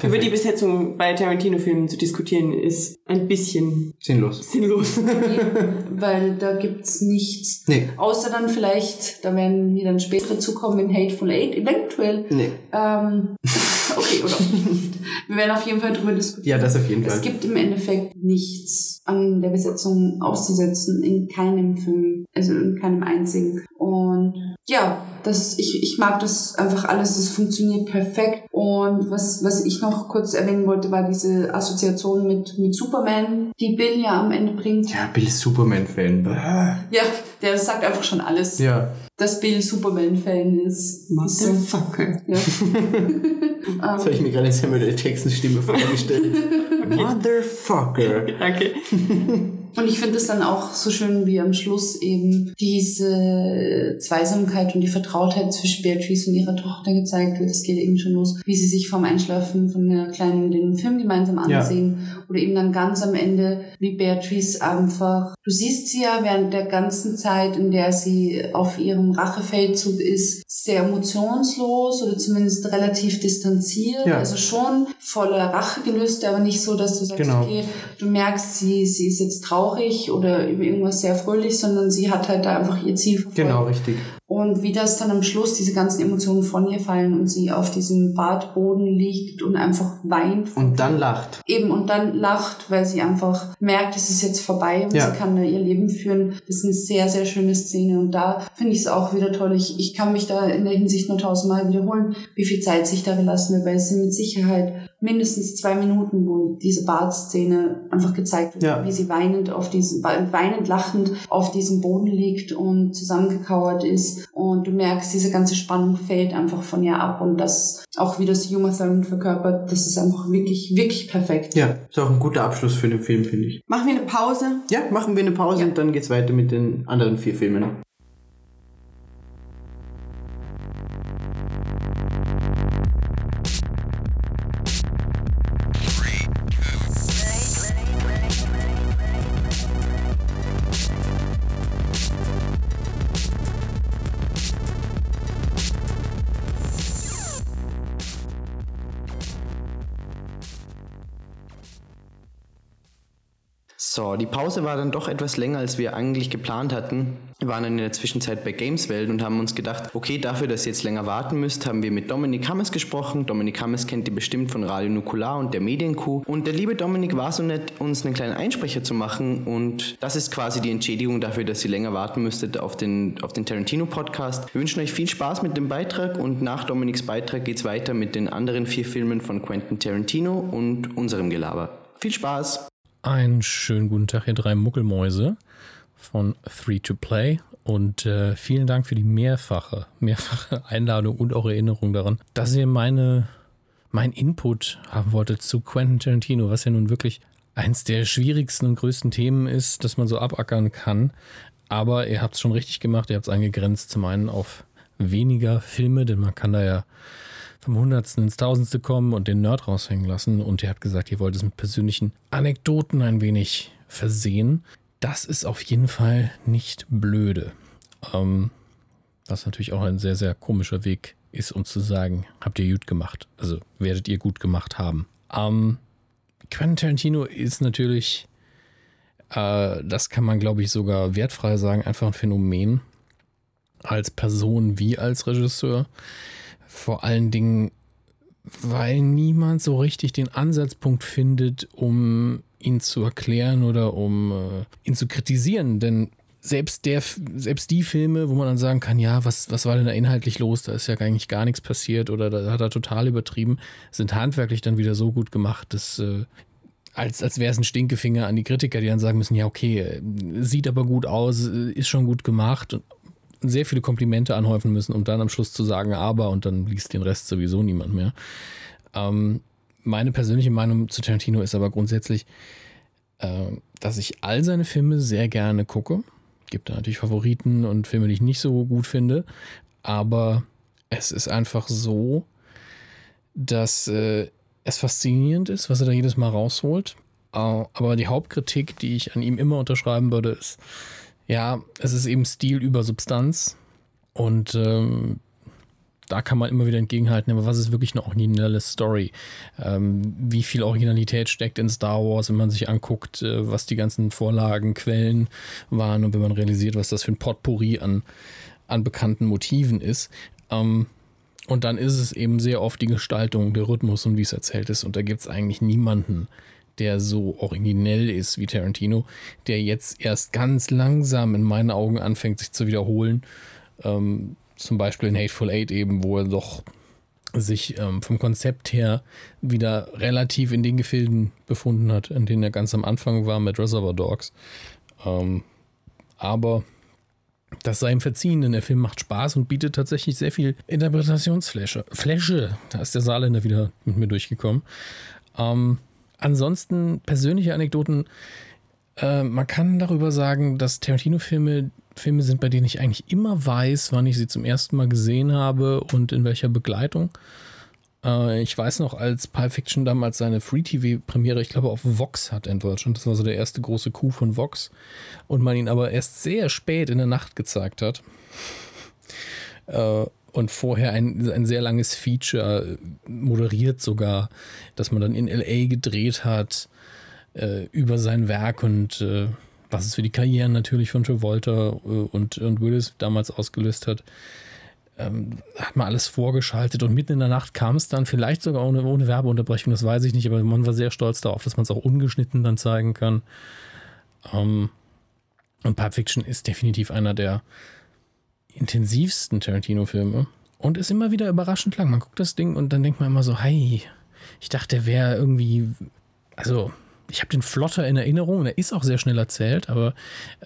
über die. Besetzung bei Tarantino-Filmen zu diskutieren ist ein bisschen Sinnlos. sinnlos. <laughs> weil da gibt's nichts. Nee. Außer dann vielleicht, da werden wir dann später dazu kommen, in Hateful Eight, eventuell. Nee. Ähm, <laughs> okay, oder nicht. Wir werden auf jeden Fall drüber diskutieren. Ja, das auf jeden Es Fall. gibt im Endeffekt nichts an der Besetzung auszusetzen, in keinem Film, also in keinem einzigen. Und ja, das, ich, ich mag das einfach alles, das funktioniert perfekt. Und was, was ich noch kurz erwähnen wollte, war diese Assoziation mit, mit Superman, die Bill ja am Ende bringt. Ja, Bill ist Superman-Fan. Ja, der sagt einfach schon alles, Ja. Dass Bill Superman-Fan ist. Motherfucker. ja. <laughs> Das habe ähm, ich mir gerade Samuel L. Jacksons Stimme vorgestellt. <laughs> Motherfucker. Danke. Und ich finde es dann auch so schön, wie am Schluss eben diese Zweisamkeit und die Vertrautheit zwischen Beatrice und ihrer Tochter gezeigt wird. Das geht eben schon los, wie sie sich vorm Einschlafen von der Kleinen den Film gemeinsam Ja. ansehen. Oder eben dann ganz am Ende, wie Beatrice einfach, du siehst sie ja während der ganzen Zeit, in der sie auf ihrem Rachefeldzug ist, sehr emotionslos oder zumindest relativ distanziert. Ja. Also schon voller Rachegelüste, aber nicht so, dass du sagst, Genau. okay, du merkst, sie, sie ist jetzt traurig oder über irgendwas sehr fröhlich, sondern sie hat halt da einfach ihr Ziel verfolgt. Genau, richtig. Und wie das dann am Schluss, diese ganzen Emotionen von ihr fallen und sie auf diesem Badboden liegt und einfach weint. Und dann lacht. Eben und dann lacht, weil sie einfach merkt, es ist jetzt vorbei und Ja. sie kann da ihr Leben führen. Das ist eine sehr, sehr schöne Szene und da finde ich es auch wieder toll. Ich, ich kann mich da in der Hinsicht nur tausendmal wiederholen, wie viel Zeit sich da gelassen wird, weil es sind mit Sicherheit mindestens zwei Minuten, wo diese Badszene einfach gezeigt wird, Ja. wie sie weinend auf diesem, weinend lachend auf diesem Boden liegt und zusammengekauert ist und du merkst, diese ganze Spannung fällt einfach von ihr ab und das auch wie das Uma Thurman verkörpert, das ist einfach wirklich, wirklich perfekt. Ja, ist auch ein guter Abschluss für den Film, finde ich. Machen wir eine Pause. Ja, machen wir eine Pause Ja. und dann geht's weiter mit den anderen vier Filmen. So, die Pause war dann doch etwas länger, als wir eigentlich geplant hatten. Wir waren dann in der Zwischenzeit bei Gameswelt und haben uns gedacht, okay, dafür, dass ihr jetzt länger warten müsst, haben wir mit Dominik Hammes gesprochen. Dominik Hammes kennt ihr bestimmt von Radio Nukular und der Medienkuh. Und der liebe Dominik war so nett, uns einen kleinen Einsprecher zu machen. Und das ist quasi die Entschädigung dafür, dass ihr länger warten müsstet auf den, auf den Tarantino-Podcast. Wir wünschen euch viel Spaß mit dem Beitrag und nach Dominiks Beitrag geht's weiter mit den anderen vier Filmen von Quentin Tarantino und unserem Gelaber. Viel Spaß! Einen schönen guten Tag, ihr drei Muckelmäuse von Three to Play. Und äh, vielen Dank für die mehrfache, mehrfache Einladung und auch Erinnerung daran, dass ihr meine, mein Input haben wolltet zu Quentin Tarantino, was ja nun wirklich eins der schwierigsten und größten Themen ist, das man so abackern kann. Aber ihr habt es schon richtig gemacht, ihr habt es eingegrenzt zum einen auf weniger Filme, denn man kann da ja vom Hundertsten ins Tausendste kommen und den Nerd raushängen lassen. Und ihr habt gesagt, ihr wollt es mit persönlichen Anekdoten ein wenig versehen. Das ist auf jeden Fall nicht blöde. Ähm, was natürlich auch ein sehr, sehr komischer Weg ist, um zu sagen, habt ihr gut gemacht. Also werdet ihr gut gemacht haben. Ähm, Quentin Tarantino ist natürlich, äh, das kann man glaube ich sogar wertfrei sagen, einfach ein Phänomen. Als Person wie als Regisseur. Vor allen Dingen, weil niemand so richtig den Ansatzpunkt findet, um ihn zu erklären oder um äh, ihn zu kritisieren. Denn selbst, der, selbst die Filme, wo man dann sagen kann, ja, was, was war denn da inhaltlich los? Da ist ja eigentlich gar nichts passiert oder da hat er total übertrieben, sind handwerklich dann wieder so gut gemacht, dass äh, als, als wäre es ein Stinkefinger an die Kritiker, die dann sagen müssen, ja, okay, äh, sieht aber gut aus, äh, ist schon gut gemacht und sehr viele Komplimente anhäufen müssen, um dann am Schluss zu sagen, aber und dann liest den Rest sowieso niemand mehr. Ähm, meine persönliche Meinung zu Tarantino ist aber grundsätzlich, äh, dass ich all seine Filme sehr gerne gucke. Gibt da natürlich Favoriten und Filme, die ich nicht so gut finde, aber es ist einfach so, dass äh, es faszinierend ist, was er da jedes Mal rausholt. Äh, aber die Hauptkritik, die ich an ihm immer unterschreiben würde, ist, ja, es ist eben Stil über Substanz. Und ähm, da kann man immer wieder entgegenhalten, aber was ist wirklich eine originelle Story? Ähm, wie viel Originalität steckt in Star Wars, wenn man sich anguckt, äh, was die ganzen Vorlagen, Quellen waren und wenn man realisiert, was das für ein Potpourri an, an bekannten Motiven ist. Ähm, und dann ist es eben sehr oft die Gestaltung, der Rhythmus und wie es erzählt ist. Und da gibt es eigentlich niemanden, der so originell ist wie Tarantino, der jetzt erst ganz langsam in meinen Augen anfängt, sich zu wiederholen. Ähm, zum Beispiel in Hateful Eight eben, wo er doch sich ähm, vom Konzept her wieder relativ in den Gefilden befunden hat, in denen er ganz am Anfang war mit Reservoir Dogs. Ähm, aber das sei ihm verziehen, denn der Film macht Spaß und bietet tatsächlich sehr viel Interpretationsfläche. Fläche, da ist der Saarländer wieder mit mir durchgekommen. Ähm, ansonsten persönliche Anekdoten. Äh, man kann darüber sagen, dass Tarantino-Filme Filme sind, bei denen ich eigentlich immer weiß, wann ich sie zum ersten Mal gesehen habe und in welcher Begleitung. Äh, ich weiß noch, als Pulp Fiction damals seine Free-TV-Premiere, ich glaube, auf Vox hat in Deutschland. Das war so der erste große Coup von Vox. Und man ihn aber erst sehr spät in der Nacht gezeigt hat. Äh, und vorher ein, ein sehr langes Feature moderiert sogar, dass man dann in LA gedreht hat äh, über sein Werk und äh, was es für die Karrieren natürlich von Travolta äh, und, und Willis damals ausgelöst hat. Ähm, hat man alles vorgeschaltet und mitten in der Nacht kam es dann, vielleicht sogar ohne, ohne Werbeunterbrechung, das weiß ich nicht, aber man war sehr stolz darauf, dass man es auch ungeschnitten dann zeigen kann. Ähm, und Pulp Fiction ist definitiv einer der intensivsten Tarantino-Filme und ist immer wieder überraschend lang. Man guckt das Ding und dann denkt man immer so, hey, ich dachte, der wäre irgendwie, also ich habe den flotter in Erinnerung und er ist auch sehr schnell erzählt, aber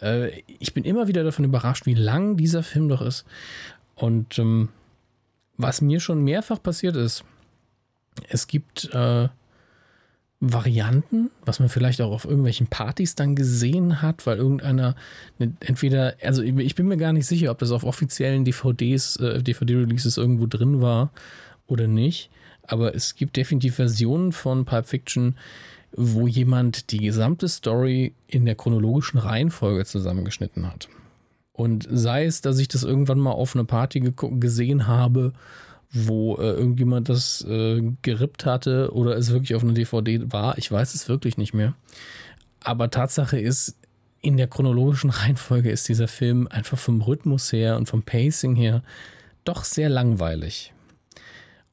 äh, ich bin immer wieder davon überrascht, wie lang dieser Film doch ist. Und ähm, was mir schon mehrfach passiert ist, es gibt äh, Varianten, was man vielleicht auch auf irgendwelchen Partys dann gesehen hat, weil irgendeiner ne, entweder, also ich bin mir gar nicht sicher, ob das auf offiziellen DVDs, äh, DVD-Releases irgendwo drin war oder nicht, aber es gibt definitiv Versionen von Pulp Fiction, wo jemand die gesamte Story in der chronologischen Reihenfolge zusammengeschnitten hat. Und sei es, dass ich das irgendwann mal auf einer Party gesehen habe, wo äh, irgendjemand das äh, gerippt hatte oder es wirklich auf einer DVD war, ich weiß es wirklich nicht mehr. Aber Tatsache ist, in der chronologischen <laughs> Reihenfolge ist dieser Film einfach vom Rhythmus her und vom Pacing her doch sehr langweilig.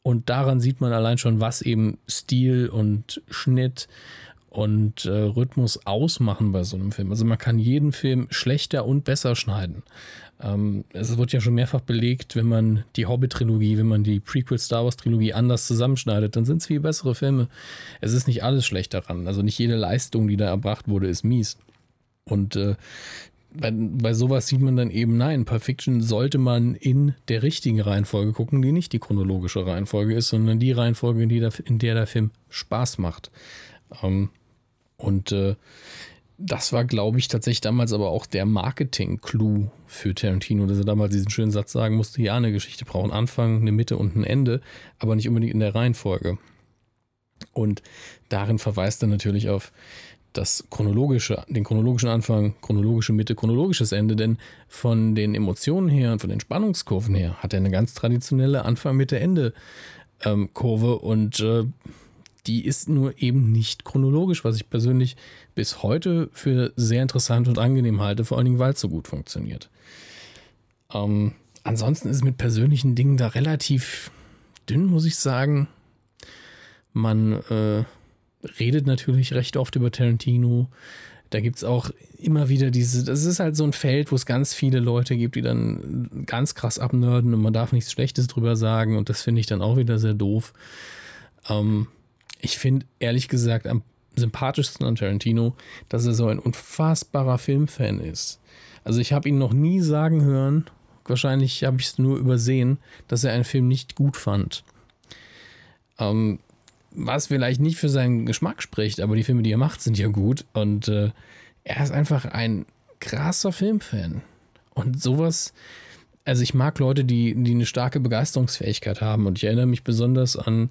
Und daran sieht man allein schon, was eben Stil und Schnitt und äh, Rhythmus ausmachen bei so einem Film. Also man kann jeden Film schlechter und besser schneiden. Ähm, es wird ja schon mehrfach belegt, wenn man die Hobbit-Trilogie, wenn man die Prequel Star Wars-Trilogie anders zusammenschneidet, dann sind es viel bessere Filme. Es ist nicht alles schlecht daran. Also nicht jede Leistung, die da erbracht wurde, ist mies. Und äh, bei, bei sowas sieht man dann eben, nein, Perfection sollte man in der richtigen Reihenfolge gucken, die nicht die chronologische Reihenfolge ist, sondern die Reihenfolge, in, die der, in der der Film Spaß macht. Ähm, und äh, das war, glaube ich, tatsächlich damals aber auch der Marketing-Clou für Tarantino, dass er damals diesen schönen Satz sagen musste, ja, eine Geschichte braucht einen Anfang, eine Mitte und ein Ende, aber nicht unbedingt in der Reihenfolge. Und darin verweist er natürlich auf das chronologische, den chronologischen Anfang, chronologische Mitte, chronologisches Ende, denn von den Emotionen her und von den Spannungskurven her hat er eine ganz traditionelle Anfang, Mitte, Ende ähm, und äh, die ist nur eben nicht chronologisch, was ich persönlich bis heute für sehr interessant und angenehm halte, vor allen Dingen, weil es so gut funktioniert. Ähm, ansonsten ist es mit persönlichen Dingen da relativ dünn, muss ich sagen. Man äh, redet natürlich recht oft über Tarantino. Da gibt es auch immer wieder diese, das ist halt so ein Feld, wo es ganz viele Leute gibt, die dann ganz krass abnörden und man darf nichts Schlechtes drüber sagen und das finde ich dann auch wieder sehr doof. Ähm, ich finde ehrlich gesagt am sympathischsten an Tarantino, dass er so ein unfassbarer Filmfan ist. Also ich habe ihn noch nie sagen hören, wahrscheinlich habe ich es nur übersehen, dass er einen Film nicht gut fand. Ähm, was vielleicht nicht für seinen Geschmack spricht, aber die Filme, die er macht, sind ja gut. Und äh, er ist einfach ein krasser Filmfan. Und sowas, also ich mag Leute, die, die eine starke Begeisterungsfähigkeit haben. Und ich erinnere mich besonders an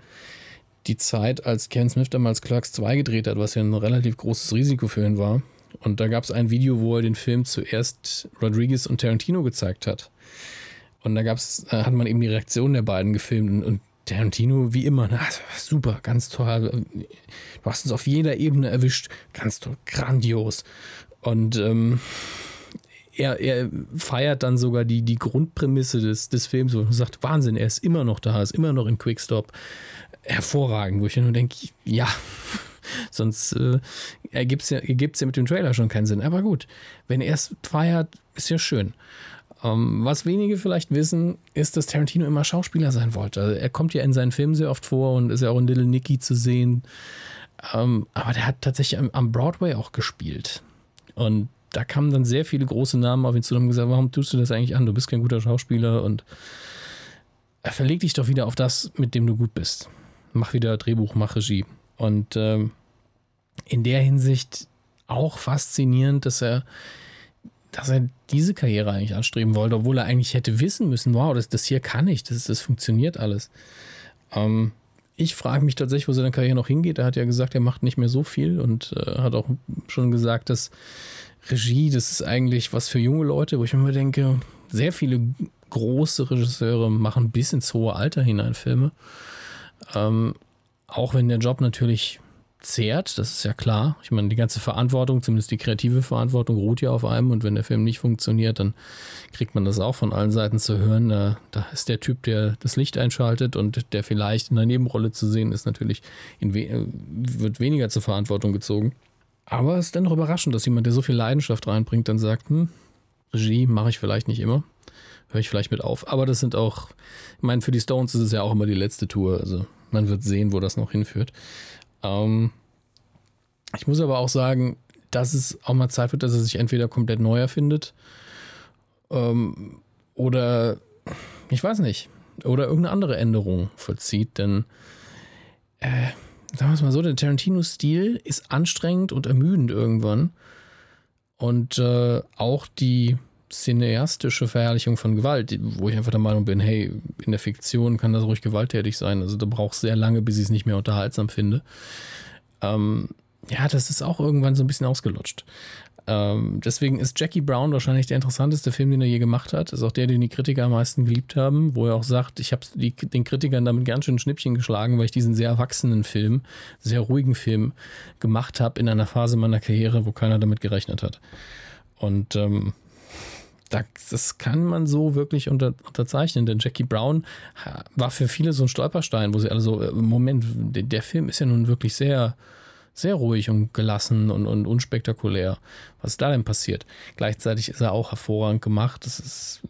die Zeit, als Ken Smith damals Clerks 2 gedreht hat, was ja ein relativ großes Risiko für ihn war. Und da gab es ein Video, wo er den Film zuerst Rodriguez und Tarantino gezeigt hat. Und da gab's, äh, hat man eben die Reaktion der beiden gefilmt und, und Tarantino, wie immer, na, super, ganz toll. Du hast uns auf jeder Ebene erwischt. Ganz toll, grandios. Und ähm, er, er feiert dann sogar die, die Grundprämisse des, des Films und sagt, Wahnsinn, er ist immer noch da, ist immer noch in Quickstop. Hervorragend, wo ich nur denke, ja, <laughs> sonst äh, ergibt es ja, ergibt's ja mit dem Trailer schon keinen Sinn. Aber gut, wenn er es feiert, ist ja schön. Um, ähm, was wenige vielleicht wissen, ist, dass Tarantino immer Schauspieler sein wollte. Also er kommt ja in seinen Filmen sehr oft vor und ist ja auch in Little Nicky zu sehen. Um, ähm, aber der hat tatsächlich am, am Broadway auch gespielt. Und da kamen dann sehr viele große Namen auf ihn zu und haben gesagt, warum tust du das eigentlich an? Du bist kein guter Schauspieler und verleg dich doch wieder auf das, mit dem du gut bist. Mach wieder Drehbuch, mach Regie. Und ähm, in der Hinsicht auch faszinierend, dass er, dass er diese Karriere eigentlich anstreben wollte, obwohl er eigentlich hätte wissen müssen, wow, das, das hier kann ich, das, das funktioniert alles. Ähm, ich frage mich tatsächlich, wo seine Karriere noch hingeht. Er hat ja gesagt, er macht nicht mehr so viel und äh, hat auch schon gesagt, dass Regie, das ist eigentlich was für junge Leute, wo ich mir denke, sehr viele große Regisseure machen bis ins hohe Alter hinein Filme. Ähm, auch wenn der Job natürlich zehrt, das ist ja klar. Ich meine, die ganze Verantwortung, zumindest die kreative Verantwortung, ruht ja auf einem und wenn der Film nicht funktioniert, dann kriegt man das auch von allen Seiten zu hören. Da, da ist der Typ, der das Licht einschaltet und der vielleicht in der Nebenrolle zu sehen ist, natürlich we wird weniger zur Verantwortung gezogen. Aber es ist dennoch überraschend, dass jemand, der so viel Leidenschaft reinbringt, dann sagt, hm, Regie mache ich vielleicht nicht immer. Höre ich vielleicht mit auf. Aber das sind auch, ich meine, für die Stones ist es ja auch immer die letzte Tour. Also man wird sehen, wo das noch hinführt. Ähm, ich muss aber auch sagen, dass es auch mal Zeit wird, dass er sich entweder komplett neu erfindet ähm, oder ich weiß nicht, oder irgendeine andere Änderung vollzieht, denn äh, sagen wir es mal so, der Tarantino-Stil ist anstrengend und ermüdend irgendwann. Und äh, auch die cineastische Verherrlichung von Gewalt, wo ich einfach der Meinung bin, hey, in der Fiktion kann das ruhig gewalttätig sein. Also da braucht es sehr lange, bis ich es nicht mehr unterhaltsam finde. Ähm, ja, das ist auch irgendwann so ein bisschen ausgelutscht. Ähm, deswegen ist Jackie Brown wahrscheinlich der interessanteste Film, den er je gemacht hat. Ist auch der, den die Kritiker am meisten geliebt haben, wo er auch sagt, ich habe den Kritikern damit ganz schön Schnippchen geschlagen, weil ich diesen sehr erwachsenen Film, sehr ruhigen Film gemacht habe in einer Phase meiner Karriere, wo keiner damit gerechnet hat. Und ähm, das kann man so wirklich unter, unterzeichnen, denn Jackie Brown war für viele so ein Stolperstein, wo sie alle so, äh, Moment, der Film ist ja nun wirklich sehr sehr ruhig und gelassen und, und unspektakulär. Was ist da denn passiert? Gleichzeitig ist er auch hervorragend gemacht. Das ist,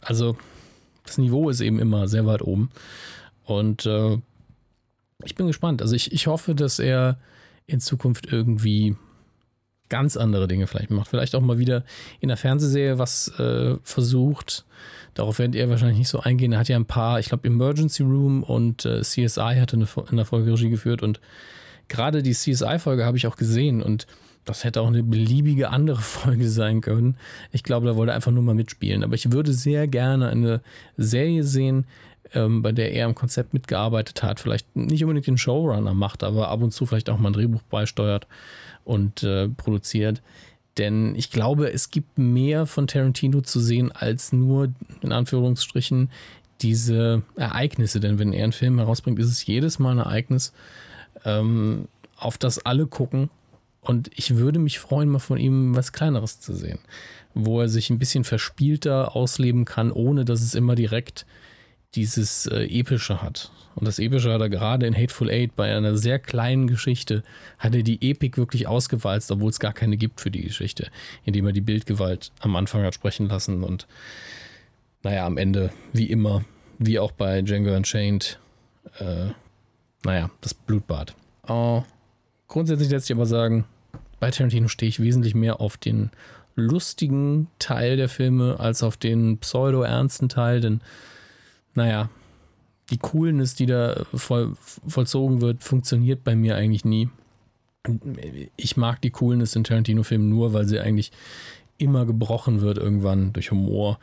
also, das Niveau ist eben immer sehr weit oben. Und äh, ich bin gespannt. Also, ich, ich hoffe, dass er in Zukunft irgendwie ganz andere Dinge vielleicht macht. Vielleicht auch mal wieder in der Fernsehserie was äh, versucht. Darauf werdet ihr wahrscheinlich nicht so eingehen. Er hat ja ein paar, ich glaube, Emergency Room und äh, CSI hatte eine, in der Folge Regie geführt und gerade die CSI-Folge habe ich auch gesehen und das hätte auch eine beliebige andere <laughs> Folge sein können. Ich glaube, da wollte er einfach nur mal mitspielen. Aber ich würde sehr gerne eine Serie sehen, ähm, bei der er am Konzept mitgearbeitet hat. Vielleicht nicht unbedingt den Showrunner macht, aber ab und zu vielleicht auch mal ein Drehbuch beisteuert und äh, produziert. Denn ich glaube, es gibt mehr von Tarantino zu sehen als nur, in Anführungsstrichen, diese Ereignisse. Denn wenn er einen Film herausbringt, ist es jedes Mal ein Ereignis, ähm, auf das alle gucken. Und ich würde mich freuen, mal von ihm was Kleineres zu sehen, wo er sich ein bisschen verspielter ausleben kann, ohne dass es immer direkt dieses äh, Epische hat. Und das Epische hat er gerade in Hateful Eight bei einer sehr kleinen Geschichte, hat er die Epik wirklich ausgewalzt, obwohl es gar keine gibt für die Geschichte, indem er die Bildgewalt am Anfang hat sprechen lassen und naja, am Ende, wie immer, wie auch bei Django Unchained, äh, naja, das Blutbad. Uh, grundsätzlich lässt sich aber sagen, bei Tarantino stehe ich wesentlich mehr auf den lustigen Teil der Filme als auf den pseudo-ernsten Teil, denn, naja, die Coolness, die da voll, vollzogen wird, funktioniert bei mir eigentlich nie. Ich mag die Coolness in Tarantino-Filmen nur, weil sie eigentlich immer gebrochen wird irgendwann durch Humor.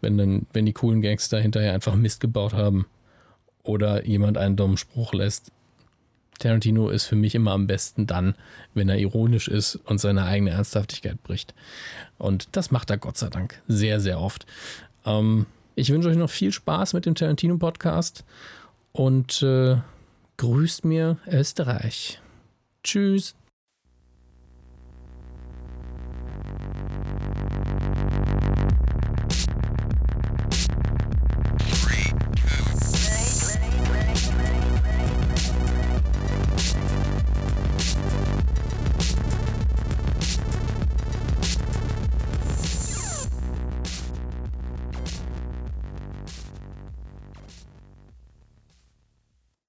wenn, dann, wenn die coolen Gangster hinterher einfach Mist gebaut haben oder jemand einen dummen Spruch lässt. Tarantino ist für mich immer am besten dann, wenn er ironisch ist und seine eigene Ernsthaftigkeit bricht. Und das macht er Gott sei Dank sehr, sehr oft. Ähm, ich wünsche euch noch viel Spaß mit dem Tarantino-Podcast und äh, grüßt mir Österreich. Tschüss.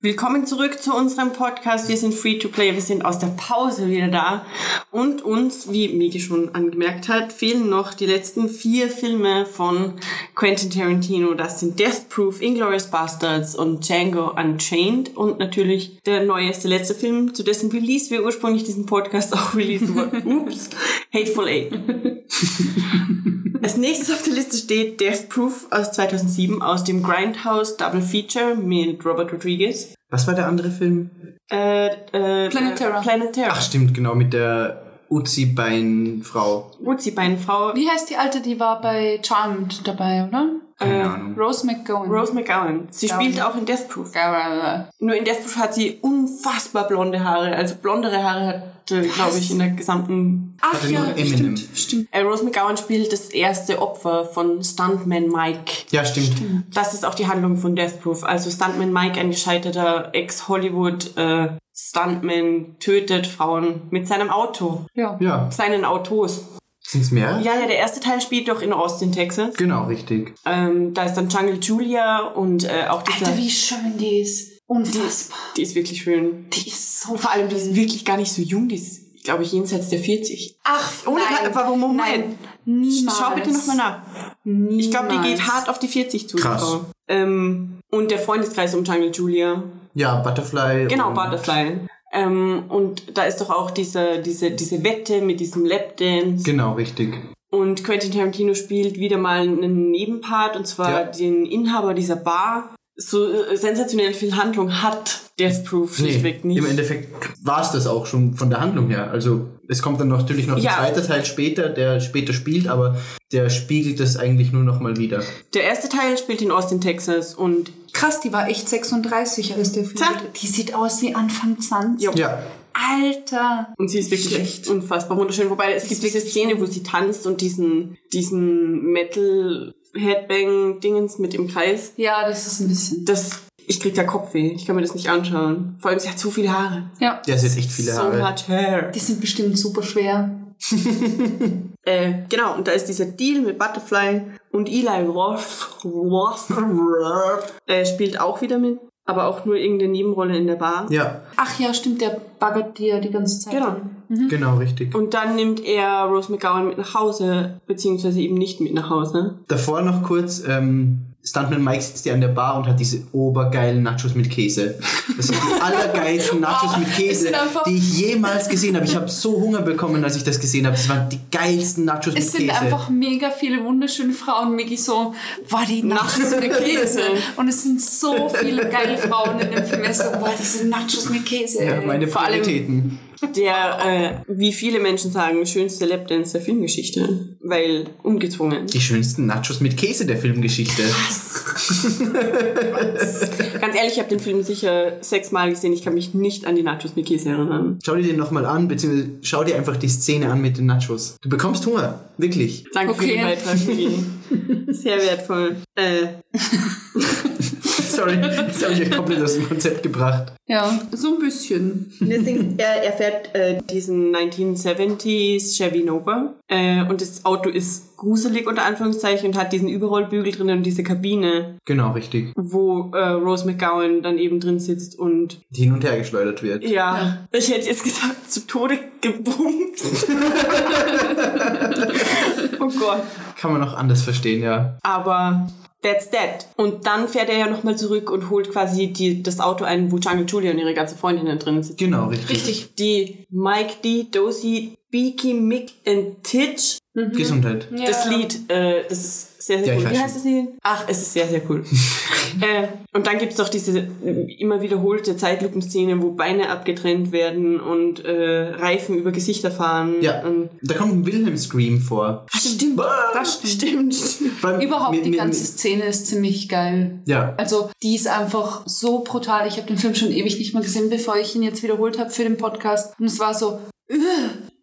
Willkommen zurück zu unserem Podcast. Wir sind free to play. Wir sind aus der Pause wieder da. Und uns, wie Miki schon angemerkt hat, fehlen noch die letzten vier Filme von Quentin Tarantino. Das sind Death Proof, Inglourious Bastards und Django Unchained. Und natürlich der neueste, letzte Film, zu dessen Release wir ursprünglich diesen Podcast <laughs> auch releasen wollten. Ups. Hateful Eight. <laughs> Als nächstes auf der Liste steht Death Proof aus 2007 aus dem Grindhouse Double Feature mit Robert Rodriguez. Was war der andere Film? Äh, äh, Planet Terror. Äh, Planet Terror. Ach stimmt, genau, mit der Uzi-Bein-Frau. Uzi-Beinfrau. Wie heißt die alte, die war bei Charmed dabei, oder? Keine Äh, Ahnung. Rose McGowan. Rose McGowan. Sie Gowan. spielt auch in Death Proof. McGowan. Nur in Death Proof hat sie unfassbar blonde Haare. Also blondere Haare hat, glaube ich, in der gesamten... Ach Hatte ja, nur Eminem. stimmt, stimmt. Äh, Rose McGowan spielt das erste Opfer von Stuntman Mike. Ja, stimmt. Das ist auch die Handlung von Death Proof. Also Stuntman Mike, ein gescheiterter Ex-Hollywood äh, Stuntman, tötet Frauen mit seinem Auto. Ja. Ja. Seinen Autos. Sind's mehr? Ja, ja, der erste Teil spielt doch in Austin, Texas. Genau, richtig. Ähm, da ist dann Jungle Julia und äh, auch dieser... Alter, wie schön die ist. Unfassbar. die ist wirklich schön. Die ist so Vor allem, die ist wirklich gar nicht so jung. Die ist, glaube ich, jenseits der 40. Ach, Ohne nein. warum Moment? Nein, niemals. Schau bitte nochmal nach. Ich glaube, die geht hart auf die 40 zu. die Krass. Ähm, und der Freundeskreis um Jungle Julia. Ja, Butterfly. Genau, und- Butterfly. Ähm, und da ist doch auch diese, diese, diese Wette mit diesem Lapdance. Genau, richtig. Und Quentin Tarantino spielt wieder mal einen Nebenpart, und zwar Ja. den Inhaber dieser Bar. So äh, sensationell viel Handlung hat Death Proof Nee, schlichtweg nicht. im Endeffekt war es das auch schon von der Handlung her. Also es kommt dann natürlich noch Ja. ein zweiter Teil später, der später spielt, aber der spiegelt es eigentlich nur noch mal wieder. Der erste Teil spielt in Austin, Texas und Krass, die war echt 36, als der Film. Die sieht aus wie Anfang 20. Jo. Ja, Alter. Und sie ist wirklich Schlecht. unfassbar wunderschön. Wobei es gibt diese Szene, wo sie tanzt und diesen, diesen Metal Headbang Dingens mit im Kreis. Ja, das ist ein bisschen. Das, ich krieg da Kopfweh. Ich kann mir das nicht anschauen. Vor allem, sie hat zu viele Haare. Ja. der hat echt viele so Haare. much hair. Die sind bestimmt super schwer. <laughs> Äh, genau, und da ist dieser Deal mit Butterfly und Eli Roth, Roth äh, spielt auch wieder mit, aber auch nur irgendeine Nebenrolle in der Bar. Ja, Ach ja, stimmt, der baggert dir die ganze Zeit. Genau. an. genau, richtig. Und dann nimmt er Rose McGowan mit nach Hause, beziehungsweise eben nicht mit nach Hause. Davor noch kurz, ähm, Stuntman Mike sitzt ja an der Bar und hat diese obergeilen Nachos mit Käse. Das sind die <laughs> allergeilsten Nachos mit es Käse, sind die ich jemals gesehen habe. Ich habe so Hunger bekommen, als ich das gesehen habe. Das waren die geilsten Nachos Es mit sind Käse. einfach mega viele wunderschöne Frauen. Migi so, war die Nachos mit Käse. Und es sind so viele geile Frauen in dem Film. So, boah, diese Nachos mit Käse. ja, meine Vor Prioritäten. Der, äh, wie viele Menschen sagen, schönste Lapdance der Filmgeschichte. Weil ungezwungen. Die schönsten Nachos mit Käse der Filmgeschichte. Ganz ehrlich, ich habe den Film sicher sechsmal gesehen. Ich kann mich nicht an die Nachos mit Käse erinnern. Schau dir den nochmal an, beziehungsweise schau dir einfach die Szene an mit den Nachos. Du bekommst Hunger. Wirklich. Danke für Okay. den Beitrag. <laughs> Sehr wertvoll. Äh, <laughs> Sorry, jetzt habe ich euch komplett aus dem Konzept gebracht. Ja, so ein bisschen. Deswegen, er, er fährt äh, diesen 1970s Chevy Nova äh, und das Auto ist gruselig unter Anführungszeichen und hat diesen Überrollbügel drin und diese Kabine, Genau, richtig. wo äh, Rose McGowan dann eben drin sitzt und Die hin und her geschleudert wird. ja, ich hätte jetzt gesagt, zu Tode gebumst. <laughs> oh Gott. Kann man auch anders verstehen, ja. Aber that's that. Und dann fährt er ja nochmal zurück und holt quasi die, das Auto ein, wo Jungle Julia und ihre ganze Freundinnen drin sitzen. Genau, richtig. Richtig. Die Mike D, Dozy, Beaky, Mick und Titch Gesundheit. Ja. Das Lied, äh, das ist sehr, sehr Ja, cool. Wie heißt das Lied? Ach, es ist sehr, sehr cool. <laughs> äh, und dann gibt's doch diese äh, immer wiederholte Zeitlupenszene, wo Beine abgetrennt werden und äh, Reifen über Gesichter fahren. Ja. Und Da kommt ein Wilhelm-Scream vor. stimmt, das stimmt. Weil Überhaupt mir- die mir- ganze Szene ist ziemlich geil. Ja. Also die ist einfach so brutal. Ich habe den Film schon ewig nicht mehr gesehen, bevor ich ihn jetzt wiederholt habe für den Podcast. Und es war so, "Ugh,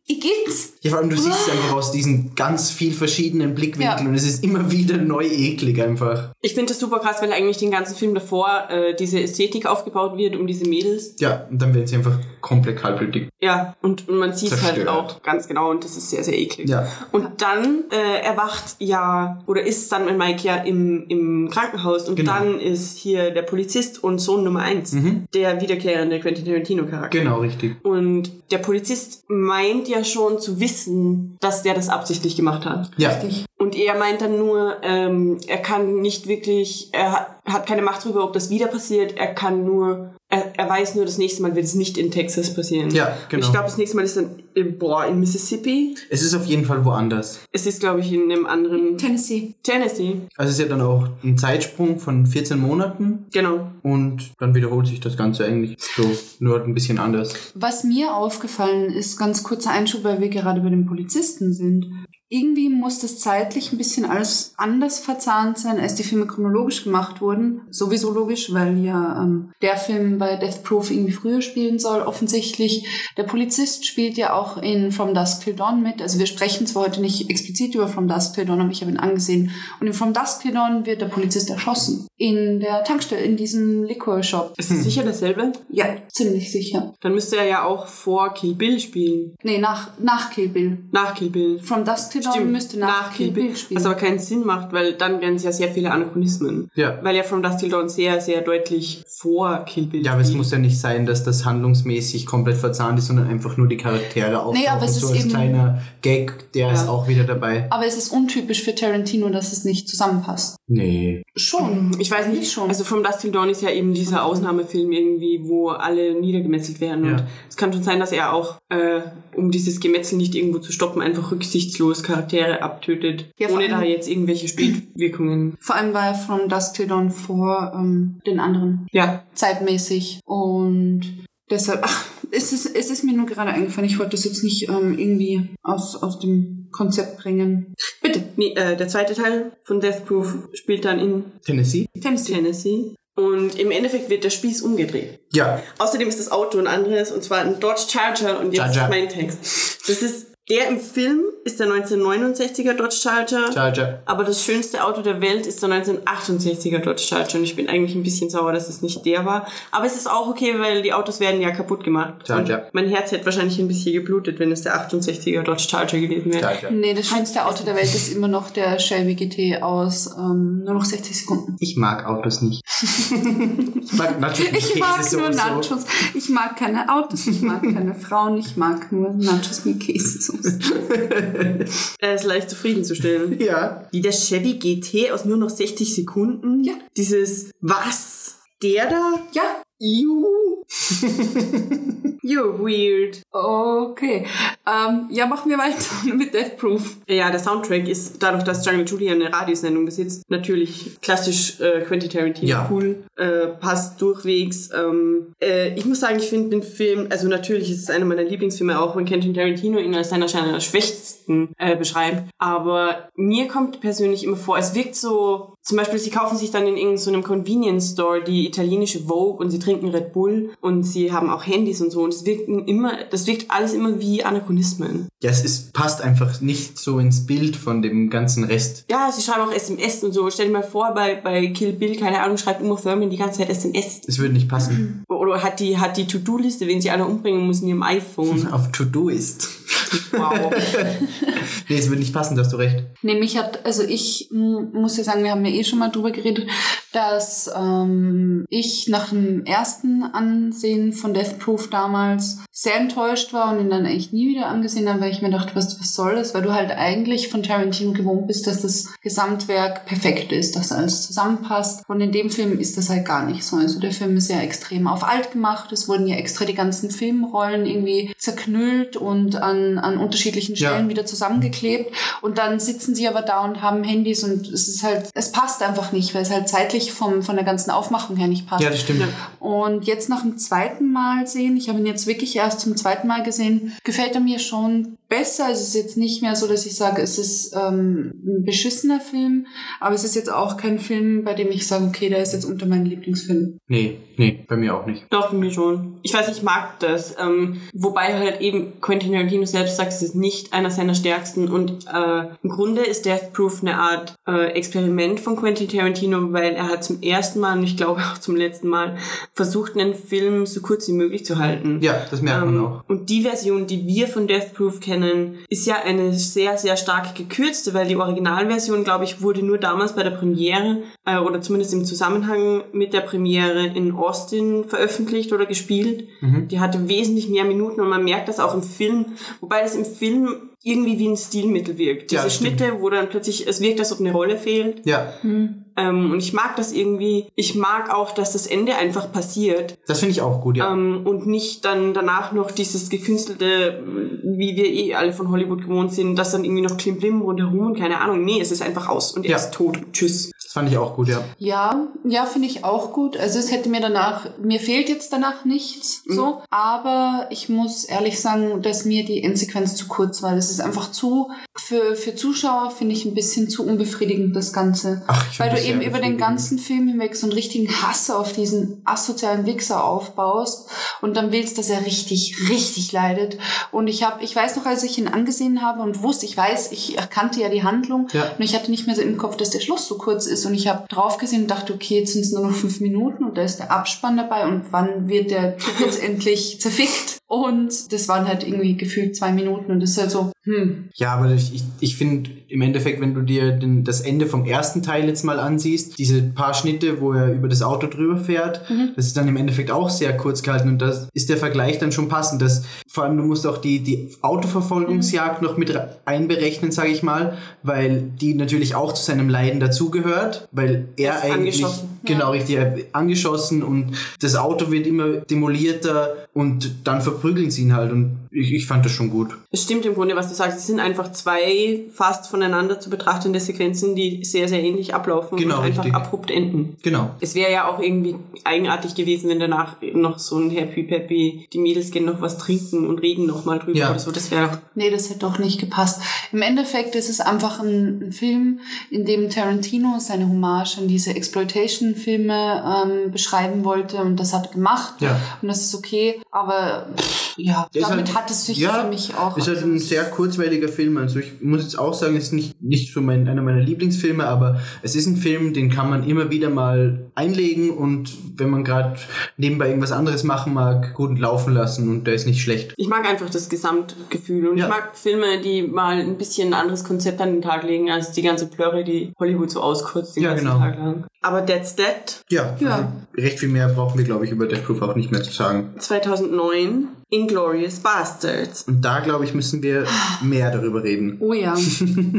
ich geht's. Ja, vor allem du siehst es einfach aus diesen ganz viel verschiedenen Blickwinkeln Ja. und es ist immer wieder neu eklig einfach. Ich finde das super krass, weil eigentlich den ganzen Film davor äh, diese Ästhetik aufgebaut wird um diese Mädels. Ja, und dann wird sie einfach komplett kaltblütig. Ja, und, und man sieht es halt auch ganz genau und das ist sehr, sehr eklig. Ja. Und dann äh, erwacht ja, oder ist dann mit Mike ja im, im Krankenhaus und Genau. dann ist hier der Polizist und Sohn Nummer eins, der wiederkehrende Quentin Tarantino-Charakter. Genau, richtig. Und der Polizist meint ja schon zu wissen, dass der das absichtlich gemacht hat. Ja. Richtig. Und er meint dann nur, ähm, er kann nicht wirklich, er hat, hat keine Macht darüber, ob das wieder passiert. Er kann nur, er, er weiß nur, das nächste Mal wird es nicht in Texas passieren. Ja, Und genau. ich glaube, das nächste Mal ist dann, in, boah, in Mississippi. Es ist auf jeden Fall woanders. Es ist, glaube ich, in einem anderen Tennessee. Tennessee. Also es ist ja dann auch ein Zeitsprung von 14 Monaten Genau. und dann wiederholt sich das Ganze eigentlich so, nur halt ein bisschen anders. Was mir aufgefallen ist, ganz kurzer Einschub, weil wir gerade bei den Polizisten sind. Irgendwie muss das zeitlich ein bisschen alles anders verzahnt sein, als die Filme chronologisch gemacht wurden. Sowieso logisch, weil ja ähm, der Film bei Death Proof irgendwie früher spielen soll, offensichtlich. Der Polizist spielt ja auch in From Dusk Till Dawn mit. Also wir sprechen zwar heute nicht explizit über From Dusk Till Dawn, aber ich habe ihn angesehen. Und in From Dusk Till Dawn wird der Polizist erschossen. In der Tankstelle, in diesem Liquor Shop. Ist das sicher dasselbe? Ja, ziemlich sicher. Dann müsste er ja auch vor Kill Bill spielen. Nee, nach, nach Kill Bill. Nach Kill Bill. From Dusk Till Dawn müsste nach, Kill Bill spielen. Was aber keinen Sinn macht, weil dann wären es ja sehr viele Anachronismen. Ja. Weil ja From Dusk Till Dawn sehr, sehr deutlich vor Kill Bill Ja, aber es muss ja nicht sein, dass das handlungsmäßig komplett verzahnt ist, sondern einfach nur die Charaktere auftauchen. aber es so ist als eben- kleiner Gag, der ist Ja. auch wieder dabei. aber es ist untypisch für Tarantino, dass es nicht zusammenpasst. Nee. Schon. Ich weiß nicht, schon. also From Dust Till Dawn ist ja eben dieser Ausnahmefilm irgendwie, wo alle niedergemetzelt werden. Ja. Und es kann schon sein, dass er auch, äh, um dieses Gemetzel nicht irgendwo zu stoppen, einfach rücksichtslos Charaktere abtötet, Ja, ohne da jetzt irgendwelche Spätwirkungen. Vor allem war er From Dusk Till Dawn vor ähm, den anderen. Ja, Zeitmäßig. Und deshalb, ach, es ist, es ist mir nur gerade eingefallen. Ich wollte das jetzt nicht ähm, irgendwie aus, aus dem Konzept bringen. Bitte. nee, äh, der zweite Teil von Death Proof spielt dann in Tennessee? Tennessee. Tennessee. Und im Endeffekt wird der Spieß umgedreht. Ja. Außerdem ist das Auto ein anderes, und zwar ein Dodge Charger. Und jetzt Charger. ist mein Text. Das ist, der im Film ist der 1969er Dodge Charger. Charger. Aber das schönste Auto der Welt ist der 1968er Dodge Charger. Und ich bin eigentlich ein bisschen sauer, dass es nicht der war. Aber es ist auch okay, weil die Autos werden ja kaputt gemacht. Charger. Und mein Herz hätte wahrscheinlich ein bisschen geblutet, wenn es der 68er Dodge Charger gewesen wäre. Charger. Nee, das schönste Auto der Welt ist immer noch der Shelby GT aus ähm, nur noch 60 Sekunden. Ich mag Autos nicht. ich mag Nachos mit Ich mag Käse nur. Nachos. Ich mag keine Autos. Ich mag keine Frauen. Ich mag nur Nachos mit Käsesauce. <laughs> Er ist leicht zufriedenzustellen. <laughs> Ja. Wie der Chevy GT aus nur noch 60 Sekunden. Ja. Dieses, was? Der da? Ja. You. You're <laughs> weird. Okay. Ähm, ja, machen wir weiter <laughs> mit Death Proof. Ja, der Soundtrack ist dadurch, dass Jungle Julia eine Radiosendung besitzt, natürlich klassisch äh, Quentin Tarantino Ja. cool, äh, passt durchwegs. Ähm, äh, ich muss sagen, ich finde den Film, also natürlich ist es einer meiner Lieblingsfilme, auch wenn Quentin Tarantino ihn als seiner seiner schwächsten äh, beschreibt. Aber mir kommt persönlich immer vor, es wirkt so, zum Beispiel, sie kaufen sich dann in irgendeinem so Convenience Store die italienische Vogue und sie trinken Red Bull und sie haben auch Handys und so und es wirkt immer, das wirkt alles immer wie Anachronismen. Ja, es ist, passt einfach nicht so ins Bild von dem ganzen Rest. Ja, sie schreiben auch SMS und so. Stell dir mal vor, bei, bei Kill Bill, keine Ahnung, schreibt Uma Thurman die ganze Zeit SMS. Es würde nicht passen. Oder hat die, hat die To-Do-Liste, wen sie alle umbringen muss, in ihrem iPhone. <laughs> Auf To-Do ist. Wow. <laughs> Nee, es würde nicht passen, da hast du recht. Nee, mich hat, also ich mm, muss ja sagen, wir haben ja eh schon mal drüber geredet. dass ähm, ich nach dem ersten Ansehen von Death Proof damals sehr enttäuscht war und ihn dann eigentlich nie wieder angesehen habe, weil ich mir dachte, was, was soll das? Weil du halt eigentlich von Tarantino gewohnt bist, dass das Gesamtwerk perfekt ist, dass alles zusammenpasst. Und in dem Film ist das halt gar nicht so. Also der Film ist ja extrem auf alt gemacht. Es wurden ja extra die ganzen Filmrollen irgendwie zerknüllt und an, an unterschiedlichen Stellen Ja. wieder zusammengeklebt. Und dann sitzen sie aber da und haben Handys und es ist halt, es passt einfach nicht, weil es halt zeitlich vom, von der ganzen Aufmachung her nicht passt. Ja, das stimmt. Und jetzt nach dem zweiten Mal sehen, ich habe ihn jetzt wirklich erst zum zweiten Mal gesehen, gefällt er mir schon besser. Es ist jetzt nicht mehr so, dass ich sage, es ist ähm, ein beschissener Film, aber es ist jetzt auch kein Film, bei dem ich sage, okay, der ist jetzt unter meinen Lieblingsfilmen. Nee, nee, bei mir auch nicht. Doch, bei mir schon. Ich weiß, ich mag das. Ähm, wobei halt eben Quentin Tarantino selbst sagt, es ist nicht einer seiner stärksten. Und äh, im Grunde ist Death Proof eine Art äh, Experiment von Quentin Tarantino, weil er hat zum ersten Mal und ich glaube auch zum letzten Mal versucht, einen Film so kurz wie möglich zu halten. Ja, das merkt man Ähm, auch. Und die Version, die wir von Death Proof kennen, ist ja eine sehr, sehr stark gekürzte, weil die Originalversion, glaube ich, wurde nur damals bei der Premiere äh, oder zumindest im Zusammenhang mit der Premiere in Austin veröffentlicht oder gespielt. Mhm. Die hatte wesentlich mehr Minuten und man merkt das auch im Film, wobei das im Film irgendwie wie ein Stilmittel wirkt. Ja, Diese stimmt. Schnitte, wo dann plötzlich, es wirkt, als ob eine Rolle fehlt. Ja, Ähm, und ich mag das irgendwie. Ich mag auch, dass das Ende einfach passiert. das finde ich auch gut, ja. Ähm, und nicht dann danach noch dieses gekünstelte, wie wir eh alle von Hollywood gewohnt sind, dass dann irgendwie noch Klimblim rundherum und keine Ahnung. Nee, es ist einfach aus und er Ja. ist tot. Tschüss. Fand ich auch gut, ja. Ja, ja, finde ich auch gut. Also es hätte mir danach, mir fehlt jetzt danach nichts, so. Aber ich muss ehrlich sagen, dass mir die Endsequenz zu kurz war. Das ist einfach zu, für, für Zuschauer finde ich ein bisschen zu unbefriedigend, das Ganze. Ach, ich Weil du eben über den ganzen Film hinweg so einen richtigen Hass auf diesen asozialen Wichser aufbaust und dann willst, dass er richtig, richtig leidet. Und ich habe, ich weiß noch, als ich ihn angesehen habe und wusste, ich weiß, ich erkannte ja die Handlung Ja. und ich hatte nicht mehr so im Kopf, dass der Schluss so kurz ist. Und ich habe drauf gesehen und dachte, okay, jetzt sind es nur noch fünf Minuten und da ist der Abspann dabei und wann wird der Typ jetzt <laughs> endlich zerfickt? Und das waren halt irgendwie gefühlt zwei Minuten und das ist halt so, hm, Ja, aber ich, ich, ich finde im Endeffekt, wenn du dir den, das Ende vom ersten Teil jetzt mal ansiehst, diese paar Schnitte, wo er über das Auto drüber fährt, das ist dann im Endeffekt auch sehr kurz gehalten und das ist der Vergleich dann schon passend. Das, vor allem, du musst auch die, die Autoverfolgungsjagd noch mit re- einberechnen, sage ich mal, weil die natürlich auch zu seinem Leiden dazugehört, weil er eigentlich, genau richtig, er angeschossen und das Auto wird immer demolierter und dann verprügeln sie ihn halt und ich, ich fand das schon gut. Es stimmt im Grunde, was du sagst. Es sind einfach zwei fast voneinander zu betrachtende Sequenzen, die sehr, sehr ähnlich ablaufen Genau, und einfach richtig. abrupt enden. Genau. Es wäre ja auch irgendwie eigenartig gewesen, wenn danach noch so ein Happy Peppy, die Mädels gehen noch was trinken und reden noch mal drüber Ja. oder so. Das wäre Nee, das hätte doch nicht gepasst. Im Endeffekt ist es einfach ein, ein Film, in dem Tarantino seine Hommage an diese Exploitation-Filme ähm, beschreiben wollte und das hat gemacht. Ja. Und das ist okay, aber pff, ja, damit halt- hat es sich ja, für mich auch. Ist halt ein sehr kurzweiliger Film. Also ich muss jetzt auch sagen, es ist nicht, nicht so mein, einer meiner Lieblingsfilme, aber es ist ein Film, den kann man immer wieder mal einlegen und wenn man gerade nebenbei irgendwas anderes machen mag, gut laufen lassen und der ist nicht schlecht. Ich mag einfach das Gesamtgefühl und Ja. ich mag Filme, die mal ein bisschen ein anderes Konzept an den Tag legen, als die ganze Plörre, die Hollywood so auskürzt den Ja, ganzen genau. Tag lang. Aber That's That Ja, Ja. Also recht viel mehr brauchen wir, glaube ich, über Death Proof auch nicht mehr zu sagen. 2009, Inglorious Bastards. Und da, glaube ich, müssen wir mehr darüber reden. Oh ja. <laughs>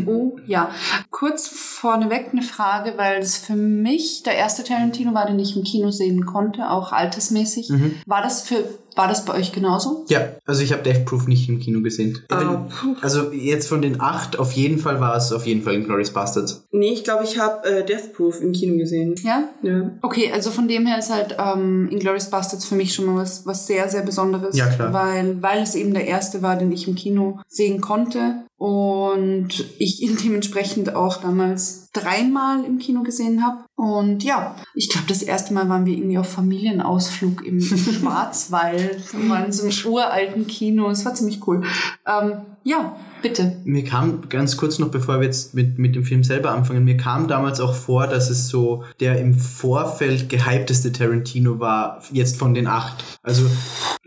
Oh ja. Kurz vorneweg eine Frage, weil es für mich der erste Tarantino war, den ich im Kino sehen konnte, auch altersmäßig. Mhm. War das für war das bei euch genauso? Ja, also ich habe Death Proof nicht im Kino gesehen. Ah. Also jetzt von den acht, auf jeden Fall war es auf jeden Fall Glorious Bastards. Nee, ich glaube, ich habe äh, Death Proof im Kino gesehen. Ja? Ja. Okay, also von dem her ist halt ähm, Inglourious Bastards für mich schon mal was, was sehr, sehr Besonderes. Ja, klar. Weil, weil es eben der erste war, den ich im Kino sehen konnte. Und ich ihn dementsprechend auch damals dreimal im Kino gesehen habe. Und ja, ich glaube, das erste Mal waren wir irgendwie auf Familienausflug im <laughs> Schwarzwald. In so einem uralten Kino. Es war ziemlich cool. Ähm, ja, bitte. Mir kam ganz kurz noch, bevor wir jetzt mit, mit dem Film selber anfangen, mir kam damals auch vor, dass es so der im Vorfeld gehypteste Tarantino war, jetzt von den acht. Also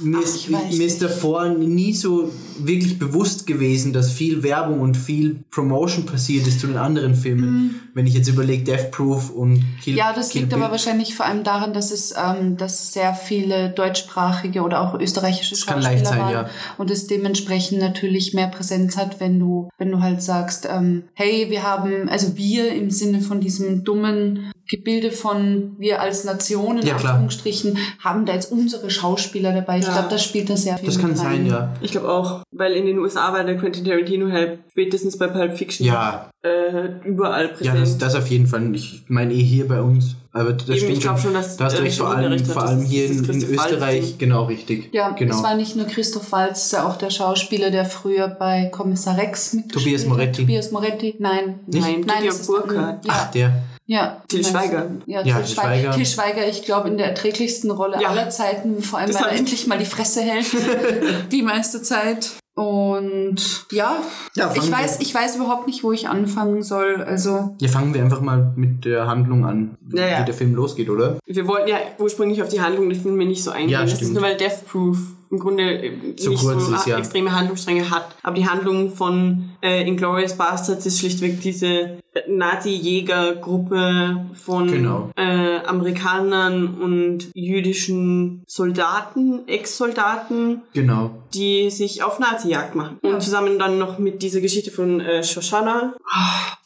mir, Ach, ist, mir ist davor nie so wirklich bewusst gewesen, dass viel Werbung und viel Promotion passiert ist zu den anderen Filmen. Wenn ich jetzt überlege, Death Proof und Kill Mhm. Ja, das Kill liegt Bill. aber wahrscheinlich vor allem daran, dass es ähm, dass sehr viele deutschsprachige oder auch österreichische Das kann Schauspieler leicht sein, waren ja. und es dementsprechend natürlich mehr Präsenz hat, wenn du wenn du halt sagst, ähm, hey, wir haben also wir im Sinne von diesem dummen Gebilde von wir als Nation in Ja, klar. Anführungsstrichen haben da jetzt unsere Schauspieler dabei. Ich Ja. glaube, das spielt da sehr viel Das kann rein. sein, ja. Ich glaube auch, weil in den USA war der Quentin Tarantino halt spätestens bei Pulp Fiction Ja, äh, überall präsent. ja, das, das auf jeden Fall. Ich meine eh hier bei uns. Aber das Eben, stimmt ich glaub schon, dass da hast du der recht, vor allem, vor allem ist hier in, in Österreich. Waltz-Ding. Genau, richtig. Ja, genau. es war nicht nur Christoph ja auch der Schauspieler, der früher bei Kommissar Rex mitgespielt Tobias hat. Moretti. Tobias Moretti. Nein, Nicht? Nein, nein, Burkhardt. Ja, Ach, der. Ja. Til? Schweiger. Ja, Ja, Til Schweiger. Til Schweiger, ich glaube, in der erträglichsten Rolle Ja. aller Zeiten, vor allem, Das weil er endlich mal die Fresse hält. <laughs> die meiste Zeit. Und ja, Ja, ich wir- weiß, ich weiß überhaupt nicht, wo ich anfangen soll. Also, Ja, fangen wir einfach mal mit der Handlung an, Ja, ja. wie der Film losgeht, oder? Wir wollten ja ursprünglich auf die Handlung der Filme nicht so eingehen. Ja, das ist nur, weil Death Proof im Grunde äh, So nicht kurz so ist, ja. extreme Handlungsstränge hat. Aber die Handlung von äh, Inglourious Bastards ist schlichtweg diese Nazi-Jägergruppe von Genau. äh, Amerikanern und jüdischen Soldaten, Ex-Soldaten, Genau. die sich auf Nazi-Jagd machen. Und zusammen dann noch mit dieser Geschichte von äh, Shoshana,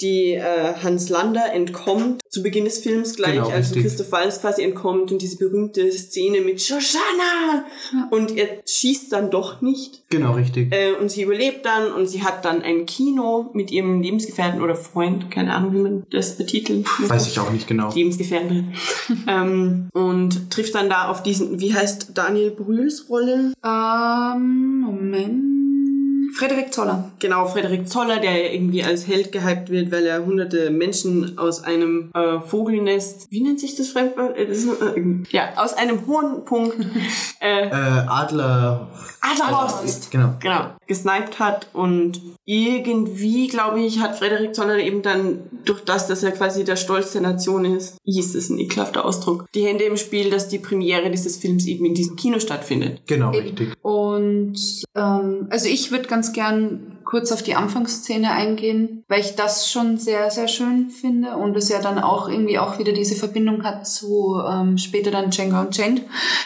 die äh, Hans Lander entkommt zu Beginn des Films gleich, Genau, also richtig. Christoph Waltz quasi entkommt und diese berühmte Szene mit Shoshana und er schießt dann doch nicht Genau, richtig. äh, und sie überlebt dann und sie hat dann ein Kino mit ihrem Lebensgefährten oder Freund, keine Ahnung, wie man das betiteln Weiß ich auch nicht genau. Lebensgefährtin ähm, und trifft dann da auf diesen, wie heißt Daniel Brühls Rolle? ähm, Moment. Frederik Zoller. Genau, Frederik Zoller, der ja irgendwie als Held gehypt wird, weil er hunderte Menschen aus einem äh, Vogelnest, wie nennt sich das Fremdwort? Äh, äh, ja, aus einem hohen Punkt <laughs> äh, Adler. Adlerhorst. Genau. Genau, gesniped hat und irgendwie, glaube ich, hat Frederik Zoller eben dann, durch das, dass er quasi der Stolz der Nation ist, hieß es ein ekelhafter Ausdruck, die Hände im Spiel, dass die Premiere dieses Films eben in diesem Kino stattfindet. Genau, Eben. richtig. Und ähm, also ich würde ganz gern kurz auf die Anfangsszene eingehen, weil ich das schon sehr, sehr schön finde und es ja dann auch irgendwie auch wieder diese Verbindung hat zu ähm, später dann Django Unchained.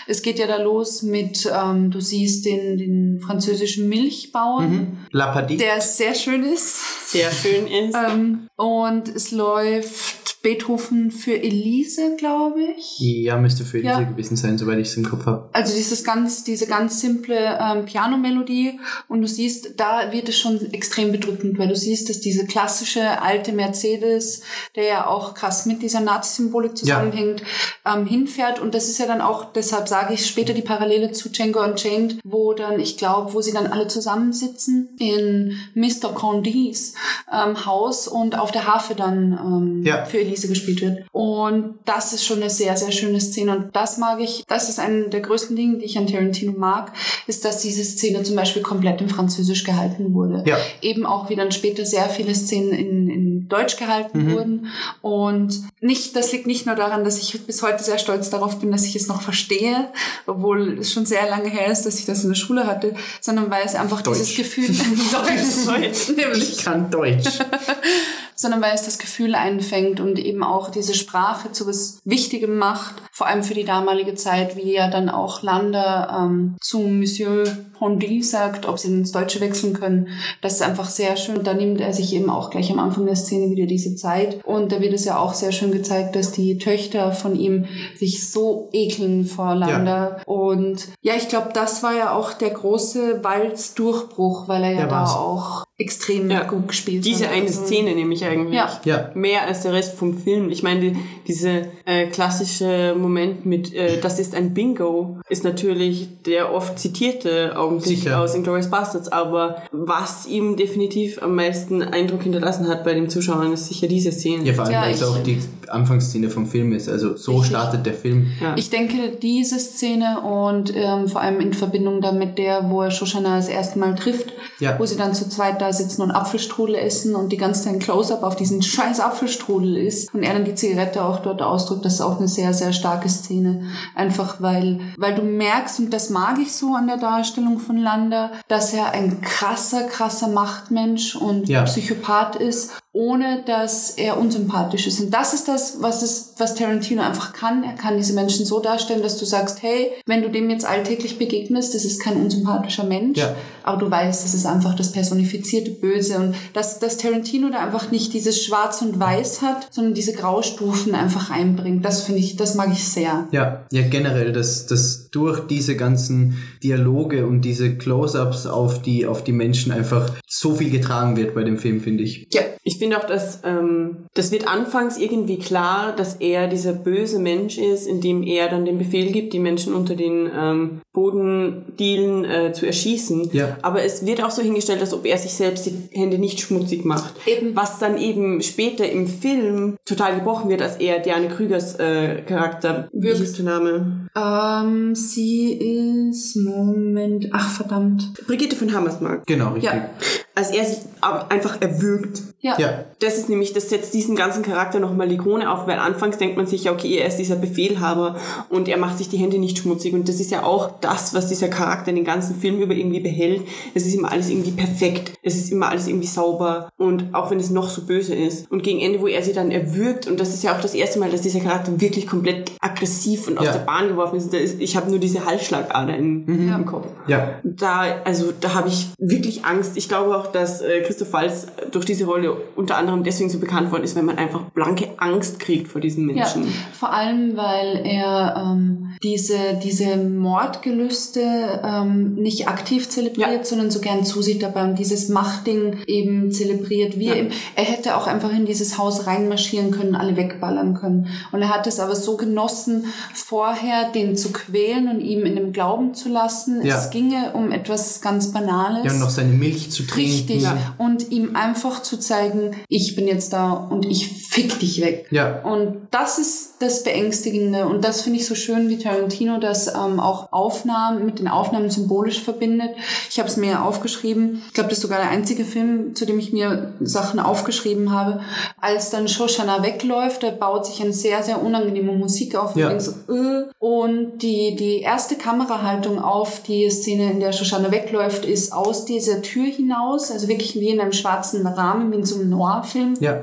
Es geht ja da los mit, ähm, du siehst den, den französischen Milchbauern, Mhm. La Padie. der sehr schön ist. Sehr schön ist. Ähm, und es läuft Beethoven für Elise, glaube ich. Ja, müsste für Ja. diese gewesen sein, soweit ich es im Kopf habe. Also dieses ganz, diese ganz simple ähm, Pianomelodie und du siehst, da wird es schon extrem bedrückend, weil du siehst, dass diese klassische alte Mercedes, der ja auch krass mit dieser Nazi-Symbolik zusammenhängt, ähm, hinfährt und das ist ja dann auch, deshalb sage ich später die Parallele zu Django Unchained, wo dann, ich glaube, wo sie dann alle zusammensitzen in Mr. Condis ähm, Haus und auf der Harfe dann ähm, Ja. für Elise gespielt wird. Und das ist schon eine sehr, sehr schöne Szene. Und das mag ich, das ist eine der größten Dinge, die ich an Tarantino mag, ist, dass diese Szene zum Beispiel komplett in Französisch gehalten wurde. Ja. Eben auch wie dann später sehr viele Szenen in, in Deutsch gehalten Mhm. wurden. Und nicht, das liegt nicht nur daran, dass ich bis heute sehr stolz darauf bin, dass ich es noch verstehe, obwohl es schon sehr lange her ist, dass ich das in der Schule hatte, sondern weil es einfach Deutsch. dieses Gefühl, Deutsch, <laughs> nämlich Ich kann Deutsch. <laughs> sondern weil es das Gefühl einfängt und eben auch diese Sprache zu was Wichtigem macht, vor allem für die damalige Zeit, wie ja dann auch Lander ähm, zu Monsieur Pondy sagt, ob sie ins Deutsche wechseln können. Das ist einfach sehr schön. Da nimmt er sich eben auch gleich am Anfang der Szene wieder diese Zeit. Und da wird es ja auch sehr schön gezeigt, dass die Töchter von ihm sich so ekeln vor Lander. Und ja, ich glaube, das war ja auch der große Walz-Durchbruch, weil er ja, Ja, da auch extrem Ja. gut gespielt Diese eine Also- Szene nämlich eigentlich. Ja. Ja. Mehr als der Rest vom Film. Ich meine, die, diese äh, klassische Moment mit äh, Das ist ein Bingo ist natürlich der oft zitierte Augenblick Sicher. aus Inglourious Bastards, aber was ihm definitiv am meisten Eindruck hinterlassen hat bei den Zuschauern, ist sicher diese Szene. Ja, vor allem, Ja, weil es auch die Anfangsszene vom Film ist. Also so Richtig. startet der Film. Ja. Ich denke, diese Szene und ähm, vor allem in Verbindung damit der, wo er Shoshana das erste Mal trifft, Ja. wo sie dann zu zweit da sitzen und Apfelstrudel essen und die ganze Zeit ein Close-Up auf diesen scheiß Apfelstrudel ist und er dann die Zigarette auch dort ausdrückt, das ist auch eine sehr, sehr starke Szene. Einfach weil, weil du merkst, und das mag ich so an der Darstellung von Landa, dass er ein krasser, krasser Machtmensch und Ja. Psychopath ist, ohne dass er unsympathisch ist. Und das ist das, was es, was Tarantino einfach kann. Er kann diese Menschen so darstellen, dass du sagst, hey, wenn du dem jetzt alltäglich begegnest, das ist kein unsympathischer Mensch, Ja. aber du weißt, das ist einfach das personifizierte Böse und dass, dass Tarantino da einfach nicht dieses Schwarz und Weiß hat, sondern diese Graustufen einfach einbringt. Das finde ich, das mag ich sehr. Ja, ja generell, dass, dass durch diese ganzen Dialoge und diese Close-ups auf die, auf die Menschen einfach so viel getragen wird bei dem Film, finde ich. Ja, Ich finde auch, dass ähm, das wird anfangs irgendwie klar, dass er dieser böse Mensch ist, indem er dann den Befehl gibt, die Menschen unter den ähm, Bodendielen äh, zu erschießen. Ja. Aber es wird auch so hingestellt, als ob er sich selbst die Hände nicht schmutzig macht. Eben. Was dann eben später im Film total gebrochen wird, als er Diane Krügers äh, Charakter, wie Wirkt. hieß der Name? ähm, sie ist, Moment, ach verdammt. Brigitte von Hammersmark. Genau, richtig. Ja. Als er sich einfach erwürgt. Ja. Ja, Das ist nämlich, das setzt diesen ganzen Charakter nochmal die Krone auf, weil anfangs denkt man sich ja, okay, er ist dieser Befehlhaber und er macht sich die Hände nicht schmutzig und das ist ja auch das, was dieser Charakter den ganzen Film über irgendwie behält. Es ist immer alles irgendwie perfekt, es ist immer alles irgendwie sauber und auch wenn es noch so böse ist. Und gegen Ende, wo er sie dann erwürgt und das ist ja auch das erste Mal, dass dieser Charakter wirklich komplett aggressiv und aus Ja. der Bahn geworfen ist. Da ist ich habe nur diese Halsschlagader in, im Kopf ja. da, also da habe ich wirklich Angst. Ich glaube auch, dass äh, Christoph Waltz durch diese Rolle unter anderem deswegen so bekannt worden ist, weil man einfach blanke Angst kriegt vor diesen Ja, Menschen. vor allem, weil er ähm, diese, diese Mordgelüste ähm, nicht aktiv zelebriert, Ja. sondern so gern zusieht dabei und dieses Machtding eben zelebriert. Wie Ja. eben, er hätte auch einfach in dieses Haus reinmarschieren können, alle wegballern können. Und er hat es aber so genossen, vorher den zu quälen und ihm in dem Glauben zu lassen. Ja. Es ginge um etwas ganz Banales. Ja, und noch seine Milch zu trinken. Richtig. Und ihm einfach zu zeigen, ich bin jetzt da und ich fick dich weg. Ja. Und das ist das Beängstigende. Und das finde ich so schön, wie Tarantino das ähm, auch Aufnahmen, mit den Aufnahmen symbolisch verbindet. Ich habe es mir aufgeschrieben. Ich glaube, das ist sogar der einzige Film, zu dem ich mir Sachen aufgeschrieben habe. Als dann Shoshana wegläuft, da baut sich eine sehr, sehr unangenehme Musik auf. Und, Ja. denkst so, äh. und die, die erste Kamerahaltung auf die Szene, in der Shoshana wegläuft, ist aus dieser Tür hinaus, also wirklich wie in einem schwarzen Rahmen, wie in so einem Noir-Film. Ja.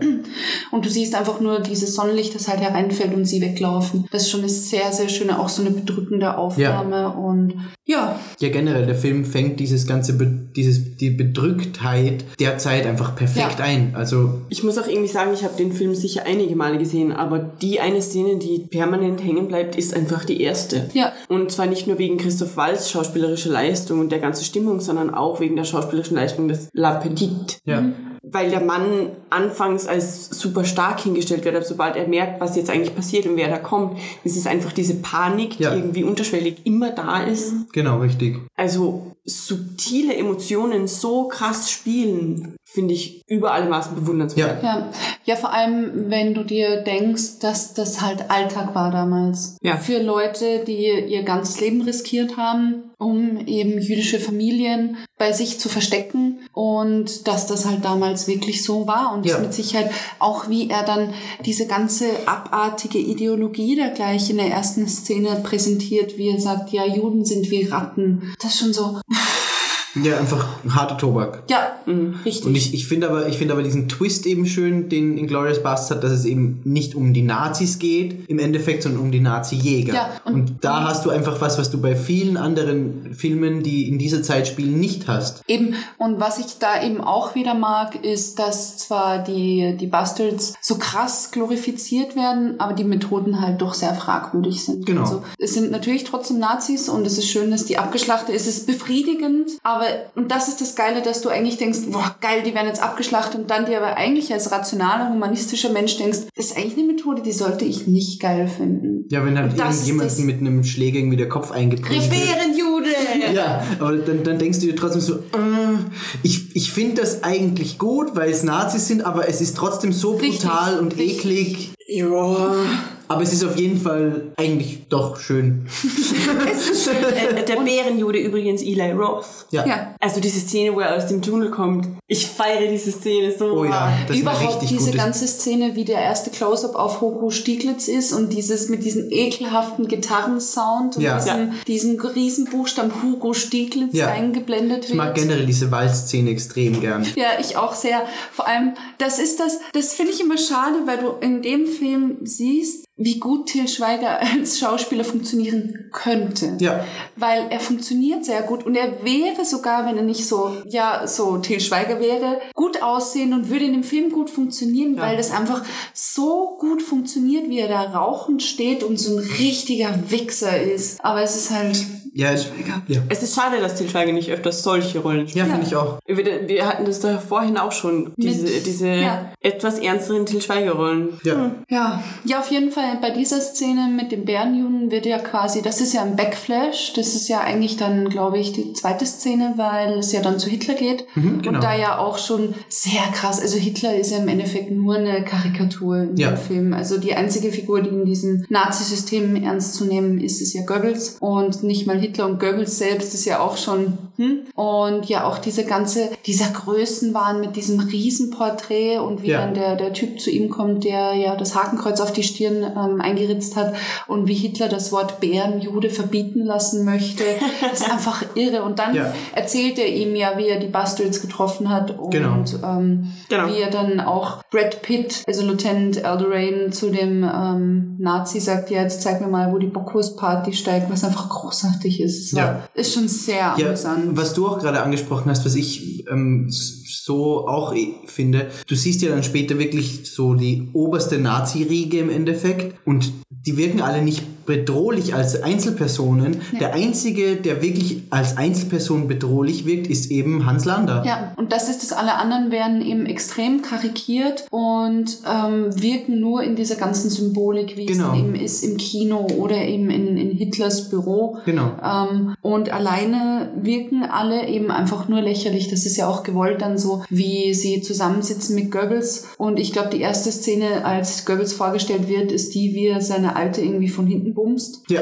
Und du siehst einfach nur dieses Sonnenlicht, das halt hereinfällt und sie weglaufen. Das ist schon eine sehr, sehr schöne, auch so eine bedrückende Aufnahme. Und ja, Ja, generell, der Film fängt dieses ganze, Be dieses, die Bedrücktheit der Zeit einfach perfekt Ja. ein. Also, Ich muss auch irgendwie sagen, ich habe den Film sicher einige Male gesehen, aber die eine Szene, die permanent hängen bleibt, ist einfach die erste. Ja. Und zwar nicht nur wegen Christoph Waltz schauspielerische Leistung und der ganze Stimmung, sondern auch wegen der schauspielerischen Leistung des La Petite. ja. weil der Mann anfangs als super stark hingestellt wird, aber sobald er merkt, was jetzt eigentlich passiert und wer da kommt, ist es einfach diese Panik, Ja. die irgendwie unterschwellig immer da ist. Genau, richtig. Also subtile Emotionen so krass spielen, finde ich über alle Maßen bewundernswert. ja. Ja, vor allem, wenn du dir denkst, dass das halt Alltag war damals. Ja. Für Leute, die ihr ganzes Leben riskiert haben, um eben jüdische Familien bei sich zu verstecken und dass das halt damals wirklich so war und Ja. das mit Sicherheit auch wie er dann diese ganze abartige Ideologie da gleich in der ersten Szene präsentiert, wie er sagt, ja, Juden sind wie Ratten. Das ist schon so, Ja, einfach harter Tobak. ja, Mhm. richtig. Und ich, ich finde aber, ich finde aber diesen Twist eben schön, den Inglourious Basterds hat, dass es eben nicht um die Nazis geht, im Endeffekt, sondern um die Nazi-Jäger. Ja, und, und- da hast du einfach was, was du bei vielen anderen Filmen, die in dieser Zeit spielen, nicht hast. Eben, und was ich da eben auch wieder mag, ist, dass zwar die, die Bastards so krass glorifiziert werden, aber die Methoden halt doch sehr fragwürdig sind. Genau. Also, es sind natürlich trotzdem Nazis und es ist schön, dass die abgeschlachtet Es ist befriedigend, aber, und das ist das Geile, dass du eigentlich denkst, boah, geil, die werden jetzt abgeschlachtet und dann dir aber eigentlich als rationaler, humanistischer Mensch denkst, das ist eigentlich eine Methode, die sollte ich nicht geil finden. Ja, wenn halt das- mit einem Schläger irgendwie der Kopf eingeprägt wird. Bärenjude! <laughs> Ja, aber dann, dann denkst du dir trotzdem so, äh, ich, ich finde das eigentlich gut, weil es Nazis sind, aber es ist trotzdem so Richtig, brutal und richtig. eklig. Ja. Aber es ist auf jeden Fall eigentlich doch schön. <laughs> Äh, der Bärenjude übrigens Eli Roth. Ja. Ja. Also diese Szene, wo er aus dem Tunnel kommt. Ich feiere diese Szene so. Oh ja, das ist Überhaupt richtig diese gute. ganze Szene, wie der erste Close-up auf Hoku Stieglitz ist und dieses mit diesem ekelhaften Gitarrensound und Ja. diesem, diesen Riesenbuchstaben Hugo Stieglitz Ja. eingeblendet Ich mag wird. generell diese Waldszene extrem gern. Ja, ich auch sehr. Vor allem, das ist das, das finde ich immer schade, weil du in dem Film siehst, wie gut Til Schweiger <laughs> als Schauspieler funktionieren könnte. Ja. Weil er funktioniert sehr gut und er wäre sogar, wenn er nicht so, ja, so Til Schweiger wäre, gut aussehen und würde in dem Film gut funktionieren, weil das einfach so gut funktioniert, wie er da rauchend steht und so ein richtiger Wichser ist. Aber es ist halt, Ja, ja. Es ist schade, dass Til Schweiger nicht öfters solche Rollen spielt. ja finde ich auch. Wir, wir hatten das da vorhin auch schon, diese, Mit- diese ja. etwas ernsteren Til Schweiger-Rollen. Ja. Ja, ja, auf jeden Fall bei dieser Szene mit dem Bärenjuden wird ja quasi, das ist ja ein Backflash, das ist ja eigentlich dann, glaube ich, die zweite Szene, weil es ja dann zu Hitler geht. genau. Und da ja auch schon sehr krass, also Hitler ist ja im Endeffekt nur eine Karikatur in Ja. dem Film. Also die einzige Figur, die in diesem Nazi-System ernst zu nehmen ist, ist ja Goebbels. Und nicht mal Hitler und Goebbels selbst ist ja auch schon, hm? Und ja auch diese ganze, dieser Größenwahn mit diesem Riesenporträt und wie Ja. dann der, der Typ zu ihm kommt, der ja das Hakenkreuz auf die Stirn ähm, eingeritzt hat und wie Hitler das Wort Bärenjude verbieten lassen möchte. Das <laughs> ist einfach irre. Und dann Ja. erzählt er ihm ja, wie er die Bastards getroffen hat und Genau. ähm, Genau. wie er dann auch Brad Pitt, also Lieutenant Alderain, zu dem ähm, Nazi sagt, ja, jetzt zeig mir mal, wo die Bockwurstparty steigt, was einfach großartig ist. Es war, Ja. ist schon sehr Ja, amüsant. was du auch gerade angesprochen hast, was ich ähm, so auch finde, du siehst ja dann später wirklich so die oberste Nazi-Riege im Endeffekt und die wirken alle nicht bedrohlich als Einzelpersonen. Der einzige, der wirklich als Einzelperson bedrohlich wirkt, ist eben Hans Lander. Ja, und das ist es. Alle anderen werden eben extrem karikiert und ähm, wirken nur in dieser ganzen Symbolik, wie Genau. es eben ist im Kino oder eben in, in Hitlers Büro. Genau. Ähm, und alleine wirken alle eben einfach nur lächerlich. Das ist ja auch gewollt dann so, wie sie zusammensitzen mit Goebbels. Und ich glaube, die erste Szene, als Goebbels vorgestellt wird, ist die, wie er seine Alte irgendwie von hinten bumst. Ja.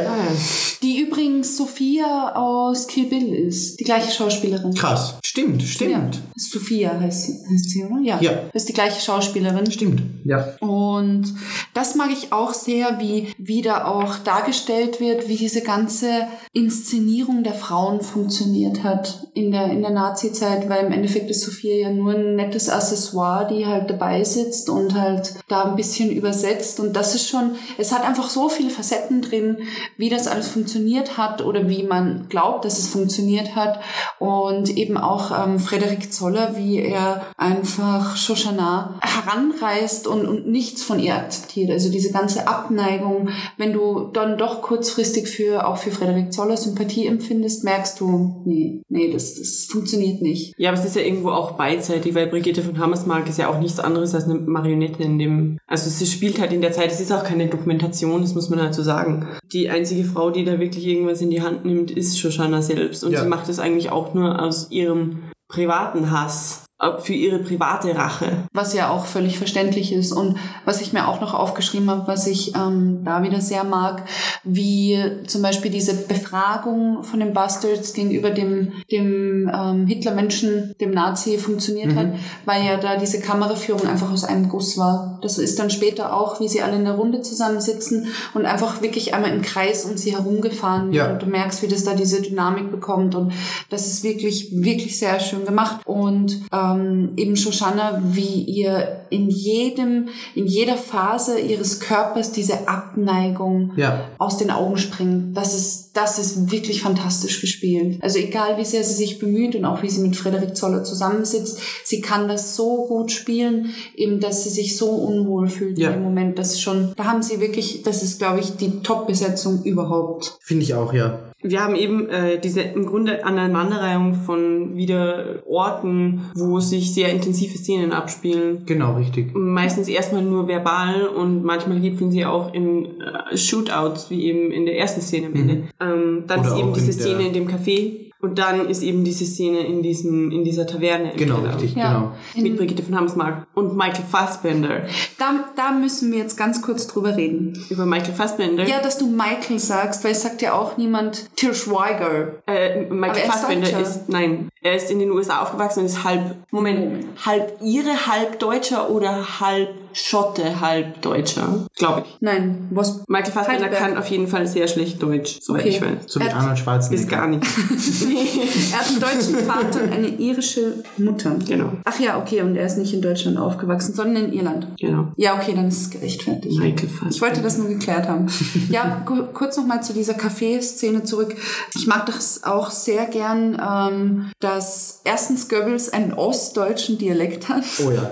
Die übrigens Sophia aus Kill Bill ist. Die gleiche Schauspielerin. Krass. Stimmt, stimmt. Ja. Sophia heißt sie, heißt sie, oder? Ja. Ja. Ist die gleiche Schauspielerin. Stimmt. Ja. Und das mag ich auch sehr, wie, wie da auch dargestellt wird, wie diese ganze Inszenierung der Frauen funktioniert hat in der, in der Nazi-Zeit, weil im Endeffekt ist Sophia ja nur ein nettes Accessoire, die halt dabei sitzt und halt da ein bisschen übersetzt. Und das ist schon, es hat einfach so viele Facetten drin, wie das alles funktioniert hat oder wie man glaubt, dass es funktioniert hat. Und eben auch ähm, Frederik Zoller, wie er einfach Shoshana heranreißt und, und nichts von ihr akzeptiert. Also diese ganze Abneigung, wenn du dann doch kurzfristig für auch für Frederik Zoller Sympathie empfindest, merkst du, nee, nee, das, das funktioniert nicht. Ja, aber es ist ja irgendwo auch beidseitig, weil Brigitte von Hammersmark ist ja auch nichts anderes als eine Marionette in dem, also sie spielt halt in der Zeit, es ist auch keine Dokumentation, das muss man halt so sagen. Die einzige Frau, die da wirklich irgendwas in die Hand nimmt, ist Shoshana selbst und Ja. sie macht das eigentlich auch nur aus ihrem privaten Hass, für ihre private Rache. was ja auch völlig verständlich ist. Und was ich mir auch noch aufgeschrieben habe, was ich ähm, da wieder sehr mag, wie zum Beispiel diese Befragung von den Bastards gegenüber dem, dem ähm, Hitlermenschen, dem Nazi funktioniert hat, weil ja da diese Kameraführung einfach aus einem Guss war. Das ist dann später auch, wie sie alle in der Runde zusammensitzen und einfach wirklich einmal im Kreis um sie herumgefahren. Ja. Und du merkst, wie das da diese Dynamik bekommt. Und das ist wirklich, wirklich sehr schön gemacht. Und ähm, eben Shoshana, wie ihr in jedem, in jeder Phase ihres Körpers diese Abneigung Ja. aus den Augen springt. Das ist, das ist wirklich fantastisch gespielt. Also egal wie sehr sie sich bemüht und auch wie sie mit Frederik Zoller zusammensitzt, sie kann das so gut spielen, eben, dass sie sich so unwohl fühlt Ja. dem Moment. Das ist schon, da haben sie wirklich, das ist, glaube ich, die Top-Besetzung überhaupt. Finde ich auch, ja. Wir haben eben äh, diese im Grunde Aneinanderreihung von wieder Orten, wo sich sehr intensive Szenen abspielen. Genau, richtig. Meistens erstmal nur verbal und manchmal gipfeln sie auch in äh, Shootouts, wie eben in der ersten Szene am Ende. Ähm, dann Oder ist eben diese Szene in dem Café, Und dann ist eben diese Szene in diesem, in dieser Taverne. im Genau, Keller. richtig, Ja. genau. Mit Brigitte von Hammersmark und Michael Fassbender. Da, da müssen wir jetzt ganz kurz drüber reden. Über Michael Fassbender. Ja, dass du Michael sagst, weil es sagt ja auch niemand Til Schweiger. Äh, Michael er Fassbender ist, nein, er ist in den USA aufgewachsen und ist halb, Moment, halb Ire, halb Deutscher oder halb Schotte, halb Deutscher, glaube ich. Nein, was? Michael Fassbender kann auf jeden Fall sehr schlecht Deutsch, soweit Okay. ich weiß. So wie Er- Arnold Ist Schwarzenegger. gar nicht. <laughs> Er hat einen deutschen Vater und eine irische Mutter. genau, Ach ja, okay, und er ist nicht in Deutschland aufgewachsen, sondern in Irland. genau. Ja, okay, dann ist es gerechtfertigt. Michael Fassbender. Ich wollte das nur geklärt haben. <laughs> Ja, ku- kurz nochmal zu dieser Kaffeeszene zurück. Ich mag das auch sehr gern, ähm, dass erstens Goebbels einen ostdeutschen Dialekt hat, Oh ja.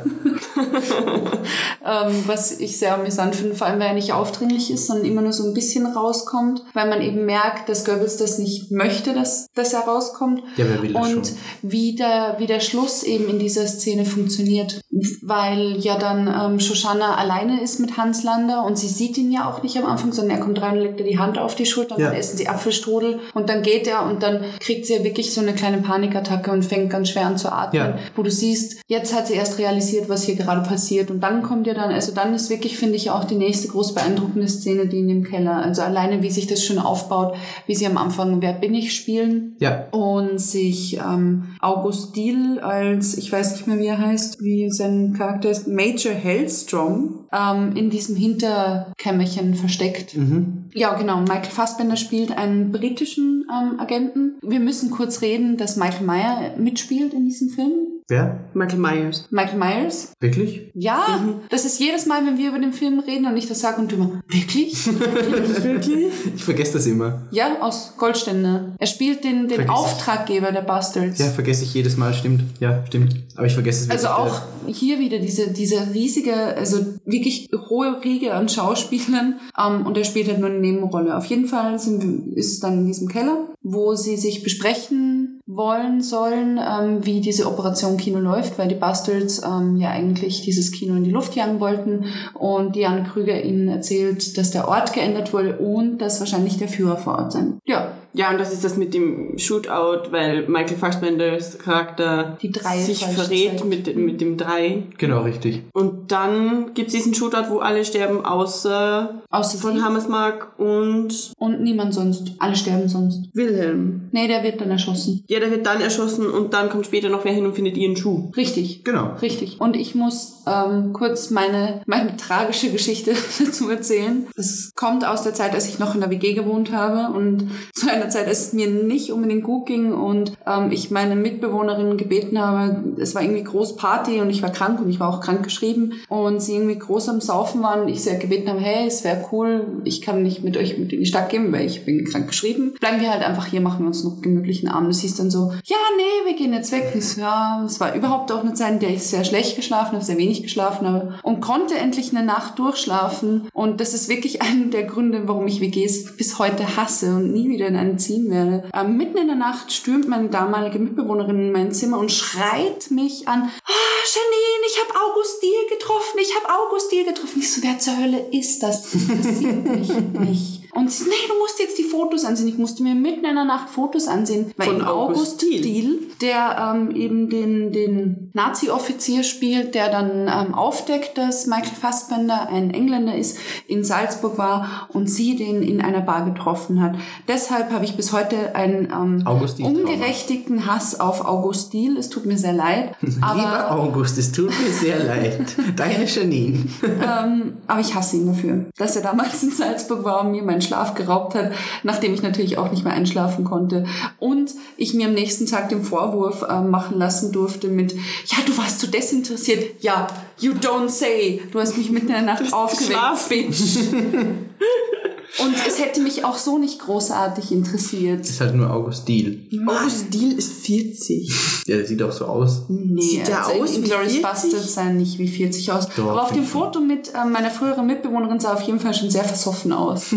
<laughs> ähm, was ich sehr amüsant finde, vor allem weil er nicht aufdringlich ist, sondern immer nur so ein bisschen rauskommt, weil man eben merkt, dass Goebbels das nicht möchte, dass, dass er rauskommt. Ja, wer will Und schon? wie der, wie der Schluss eben in dieser Szene funktioniert, weil ja dann ähm, Shoshana alleine ist mit Hans Lander und sie sieht ihn ja auch nicht am Anfang, sondern er kommt rein und legt ihr die Hand auf die Schulter und Ja. dann essen sie Apfelstrudel und dann geht er und dann kriegt sie ja wirklich so eine kleine Panikattacke und fängt ganz schwer an zu atmen, Ja. wo du siehst, jetzt hat sie erst realisiert, was hier gerade passiert und dann kommt ja dann, also dann ist wirklich, finde ich, auch die nächste groß beeindruckende Szene, die in dem Keller, also alleine wie sich das schon aufbaut, wie sie am Anfang Wer bin ich spielen Ja. und sich ähm, August Diel als, ich weiß nicht mehr wie er heißt, wie sein Charakter ist, Major Hellstrom, ähm, in diesem Hinterkämmerchen versteckt. Mhm. Ja, genau. Michael Fassbender spielt einen britischen ähm, Agenten. Wir müssen kurz reden, dass Michael Meyer mitspielt in diesem Film. Wer? Michael Myers. Michael Myers. Wirklich? Ja, das ist jedes Mal, wenn wir über den Film reden und ich das sage und du immer, wirklich? <laughs> Wirklich? Ich vergesse das immer. ja, aus Goldstände. Er spielt den, den. Auftraggeber der Bastards. Ja, vergesse ich jedes Mal, stimmt. Ja, stimmt. Aber ich vergesse es Also wirklich. auch hier wieder diese, diese riesige, also wirklich hohe Riege an Schauspielern ähm, und er spielt halt nur eine Nebenrolle. Auf jeden Fall sind, ist es dann in diesem Keller, wo sie sich besprechen wollen sollen, ähm, wie diese Operation Kino läuft, weil die Bastards ähm, ja eigentlich dieses Kino in die Luft jagen wollten und Diane Krüger ihnen erzählt, dass der Ort geändert wurde und dass wahrscheinlich der Führer vor Ort sein. Ja, Ja, und das ist das mit dem Shootout, weil Michael Fassbenders Charakter Die drei sich verrät mit, mit dem Drei. Genau, richtig. Und dann gibt's diesen Shootout, wo alle sterben, außer außer von Hammersmark und und niemand sonst. Alle sterben sonst. Wilhelm. Nee, der wird dann erschossen. Ja, der wird dann erschossen und dann kommt später noch wer hin und findet ihren Schuh. Richtig. Genau. Richtig. Und ich muss ähm, kurz meine, meine tragische Geschichte <laughs> dazu erzählen. Es kommt aus der Zeit, als ich noch in der WG gewohnt habe und zu einer Zeit, als es mir nicht unbedingt gut ging und ähm, ich meine Mitbewohnerin gebeten habe, es war irgendwie groß Party und ich war krank und ich war auch krank geschrieben und sie irgendwie groß am Saufen waren und ich sie halt gebeten habe, hey, es wäre cool, ich kann nicht mit euch in die Stadt gehen, weil ich bin krank geschrieben. Bleiben wir halt einfach hier, machen wir uns noch gemütlichen Abend. Das hieß dann so, ja, nee, wir gehen jetzt weg. Ich ja, es war überhaupt auch eine Zeit, in der ich sehr schlecht geschlafen habe, sehr wenig geschlafen habe und konnte endlich eine Nacht durchschlafen. Und das ist wirklich <laughs> einer der Gründe, warum ich WGs bis heute hasse und nie wieder in einen ziehen werde. Ähm, mitten in der Nacht stürmt meine damalige Mitbewohnerin in mein Zimmer und schreit mich an, ah, Janine, ich habe August Diel getroffen, ich habe August Diel getroffen. Ich so, wer zur Hölle ist das? Das interessiert mich nicht. <laughs> Und sie, nee, du musst jetzt die Fotos ansehen. Ich musste mir mitten in der Nacht Fotos ansehen. Weil Von August Diehl. Diehl, der ähm, eben den, den Nazi-Offizier spielt, der dann ähm, aufdeckt, dass Michael Fassbender ein Engländer ist, in Salzburg war und sie den in einer Bar getroffen hat. Deshalb habe ich bis heute einen ähm, ungerechtigten Hass auf August Diehl. Es tut mir sehr leid. <laughs> Lieber Aber, August, es tut mir sehr <laughs> leid. Deine Janine. ähm, aber ich hasse ihn dafür, dass er damals in Salzburg war und mir meinen Schlaf geraubt hat, nachdem ich natürlich auch nicht mehr einschlafen konnte. Und ich mir am nächsten Tag den Vorwurf äh, machen lassen durfte mit, ja, du warst zu desinteressiert. Ja, you don't say. Du hast mich mitten in der Nacht aufgeweckt. Bitch. <laughs> Und es hätte mich auch so nicht großartig interessiert. Das ist halt nur August Deal. August Diehl ist 40. Ja, der sieht auch so aus. Nee, Sieht der also aus Glorious 40? Bastards sah nicht wie 40 aus. Doch, Aber auf dem. Foto mit äh, meiner früheren Mitbewohnerin sah auf jeden Fall schon sehr versoffen aus. <laughs>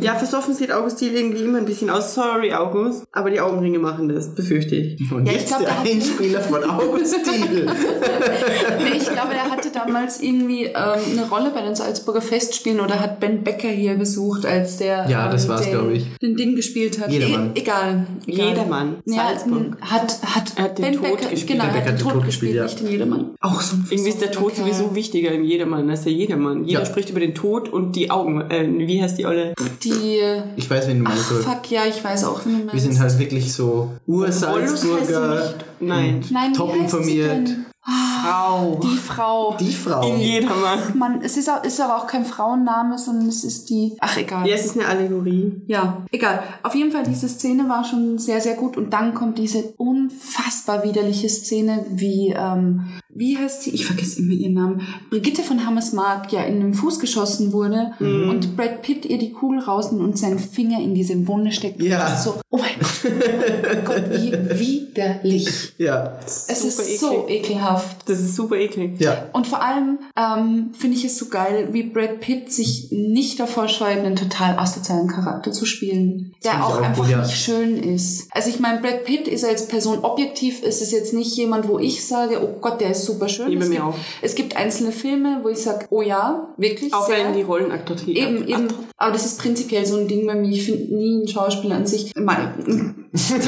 Ja, versoffen sieht August Diehl irgendwie immer ein bisschen aus. Sorry, August. Aber die Augenringe machen das, befürchte ich. Und Ja, ich jetzt glaub, der Einspieler von August Deal. <laughs> <laughs> nee, ich glaube, der hatte damals irgendwie ähm, eine Rolle bei den Salzburger Festspielen oder hat Ben Becker hier besucht als der Ja, das ähm, war's, den, ich. den Ding gespielt hat. Jedermann. E egal, egal. Jedermann. Ja, Salzburg. hat, hat, Er hat den Ben Tod Becker, gespielt. Genau, Ben er Becker hat den Tod gespielt, ja. nicht den Jedermann. Auch so ein Irgendwie ist der Tod sowieso wichtiger in Jedermann als der Jedermann. Jeder Ja. spricht über den Tod und die Augen. Äh, wie heißt die Olle? Die, Ich weiß, wen du ach meinst. so. fuck, ja, ich weiß auch, wie du meinst. Wir sind halt wirklich so Ur-Salzburger. Nein. Nein, top informiert. Frau. Die Frau. Die Frau. In Jedermann. Mann, es ist, auch, ist aber auch kein Frauenname, sondern es ist die. Ach, egal. Ja, es ist eine Allegorie. Ja, egal. Auf jeden Fall, diese Szene war schon sehr, sehr gut. Und dann kommt diese unfassbar widerliche Szene, wie, ähm, wie heißt sie? Ich vergesse immer ihren Namen. Brigitte von Hammersmark ja in den Fuß geschossen wurde und Brad Pitt ihr die Kugel rausnimmt und seinen Finger in diese Wunde steckt. Ja. Das ist so, oh mein Gott, <laughs> Gott, wie widerlich. Ja. Es Super ist so ekelhaft. Das ist super eklig. Ja. Und vor allem ähm, finde ich es so geil, wie Brad Pitt sich nicht davor scheut, einen total asozialen Charakter zu spielen, der auch, auch einfach gut, ja. nicht schön ist. Also ich meine, Brad Pitt ist als Person objektiv, ist es jetzt nicht jemand, wo ich sage, oh Gott, der ist super schön. Bei es, gibt, auch. es gibt einzelne Filme, wo ich sage, oh ja, wirklich Auch sehr. wenn die Rollen attraktiv Eben, eben. Aber das ist prinzipiell so ein Ding bei mir. Ich finde nie einen Schauspieler an sich. Mal, <laughs> selten.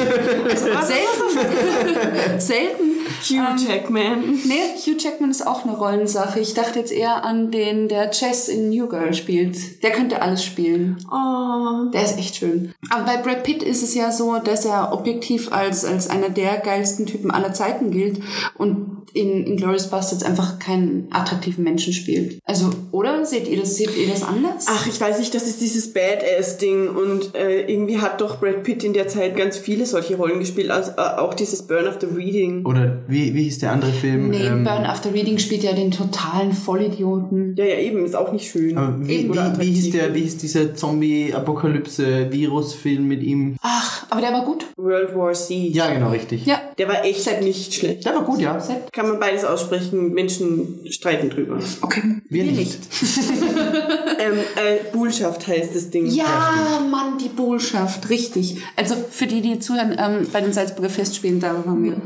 <laughs> selten. Hugh Ähm, Jackman. Nee, Hugh Jackman ist auch eine Rollensache. Ich dachte jetzt eher an den, der Chess in New Girl spielt. Der könnte alles spielen. Oh. Der ist echt schön. Aber bei Brad Pitt ist es ja so, dass er objektiv als, als einer der geilsten Typen aller Zeiten gilt und in, in Glorious Bastards einfach keinen attraktiven Menschen spielt. Also, oder? Seht ihr das, seht ihr das anders? Ach, ich weiß nicht, das ist dieses Badass-Ding und äh, irgendwie hat doch Brad Pitt in der Zeit ganz viele solche Rollen gespielt, also äh, auch dieses Burn of the Reading. Oder wie, wie hieß der andere Film? nee, Ähm, Burn After Reading spielt ja den totalen Vollidioten. Ja, ja, eben, ist auch nicht schön. aber wie, Eben, wie, wie hieß der, wie hieß dieser Zombie-Apokalypse-Virus-Film mit ihm? Ach, aber der war gut. World War Z. Ja, genau, richtig. Ja. Der war echt Set. nicht schlecht. Der war gut, ja. Set. Kann man beides aussprechen, Menschen streiten drüber. Okay. Wir nicht. <laughs> ähm, äh, Bullschaft heißt das Ding. Ja, Mann, die Botschaft, richtig. Also für die, die zuhören, ähm, bei den Salzburger Festspielen, darüber haben wir.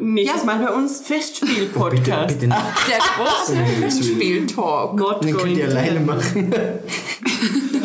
Nächstes Ja. Mal bei uns Festspiel-Podcast. Bitte, bitte nicht. <laughs> Der große Festspiel-Talk. Den könnt ihr alleine machen. <laughs>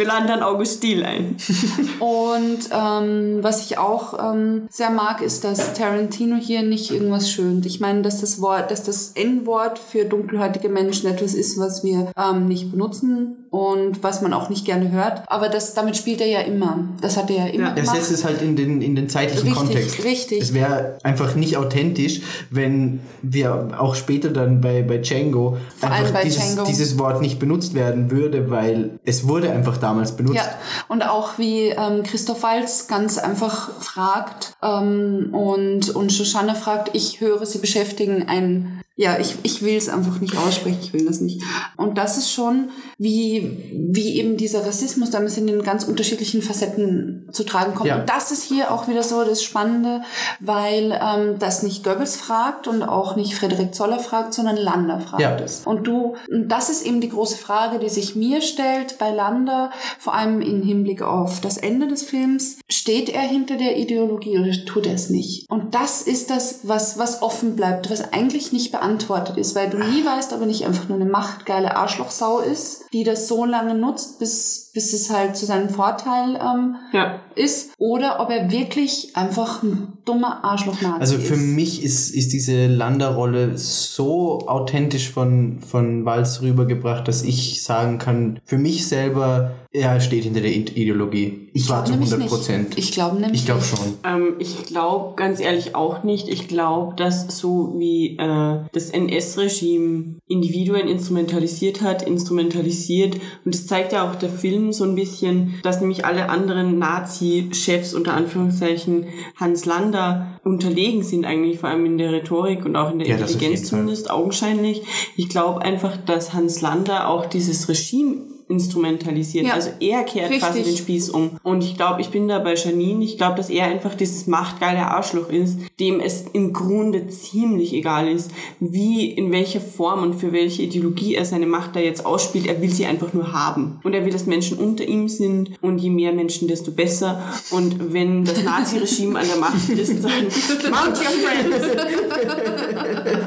Wir laden dann August ein. <laughs> Und ähm, was ich auch ähm, sehr mag, ist, dass Tarantino hier nicht irgendwas schönt. Ich meine, dass das Wort, dass das N-Wort für dunkelhäutige Menschen etwas ist, was wir ähm, nicht benutzen und was man auch nicht gerne hört. Aber das, damit spielt er ja immer. Das hat er ja immer Ja, Er setzt es halt in den, in den zeitlichen Richtig, Kontext. richtig. Es wäre einfach nicht authentisch, wenn wir auch später dann bei, bei Django Vor allem einfach bei dieses, Django. dieses Wort nicht benutzt werden würde, weil es wurde einfach damals benutzt. Ja, und auch wie ähm, Christoph Walz ganz einfach fragt ähm, und, und Shoshana fragt, ich höre, sie beschäftigen ein, ja, ich, ich will es einfach nicht aussprechen, ich will das nicht. Und das ist schon, wie, wie eben dieser Rassismus damals in den ganz unterschiedlichen Facetten zu tragen kommt. Ja. Und das ist hier auch wieder so das Spannende, weil ähm, das nicht Goebbels fragt und auch nicht Frederik Zoller fragt, sondern Lander fragt Ja. es. Und du, und das ist eben die große Frage, die sich mir stellt bei Lander, vor allem im Hinblick auf das Ende des Films. Steht er hinter der Ideologie oder tut er es nicht? Und das ist das, was, was offen bleibt, was eigentlich nicht beantwortet ist, weil du nie weißt, ob er nicht einfach nur eine machtgeile Arschlochsau ist, die das so lange nutzt, bis, bis es halt zu seinem Vorteil ähm, Ja. ist, oder ob er wirklich einfach ein dummer Arschloch-Nazi Also ist. für mich ist, ist diese Landa-Rolle so authentisch von, von Walz rübergebracht, dass ich sagen kann, für mich selber, er steht hinter der Ideologie. Ich war zu Nämlich 100 Prozent. Ich glaube nämlich Ich glaube schon. Ähm, ich glaube ganz ehrlich auch nicht. Ich glaube, dass so wie äh, das NS-Regime Individuen instrumentalisiert hat, instrumentalisiert. Und das zeigt ja auch der Film so ein bisschen, dass nämlich alle anderen Nazi-Chefs unter Anführungszeichen Hans Lander unterlegen sind eigentlich, vor allem in der Rhetorik und auch in der Ja, Intelligenz jeden Fall. zumindest, augenscheinlich. Ich glaube einfach, dass Hans Lander auch dieses Regime instrumentalisiert. Ja. Also er kehrt quasi Richtig. den Spieß um. Und ich glaube, ich bin da bei Janine. Ich glaube, dass er einfach dieses machtgeile Arschloch ist, dem es im Grunde ziemlich egal ist, wie, in welcher Form und für welche Ideologie er seine Macht da jetzt ausspielt. Er will sie einfach nur haben. Und er will, dass Menschen unter ihm sind. Und je mehr Menschen, desto besser. Und wenn das Nazi-Regime an der Macht ist, dann <laughs> mount your friends.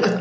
<laughs>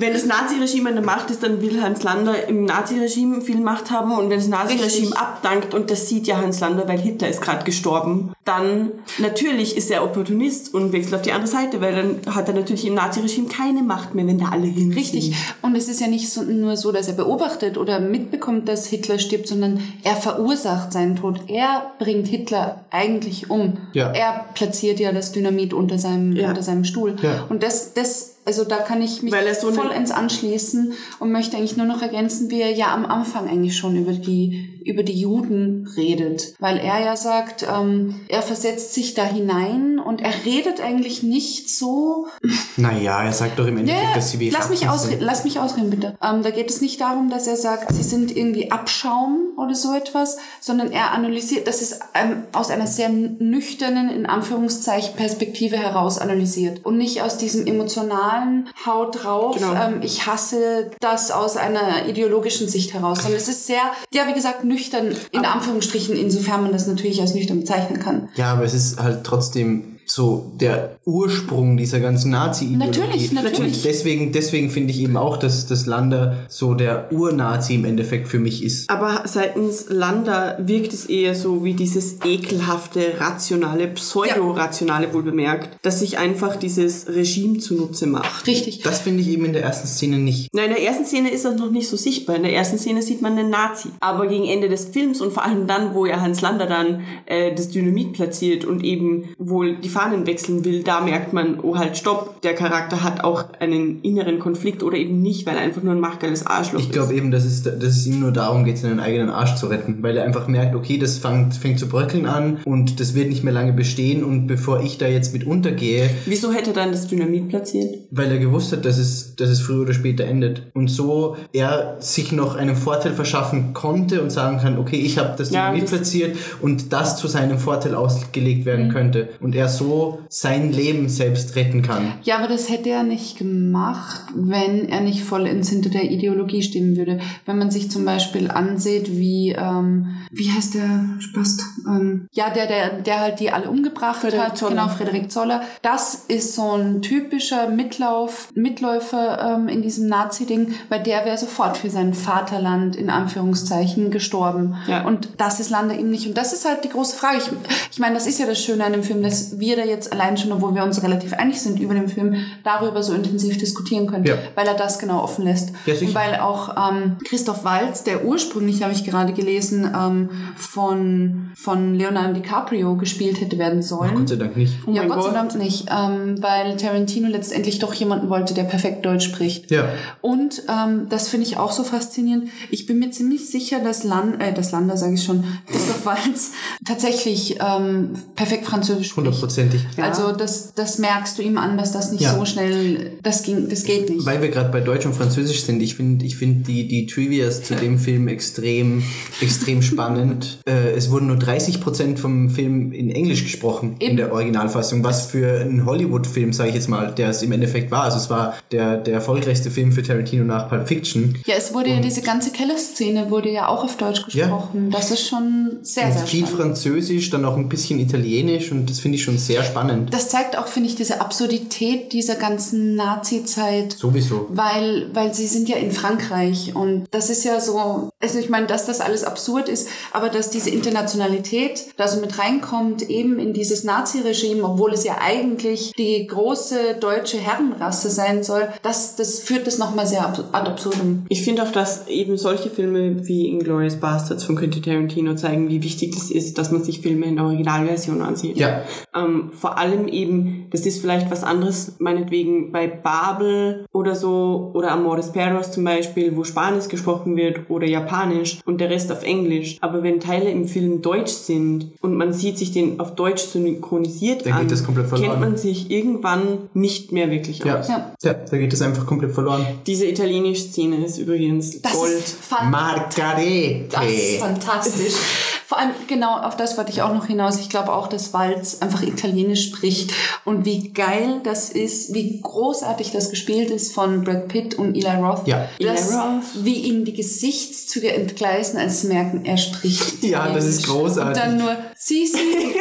wenn das Naziregime an der Macht ist, dann will Hans Lander im Naziregime viel Macht haben und wenn das Naziregime Richtig. abdankt und das sieht ja Hans Lander, weil Hitler ist gerade gestorben, dann natürlich ist er Opportunist und wechselt auf die andere Seite, weil dann hat er natürlich im Naziregime keine Macht mehr, wenn da alle hin Richtig. Und es ist ja nicht so, nur so, dass er beobachtet oder mitbekommt, dass Hitler stirbt, sondern er verursacht seinen Tod. Er bringt Hitler eigentlich um. Ja. Er platziert ja das Dynamit unter seinem, Ja. unter seinem Stuhl. Ja. Und das, das, also da kann ich mich Weil er so vollends anschließen und möchte eigentlich nur noch ergänzen, wie er ja am Anfang eigentlich schon über die, über die Juden redet. Weil er ja sagt, ähm, er versetzt sich da hinein und er redet eigentlich nicht so <laughs> Naja, er sagt doch im Endeffekt, ja, dass sie wie lass mich, ausreden, sind. lass mich ausreden, bitte. Ähm, da geht es nicht darum, dass er sagt, sie sind irgendwie Abschaum oder so etwas, sondern er analysiert, das ist ähm, aus einer sehr nüchternen, in Anführungszeichen, Perspektive heraus analysiert. Und nicht aus diesem emotionalen Haut drauf, Genau. ähm, ich hasse das aus einer ideologischen Sicht heraus, sondern es ist sehr, ja, wie gesagt, nüchtern, in Anführungsstrichen, insofern man das natürlich als nüchtern bezeichnen kann. Ja, aber es ist halt trotzdem so der Ursprung dieser ganzen Nazi-Ideologie. Natürlich, natürlich. Und deswegen, deswegen finde ich eben auch, dass das Lander so der Ur-Nazi im Endeffekt für mich ist. Aber seitens Lander wirkt es eher so wie dieses ekelhafte, rationale, pseudo-rationale wohl bemerkt, dass sich einfach dieses Regime zunutze macht. Richtig. Das finde ich eben in der ersten Szene nicht. Na, in der ersten Szene ist das noch nicht so sichtbar. In der ersten Szene sieht man einen Nazi. Aber gegen Ende des Films und vor allem dann, wo ja Hans Lander dann äh, das Dynamit platziert und eben wohl die Fahnen wechseln will, da merkt man, oh halt, stopp, der Charakter hat auch einen inneren Konflikt oder eben nicht, weil er einfach nur ein machtgeiles Arschloch Ich glaube eben, dass es, dass es ihm nur darum geht, seinen eigenen Arsch zu retten, weil er einfach merkt, okay, das fängt, fängt zu bröckeln an und das wird nicht mehr lange bestehen und bevor ich da jetzt mit untergehe, ist. Wieso hätte er dann das Dynamit platziert? weil er gewusst hat, dass es, dass es früher oder später endet und so er sich noch einen Vorteil verschaffen konnte und sagen kann, okay, ich habe das Ja, Dynamit das- platziert und das zu seinem Vorteil ausgelegt werden könnte und er so sein Leben selbst retten kann. Ja, aber das hätte er nicht gemacht, wenn er nicht vollends hinter der Ideologie stehen würde. Wenn man sich zum Beispiel ansieht, wie, ähm, wie heißt der Spast? Ähm, ja, der, der, der halt die alle umgebracht Frederik hat. Zoller. Genau, Frederik Zoller. Das ist so ein typischer Mitlauf, Mitläufer ähm, in diesem Nazi-Ding, weil der wäre sofort für sein Vaterland in Anführungszeichen gestorben. Ja. Und das ist Lande ihm nicht. Und das ist halt die große Frage. Ich, ich meine, das ist ja das Schöne an dem Film, dass wir da jetzt allein schon, obwohl wir uns relativ einig sind über den Film, darüber so intensiv diskutieren können, Ja. weil er das genau offen lässt. Ja. Und weil auch ähm, Christoph Waltz, der ursprünglich, habe ich gerade gelesen, ähm, von, von Leonardo DiCaprio gespielt hätte werden sollen. Gott sei Dank nicht. Oh ja, mein Gott sei Gott. Dank nicht, ähm, weil Tarantino letztendlich doch jemanden wollte, der perfekt Deutsch spricht. Ja. Und ähm, das finde ich auch so faszinierend. Ich bin mir ziemlich sicher, dass Land, äh, das Lander sage ich schon, Christoph Waltz tatsächlich ähm, perfekt Französisch spricht. Hundertprozentig. Also das, das merkst du ihm an, dass das nicht Ja. so schnell, das ging, das geht nicht. Weil wir gerade bei Deutsch und Französisch sind, ich finde ich find die, die Trivias zu dem Film extrem, extrem spannend. <laughs> Äh, es wurden nur 30% vom Film in Englisch gesprochen, in Eben. der Originalfassung, was für einen Hollywood-Film, sage ich jetzt mal, der es im Endeffekt war. Also es war der, der erfolgreichste Film für Tarantino nach Pulp Fiction. ja, es wurde ja diese ganze Kellerszene wurde ja auch auf Deutsch Ja. gesprochen. Das ist schon sehr, sehr Und viel spannend. Französisch, dann auch ein bisschen Italienisch und das finde ich schon sehr spannend. Das zeigt auch, finde ich, diese Absurdität dieser ganzen Nazi-Zeit. Sowieso. Weil, weil sie sind ja in Frankreich und das ist ja so, also ich meine, dass das alles absurd ist, aber dass diese Internationalität da so mit reinkommt, eben in dieses Nazi-Regime, obwohl es ja eigentlich die große deutsche Herrenrasse sein soll, das, das führt das nochmal sehr ad absurdum. Ich finde auch, dass eben solche Filme wie Inglourious Bastards von Quentin Tarantino zeigen, wie wichtig das ist, dass man sich Filme in der Originalversion ansieht. Ja. Ähm, vor allem eben, das ist vielleicht was anderes, meinetwegen bei Babel oder so, oder Amores Perros zum Beispiel, wo Spanisch gesprochen wird oder Japanisch und der Rest auf Englisch. Aber wenn Teile im Film deutsch sind und man sieht sich den auf Deutsch synchronisiert Dann geht an, das komplett verloren. kennt man sich irgendwann nicht mehr wirklich Ja. aus. Ja. ja, da geht es einfach komplett verloren. Diese italienische Szene ist übrigens Das Gold. ist Margarete. Das ist fantastisch. <laughs> Vor allem, genau, auf das wollte ich auch noch hinaus. Ich glaube auch, dass Walz einfach Italienisch spricht und wie geil das ist, wie großartig das gespielt ist von Brad Pitt und Eli Roth. Ja. Das, Eli Roth. wie ihnen die Gesichtszüge entgleisen, als sie merken, er spricht. Ja, das ist großartig. Und dann nur, sie, sie,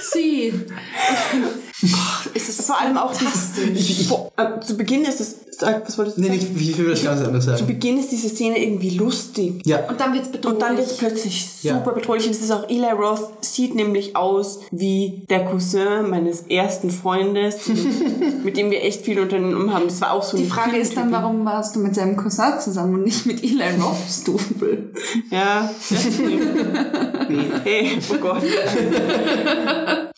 <laughs> sie. Es ist Vor allem auch vor, äh, zu Beginn ist es, sag, was wolltest du Nee, sagen? nicht, ich will das ganz anders Zu sagen. Beginn ist diese Szene irgendwie lustig. Ja, Und dann wird's bedrohlich. Und dann wird es plötzlich Ja. super bedrohlich. Und es ist auch Eli Roth sieht nämlich aus wie der Cousin meines ersten Freundes, <laughs> mit dem wir echt viel unternommen haben. Das war auch so Die Frage ist dann, warum warst du mit seinem Cousin zusammen und nicht mit Eli Roths Double? Ja, das <laughs> nee. Hey, oh Gott.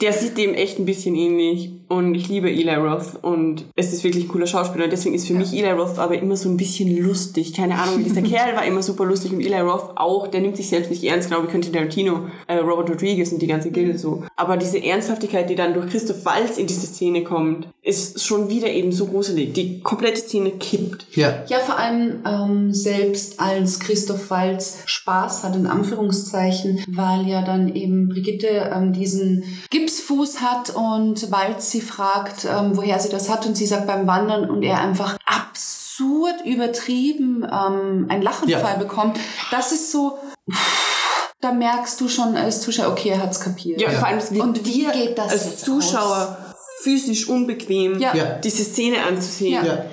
Der sieht dem echt ein bisschen ähnlich. Und ich liebe Eli Roth. Und es ist wirklich ein cooler Schauspieler. Und deswegen ist für mich Eli Roth aber immer so ein bisschen lustig. Keine Ahnung, dieser <laughs> Kerl war immer super lustig. Und Eli Roth auch. Der nimmt sich selbst nicht ernst. Genau wie Quentin Tarantino, äh, Robert Rodriguez und die ganze Gilde so. Aber diese Ernsthaftigkeit, die dann durch Christoph Waltz in diese Szene kommt, ist schon wieder eben so gruselig. Die komplette Szene kippt. ja. Ja, vor allem ähm, selbst als Christoph Waltz Spaß hat, in Anführungszeichen, weil ja dann eben Brigitte ähm, diesen Gipsfuß hat und Waltz sie fragt, ähm, woher sie das hat und sie sagt beim Wandern und er einfach absurd übertrieben ähm, einen Lachenfall Ja. bekommt. Das ist so... Da merkst du schon als Zuschauer, okay, er hat's kapiert. Ja, vor allem es wird Und wie dir geht das als jetzt Zuschauer physisch unbequem, Ja. Ja. diese Szene anzusehen. Ja. ja.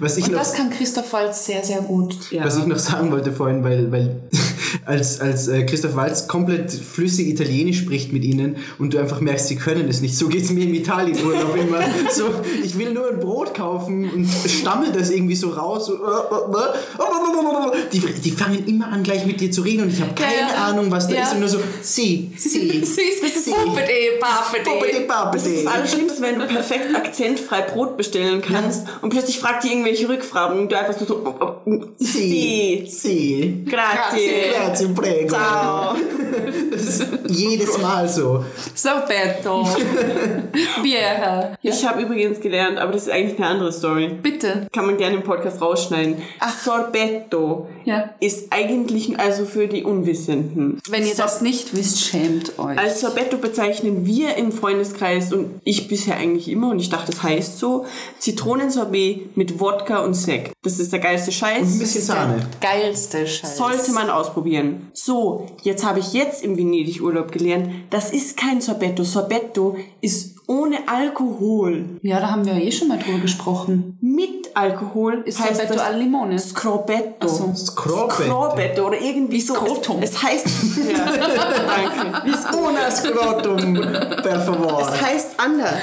Was ich Und noch das kann Christoph Waltz sehr, sehr gut. Ja. Was ich noch sagen wollte vorhin, weil, weil als, als äh, Christoph Waltz komplett flüssig Italienisch spricht mit ihnen und du einfach merkst, sie können es nicht. So geht's mir im Italienurlaub immer. <laughs> So, ich will nur ein Brot kaufen und stammel das irgendwie so raus. So, äh, äh, äh. die, die fangen immer an, gleich mit dir zu reden und ich habe keine Ja, ja. Ahnung, was da Ja. ist und nur so, sie, sie. <laughs> das ist sie. Puppete, Babede, Das ist das. Allerschlimmste, wenn du <laughs> perfekt akzentfrei Brot bestellen kannst und plötzlich fragt die irgendwelche Rückfragen und du einfach so, oh, oh, Sie, sie, sie. grazie, Grazie, desemprego. Tchau. <laughs> <laughs> Jedes Mal so. Sorbetto. Biere. <laughs> Ich habe übrigens gelernt, aber das ist eigentlich eine andere Story. Bitte. Kann man gerne im Podcast rausschneiden. Sorbetto Ja. ist eigentlich also für die Unwissenden. Wenn ihr Sor- das nicht wisst, schämt euch. Als Sorbetto bezeichnen wir im Freundeskreis und ich bisher eigentlich immer und ich dachte, das heißt so, Zitronensorbet mit Wodka und Sekt. Das ist der geilste Scheiß. Ein bisschen Sahne. Geilste Scheiß. Sollte man ausprobieren. So, jetzt habe ich jetzt im Venedig-Urlaub gelernt, das ist kein Sorbetto. Sorbetto ist ohne Alkohol. Ja, da haben wir eh schon mal drüber gesprochen. Mit Alkohol Ist heißt Sorbetto das al Limone. Scrobetto. So. Scrobetto. Scrobetto oder irgendwie so. Scrotum. Es, es heißt, <laughs> ja, danke. Una scrotum, per favor. Es heißt anders.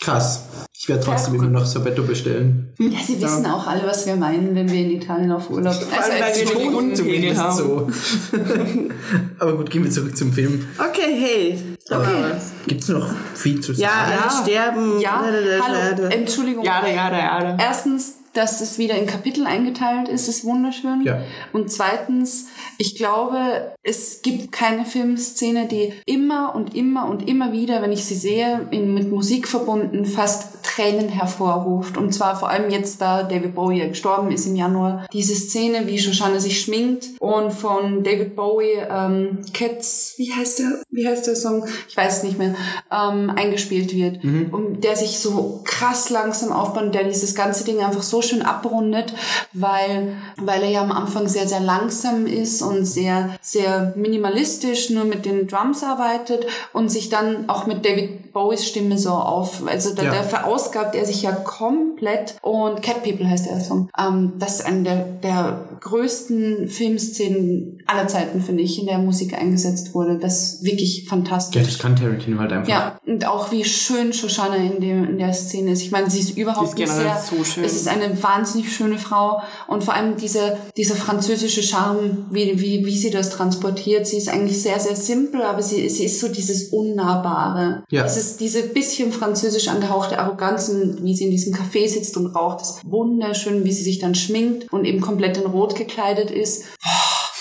Krass. Ich werde trotzdem immer noch Sorbetto bestellen. Ja, sie wissen auch alle, was wir meinen, wenn wir in Italien auf Urlaub sind. wir Entschuldigung. Ton- Zumindest haben. so. <laughs> Aber gut, gehen wir zurück zum Film. Okay, hey. Okay. Gibt es noch viel zu sagen? Ja, alle sterben. Ja, hallo, Entschuldigung. jada, jada. Erstens, dass es wieder in Kapitel eingeteilt ist, ist wunderschön. Ja. Und zweitens, ich glaube, es gibt keine Filmszene, die immer und immer und immer wieder, wenn ich sie sehe, in, mit Musik verbunden, fast Tränen hervorruft. Und zwar vor allem jetzt, da David Bowie ja gestorben ist im Januar. Diese Szene, wie Shoshana sich schminkt und von David Bowie ähm, Cats, wie heißt der, wie heißt der Song? Ich weiß es nicht mehr, ähm, eingespielt wird. Und der sich so krass langsam aufbaut und der dieses ganze Ding einfach so schön abrundet, weil, weil er ja am Anfang sehr, sehr langsam ist und sehr, sehr minimalistisch nur mit den Drums arbeitet und sich dann auch mit David Bowies Stimme so auf, also da, Ja. da verausgabt er sich ja komplett und Cat People heißt der Song. Ähm, das ist eine der, der größten Filmszenen aller Zeiten, finde ich, in der Musik eingesetzt wurde. Das ist wirklich fantastisch. Ja, das kann Tarantino halt einfach. Ja, und auch wie schön Shoshana in, dem, in der Szene ist. Ich meine, sie ist überhaupt Die ist nicht sehr... so schön. Es ist eine wahnsinnig schöne Frau und vor allem diese, dieser französische Charme, wie, wie, wie sie das transportiert. Sie ist eigentlich sehr, sehr simpel, aber sie, sie ist so dieses Unnahbare. Ja. Dieses, diese bisschen französisch angehauchte Arroganz, und wie sie in diesem Café sitzt und raucht. Das ist wunderschön, wie sie sich dann schminkt und eben komplett in Rot gekleidet ist.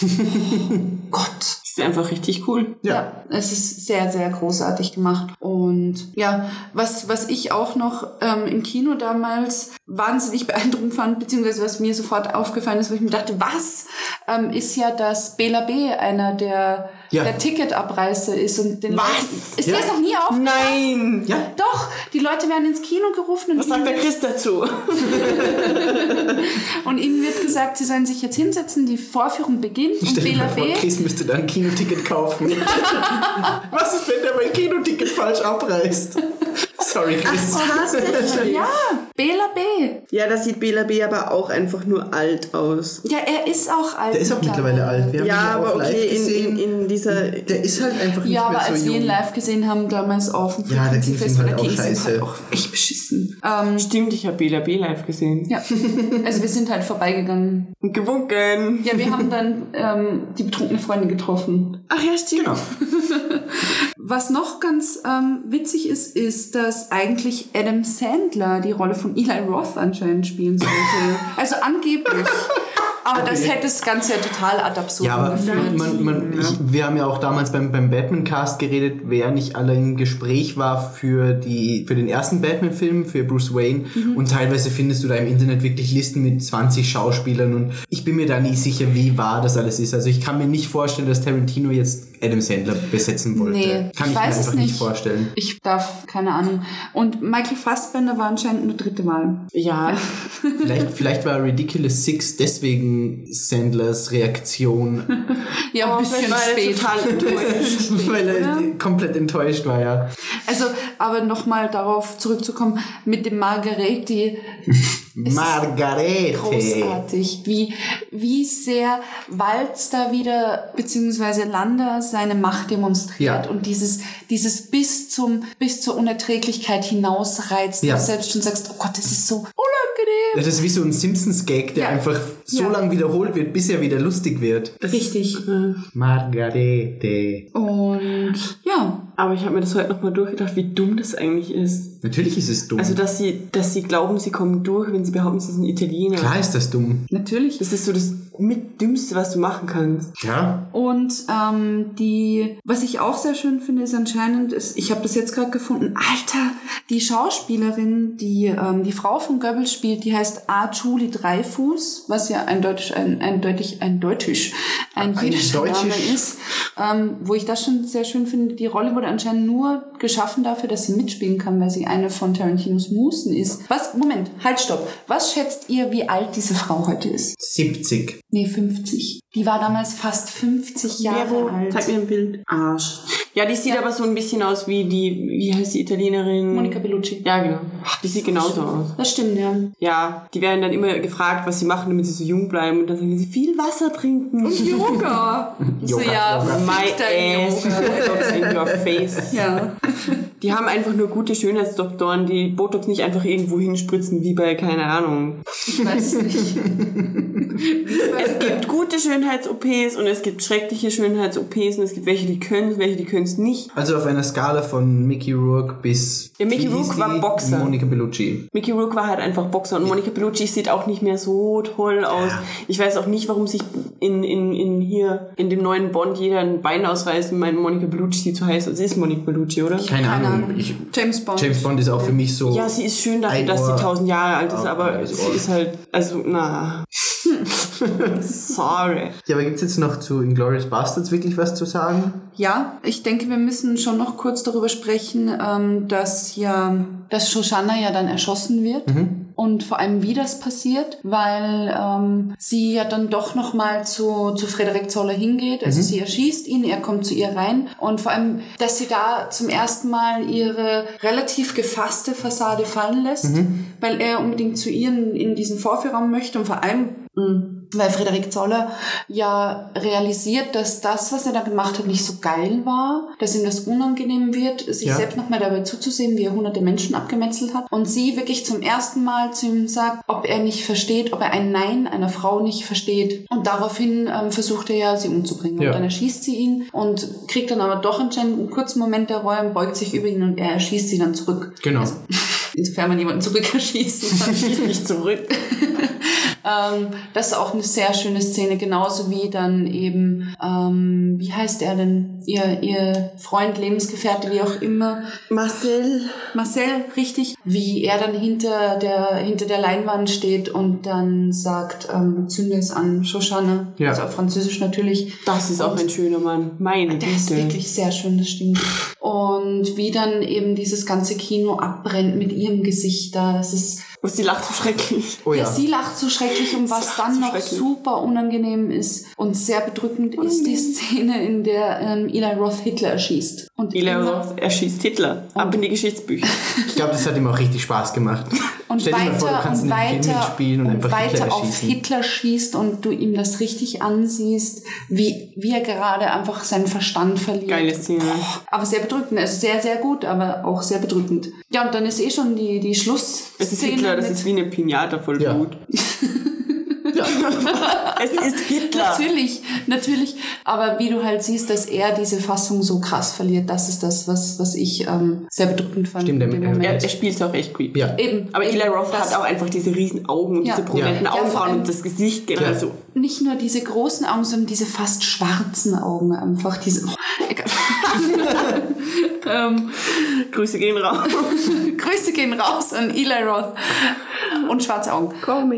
<laughs> Gott. Das ist einfach richtig cool. Ja. Ja, es ist sehr, sehr großartig gemacht. Und ja, was, was ich auch noch ähm, im Kino damals wahnsinnig <laughs> beeindruckend fand, beziehungsweise was mir sofort aufgefallen ist, wo ich mir dachte, was, ähm, ist ja, dass Bela B. einer der, Ja. der Ticketabreißer ist. Und den Was? Leuten, ist Ja. dir das noch nie auf? Nein! Ja. Doch, die Leute werden ins Kino gerufen und Was sagt der Chris dazu? <laughs> und ihnen wird gesagt, sie sollen sich jetzt hinsetzen, die Vorführung beginnt und Stell dir Bela mal vor, B. Chris müsste dann ein Kinoticket kaufen. <laughs> Was ist, wenn der mein Kinoticket falsch abreißt? Sorry, Chris. Tatsächlich. Ja, Bela B. Ja, da sieht Bela B. aber auch einfach nur alt aus. Ja, er ist auch alt. Der ist auch mittlerweile alt. Wir haben Ja, aber auch live okay, in, gesehen. in, in dieser. der ist halt einfach nicht Ja, mehr aber so als wir jung. ihn live gesehen haben, damals auf dem Ja, da ging's ihm Festival, halt auch ihm scheiße. halt auch echt beschissen. Ähm, Stimmt, ich habe Bela B. live gesehen. ja, also wir sind halt vorbeigegangen. Und gewunken. Ja, wir haben dann ähm, die betrunkene Freundin getroffen. Ach ja, stimmt. Genau. <laughs> Was noch ganz ähm, witzig ist, ist, dass eigentlich Adam Sandler die Rolle von Eli Roth anscheinend spielen sollte. also angeblich. Aber das hätte das Ganze ja total ad absurdum Ja, aber geführt. man, man, ich, wir haben ja auch damals beim, beim Batman-Cast geredet, wer nicht alle im Gespräch war für, die, für den ersten Batman-Film, für Bruce Wayne. Mhm. Und teilweise findest du da im Internet wirklich Listen mit 20 Schauspielern und ich bin mir da nie sicher, wie wahr das alles ist. Also ich kann mir nicht vorstellen, dass Tarantino jetzt Adam Sandler besetzen wollte. Nee, kann ich ich, weiß mir es einfach nicht nicht. vorstellen. Ich darf, keine Ahnung. Und Michael Fassbender war anscheinend nur dritte Wahl. Ja, <laughs> Vielleicht, vielleicht war Ridiculous Six deswegen Sandlers Reaktion, <laughs> Ja, ein Oh, bisschen er spät. total <laughs> enttäuscht. weil er oder? komplett enttäuscht war, ja. Also, aber nochmal darauf zurückzukommen, mit dem Margareti Margarete. großartig, wie, wie sehr Walz da wieder, beziehungsweise Landa seine Macht demonstriert Ja. und dieses, dieses bis zum, bis zur Unerträglichkeit hinausreizt, Ja. du selbst schon sagst, oh Gott, das ist so unangenehm. Ja, das ist wie so ein Simpsons-Gag, der Ja. einfach so Ja. lang wiederholt wird, bis er wieder lustig wird. Richtig. Margarete. Und ja, Aber ich habe mir das heute nochmal durchgedacht, wie dumm das eigentlich ist. Natürlich ist es dumm. Also, dass sie, dass sie glauben, sie kommen durch, wenn sie behaupten, sie sind Italiener. Klar ist das dumm. natürlich. Das ist so das mit Dümmste, was du machen kannst. Ja. Und ähm, die, was ich auch sehr schön finde, ist anscheinend, ist, ich habe das jetzt gerade gefunden, Alter, die Schauspielerin, die ähm, die Frau von Goebbels spielt, die heißt A. Julie Dreifuß, was ja eindeutig, ein, eindeutig, eindeutig, ein Ein jüdischer Name ist. Ähm, wo ich das schon sehr schön finde, die Rolle wurde anscheinend nur geschaffen dafür, dass sie mitspielen kann, weil sie eine von Tarantinos Musen ist. Was, Moment, halt, stopp. Was schätzt ihr, wie alt diese Frau heute ist? 70. Nee, 50. Die war damals fast 50 Jahre Ja, wo? alt. Zeig mir ein Bild. Arsch. Ja, die sieht aber so ein bisschen aus wie die, wie heißt die Italienerin? Monica Bellucci. Ja, genau. Die sieht genauso aus. Das stimmt, ja. Ja, die werden dann immer gefragt, was sie machen, damit sie so jung bleiben. Und dann sagen sie, viel Wasser trinken. Yoga. <laughs> so, ja. My ass. <laughs> Botox in your face. Ja. Die haben einfach nur gute Schönheitsdoktoren, die Botox nicht einfach irgendwo hinspritzen, wie bei, keine Ahnung. Ich weiß es nicht. <laughs> Es gibt gute Schönheits-OPs und es gibt schreckliche Schönheits-OPs und es gibt welche, die können es, welche, die können es nicht. Also auf einer Skala von Mickey Rourke bis... Ja, Mickey hieß Rourke war? Boxer. Monica Bellucci. Mickey Rourke war halt einfach Boxer und Monica Bellucci sieht auch nicht mehr so toll aus. Ich weiß auch nicht, warum sich in, in, in hier, in dem neuen Bond jeder ein Bein ausreißt und meint, Monica Bellucci sieht so heiß aus. Sie ist Monica Bellucci, oder? Keine, Keine Ahnung. Ahnung. Ich, James Bond. James Bond ist auch für mich so... Ja, sie ist schön dafür, dass sie tausend Jahre alt ist, aber sie ist halt, also, na. <laughs> Sorry. Ja, aber gibt's jetzt noch zu Inglourious Bastards wirklich was zu sagen? Ja, ich denke, wir müssen schon noch kurz darüber sprechen, ähm, dass ja, dass Shoshana ja dann erschossen wird. Und vor allem, wie das passiert, weil ähm, sie ja dann doch nochmal zu, zu Frederik Zoller hingeht. Also sie erschießt ihn, er kommt zu ihr rein. Und vor allem, dass sie da zum ersten Mal ihre relativ gefasste Fassade fallen lässt, weil er unbedingt zu ihr in, in diesen Vorführraum möchte und vor allem mh, weil Frederik Zoller ja realisiert, dass das, was er da gemacht hat, nicht so geil war, dass ihm das unangenehm wird, sich Ja. selbst nochmal dabei zuzusehen, wie er hunderte Menschen abgemetzelt hat. Und sie wirklich zum ersten Mal zu ihm sagt, ob er nicht versteht, ob er ein Nein einer Frau nicht versteht. Und daraufhin ähm, versucht er ja, sie umzubringen. Ja. Und dann erschießt sie ihn und kriegt dann aber doch anscheinend einen kurzen Moment der Reue und beugt sich über ihn und er erschießt sie dann zurück. Genau. Also, <laughs> insofern man jemanden zurück erschießen kann. <laughs> Schießt nicht zurück. <laughs> Ähm, das ist auch eine sehr schöne Szene, genauso wie dann eben, ähm, wie heißt er denn? Ihr, ihr Freund, Lebensgefährte, wie auch immer. Marcel. Marcel, richtig, wie er dann hinter der, hinter der Leinwand steht und dann sagt, ähm, zünde es an, Shoshana. Ja. Also auf Französisch natürlich. Das ist auch ein schöner Mann. Meine Der ist Güte. wirklich sehr schön, das stimmt. Und wie dann eben dieses ganze Kino abbrennt mit ihrem Gesicht da. Das ist Und sie lacht so schrecklich. Oh Ja, ja. sie lacht so schrecklich und was dann so noch super unangenehm ist und sehr bedrückend ist die Szene, in der ähm, Eli Roth Hitler erschießt. Und Eli Roth erschießt Hitler. Ab in die Geschichtsbücher. Ich glaube, das hat ihm auch richtig Spaß gemacht. <laughs> und Stell dir mal vor, du weiter kannst und weiter mitspielen und, und einfach weiter Hitler auf. Hitler schießt und du ihm das richtig ansiehst, wie, wie er gerade einfach seinen Verstand verliert. Geile Szene. Aber sehr bedrückend, also sehr, sehr gut, aber auch sehr bedrückend. Ja, und dann ist eh schon die, die Schlussszene. Es ist Hitler, das mit- ist wie eine Pinata voll Ja. Blut. <laughs> es ist Hitler. Natürlich, natürlich. Aber wie du halt siehst, dass er diese Fassung so krass verliert, das ist das, was, was ich ähm, sehr bedrückend fand. Stimmt, er- dem er- Moment. Er, er spielt es auch echt creepy. Ja. Eben. Aber Eli Roth das- hat auch einfach diese riesen Augen und Ja. diese prominenten Ja. Ja, Augenbrauen allem- und das Gesicht genau Ja. so. Nicht nur diese großen Augen, sondern diese fast schwarzen Augen einfach. Diese, oh, egal. Ähm, Grüße gehen raus. <laughs> Grüße gehen raus an Eli Roth und schwarze Augen.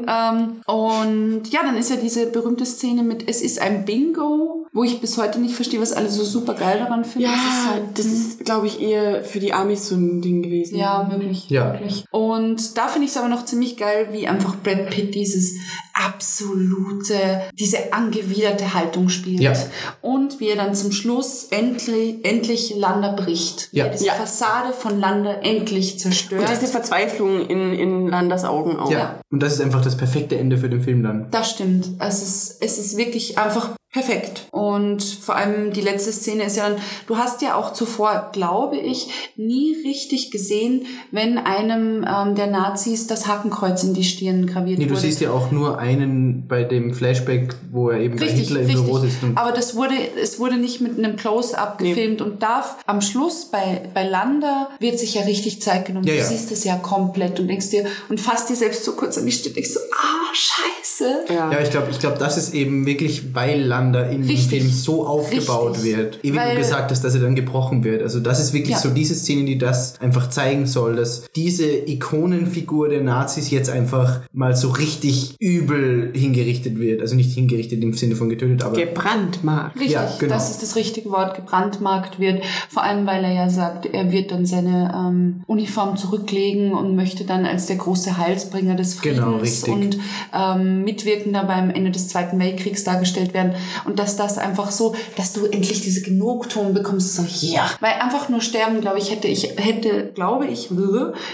Ähm, und ja, dann ist ja diese berühmte Szene mit Es ist ein Bingo, wo ich bis heute nicht verstehe, was alle so super geil daran finden. Ja, Es ist das ist, glaube ich, eher für die Amis so ein Ding gewesen. Ja, möglich. Ja. Möglich. Und da finde ich es aber noch ziemlich geil, wie einfach Brad Pitt dieses absolute, diese angewiderte Haltung spielt. Ja. Und wie er dann zum Schluss endlich, endlich Lander bricht. Wie Ja. er diese Ja. Fassade von Lander endlich zerstört. Und diese Verzweiflung in, in Landers Augen auch. Ja. Und das ist einfach das perfekte Ende für den Film dann. Das stimmt. Es ist, es ist wirklich einfach perfekt. Und vor allem die letzte Szene ist ja dann, du hast ja auch zuvor, glaube ich, nie richtig gesehen, wenn einem ähm, der Nazis das Hakenkreuz in die Stirn graviert Nee, du wurde. siehst ja auch nur einen bei dem Flashback, wo er eben bei Richtig, Hitler im. Büro sitzt. Und Aber das wurde, es wurde nicht mit einem Close-up gefilmt und darf am Schluss bei, bei Landa wird sich ja richtig Zeit genommen. Ja, du ja. siehst es ja komplett und denkst dir und fasst dir selbst so kurz an die Stirn, denkst so, ah, scheiße. Ja. ja, ich glaube, ich glaub, das ist eben wirklich, weil Landa in Richtig. dem Film so aufgebaut Richtig. wird. Wie Weil- du gesagt hast, dass er dann gebrochen wird. Also das ist wirklich Ja. so diese Szene, die das einfach zeigen soll, dass diese Ikonenfigur der Nazis jetzt einfach mal so richtig übel hingerichtet wird. Also nicht hingerichtet im Sinne von getötet, aber Gebrandmarkt. Richtig, Ja, genau. das ist das richtige Wort, gebrandmarkt wird. Vor allem, weil er ja sagt, er wird dann seine ähm, Uniform zurücklegen und möchte dann als der große Heilsbringer des Friedens Genau, richtig. und ähm, Mitwirkender beim Ende des Zweiten Weltkriegs dargestellt werden. Und dass das einfach so, dass du endlich diese Genugtuung bekommst, so, ja. Weil einfach nur sterben, glaube ich, hätte ich, hätte, glaube ich,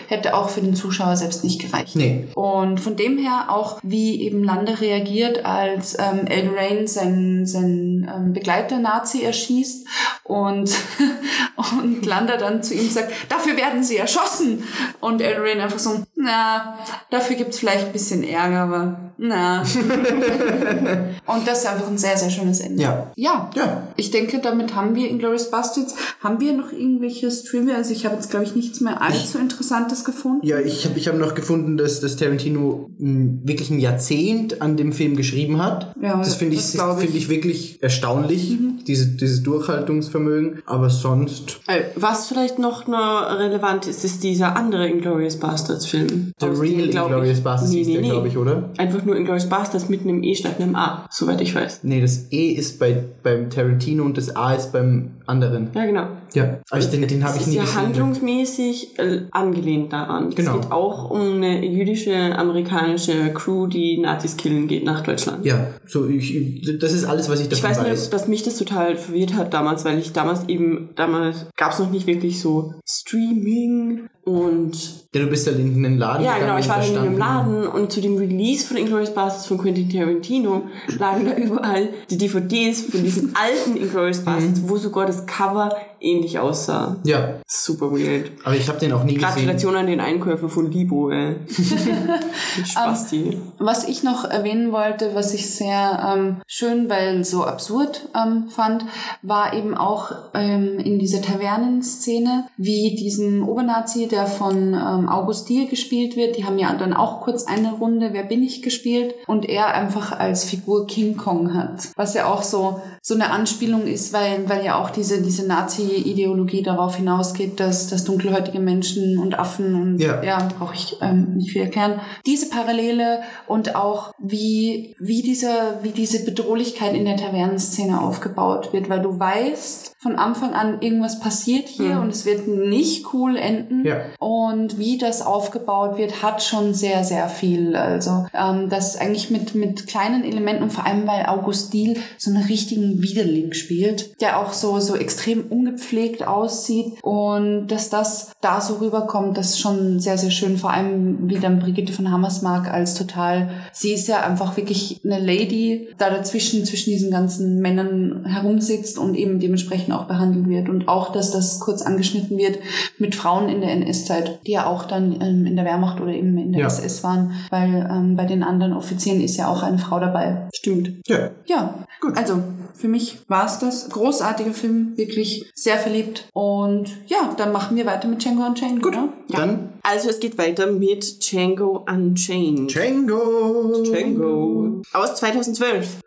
hätte auch für den Zuschauer selbst nicht gereicht. Nee. Und von dem her auch, wie eben Lande reagiert, als ähm, El Rain seinen, seinen ähm, Begleiter Nazi erschießt und, <laughs> und Landa dann zu ihm sagt, dafür werden sie erschossen. Und El Rain einfach so, na, dafür gibt's vielleicht ein bisschen Ärger, aber na. <laughs> und das ist einfach ein sehr, sehr schönes Ende. Ja. Ja. Ja. Ich denke, damit haben wir Inglourious Bastards. Haben wir noch irgendwelches Trivia? Also ich habe jetzt, glaube ich, nichts mehr allzu Interessantes gefunden. Ja, ich habe ich hab noch gefunden, dass, dass Tarantino mh, wirklich ein Jahrzehnt an dem Film geschrieben hat. Ja, das finde ich, ich. Mhm. finde ich wirklich erstaunlich, diese, dieses Durchhaltungsvermögen. Aber sonst Äh, Was vielleicht noch nur relevant ist, ist dieser andere Inglourious Bastards Film. The dem, Real Inglourious ich- Bastards nee, nee, der, nee. glaube ich, oder? Einfach nur Inglourious Bastards mit einem E statt einem A, soweit ich weiß. Nee, das E ist bei, beim Tarantino und das A ist beim anderen. Ja, genau. Ja, aber ich, den, den habe ich ist nie ja gesehen. handlungsmäßig äh, angelehnt daran. Genau. Es geht auch um eine jüdische amerikanische Crew, die Nazis killen geht nach Deutschland. Ja, so ich, das ist alles, was ich Ich davon weiß weiß. nicht, dass mich das total verwirrt hat damals, weil ich damals eben, damals gab es noch nicht wirklich so Streaming und ja, du bist halt in den Laden ja, genau, ich war und in einem standen- Laden und zu dem Release von Inglourious Bastards von Quentin Tarantino lagen da <laughs> überall die DVDs von diesen <laughs> alten Inglourious Bastards, wo sogar das Cover ähnlich aussah. Ja, Super weird. aber ich habe den auch nie gesehen. Gratulation an den Einkäufer von Libo, ey. <laughs> Spasti. Was ich noch erwähnen wollte, was ich sehr ähm, schön, weil so absurd ähm, fand, war eben auch ähm, in dieser Tavernenszene, wie diesem Obernazi, der von ähm, August Diel gespielt wird, die haben ja dann auch kurz eine Runde Wer bin ich gespielt und er einfach als Figur King Kong hat. Was ja auch so, so eine Anspielung ist, weil, weil ja auch diese, diese Nazi die Ideologie darauf hinausgeht, dass, dass dunkelhäutige Menschen und Affen und Ja. ja, brauche ich ähm, nicht viel erklären. Diese Parallele und auch wie, wie, diese, wie diese Bedrohlichkeit in der Tavernenszene aufgebaut wird, weil du weißt von Anfang an, irgendwas passiert hier Mhm. und es wird nicht cool enden. Ja. Und wie das aufgebaut wird, hat schon sehr, sehr viel. Also ähm, das eigentlich mit, mit kleinen Elementen und vor allem, weil August Diel so einen richtigen Widerling spielt, der auch so, so extrem ungepflegt aussieht und dass das da so rüberkommt, das ist schon sehr, sehr schön. Vor allem, wie dann Brigitte von Hammersmark als total, sie ist ja einfach wirklich eine Lady, da dazwischen, zwischen diesen ganzen Männern herumsitzt und eben dementsprechend auch behandelt wird. Und auch, dass das kurz angeschnitten wird mit Frauen in der NS-Zeit, die ja auch dann ähm, in der Wehrmacht oder eben in der Ja. SS waren, weil ähm, bei den anderen Offizieren ist ja auch eine Frau dabei. Stimmt. Ja. Ja, Gut. Also für mich war es das. Großartiger Film, wirklich sehr verliebt. Und ja, dann machen wir weiter mit Django Unchained. Gut. Oder? Dann Also es geht weiter mit Django Unchained. Django. Django. Aus 2012.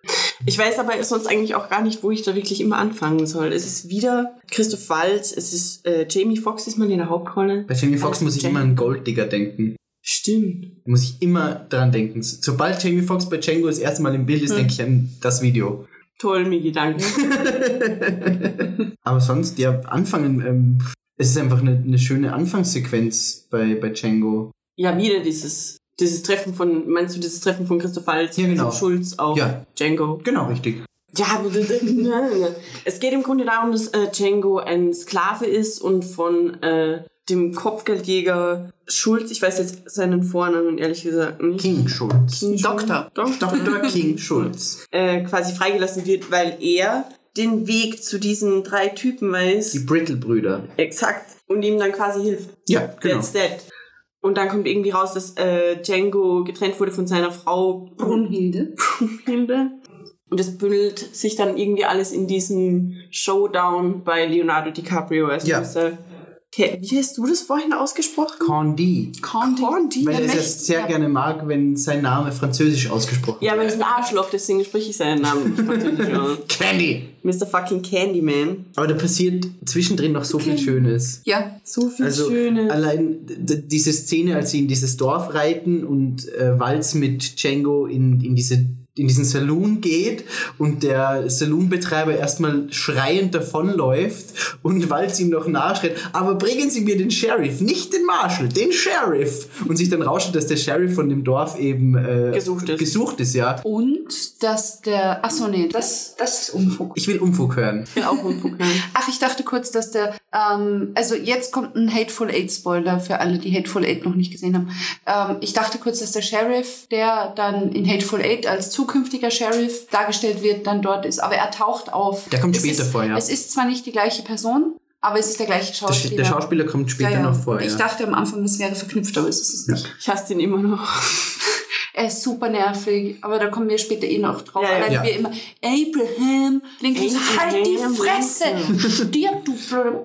Ich weiß aber sonst eigentlich auch gar nicht, wo ich da wirklich immer anfangen soll. Es ist wieder Christoph Waltz, es ist äh, Jamie Foxx ist mal in der Hauptrolle. Bei Jamie Foxx muss ich Django. immer an Golddigger denken. Stimmt. Muss ich immer dran denken. Sobald Jamie Foxx bei Django das erste Mal im Bild ist, Hm. denke ich an das Video. Toll, Migi, danke. <laughs> Aber sonst, ja, anfangen, ähm, es ist einfach eine, eine schöne Anfangssequenz bei, bei Django. ja, wieder dieses, dieses Treffen von, meinst du dieses Treffen von Christoph Waltz, Ja, genau. Schulz auf Ja. Django? Genau, richtig. Ja, <laughs> es geht im Grunde darum, dass äh, Django ein Sklave ist und von äh, dem Kopfgeldjäger Schulz, ich weiß jetzt seinen Vornamen ehrlich gesagt nicht. King Schulz. King Doktor. Schulz? Dr. <laughs> King Schulz. Äh, quasi freigelassen wird, weil er den Weg zu diesen drei Typen weiß. Die Brittle-Brüder. Exakt. Und ihm dann quasi hilft. Ja, genau. That's that. Und dann kommt irgendwie raus, dass äh, Django getrennt wurde von seiner Frau Brunhilde. Brunhilde. Und es bündelt sich dann irgendwie alles in diesem Showdown bei Leonardo DiCaprio. Also Ja. dieser, Ke- wie hast du das vorhin ausgesprochen? Condi. Condi. Condi. Weil Der er es Mächt- sehr ja. gerne mag, wenn sein Name französisch ausgesprochen Ja, aber er wird. ist ein Arschloch, deswegen spreche ich seinen Namen nicht französisch <laughs> aus. Candy. Mr. fucking Candyman. Aber da passiert zwischendrin noch so viel Schönes. Ja, So viel Also Schönes. allein diese Szene, als sie in dieses Dorf reiten und äh, Walz mit Django in, in diese in diesen Saloon geht und der Saloonbetreiber erstmal schreiend davonläuft und Walz ihm noch nachschreit, aber bringen Sie mir den Sheriff, nicht den Marshal, den Sheriff. Und sich dann rauscht, dass der Sheriff von dem Dorf eben äh, Gesucht ist. Gesucht ist, ja. und dass der, ach so, nee, das, das ist Unfug. Ich will Umfug hören. Ich will auch Unfug hören. <laughs> Ach, ich dachte kurz, dass der, ähm, also jetzt kommt ein Hateful Eight Spoiler für alle, die Hateful Eight noch nicht gesehen haben. Ähm, ich dachte kurz, dass der Sheriff, der dann in Hateful Eight als zukünftiger Sheriff dargestellt wird, dann dort ist. Aber er taucht auf. Der kommt Es später ist, vor, ja. Es ist zwar nicht die gleiche Person, aber es ist der gleiche Schauspieler. der Schauspieler kommt später ja, ja. noch vor. Ich ja. dachte am Anfang, das wäre verknüpft, aber es ist es Ja. nicht. Ich hasse den immer noch. <laughs> Er ist super nervig, aber da kommen wir später eh noch drauf. Ja, ja. Wir immer, Abraham Lincoln, halt die Fresse! <laughs> Stirb, du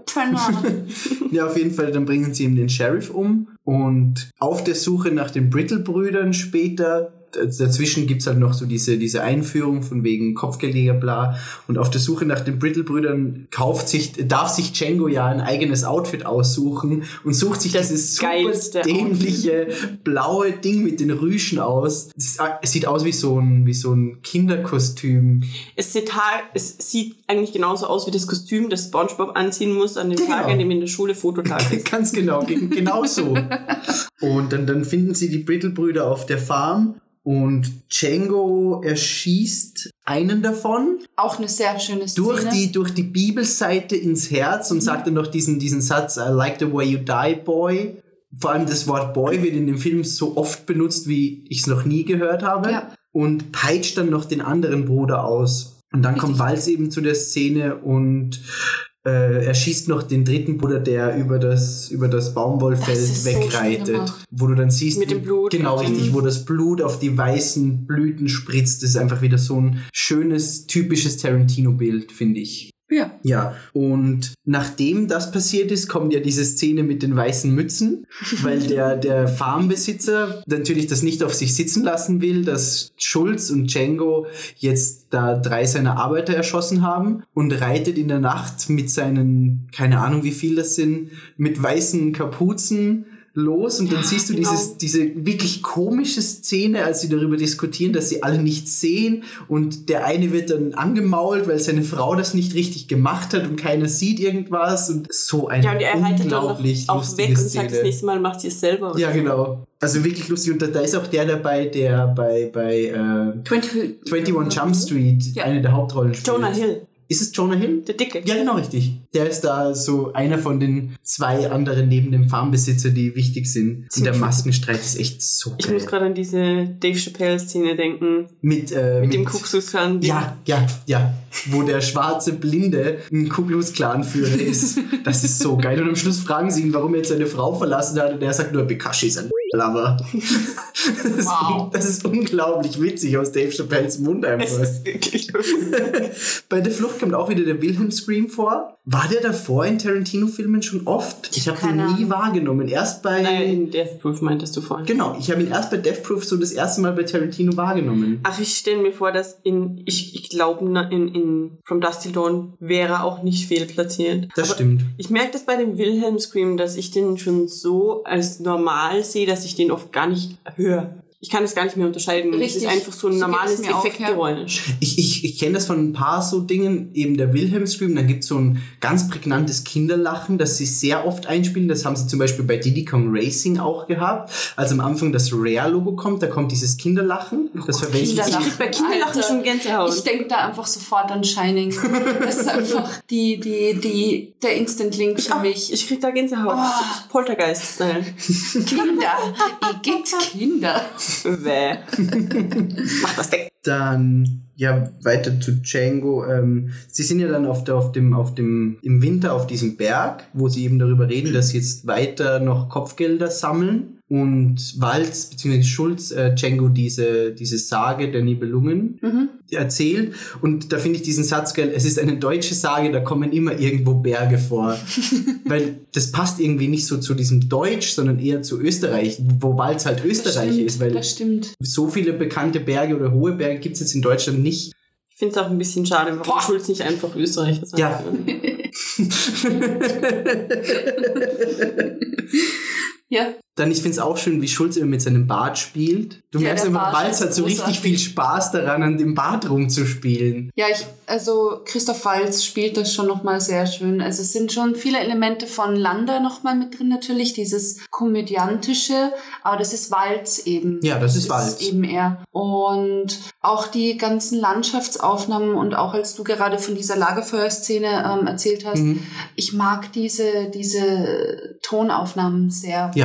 Penner! <laughs> Ja, auf jeden Fall, dann bringen sie ihm den Sheriff um und auf der Suche nach den Brittle-Brüdern später, dazwischen gibt's halt noch so diese, diese Einführung von wegen Kopfgeldjäger, bla, und auf der Suche nach den Brittle-Brüdern kauft sich, darf sich Django ja ein eigenes Outfit aussuchen und sucht sich Das dieses super dämliche blaue Ding mit den Rüschen aus. Es ist- es sieht aus wie so ein, wie so ein Kinderkostüm. Es sieht, es sieht eigentlich genauso aus wie das Kostüm, das SpongeBob anziehen muss an dem Ja, Tag, genau. an dem in der Schule Fototag ist. <laughs> Ganz genau, ge- genau so. <laughs> Und dann, dann finden sie die Brittle-Brüder auf der Farm und Django erschießt einen davon Auch eine sehr schöne Szene. durch die, durch die Bibelseite ins Herz und sagt dann noch diesen, diesen Satz, I like the way you die, boy. Vor allem das Wort boy wird in dem Film so oft benutzt, wie ich es noch nie gehört habe. Ja. Und peitscht dann noch den anderen Bruder aus. Und dann kommt Walz eben zu der Szene und äh, er schießt noch den dritten Bruder, der über das, über das Baumwollfeld Das so wegreitet. gemacht. wo du dann siehst, Mit dem Blut Genau, den- richtig, wo das Blut auf die weißen Blüten spritzt. Das ist einfach wieder so ein schönes, typisches Tarantino-Bild, finde ich. Ja. Ja, und nachdem das passiert ist, kommt ja diese Szene mit den weißen Mützen, <laughs> weil der, der Farmbesitzer natürlich das nicht auf sich sitzen lassen will, dass Schulz und Django jetzt da drei seiner Arbeiter erschossen haben und reitet in der Nacht mit seinen, keine Ahnung wie viel das sind, mit weißen Kapuzen los und dann siehst du genau. dieses, diese wirklich komische Szene, als sie darüber diskutieren, dass sie alle nichts sehen und der eine wird dann angemault, weil seine Frau das nicht richtig gemacht hat und keiner sieht irgendwas und so eine Ja, und er reitet dann auch lustige weg und sagt, das nächste Mal macht sie es selber. Ja, genau. Also wirklich lustig und da, da ist auch der dabei, der bei, bei äh, 20, 21 Jump Street Ja. eine der Hauptrollen spielt. Jonah Hill, Ist es Jonah Hill? der Dicke. Ja, genau, richtig. Der ist da so einer von den zwei anderen neben dem Farmbesitzer, die wichtig sind. Und der Maskenstreit ist echt so Ich geil. muss gerade an diese Dave Chappelle-Szene denken, mit, äh, mit dem Kuxus-Klan. Ja, ja, ja. Wo der schwarze Blinde ein Ku Klux Klan Führer ist. Das ist so geil. Und am Schluss fragen sie ihn, warum er jetzt seine Frau verlassen hat. Und er sagt nur, Bekashi ist ein Lover. <laughs> Das, ist, Wow. das ist unglaublich witzig aus Dave Chappelles Mund einfach. ist wirklich. <laughs> Bei der Flucht kommt auch wieder der Wilhelm Scream vor. War der davor in Tarantino-Filmen schon oft? Ich habe den Keine nie wahrgenommen. Erst bei. Nein, in Death Proof meintest du vorhin. Genau, ich habe ihn erst bei Death Proof so das erste Mal bei Tarantino wahrgenommen. Ach, ich stelle mir vor, dass in, ich, ich glaube, in, in From Dust Till Dawn wäre auch nicht fehlplatziert. Das Aber stimmt. Ich merke das bei dem Wilhelm Scream, dass ich den schon so als normal sehe, dass ich den oft gar nicht höre. Ich kann es gar nicht mehr unterscheiden. Es Richtig. ist einfach so ein So normales Effektgeräusch. Ich, ich, ich kenne das von ein paar so Dingen, eben der Wilhelm Scream, dann gibt es so ein ganz prägnantes Kinderlachen, das sie sehr oft einspielen. Das haben sie zum Beispiel bei Diddy Kong Racing auch gehabt. Als am Anfang das Rare-Logo kommt, da kommt dieses Kinderlachen. Das verwendet sie. Kinderlachen. Ich krieg bei Kinderlachen Alter. schon Gänsehaut. Ich denke da einfach sofort an Shining. Das ist einfach die, die, die, der Instant-Link für Ach, mich. ich krieg da Gänsehaut. Das ist Poltergeist-Style. Kinder. Ihr gibt Kinder. Bäh. Mach das weg. Dann, ja, weiter zu Django. Ähm, sie sind ja dann auf, der, auf dem, auf dem, im Winter auf diesem Berg, wo sie eben darüber reden, dass sie jetzt weiter noch Kopfgelder sammeln. Und Walz bzw. Schulz äh, Django diese, diese Sage der Nibelungen Mhm. erzählt. Und da finde ich diesen Satz geil, es ist eine deutsche Sage, da kommen immer irgendwo Berge vor. <laughs> Weil das passt irgendwie nicht so zu diesem Deutsch, sondern eher zu Österreich, wo Walz halt Österreich stimmt, ist. Weil das stimmt. so viele bekannte Berge oder hohe Berge gibt es jetzt in Deutschland nicht. Ich finde es auch ein bisschen schade, warum Boah. Schulz nicht einfach Österreicher sein Ja. <laughs> <laughs> Ja, Dann, ich finde es auch schön, wie Schulz immer mit seinem Bart spielt. Du Ja, merkst einfach, Walz hat so richtig viel Spaß daran, an dem Bart rumzuspielen. Ja, ich, also Christoph Waltz spielt das schon nochmal sehr schön. Also es sind schon viele Elemente von Landa nochmal mit drin natürlich, dieses komödiantische, aber das ist Walz eben. Ja, das ist Walz. eben er. Und auch die ganzen Landschaftsaufnahmen und auch als du gerade von dieser Lagerfeuerszene ähm, erzählt hast, Mhm. ich mag diese, diese Tonaufnahmen sehr Ja,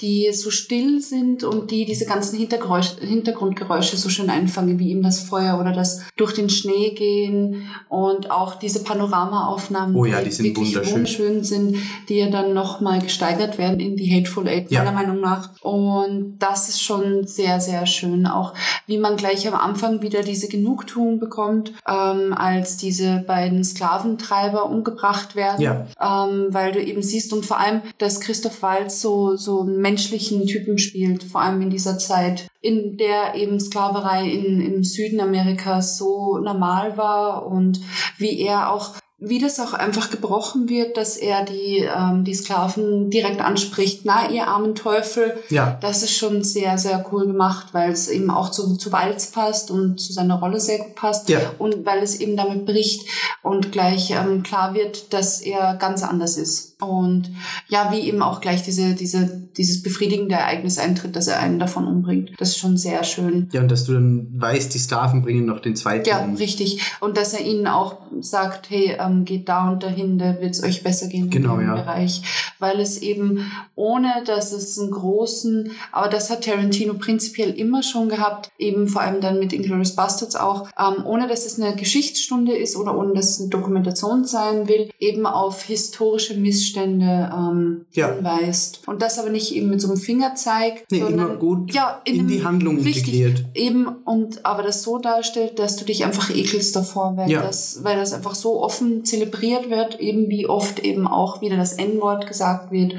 die so still sind und die diese ganzen Hintergrundgeräusche so schön einfangen, wie eben das Feuer oder das durch den Schnee gehen und auch diese Panoramaaufnahmen, Oh ja, die sind wirklich wunderschön. wunderschön sind, die ja dann nochmal gesteigert werden in die Hateful Eight, Ja. meiner Meinung nach. Und das ist schon sehr, sehr schön. Auch wie man gleich am Anfang wieder diese Genugtuung bekommt, ähm, als diese beiden Sklaventreiber umgebracht werden ja. ähm, weil du eben siehst und vor allem, dass Christoph Waltz so, so menschlichen Typen spielt, vor allem in dieser Zeit, in der eben Sklaverei in, im Süden Amerikas so normal war und wie er auch wie das auch einfach gebrochen wird, dass er die, ähm, die Sklaven direkt anspricht, na, ihr armen Teufel, Ja, das ist schon sehr, sehr cool gemacht, weil es eben auch zu, zu Walz passt und zu seiner Rolle sehr gut passt. Ja. Und weil es eben damit bricht und gleich ähm, klar wird, dass er ganz anders ist. Und ja, wie eben auch gleich diese, diese, dieses befriedigende Ereignis eintritt, dass er einen davon umbringt. Das ist schon sehr schön. ja, und dass du dann weißt, die Sklaven bringen noch den zweiten. Ja, um. richtig. Und dass er ihnen auch sagt, hey, ähm, geht da und dahin, da wird es euch besser gehen Genau, in dem ja. Bereich. Weil es eben, ohne dass es einen großen, aber das hat Tarantino prinzipiell immer schon gehabt, eben vor allem dann mit Inglourious Bastards auch, ähm, ohne dass es eine Geschichtsstunde ist oder ohne dass es eine Dokumentation sein will, eben auf historische Missstände Missstände ähm, Ja. hinweist. Und das aber nicht eben mit so einem Fingerzeig, Nee, sondern immer gut ja, in einem- die Handlung richtig, integriert. Eben, und aber das so darstellt, dass du dich einfach ekelst davor, weil, Ja. das, weil das einfach so offen zelebriert wird, eben wie oft eben auch wieder das N-Wort gesagt wird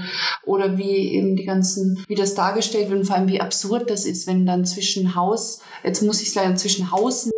oder wie eben die ganzen, wie das dargestellt wird und vor allem wie absurd das ist, wenn dann zwischen Haus, jetzt muss ich sagen, zwischen Haus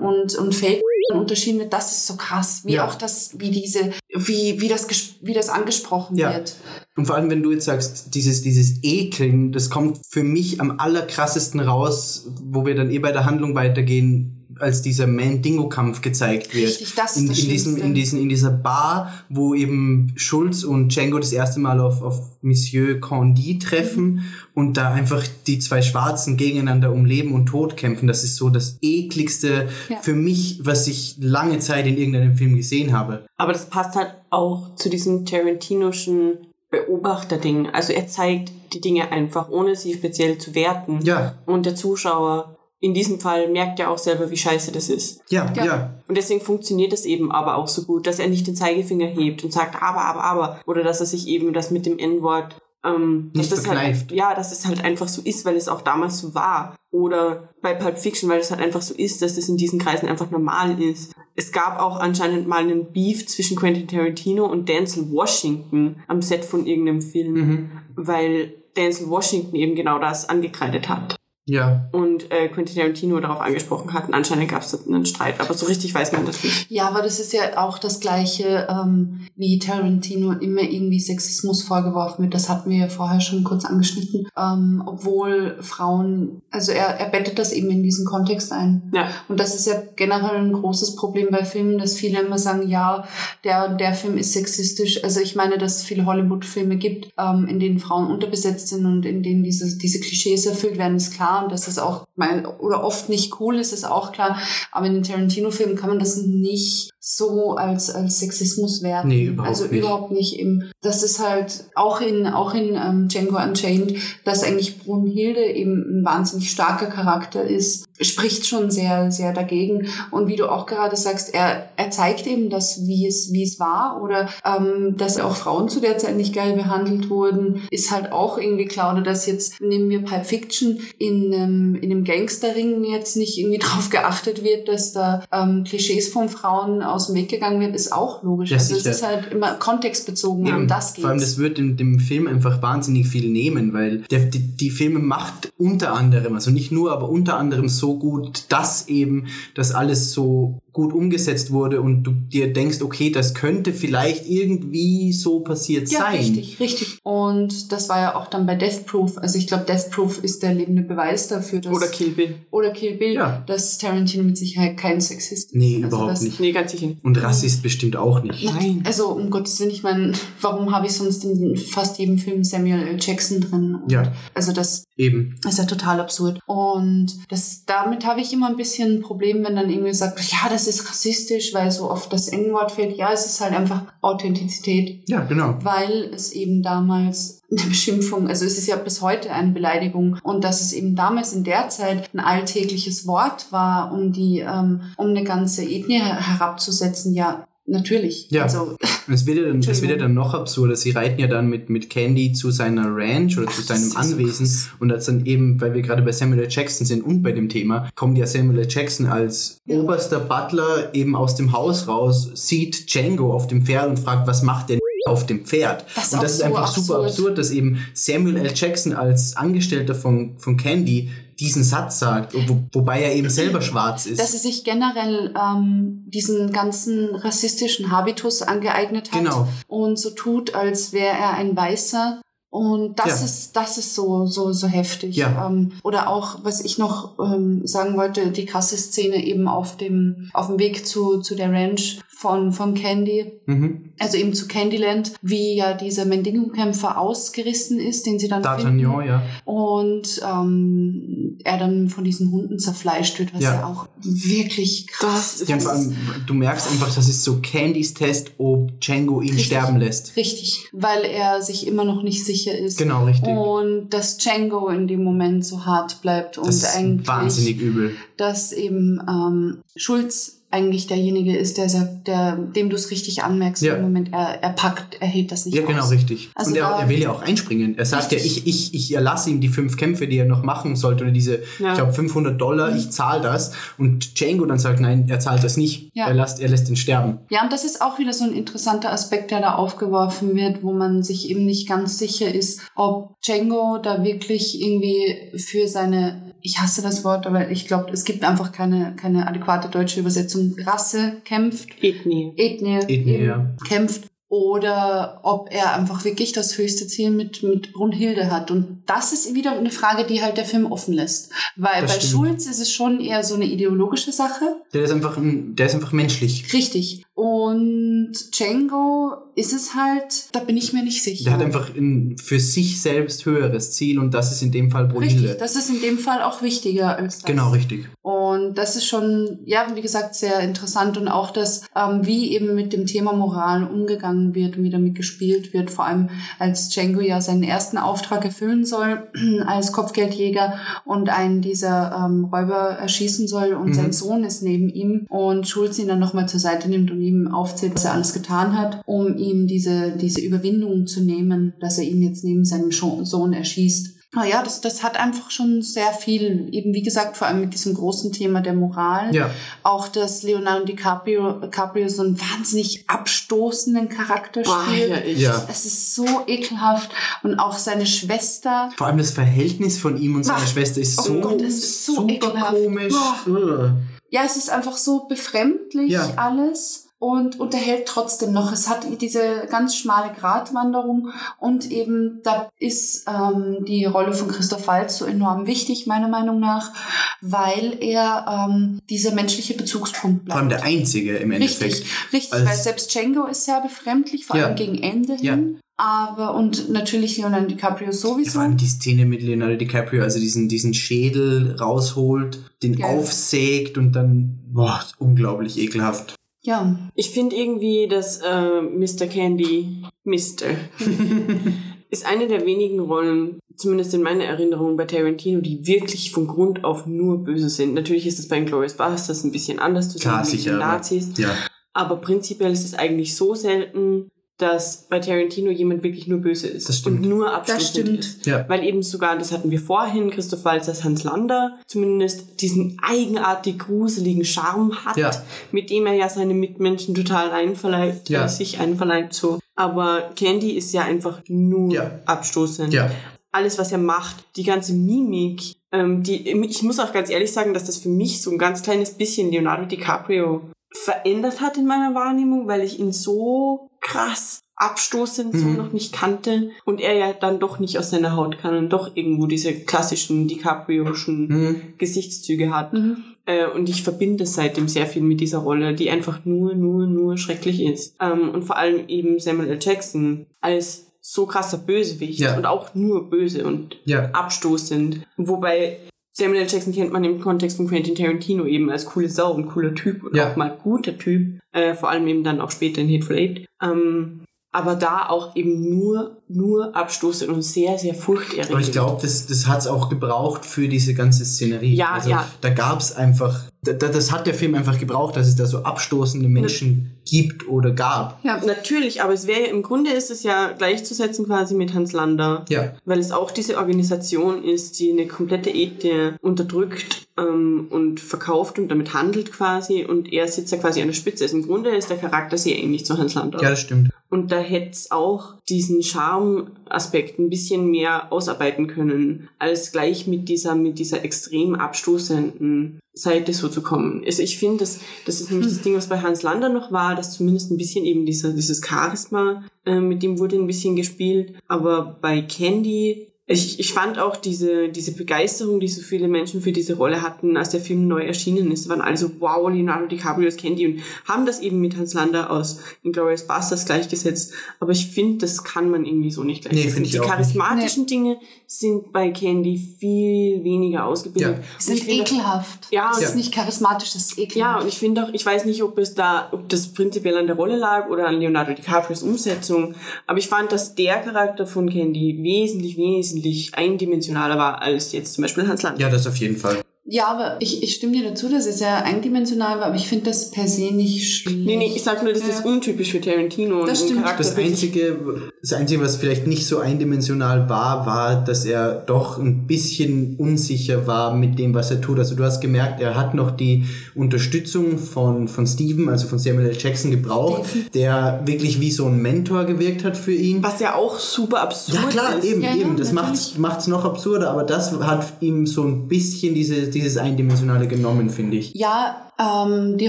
und, und Feld unterschieden wird, das ist so krass, wie Ja. auch das, wie diese, wie, wie das, wie das angesprochen Ja. wird. Und vor allem, wenn du jetzt sagst, dieses, dieses Ekeln, das kommt für mich am allerkrassesten raus, wo wir dann eh bei der Handlung weitergehen, als dieser Man-Dingo-Kampf gezeigt wird. Richtig, das ist in, in, diesem, in, diesen, in dieser Bar, wo eben Schulz und Django das erste Mal auf, auf Monsieur Condi treffen Mhm. Und da einfach die zwei Schwarzen gegeneinander um Leben und Tod kämpfen. Das ist so das ekligste Ja. für mich, was ich lange Zeit in irgendeinem Film gesehen habe. Aber das passt halt auch zu diesem Tarantinoschen Beobachterding. Also er zeigt die Dinge einfach, ohne sie speziell zu werten. Ja, Und der Zuschauer in diesem Fall merkt ja auch selber, wie scheiße das ist. ja, Ja. ja. Und deswegen funktioniert es eben aber auch so gut, dass er nicht den Zeigefinger hebt und sagt, aber, aber, aber. Oder dass er sich eben das mit dem N-Wort, ähm, dass Nicht das halt, ja, dass es halt einfach so ist, weil es auch damals so war. Oder bei Pulp Fiction, weil es halt einfach so ist, dass es in diesen Kreisen einfach normal ist. Es gab auch anscheinend mal einen Beef zwischen Quentin Tarantino und Denzel Washington am Set von irgendeinem Film, Mhm. weil Denzel Washington eben genau das angekreidet hat Ja. und äh, Quentin Tarantino darauf angesprochen hat. Und anscheinend gab es da einen Streit, aber so richtig weiß man das nicht. Ja, aber das ist ja auch das Gleiche, ähm, wie Tarantino immer irgendwie Sexismus vorgeworfen wird. Das hatten wir ja vorher schon kurz angeschnitten. Ähm, obwohl Frauen, also er, er bettet das eben in diesen Kontext ein. Ja. Und das ist ja generell ein großes Problem bei Filmen, dass viele immer sagen, ja, der, der Film ist sexistisch. Also ich meine, dass es viele Hollywood-Filme gibt, ähm, in denen Frauen unterbesetzt sind und in denen diese, diese Klischees erfüllt werden, ist klar. Und dass das auch mal oder oft nicht cool ist, ist auch klar. Aber in den Tarantino-Filmen kann man das nicht so als, als Sexismus werten. Nee, überhaupt also nicht. überhaupt nicht. Eben, das ist halt auch in, auch in ähm, Django Unchained, dass eigentlich Brunhilde eben ein wahnsinnig starker Charakter ist, spricht schon sehr, sehr dagegen. Und wie du auch gerade sagst, er, er zeigt eben das, wie es, wie es war oder ähm, dass auch Frauen zu der Zeit nicht geil behandelt wurden, ist halt auch irgendwie klar. Oder dass jetzt, nehmen wir Pulp Fiction, in, ähm, in einem Gangsterring jetzt nicht irgendwie <laughs> drauf geachtet wird, dass da ähm, Klischees von Frauen aus dem Weg gegangen wird, ist auch logisch. Ja, also es ist halt immer kontextbezogen, Eben, um das geht's. Vor allem, das wird dem, dem Film einfach wahnsinnig viel nehmen, weil der, die, die Filme macht unter anderem, also nicht nur, aber unter anderem so gut, dass eben das alles so gut umgesetzt wurde und du dir denkst, okay, das könnte vielleicht irgendwie so passiert Ja, sein. richtig, richtig. Und das war ja auch dann bei Death Proof. Also ich glaube, Death Proof ist der lebende Beweis dafür, dass... Oder Kill Bill. oder Kill Bill, Ja. dass Tarantino mit Sicherheit kein Sexist ist. Nee, Also überhaupt das, nicht. Nee, ganz sicher nicht. Und Rassist bestimmt auch nicht. Nein. Also um Gottes Willen, ich meine, warum habe ich sonst in fast jedem Film Samuel L. Jackson drin? Und Ja. Also das Eben. ist ja total absurd. Und das, damit habe ich immer ein bisschen ein Problem, wenn dann irgendwie sagt, ja, das ist rassistisch, weil so oft das N-Wort fehlt. Ja, es ist halt einfach Authentizität. Ja, genau. weil es eben damals eine Beschimpfung, also es ist ja bis heute eine Beleidigung und dass es eben damals in der Zeit ein alltägliches Wort war, um die, ähm, um eine ganze Ethnie her- herabzusetzen, ja, natürlich. Ja. Also, es wird ja dann, es wird ja dann noch absurder. Sie reiten ja dann mit, mit Candy zu seiner Ranch oder zu Ach, das seinem so Anwesen. krass. und als dann eben, weil wir gerade bei Samuel L. Jackson sind und bei dem Thema, kommt ja Samuel L. Jackson als Ja. oberster Butler eben aus dem Haus raus, sieht Django auf dem Pferd und fragt, was macht der auf dem Pferd? Das und das ist so einfach super absurd. absurd, dass eben Samuel L. Jackson als Angestellter von, von Candy diesen Satz sagt, wo, wobei er eben selber <clears throat> schwarz ist. dass er sich generell ähm, diesen ganzen rassistischen Habitus angeeignet hat Genau. und so tut, als wäre er ein Weißer. Und das Ja. ist, das ist so, so, so heftig. Ja. Ähm, oder auch, was ich noch ähm, sagen wollte, die krasse Szene eben auf dem, auf dem Weg zu, zu der Ranch von, von Candy, mhm. also eben zu Candyland, wie ja dieser Mendingo-Kämpfer ausgerissen ist, den sie dann finden. D'Artagnan, ja. Und ähm, er dann von diesen Hunden zerfleischt wird, was ja, Ja. auch wirklich krass Das ist. du merkst einfach, das ist so Candys Test, ob Django ihn Richtig. sterben lässt. Richtig, weil er sich immer noch nicht sicher ist. Genau, richtig. Und dass Django in dem Moment so hart bleibt und das ist eigentlich, wahnsinnig übel. dass eben ähm, Schulz eigentlich derjenige ist, der, sagt, der dem du es richtig anmerkst Ja. im Moment. Er, er packt, er hebt das nicht Ja, aus. genau, richtig. Also und er, er will ja auch einspringen. Er sagt Richtig. ja, ich, ich, ich erlasse ihm die fünf Kämpfe, die er noch machen sollte, oder diese, Ja. ich glaube, 500 Dollar, ich zahle das. Und Django dann sagt, nein, er zahlt das nicht. Ja. Er, lässt, er lässt ihn sterben. Ja, und das ist auch wieder so ein interessanter Aspekt, der da aufgeworfen wird, wo man sich eben nicht ganz sicher ist, ob Django da wirklich irgendwie für seine, ich hasse das Wort, aber ich glaube, es gibt einfach keine, keine adäquate deutsche Übersetzung, Rasse kämpft, Ethnie. Ethnie, Ethnie, ja. kämpft. Oder ob er einfach wirklich das höchste Ziel mit, mit Brunhilde hat. Und das ist wieder eine Frage, die halt der Film offen lässt. Weil Das bei stimmt. Schulz ist es schon eher so eine ideologische Sache. Der ist einfach, ein, der ist einfach menschlich. Richtig. Und Django ist es halt, da bin ich mir nicht sicher. Der hat einfach ein für sich selbst höheres Ziel und das ist in dem Fall Brunhilde. Richtig, das ist in dem Fall auch wichtiger als das. Genau, richtig. Und das ist schon, ja, wie gesagt, sehr interessant und auch das, ähm, wie eben mit dem Thema Moral umgegangen wird und wie damit gespielt wird, vor allem als Django ja seinen ersten Auftrag erfüllen soll <clears throat> als Kopfgeldjäger und einen dieser ähm, Räuber erschießen soll und Mhm. sein Sohn ist neben ihm und Schulz ihn dann nochmal zur Seite nimmt und ihm aufzählt, was er alles getan hat, um ihm diese, diese Überwindung zu nehmen, dass er ihn jetzt neben seinem Sohn erschießt. Ah ja, das, das hat einfach schon sehr viel, eben wie gesagt, vor allem mit diesem großen Thema der Moral. Ja. Auch, dass Leonardo DiCaprio, DiCaprio so einen wahnsinnig abstoßenden Charakter Boah, spielt. ja, ich. Ja. Es ist so ekelhaft. Und auch seine Schwester. Vor allem das Verhältnis von ihm und seiner Ach, Schwester ist oh so, Gott, es ist so super ekelhaft. komisch. Boah. Ja, es ist einfach so befremdlich Ja. alles und unterhält trotzdem noch. Es hat diese ganz schmale Gratwanderung und eben da ist ähm, die Rolle von Christoph Waltz so enorm wichtig, meiner Meinung nach, weil er ähm, dieser menschliche Bezugspunkt Vor allem bleibt. der Einzige im Endeffekt. Richtig, richtig, weil selbst Django ist sehr befremdlich, vor Ja. allem gegen Ende Ja. hin. Aber, und natürlich Leonardo DiCaprio sowieso. vor allem die Szene mit Leonardo DiCaprio, also diesen, diesen Schädel rausholt, den Geil. aufsägt und dann, boah, unglaublich ekelhaft. Ja, Ich finde irgendwie, dass äh, Mr. Candy, Mr. <laughs> ist eine der wenigen Rollen, zumindest in meiner Erinnerung bei Tarantino, die wirklich von Grund auf nur böse sind. Natürlich ist es bei Inglourious Basterds ein bisschen anders zusammen Klar, mit den aber- Nazis. Ja. Aber prinzipiell ist es eigentlich so selten, dass bei Tarantino jemand wirklich nur böse ist Das stimmt. und nur stimmt. ist. Ja. Weil eben sogar, das hatten wir vorhin, Christoph Waltz als Hans Lander zumindest diesen eigenartig gruseligen Charme hat, Ja. mit dem er ja seine Mitmenschen total einverleibt, Ja. äh, sich einverleibt so. Aber Candy ist ja einfach nur Ja. abstoßend. Ja. Alles, was er macht, die ganze Mimik, ähm, die, ich muss auch ganz ehrlich sagen, dass das für mich so ein ganz kleines bisschen Leonardo DiCaprio verändert hat in meiner Wahrnehmung, weil ich ihn so krass abstoßend so Mhm. noch nicht kannte und er ja dann doch nicht aus seiner Haut kann und doch irgendwo diese klassischen DiCaprio'schen Mhm. Gesichtszüge hat. Mhm. Äh, und ich verbinde seitdem sehr viel mit dieser Rolle, die einfach nur, nur, nur schrecklich ist. Ähm, und vor allem eben Samuel L. Jackson als so krasser Bösewicht Ja. und auch nur böse und Ja. abstoßend. Wobei Samuel L. Jackson kennt man im Kontext von Quentin Tarantino eben als coole Sau und cooler Typ und Ja. auch mal guter Typ. Äh, vor allem eben dann auch später in Hateful Eight. Ähm, aber da auch eben nur, nur abstoßend und sehr, sehr furchterregend. Aber ich glaube, das, das hat es auch gebraucht für diese ganze Szenerie. Ja, also, ja. Da gab es einfach, das hat der Film einfach gebraucht, dass es da so abstoßende Menschen gibt oder gab. Ja, Natürlich, aber es wäre im Grunde ist es ja gleichzusetzen quasi mit Hans Lander. Ja. Weil es auch diese Organisation ist, die eine komplette Ethnie unterdrückt ähm, und verkauft und damit handelt quasi. Und er sitzt ja quasi an der Spitze. Also im Grunde ist der Charakter sehr ähnlich zu Hans Lander. Ja, das stimmt. Und da hätte es auch diesen Charme-Aspekt ein bisschen mehr ausarbeiten können, als gleich mit dieser, mit dieser extrem abstoßenden Seite so zu kommen. Also ich finde, das, das ist nämlich das Ding, was bei Hans Lander noch war, dass zumindest ein bisschen eben dieser, dieses Charisma, äh, mit dem wurde ein bisschen gespielt. Aber bei Candy ich, ich fand auch diese, diese Begeisterung, die so viele Menschen für diese Rolle hatten, als der Film neu erschienen ist, waren alle so, wow, Leonardo DiCaprio ist Candy und haben das eben mit Hans Lander aus Inglourious Basterds gleichgesetzt. Aber ich finde, das kann man irgendwie so nicht gleichsetzen. find ich die auch nicht. charismatischen Dinge sind bei Candy viel weniger ausgebildet. Ja. Sind ekelhaft. Ja, das ja. ist nicht charismatisch, das ist ja, ekelhaft. und ich finde auch, ich weiß nicht, ob es da, ob das prinzipiell an der Rolle lag oder an Leonardo DiCaprios Umsetzung, aber ich fand, dass der Charakter von Candy wesentlich, wesentlich eindimensionaler war als jetzt zum Beispiel Hans Land. Ja, das auf jeden Fall. Ja, aber ich, ich stimme dir dazu, dass es ja eindimensional war, aber ich finde das per se nicht schlecht. Nee, nee, ich sag nur, das ist untypisch für Tarantino. Das und stimmt. Charakter Das Einzige, das Einzige, was vielleicht nicht so eindimensional war, war, dass er doch ein bisschen unsicher war mit dem, was er tut. Also du hast gemerkt, er hat noch die Unterstützung von, von Steven, also von Samuel L. Jackson gebraucht, der wirklich wie so ein Mentor gewirkt hat für ihn. Was ja auch super absurd Ja klar, ist. eben, Ja, ja, eben. Das macht's, macht's noch absurder, aber das hat ihm so ein bisschen diese, dieses Eindimensionale genommen, finde ich. Ja, ähm, die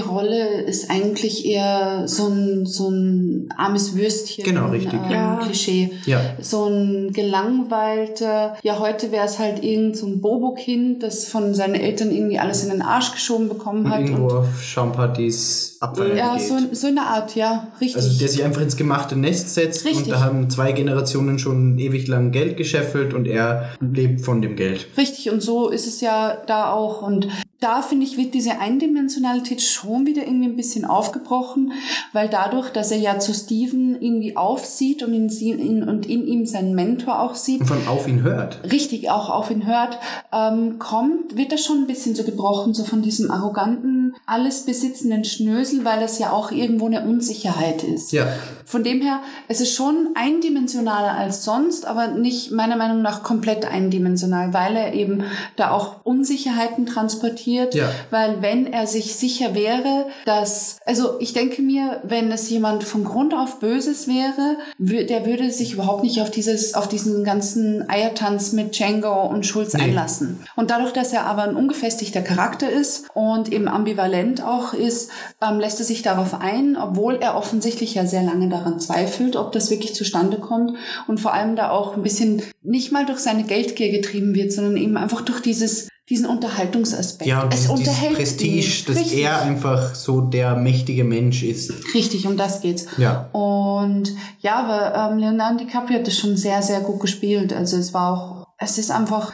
Rolle ist eigentlich eher so ein, so ein armes Würstchen. Genau, richtig. Ähm, Ja. Klischee. Ja. So ein gelangweilter, ja, heute wäre es halt irgend so ein Bobo-Kind, das von seinen Eltern irgendwie alles in den Arsch geschoben bekommen Und hat. irgendwo Und, auf Schaumpartys abfeiern ja, geht. so, so in der Art, ja, richtig. Also der sich einfach ins gemachte Nest setzt Richtig. und da haben zwei Generationen schon ewig lang Geld gescheffelt und er lebt von dem Geld. Richtig, und so ist es ja da auch. Und da finde ich, wird diese Eindimensionalität schon wieder irgendwie ein bisschen aufgebrochen, weil dadurch, dass er ja zu Steven irgendwie aufsieht und in, sie, in, und in ihm seinen Mentor auch sieht, Und von auf ihn hört. richtig auch auf ihn hört, ähm, kommt, wird das schon ein bisschen so gebrochen, so von diesem arroganten, alles besitzenden Schnösel, weil das ja auch irgendwo eine Unsicherheit ist. Ja. Von dem her, es ist schon eindimensionaler als sonst, aber nicht meiner Meinung nach komplett eindimensional, weil er eben da auch Unsicherheiten transportiert. Ja. Weil wenn er sich sicher wäre, dass, also ich denke mir, wenn es jemand von Grund auf Böses wäre, der würde sich überhaupt nicht auf dieses, auf diesen ganzen Eiertanz mit Django und Schulz Nee. einlassen. Und dadurch, dass er aber ein ungefestigter Charakter ist und eben ambivalent auch ist, ähm, lässt er sich darauf ein, obwohl er offensichtlich ja sehr lange daran zweifelt, ob das wirklich zustande kommt und vor allem da auch ein bisschen nicht mal durch seine Geldgier getrieben wird, sondern eben einfach durch dieses diesen Unterhaltungsaspekt. Ja, es dieses unterhält Prestige, ihn. dass Richtig. er einfach so der mächtige Mensch ist. Richtig, um das geht's. Ja. Und ja, aber ähm, Leonardo DiCaprio hat das schon sehr, sehr gut gespielt. Also es war auch, es ist einfach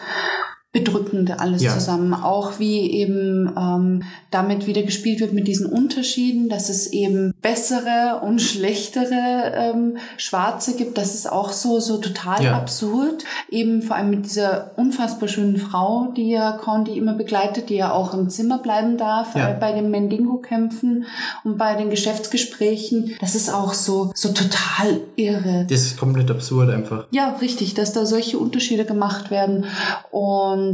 bedrückend alles Ja. zusammen. Auch wie eben ähm, damit wieder gespielt wird mit diesen Unterschieden, dass es eben bessere und schlechtere ähm, Schwarze gibt. Das ist auch so, so total Ja. absurd. Eben vor allem mit dieser unfassbar schönen Frau, die ja Condi immer begleitet, die ja auch im Zimmer bleiben darf Ja. äh, bei den Mendingo-Kämpfen und bei den Geschäftsgesprächen. Das ist auch so, so total irre. Das ist komplett absurd einfach. Ja, richtig, dass da solche Unterschiede gemacht werden. Und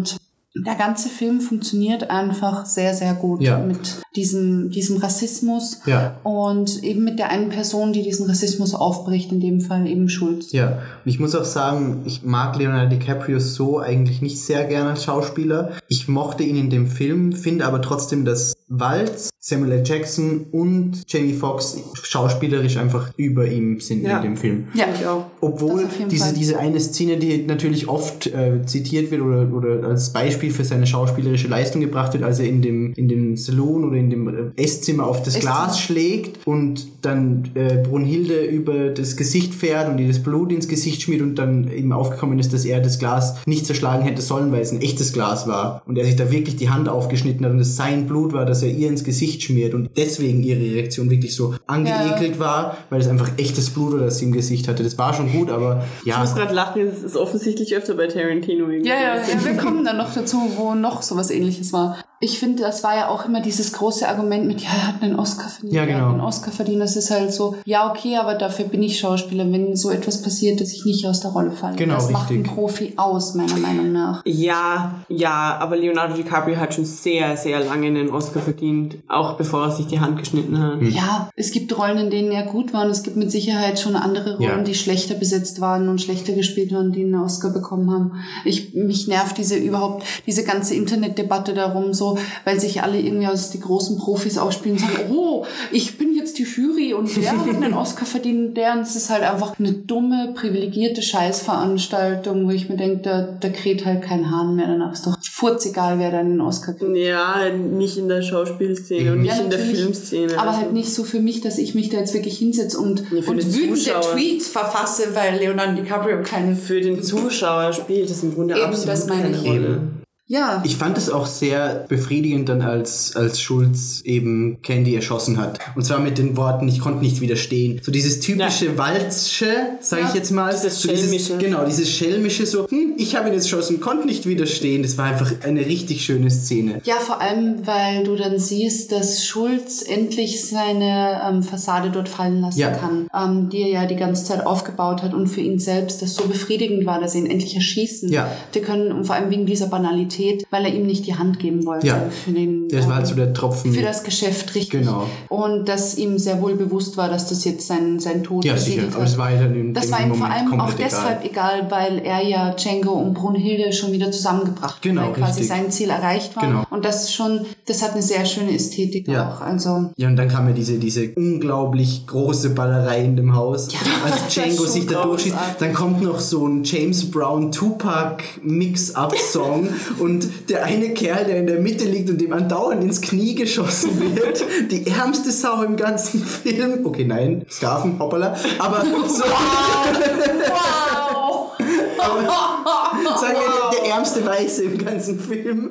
der ganze Film funktioniert einfach sehr, sehr gut Ja. mit diesem, diesem Rassismus Ja. und eben mit der einen Person, die diesen Rassismus aufbricht, in dem Fall eben Schulz. Ja, und ich muss auch sagen, ich mag Leonardo DiCaprio so eigentlich nicht sehr gerne als Schauspieler. Ich mochte ihn in dem Film, finde aber trotzdem, dass Waltz, Samuel L. Jackson und Jamie Foxx schauspielerisch einfach über ihm sind Ja. in dem Film. Ja, Ich auch. Obwohl diese, Fall. diese eine Szene, die natürlich oft äh, zitiert wird oder, oder als Beispiel für seine schauspielerische Leistung gebracht wird, als er in dem, in dem Saloon oder in dem äh, Esszimmer auf das Esszimmer. Glas schlägt und dann äh, Brunhilde über das Gesicht fährt und ihr das Blut ins Gesicht schmiert und dann eben aufgekommen ist, dass er das Glas nicht zerschlagen hätte sollen, weil es ein echtes Glas war und er sich da wirklich die Hand aufgeschnitten hat und es sein Blut war, das er ihr ins Gesicht schmiert und deswegen ihre Reaktion wirklich so angeekelt war, weil es einfach echtes Blut oder das sie im Gesicht hatte. Das war schon gut, aber Ich ja. muss gerade lachen, das ist offensichtlich öfter bei Tarantino. irgendwie. Ja, ja, ja, wir kommen dann noch dazu, wo noch sowas ähnliches war. Ich finde, das war ja auch immer dieses große Argument mit, ja, er hat einen Oscar verdient, Ja, er genau. hat einen Oscar verdient. Das ist halt so, ja, okay, aber dafür bin ich Schauspieler, wenn so etwas passiert, dass ich nicht aus der Rolle falle. Genau, das macht einen richtig. Profi aus, meiner Meinung nach. Ja, ja, aber Leonardo DiCaprio hat schon sehr, sehr lange einen Oscar verdient, auch bevor er sich die Hand geschnitten hat. Ja, es gibt Rollen, in denen er gut war und es gibt mit Sicherheit schon andere Rollen, Ja. die schlechter besetzt waren und schlechter gespielt waren, die einen Oscar bekommen haben. Ich, mich nervt diese überhaupt, diese ganze Internetdebatte darum so, weil sich alle irgendwie als die großen Profis aufspielen und sagen, oh, ich bin jetzt die Jury und der hat einen <laughs> Oscar verdient und der und es ist halt einfach eine dumme, privilegierte Scheißveranstaltung, wo ich mir denke, da, da kräht halt kein Hahn mehr, danach ist doch furzegal, wer dann den Oscar kriegt. Ja, nicht in der Schauspielszene und nicht Ja, in der. Filmszene. Aber Also- halt nicht so für mich, dass ich mich da jetzt wirklich hinsetze und, Ja, und wütende. Tweets verfasse, weil Leonardo DiCaprio keinen Für den Zuschauer spielt das im Grunde Eben, absolut das meine keine ich. Rolle. Eben. Ja. Ich fand es auch sehr befriedigend dann, als, als Schulz eben Candy erschossen hat. Und zwar mit den Worten, ich konnte nicht widerstehen. So dieses typische Walzsche, sage ich jetzt mal. Dieses so Schelmische. Genau, dieses Schelmische so, hm, ich habe ihn jetzt erschossen, konnte nicht widerstehen. Das war einfach eine richtig schöne Szene. Ja, vor allem, weil du dann siehst, dass Schulz endlich seine ähm, Fassade dort fallen lassen Ja. kann, ähm, die er ja die ganze Zeit aufgebaut hat und für ihn selbst das so befriedigend war, dass er ihn endlich erschießen Ja. hätte können und vor allem wegen dieser Banalität, weil er ihm nicht die Hand geben wollte Ja. für den Das war halt so der Tropfen. für das Geschäft richtig. Genau. Und dass ihm sehr wohl bewusst war, dass das jetzt sein, sein Tod Ja, sicher. besiegelt Aber es war ja dann in das war ihm vor Moment allem auch deshalb egal. weil er ja Django und Brunhilde schon wieder zusammengebracht hat, Genau, weil quasi richtig. sein Ziel erreicht war. Genau. Und das schon, das hat eine sehr schöne Ästhetik Ja. auch. Also Ja, und dann kam ja diese, diese unglaublich große Ballerei in dem Haus. Ja, <laughs> als Django sich da durchschießt. Dann kommt noch so ein James Brown Tupac Mix-Up-Song <laughs> und der eine Kerl, der in der Mitte liegt und dem andauernd ins Knie geschossen wird. <laughs> Die ärmste Sau im ganzen Film. Okay, nein, Scarfen, hoppala. Aber <laughs> so. Wow! Sagen wir, der, der ärmste Weiße im ganzen Film.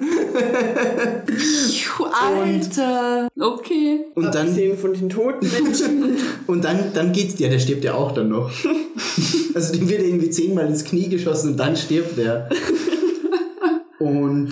Alter! Okay. Und dann, Abgesehen von den toten Menschen. <laughs> und dann, dann geht's dir, der stirbt ja auch dann noch. Also dem wird irgendwie zehnmal ins Knie geschossen und dann stirbt er. Und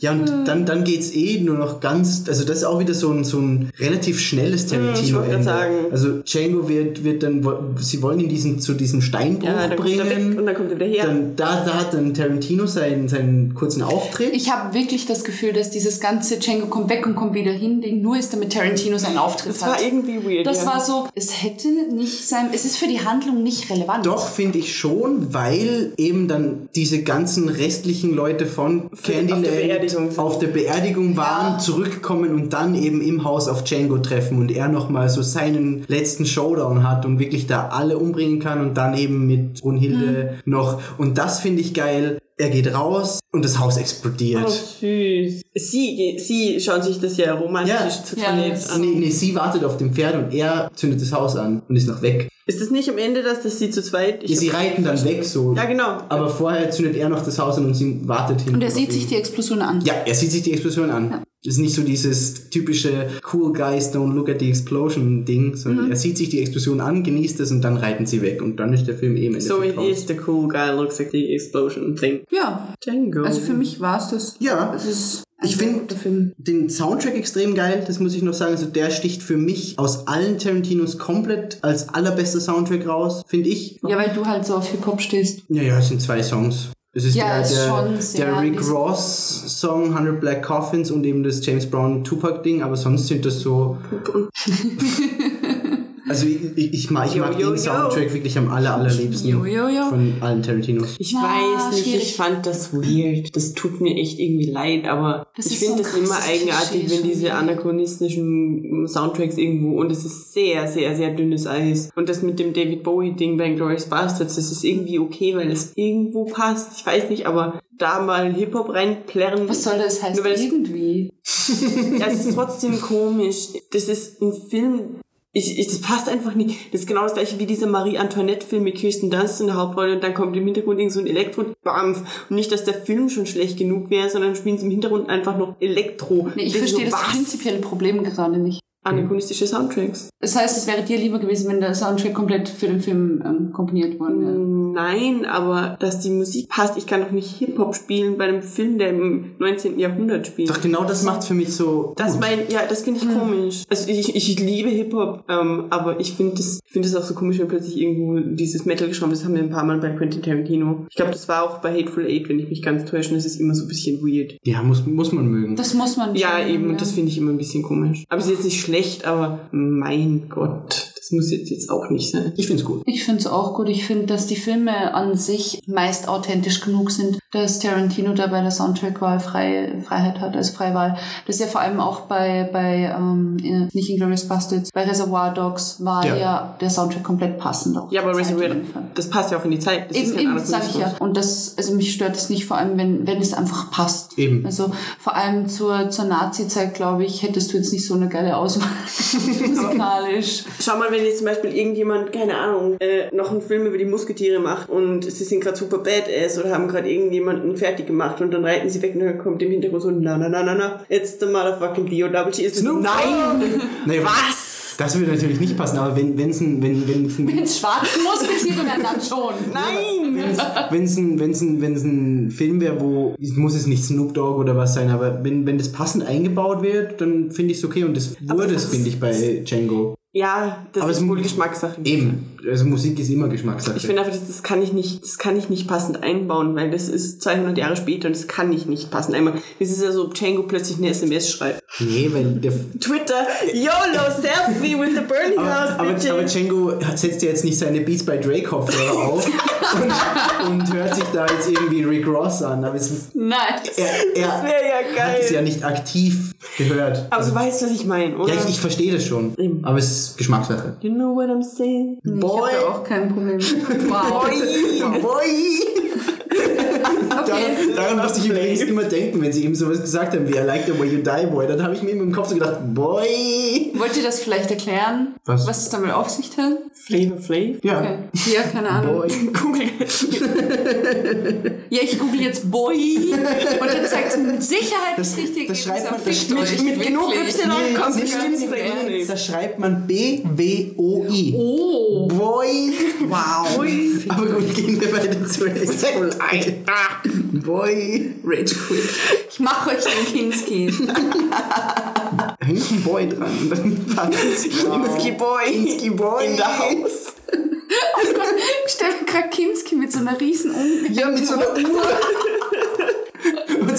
ja, und dann, dann geht's eh nur noch ganz, also das ist auch wieder so ein, so ein relativ schnelles Hm, ich sagen. Also Django wird, wird dann, sie wollen ihn diesen, zu diesem Steinbruch ja, er weg bringen. und dann kommt er wieder her. Dann, da, da hat dann Tarantino seinen, seinen kurzen Auftritt. Ich habe wirklich das Gefühl, dass dieses ganze Django kommt weg und kommt wieder hin, Ding nur ist, damit Tarantino seinen Auftritt das hat. war irgendwie weird. das ja. war so, es hätte nicht sein, es ist für die Handlung nicht relevant. Doch, finde ich schon, weil eben dann diese ganzen restlichen Leute von Candyland Beerdigung sind. auf der Beerdigung waren, zurückkommen und dann eben im Haus auf Django treffen und er nochmal so seinen letzten Showdown hat und wirklich da alle umbringen kann und dann eben mit Brunhilde Mhm. noch. Und das finde ich geil. Er geht raus und das Haus explodiert. Oh, süß. Sie, sie schauen sich das ja romantisch Ja. zu Ja, das- an. Nee, nee, sie wartet auf dem Pferd und er zündet das Haus an und ist noch weg. Ist das nicht am Ende, dass das sie zu zweit... Ich Ja, sie reiten dann weg so. Ja, genau. Aber vorher zündet er noch das Haus an und sie wartet hinten und er sieht ihn. sich die Explosion an. Ja, er sieht sich die Explosion an. Das ist nicht so dieses typische Cool Guys don't look at the explosion Ding, sondern Mhm. er sieht sich die Explosion an, genießt es und dann reiten sie weg und dann ist der Film eben So it raus. is the cool guy looks like the explosion thing. Ja. Django. Also für mich war es das. Ja. Es ist Ich sehr find- guter Film. Den Soundtrack extrem geil, das muss ich noch sagen. Also der sticht für mich aus allen Tarantinos komplett als allerbester Soundtrack raus, finde ich. Ja, weil du halt so auf Hip-Hop stehst. Ja, ja, es sind zwei Songs. Es ist Ja, der, ist der, schon sehr der Rick riesig. Ross Song 100 Black Coffins und eben das James Brown Tupac Ding, aber sonst sind das so <laughs> Also ich, ich, ich mag, ich Yo, mag yo, den yo. Soundtrack wirklich am aller, allerliebsten von allen Tarantinos. Ich Ja, weiß nicht, schwierig. ich fand das weird. Das tut mir echt irgendwie leid, aber Das ich ist finde so das immer eigenartig, Klischee wenn diese anachronistischen Soundtracks irgendwo und es ist sehr, sehr, sehr dünnes Eis. Und das mit dem David Bowie-Ding bei Glorious Bastards, das ist irgendwie okay, weil es irgendwo passt. Ich weiß nicht, aber da mal Hip-Hop reinplärren. Was soll das heißen? Es- Irgendwie. <laughs> Ja, es ist trotzdem komisch. Das ist ein Film. Ich, ich, das passt einfach nicht. Das ist genau das gleiche wie dieser Marie-Antoinette-Film mit Kirsten Dunst in der Hauptrolle und dann kommt im Hintergrund irgend so ein Elektro-Bampf. Und nicht, dass der Film schon schlecht genug wäre, sondern spielen sie im Hintergrund einfach noch Elektro. Nee, ich verstehe so, das was? prinzipielle Problem gerade nicht. Anachronistische Soundtracks. Das heißt, es wäre dir lieber gewesen, wenn der Soundtrack komplett für den Film ähm, komponiert worden wäre. Nein, aber dass die Musik passt. Ich kann doch nicht Hip-Hop spielen bei einem Film, der im 19. Jahrhundert spielt. Doch genau das macht's für mich so. Das gut. mein, ja, das finde ich komisch. Also ich, ich liebe Hip-Hop, ähm, aber ich finde das, ich finde das auch so komisch, wenn plötzlich irgendwo dieses Metal geschrieben Das haben wir ein paar Mal bei Quentin Tarantino. Ich glaube, das war auch bei Hateful Eight, wenn ich mich ganz täusche. Und es ist immer so ein bisschen weird. Ja, muss, muss man mögen. Das muss man Ja, schon, eben, ja. und das finde ich immer ein bisschen komisch. Aber es ist jetzt nicht schlecht, aber mein Gott, das muss jetzt, jetzt auch nicht sein. Ich find's gut. Ich finde es auch gut. Ich finde, dass die Filme an sich meist authentisch genug sind, dass Tarantino da bei der Soundtrack-Wahl frei, Freiheit hat, also Freiwahl. Das ist ja vor allem auch bei, bei ähm, in- nicht Inglourious Bastards, bei Reservoir Dogs war Ja. ja, der Soundtrack komplett passend auch. Ja, aber Reservoir, das passt ja auch in die Zeit. Das ist Eben, kein eben, sag ich ja. Und das, also mich stört es nicht, vor allem, wenn, wenn es einfach passt. Eben. Also vor allem zur, zur Nazi-Zeit, glaube ich, hättest du jetzt nicht so eine geile Auswahl <laughs> <laughs> musikalisch. Schau mal, wenn wenn jetzt zum Beispiel irgendjemand, keine Ahnung, äh, noch einen Film über die Musketiere macht und sie sind gerade super badass oder haben gerade irgendjemanden fertig gemacht und dann reiten sie weg und dann kommt im Hintergrund so, na, na, na, na, na, it's the motherfucking D.O.W.G. Ist es so, nein! Nee, Was? Das würde natürlich nicht passen, aber wenn wenn's ein, wenn wenn's ein, Wenn es <laughs> schwarze Musketiere wären, dann schon. <laughs> Nein! wenn's ein, wenn's ein, wenn's ein Film wäre, wo es muss es nicht Snoop Dogg oder was sein, aber wenn, wenn das passend eingebaut wird, dann finde ich es okay und das wurde das es, finde ich, bei Django. Ja, das Aber ist wohl Geschmackssache. Eben, also Musik ist immer Geschmackssache. Ich finde einfach, das, das kann ich nicht, das kann ich nicht passend einbauen, weil das ist 200 Jahre später und das kann ich nicht passend einbauen. Das ist ja so, ob Django plötzlich eine SMS schreibt. nee, weil der, Twitter, YOLO, Selfie with the Burning House, aber, aber, Django setzt ja jetzt nicht seine Beats bei Drake Kopfhörer auf <laughs> und, und hört sich da jetzt irgendwie Rick Ross an, aber es, Nice. er, das er wäre ja hat es ja geil. nicht aktiv gehört. Aber du weißt, was ich meine, oder? Ja, ich, ich verstehe das schon, Eben. aber es ist Geschmackssache. You know what I'm saying? Ich habe da auch kein Problem. <laughs> Wow. Boy! <laughs> <laughs> Okay. Daran, musste ich übrigens immer denken, wenn sie eben sowas gesagt haben wie I like the way you die, boy. Dann habe ich mir immer im Kopf so gedacht, boy! Wollt ihr das vielleicht erklären? Was? Was es damit auf sich hat? Flavor Flav? Ja. Okay. Ja, keine Ahnung. Boy. <laughs> Google. Ja, ich google jetzt Boy und dann zeigt es mit Sicherheit Das- das richtige das schreibt man- das euch mit genug. Y kommt nee, bestimmt nee, nee. Da schreibt man B-W-O-I. Oh. Boy! Wow! Aber gut, gehen wir weiter zu Eight. <laughs> Boy! Rage Quit. Ich mache euch den Kinski. <laughs> Hängt ein Boy dran. <laughs> Dann passt's. Kinski Boy. Kinski Boy. In der Haus. Ich stelle mir gerade Kinski mit so einer riesen Un Ja, mit so einer Uhr.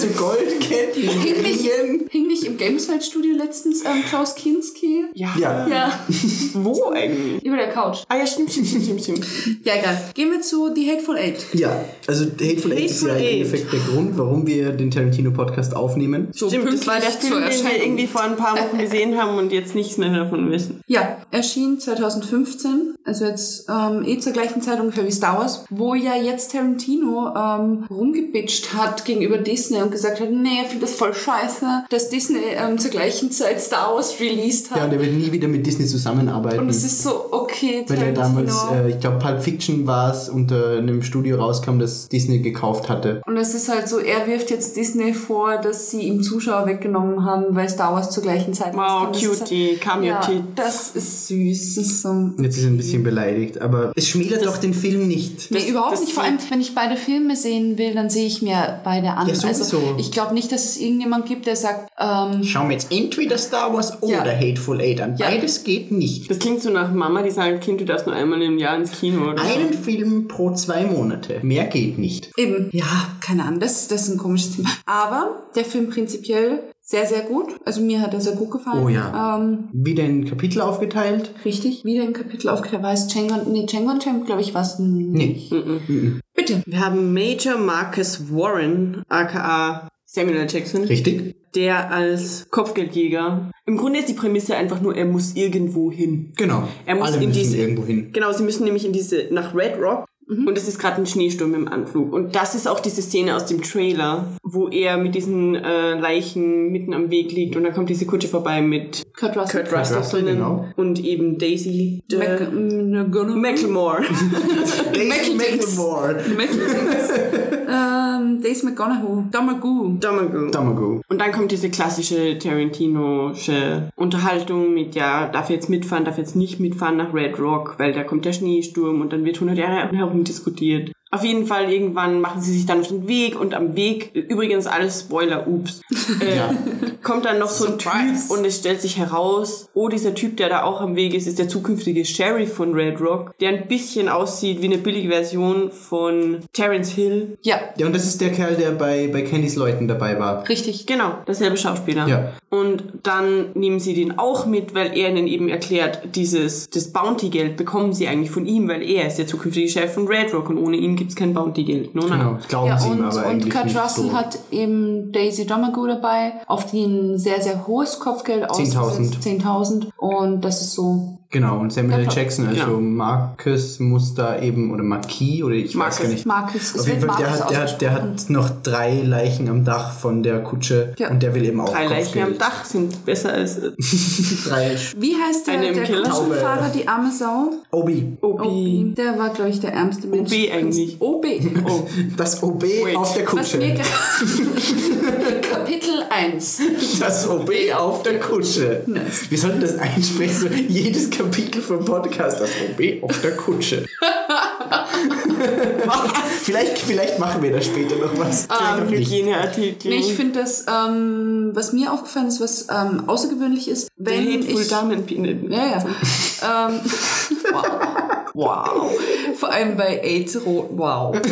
So Goldketten. Hing nicht, hing nicht im Gameswelt-Studio letztens ähm, Klaus Kinski? Ja. Ja. Ja, <laughs> Wo eigentlich? über der Couch. Ah ja, stimmt, stimmt, stimmt, stimmt. Ja, egal. Gehen wir zu The Hateful Eight. Ja, also Hateful Eight ist Hateful ja im. Endeffekt der Grund, warum wir den Tarantino-Podcast aufnehmen. So Stimmt, das war der Film, den wir irgendwie vor ein paar Wochen gesehen haben und jetzt nichts mehr davon wissen. Ja, erschien 2015, also jetzt ähm, eh zur gleichen Zeit ungefähr wie Star Wars, wo ja jetzt Tarantino ähm, rumgebitcht hat gegenüber Disney und gesagt hat, nee, er findet das voll scheiße, dass Disney ähm, zur gleichen Zeit Star Wars released Ja, und hat. er wird nie wieder mit Disney zusammenarbeiten. und es ist so, okay, weil er damals, äh, ich glaube, Pulp Fiction war es, unter einem Studio rauskam, das Disney gekauft hatte. und es ist halt so, er wirft jetzt Disney vor, dass sie ihm Zuschauer weggenommen haben, weil Star Wars zur gleichen Zeit Wow, cutie, halt, Cameo ja, Tits. das ist süß. Das ist so, Und Jetzt ist er ein bisschen beleidigt, aber es schmälert doch den Film nicht. Nee, Das- überhaupt das nicht. Vor allem, wenn ich beide Filme sehen will, dann sehe ich mir beide an. Ja, sowieso. also ich glaube nicht, dass es irgendjemand gibt, der sagt, ähm, Schau mir jetzt entweder Star Wars Ja. oder Hateful Eight an. Ja. Beides geht nicht. Das klingt so nach Mama, die sagt, Kind, du darfst nur einmal im Jahr ins Kino oder Einen so. Film pro zwei Monate. Mehr geht nicht. eben, ja, keine Ahnung, das, das ist ein komisches Thema. Aber der Film prinzipiell sehr, sehr gut. Also mir hat er sehr gut gefallen. Oh ja. Ähm, Wieder in Kapitel aufgeteilt. richtig, wieder ein Kapitel aufgeteilt. War es Django, nee, Django Champ, glaube ich, war es nicht. Bitte. Wir haben Major Marcus Warren, aka Samuel L. Jackson, Richtig? der als Kopfgeldjäger. Im Grunde ist die Prämisse einfach nur, er muss irgendwo hin. Genau. Er muss Alle in müssen diese- irgendwo hin. Genau, sie müssen nämlich in diese, nach Red Rock. Und es ist gerade ein Schneesturm im Anflug. Und das ist auch diese Szene aus dem Trailer, wo er mit diesen äh, Leichen mitten am Weg liegt und dann kommt diese Kutsche vorbei mit Kurt Russell. Kurt Russell Russell, drinnen genau. und eben Daisy äh, Mac, McGonagall. Macklemore. <laughs> Daisy. Macklemore. ähm, Daisy McGonagall. Domagoo. Domago. Damago. Und dann kommt diese klassische Tarantino-sche Unterhaltung mit, ja, darf jetzt mitfahren, darf jetzt nicht mitfahren nach Red Rock, weil da kommt der Schneesturm und dann wird 100 Jahre herum diskutiert. Auf jeden Fall, irgendwann machen sie sich dann auf den Weg und am Weg, übrigens alles Spoiler, ups, <laughs> äh, Ja. kommt dann noch so ein Typ Surprise. und es stellt sich heraus, oh, dieser Typ, der da auch am Weg ist, ist der zukünftige Sheriff von Red Rock, der ein bisschen aussieht wie eine billige Version von Terence Hill. Ja, Ja, und das ist der Kerl, der bei, bei Candys Leuten dabei war. richtig. Genau, derselbe Schauspieler. Ja. Und dann nehmen sie den auch mit, weil er ihnen eben erklärt, dieses, das Bounty-Geld bekommen sie eigentlich von ihm, weil er ist der zukünftige Chef von Red Rock und ohne ihn gibt's kein Bounty-Geld. No, no. Genau. Glauben Ja, sie ihm und, aber und eigentlich Kurt nicht Russell so. hat eben Daisy Domergue dabei, auf die ein sehr, sehr hohes Kopfgeld 10.000. ausgesetzt. 10.000. Und das ist so Genau, und Samuel L. Ja, Jackson, also genau. Marcus muss da eben, oder Marquis, oder ich Marcus. weiß gar nicht. Marcus. Es Auf jeden Fall, der Marcus hat, der, hat, der hat noch drei Leichen am Dach von der Kutsche Ja. und der will eben auch Drei Leichen am. Dach sind besser als <laughs> Drei. Wie heißt der, der. Kutschenfahrer, die arme Sau? Obi. Obi. Der war, glaube ich, der ärmste Mensch. OB eigentlich. OB. Oh. <laughs> Das OB Wait. auf der Was mir Kutsche. <laughs> Kapitel 1. Das OB auf der Kutsche. Wir sollten das einsprechen, jedes Kapitel vom Podcast, das OB auf der Kutsche. <laughs> vielleicht, vielleicht machen wir da später noch was. Ähm. Hygieneartikel. Nee, ich finde das, ähm, was mir aufgefallen ist, was ähm, außergewöhnlich ist, wenn ich... Diamond Peanut. Ja, ja. ähm, wow. Wow. Vor allem bei AIDS rot. Wow. <laughs>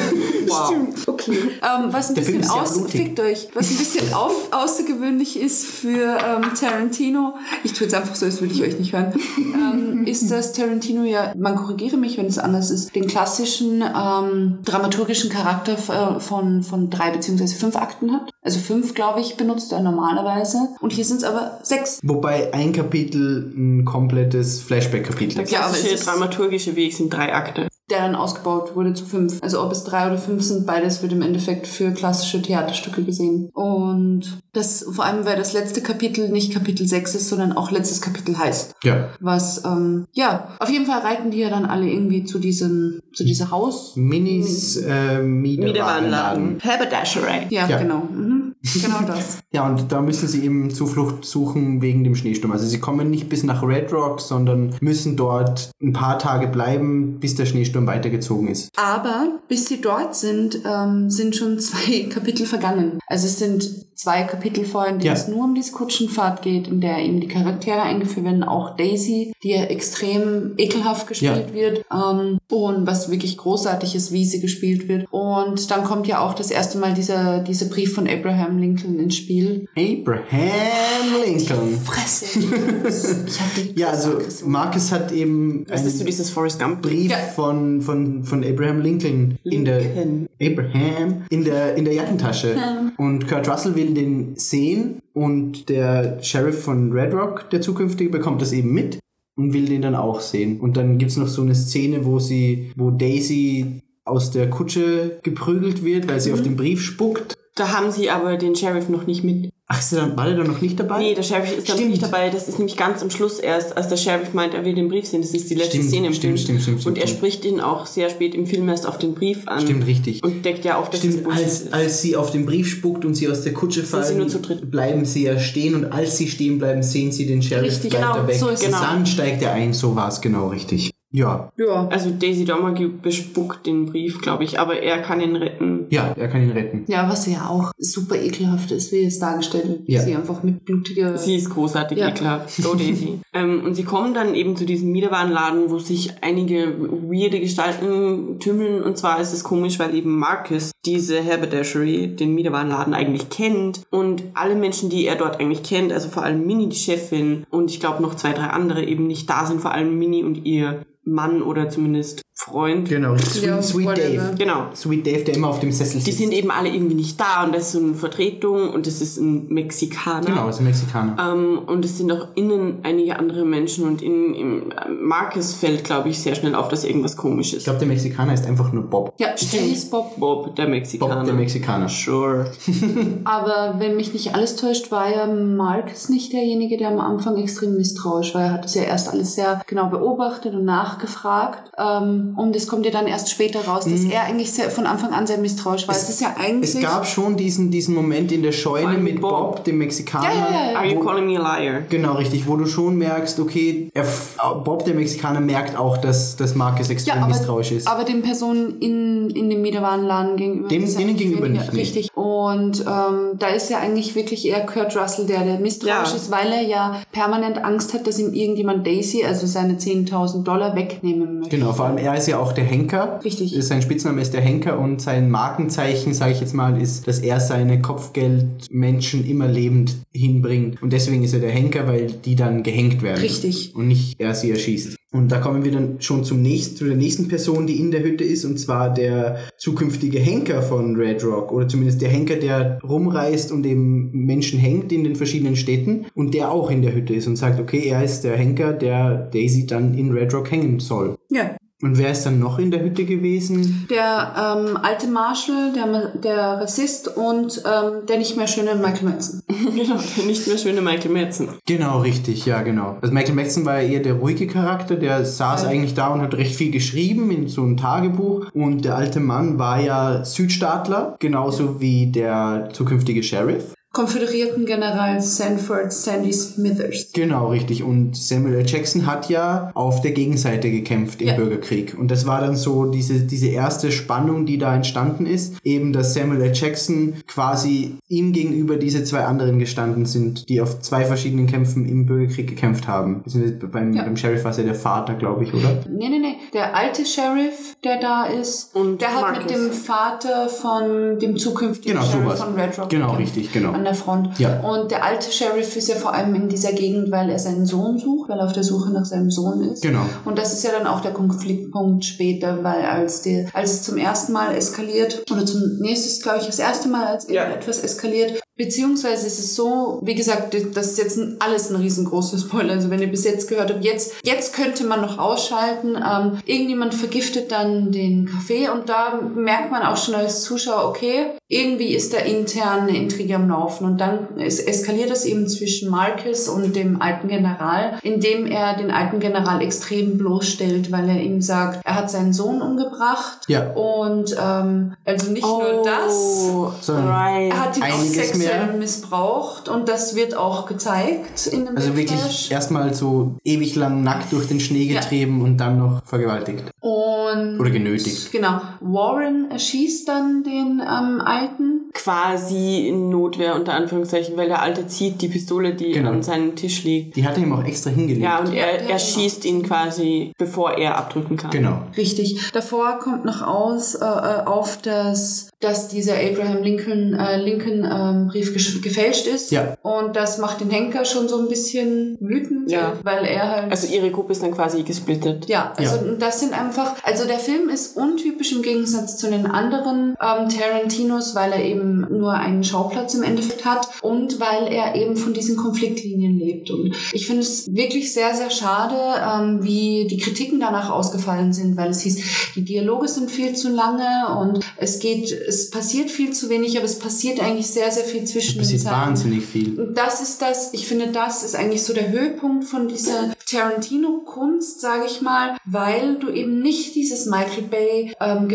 Wow. Okay. Ähm, was ein Der bisschen aus, fickt euch, was ein bisschen <laughs> auf, außergewöhnlich ist für ähm, Tarantino, ich tue jetzt einfach so, als würde ich euch nicht hören, ähm, ist, <laughs> dass Tarantino ja, man korrigiere mich, wenn es anders ist, den klassischen ähm, dramaturgischen Charakter äh, von, von drei beziehungsweise fünf Akten hat. Also fünf, glaube ich, benutzt er normalerweise. Und hier sind es aber sechs. Wobei ein Kapitel ein komplettes Flashback-Kapitel ist. Ja, aber klassische es ist- dramaturgische Weg sind drei Akte. der dann ausgebaut wurde zu fünf. Also ob es drei oder fünf sind, beides wird im Endeffekt für klassische Theaterstücke gesehen. Und das vor allem, weil das letzte Kapitel nicht Kapitel 6 ist, sondern auch letztes Kapitel heißt. Ja. Was, ähm, ja, auf jeden Fall reiten die ja dann alle irgendwie zu diesem, zu dieser Haus. Minis äh, Miederwarenladen. Miederwarenladen. Haberdashery. Ja, Ja. genau. Mhm. Genau das. <laughs> Ja, und da müssen sie eben Zuflucht suchen wegen dem Schneesturm. Also sie kommen nicht bis nach Red Rock, sondern müssen dort ein paar Tage bleiben, bis der Schneesturm weitergezogen ist. Aber bis sie dort sind, ähm, sind schon <laughs> zwei Kapitel vergangen. Also es sind zwei Kapitel vorher, in denen Ja. es nur um diese Kutschenfahrt geht, in der eben die Charaktere eingeführt werden, auch Daisy, die ja extrem ekelhaft gespielt Ja. wird ähm, und was wirklich großartig ist, wie sie gespielt wird. Und dann kommt ja auch das erste Mal dieser, dieser Brief von Abraham Lincoln ins Spiel. Abraham Lincoln. Fresse! <laughs> ich hab die Ja, also Marcus hat eben Was ist einen dieses Forrest Gump? Brief Ja. von, von, von Abraham Lincoln, in der Lincoln. Abraham in der, in der Jackentasche. Und Kurt Russell will den sehen und der Sheriff von Red Rock, der zukünftige, bekommt das eben mit und will den dann auch sehen. Und dann gibt's noch so eine Szene, wo sie, wo Daisy aus der Kutsche geprügelt wird, weil sie auf den Brief spuckt. Da haben sie aber den Sheriff noch nicht mit. Ach, ist dann, war der dann noch nicht dabei? Nee, der Sheriff ist dann Stimmt. nicht dabei. Das ist nämlich ganz am Schluss erst, als der Sheriff meint, er will den Brief sehen. Das ist die letzte Stimmt, Szene im stimmt, Film. stimmt, stimmt, Und er stimmt. spricht ihn auch sehr spät im Film erst auf den Brief an. Stimmt, richtig. Und deckt ja auf, dass Stimmt, das Bullshit als, ist. als sie auf den Brief spuckt und sie aus der Kutsche sie fallen, nur zu dritt. bleiben sie ja stehen und als sie stehen bleiben, sehen sie den Sheriff Richtig, weiter genau, weg. so ist es. Genau. Dann steigt er ein, so war es genau richtig. Ja, Ja. Also Daisy Domergue bespuckt den Brief, glaube ich, aber er kann ihn retten. Ja, er kann ihn retten. Ja, was ja auch super ekelhaft ist, wie es dargestellt wird. Ja. Sie einfach mit blutiger... Sie ist großartig Ja. ekelhaft. So <laughs> Daisy. ähm, und sie kommen dann eben zu diesem Miederwarenladen, wo sich einige weirde Gestalten tümmeln. Und zwar ist es komisch, weil eben Marcus diese Haberdashery, den Miederwarenladen, eigentlich kennt. Und alle Menschen, die er dort eigentlich kennt, also vor allem Minnie, die Chefin, und ich glaube noch zwei, drei andere eben nicht da sind, vor allem Minnie und ihr Mann oder zumindest Freund. Genau, Sweet, Ja, Sweet. Dave. Genau. Sweet Dave, der immer auf dem Sessel Die sitzt. sind eben alle irgendwie nicht da und das ist so eine Vertretung und das ist ein Mexikaner. genau, ist ein Mexikaner. Ähm, und es sind auch innen einige andere Menschen und in, im äh, Marcus fällt, glaube ich, sehr schnell auf, dass irgendwas komisch Ich ist. glaube, der Mexikaner ist einfach nur Bob. Ja, stimmt. ist Bob. Bob, der Mexikaner. Bob, der Mexikaner. Sure. <laughs> Aber wenn mich nicht alles täuscht, war ja Marcus nicht derjenige, der am Anfang extrem misstrauisch war. Er hat das ja erst alles sehr genau beobachtet und nachgefragt. Ähm, und es kommt ja dann erst später raus, dass er eigentlich sehr, von Anfang an sehr misstrauisch war. Es, ist ja eigentlich... Es gab schon diesen, diesen Moment in der Scheune mit Bob. Bob, dem Mexikaner. Ja, ja, ja. Are you wo- calling me a liar? Genau, richtig, wo du schon merkst, okay, er, Bob, der Mexikaner, merkt auch, dass, dass Marcus extrem ja, aber, misstrauisch ist. aber den Personen in, in dem Miederwarenladen gegenüber. Dem- denen gegenüber weniger- nicht. Richtig. Und ähm, da ist ja eigentlich wirklich eher Kurt Russell, der, der misstrauisch Ja. ist, weil er ja permanent Angst hat, dass ihm irgendjemand Daisy, also seine 10.000 Dollar, wegnehmen möchte. Genau, vor allem er ist ja auch der Henker. Richtig. Sein Spitzname ist der Henker und sein Markenzeichen, sage ich jetzt mal, ist, dass er seine Kopfgeldmenschen immer lebend hinbringt. Und deswegen ist er der Henker, weil die dann gehängt werden. Richtig. Und nicht er sie erschießt. Und da kommen wir dann schon zum nächsten, zu der nächsten Person, die in der Hütte ist, und zwar der zukünftige Henker von Red Rock, oder zumindest der Henker, der rumreist und eben Menschen hängt in den verschiedenen Städten und der auch in der Hütte ist und sagt, okay, er ist der Henker, der Daisy dann in Red Rock hängen soll. Ja. Und wer ist dann noch in der Hütte gewesen? Der ähm, alte Marshall, der, der Rassist und ähm, der nicht mehr schöne Michael Madsen. <laughs> genau, der nicht mehr schöne Michael Madsen. Genau, richtig, ja, genau. Also Michael Madsen war ja eher der ruhige Charakter, der saß Ja. eigentlich da und hat recht viel geschrieben in so einem Tagebuch. Und der alte Mann war ja Südstaatler, genauso wie der zukünftige Sheriff. Konföderierten-General Sanford Sandy Smithers. Genau, richtig. Und Samuel L. Jackson hat ja auf der Gegenseite gekämpft im Ja. Bürgerkrieg. Und das war dann so diese, diese erste Spannung, die da entstanden ist. Eben, dass Samuel L. Jackson quasi ihm gegenüber diese zwei anderen gestanden sind, die auf zwei verschiedenen Kämpfen im Bürgerkrieg gekämpft haben. Beim, Ja. beim Sheriff war es ja der Vater, glaube ich, oder? Nee, nee, nee. Der alte Sheriff, der da ist, Und der hat Marcus. mit dem Vater von dem zukünftigen Genau, Sheriff sowas. von Red Rock Genau, gekämpft. richtig, genau. an der Front. Ja. Und der alte Sheriff ist ja vor allem in dieser Gegend, weil er seinen Sohn sucht, weil er auf der Suche nach seinem Sohn ist. Genau. Und das ist ja dann auch der Konfliktpunkt später, weil als, die, als es zum ersten Mal eskaliert, oder zum nächstes, glaube ich, das erste Mal, als Ja. etwas eskaliert, beziehungsweise ist es so, wie gesagt, das ist jetzt alles ein riesengroßer Spoiler, also wenn ihr bis jetzt gehört habt, jetzt, jetzt könnte man noch ausschalten, ähm, irgendjemand vergiftet dann den Kaffee und da merkt man auch schon als Zuschauer, okay, irgendwie ist da intern eine Intrige am Laufen. Und dann es eskaliert es eben zwischen Marcus und dem alten General, indem er den alten General extrem bloßstellt, weil er ihm sagt, er hat seinen Sohn umgebracht. Ja. und ähm, also nicht nur das, Sondern er hat ihn auch Einiges sexuell mehr. missbraucht und das wird auch gezeigt in dem Also Backlash. wirklich erstmal so ewig lang nackt durch den Schnee Ja. getrieben und dann noch vergewaltigt. Und Oder genötigt. Genau. Warren erschießt dann den ähm, Alten. Quasi in Notwehr unter Anführungszeichen, weil der Alte zieht die Pistole, die Genau. an seinem Tisch liegt. Die hat er ihm auch extra hingelegt. Ja, und Ja, er, ja, er schießt ihn quasi, bevor er abdrücken kann. Genau. Richtig. Davor kommt noch aus äh, äh, auf, dass, dass dieser Abraham Lincoln, äh, Lincoln ähm, Brief gefälscht ist. Ja. Und das macht den Henker schon so ein bisschen wütend, Ja. weil er halt. Also ihre Gruppe ist dann quasi gesplittet. Ja, also Ja. das sind einfach, also der Film ist untypisch im Gegensatz zu den anderen ähm, Tarantinos, weil er eben nur einen Schauplatz im Endeffekt hat und weil er eben von diesen Konfliktlinien lebt. Und ich finde es wirklich sehr, sehr schade, ähm, wie die Kritiken danach ausgefallen sind, weil es hieß, die Dialoge sind viel zu lange und es geht, es passiert viel zu wenig, aber es passiert eigentlich sehr, sehr viel zwischen Es passiert den Zeilen. wahnsinnig viel. Und das ist das, ich finde, das ist eigentlich so der Höhepunkt von dieser Tarantino-Kunst, sage ich mal, weil du eben nicht dieses Michael Bay ähm,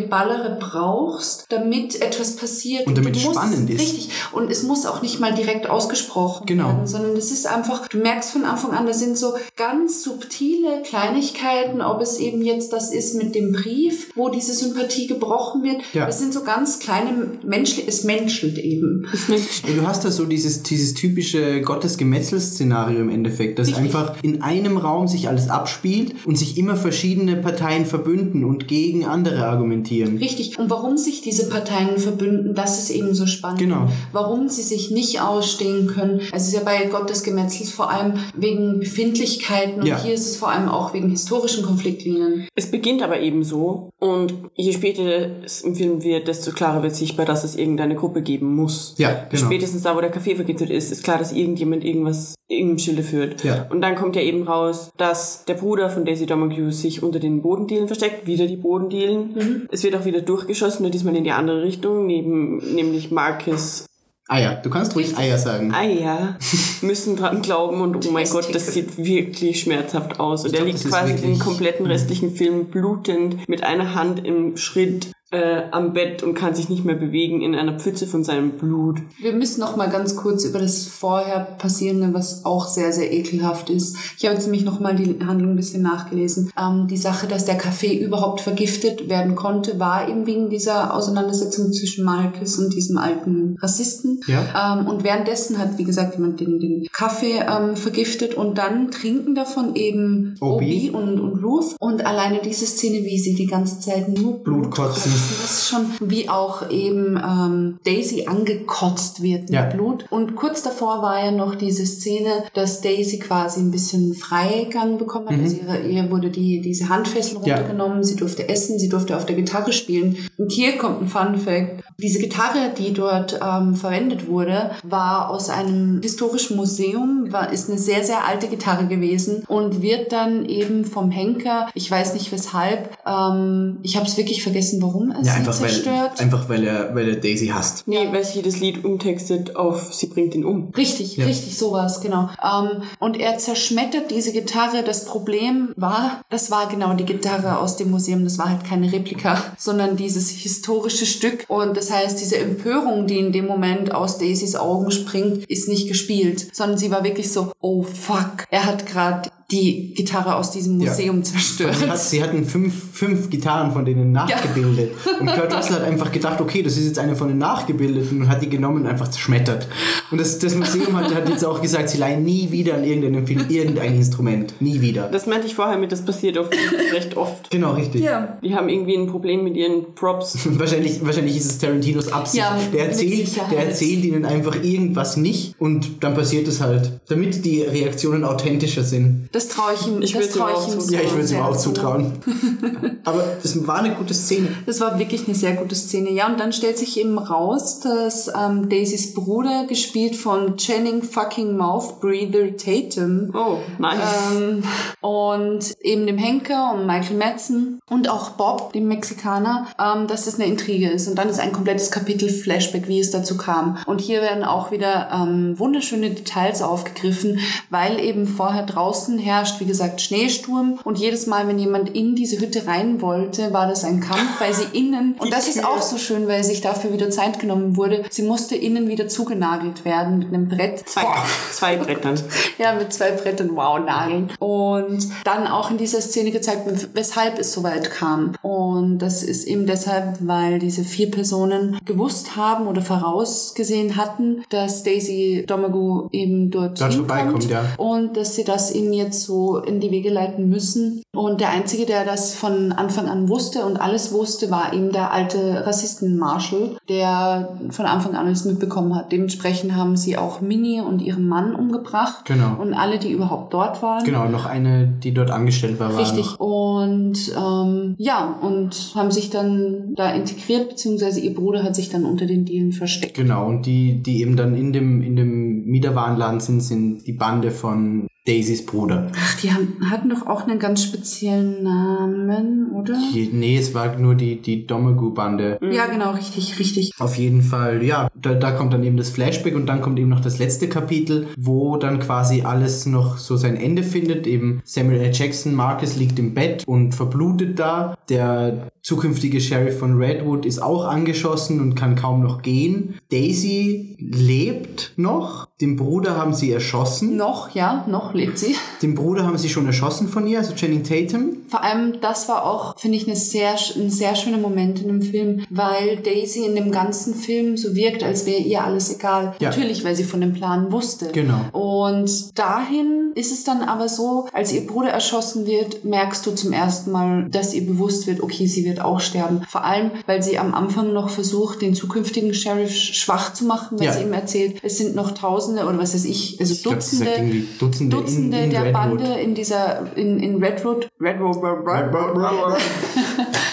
brauchst, damit etwas passiert. Und damit es spannend ist. Richtig. Und es muss auch nicht mal direkt ausgesprochen Genau. werden, sondern es ist einfach, du merkst von Anfang an, das sind so ganz subtile Kleinigkeiten, ob es eben jetzt das ist mit dem Brief, wo diese Sympathie gebrochen wird. Ja. Das sind so ganz kleine Menschli es menschelt eben. Ja, du hast da so dieses, dieses typische Gottesgemetzel-Szenario im Endeffekt, dass Richtig. einfach in einem Raum sich alles abspielt und sich immer verschiedene Parteien verbünden und gegen andere argumentieren. Richtig. Und warum sich diese Parteien verbünden, das ist eben so spannend. Genau. Warum sie sich nicht ausstehen können. Also es ist ja bei Gott des Gemetzels vor allem wegen Befindlichkeiten und Ja. hier ist es vor allem auch wegen historischen Konfliktlinien. Es beginnt aber eben so und je später es im Film wird, desto klarer wird sichtbar, dass es irgendeine Gruppe geben muss. Ja, genau. Spätestens da, wo der Kaffee vergiftet ist, ist klar, dass irgendjemand irgendwas, irgendein Schilde führt. Ja. Und dann kommt ja eben raus, dass der Bruder von Daisy Domergue sich unter den Bodendielen versteckt, wieder die Bodendielen. Es wird auch wieder durchgeschossen, nur diesmal in die andere Richtung, neben, nämlich Marcus Eier. Du kannst ruhig Eier sagen. Eier <laughs> müssen dran glauben und oh mein Gott, das sieht wirklich schmerzhaft aus. Und Ich er glaub, liegt quasi den kompletten restlichen Film blutend mit einer Hand im Schritt äh, am Bett und kann sich nicht mehr bewegen in einer Pfütze von seinem Blut. Wir müssen noch mal ganz kurz über das vorher passierende, was auch sehr, sehr ekelhaft ist. Ich habe jetzt nämlich noch mal die Handlung ein bisschen nachgelesen. Ähm, die Sache, dass der Kaffee überhaupt vergiftet werden konnte, war eben wegen dieser Auseinandersetzung zwischen Marcus und diesem alten Rassisten. Ja. Ähm, und währenddessen hat, wie gesagt, jemand den, den Kaffee ähm, vergiftet und dann trinken davon eben Obi. Obi, und, und Ruth. Und alleine diese Szene, wie sie die ganze Zeit nur Blut kotzen. Das ist schon wie auch eben ähm, Daisy angekotzt wird mit Ja. Blut. Und kurz davor war ja noch diese Szene, dass Daisy quasi ein bisschen Freigang bekommen hat. Also ihre, ihr wurde die, diese Handfessel Mhm. Ja. runtergenommen, sie durfte essen, sie durfte auf der Gitarre spielen. Und hier kommt ein Fun Fact. Diese Gitarre, die dort ähm, verwendet wurde, war aus einem historischen Museum, war, ist eine sehr, sehr alte Gitarre gewesen und wird dann eben vom Henker, ich weiß nicht weshalb, ähm, ich habe es wirklich vergessen, warum er Ja, sie einfach weil, zerstört. einfach weil er, weil er Daisy hasst. Nee, weil sie das Lied umtextet auf Sie bringt ihn um. Richtig, Ja. richtig, sowas, genau. Ähm, und er zerschmettert diese Gitarre. Das Problem war, das war genau die Gitarre aus dem Museum. Das war halt keine Replika, <laughs> sondern dieses historische Stück. Und das heißt, diese Empörung, die in dem Moment aus Daisys Augen springt, ist nicht gespielt, sondern sie war wirklich so, oh fuck, er hat gerade die Gitarre aus diesem Ja. Museum zerstört. Sie, hat, sie hatten fünf, fünf Gitarren von denen nachgebildet. Und Kurt <laughs> Russell hat einfach gedacht, okay, das ist jetzt eine von den nachgebildeten und hat die genommen und einfach zerschmettert. Und das, das Museum hat, hat jetzt auch gesagt, sie leihen nie wieder an irgendeinem Film irgendein Instrument. Nie wieder. Das meinte ich vorher mit, das passiert oft, <laughs> recht oft. Genau, richtig. Ja. Die haben irgendwie ein Problem mit ihren Props. <laughs> Wahrscheinlich, wahrscheinlich ist es Tarantinos Absicht. Ja, der, erzählt, der erzählt ihnen einfach irgendwas nicht und dann passiert es halt. Damit die Reaktionen authentischer sind. Das traue ich ihm, Ich das würd's ihm traue auch ich ihm zutrauen. Ja, ich würde es ihm auch zu. zutrauen. <laughs> Aber das war eine gute Szene. Das war wirklich eine sehr gute Szene. Ja, und dann stellt sich eben raus, dass ähm, Daisys Bruder, gespielt von Channing fucking Mouth Breather Tatum, Oh, nice. ähm, und eben dem Henker und Michael Madsen und auch Bob, dem Mexikaner, ähm, dass das eine Intrige ist. Und dann ist ein komplettes Kapitel Flashback, wie es dazu kam. Und hier werden auch wieder ähm, wunderschöne Details aufgegriffen, weil eben vorher draußen herrscht, wie gesagt, Schneesturm. Und jedes Mal, wenn jemand in diese Hütte rein wollte, war das ein Kampf, weil sie innen, und das ist auch so schön, weil sich dafür wieder Zeit genommen wurde, sie musste innen wieder zugenagelt werden mit einem Brett. zwei, zwei Brettern. <laughs> Ja, mit zwei Brettern, wow, Nageln. Und dann auch in dieser Szene gezeigt, weshalb es so weit kam. Und das ist eben deshalb, weil diese vier Personen gewusst haben oder vorausgesehen hatten, dass Daisy Domagu eben dort, Dort hinkommt vorbeikommt, ja. und dass sie das ihnen jetzt so in die Wege leiten müssen. Und der Einzige, der das von Anfang an wusste und alles wusste, war eben der alte Rassisten Marshall, der von Anfang an alles mitbekommen hat. Dementsprechend haben sie auch Minnie und ihren Mann umgebracht. Genau. Und alle, die überhaupt dort waren. Genau, noch eine, die dort angestellt war, war Richtig. noch. Und ähm, ja, und haben sich dann da integriert, beziehungsweise ihr Bruder hat sich dann unter den Dielen versteckt. Genau, und die, die eben dann in dem, in dem Miederwarenladen sind, sind die Bande von Daisys Bruder. Ach, die haben, hatten doch auch einen ganz speziellen Namen, oder? Die, nee, es war nur die, die Domagu-Bande. Ja, genau, richtig, richtig. Auf jeden Fall, ja, da, da kommt dann eben das Flashback und dann kommt eben noch das letzte Kapitel, wo dann quasi alles noch so sein Ende findet. Eben Samuel L. Jackson, Marcus liegt im Bett und verblutet da. Der zukünftige Sheriff von Redwood ist auch angeschossen und kann kaum noch gehen. Daisy lebt noch. Den Bruder haben sie erschossen. Noch, ja, noch lebt sie. Den Bruder haben sie schon erschossen von ihr, also Channing Tatum. Vor allem, das war auch, finde ich, eine sehr, ein sehr schöner Moment in dem Film, weil Daisy in dem ganzen Film so wirkt, als wäre ihr alles egal. Ja. Natürlich, weil sie von dem Plan wusste. Genau. Und dahin ist es dann aber so, als ihr Bruder erschossen wird, merkst du zum ersten Mal, dass ihr bewusst wird, okay, sie wird auch sterben. Vor allem, weil sie am Anfang noch versucht, den zukünftigen Sheriff schwach zu machen, weil Ja. sie ihm erzählt, es sind noch Tausende oder was weiß ich, also Ich glaub, Dutzende, irgendwie Dutzende, Dutzende in, in der Redwood. Bande in dieser, in, in Redwood, Redwood, <laughs>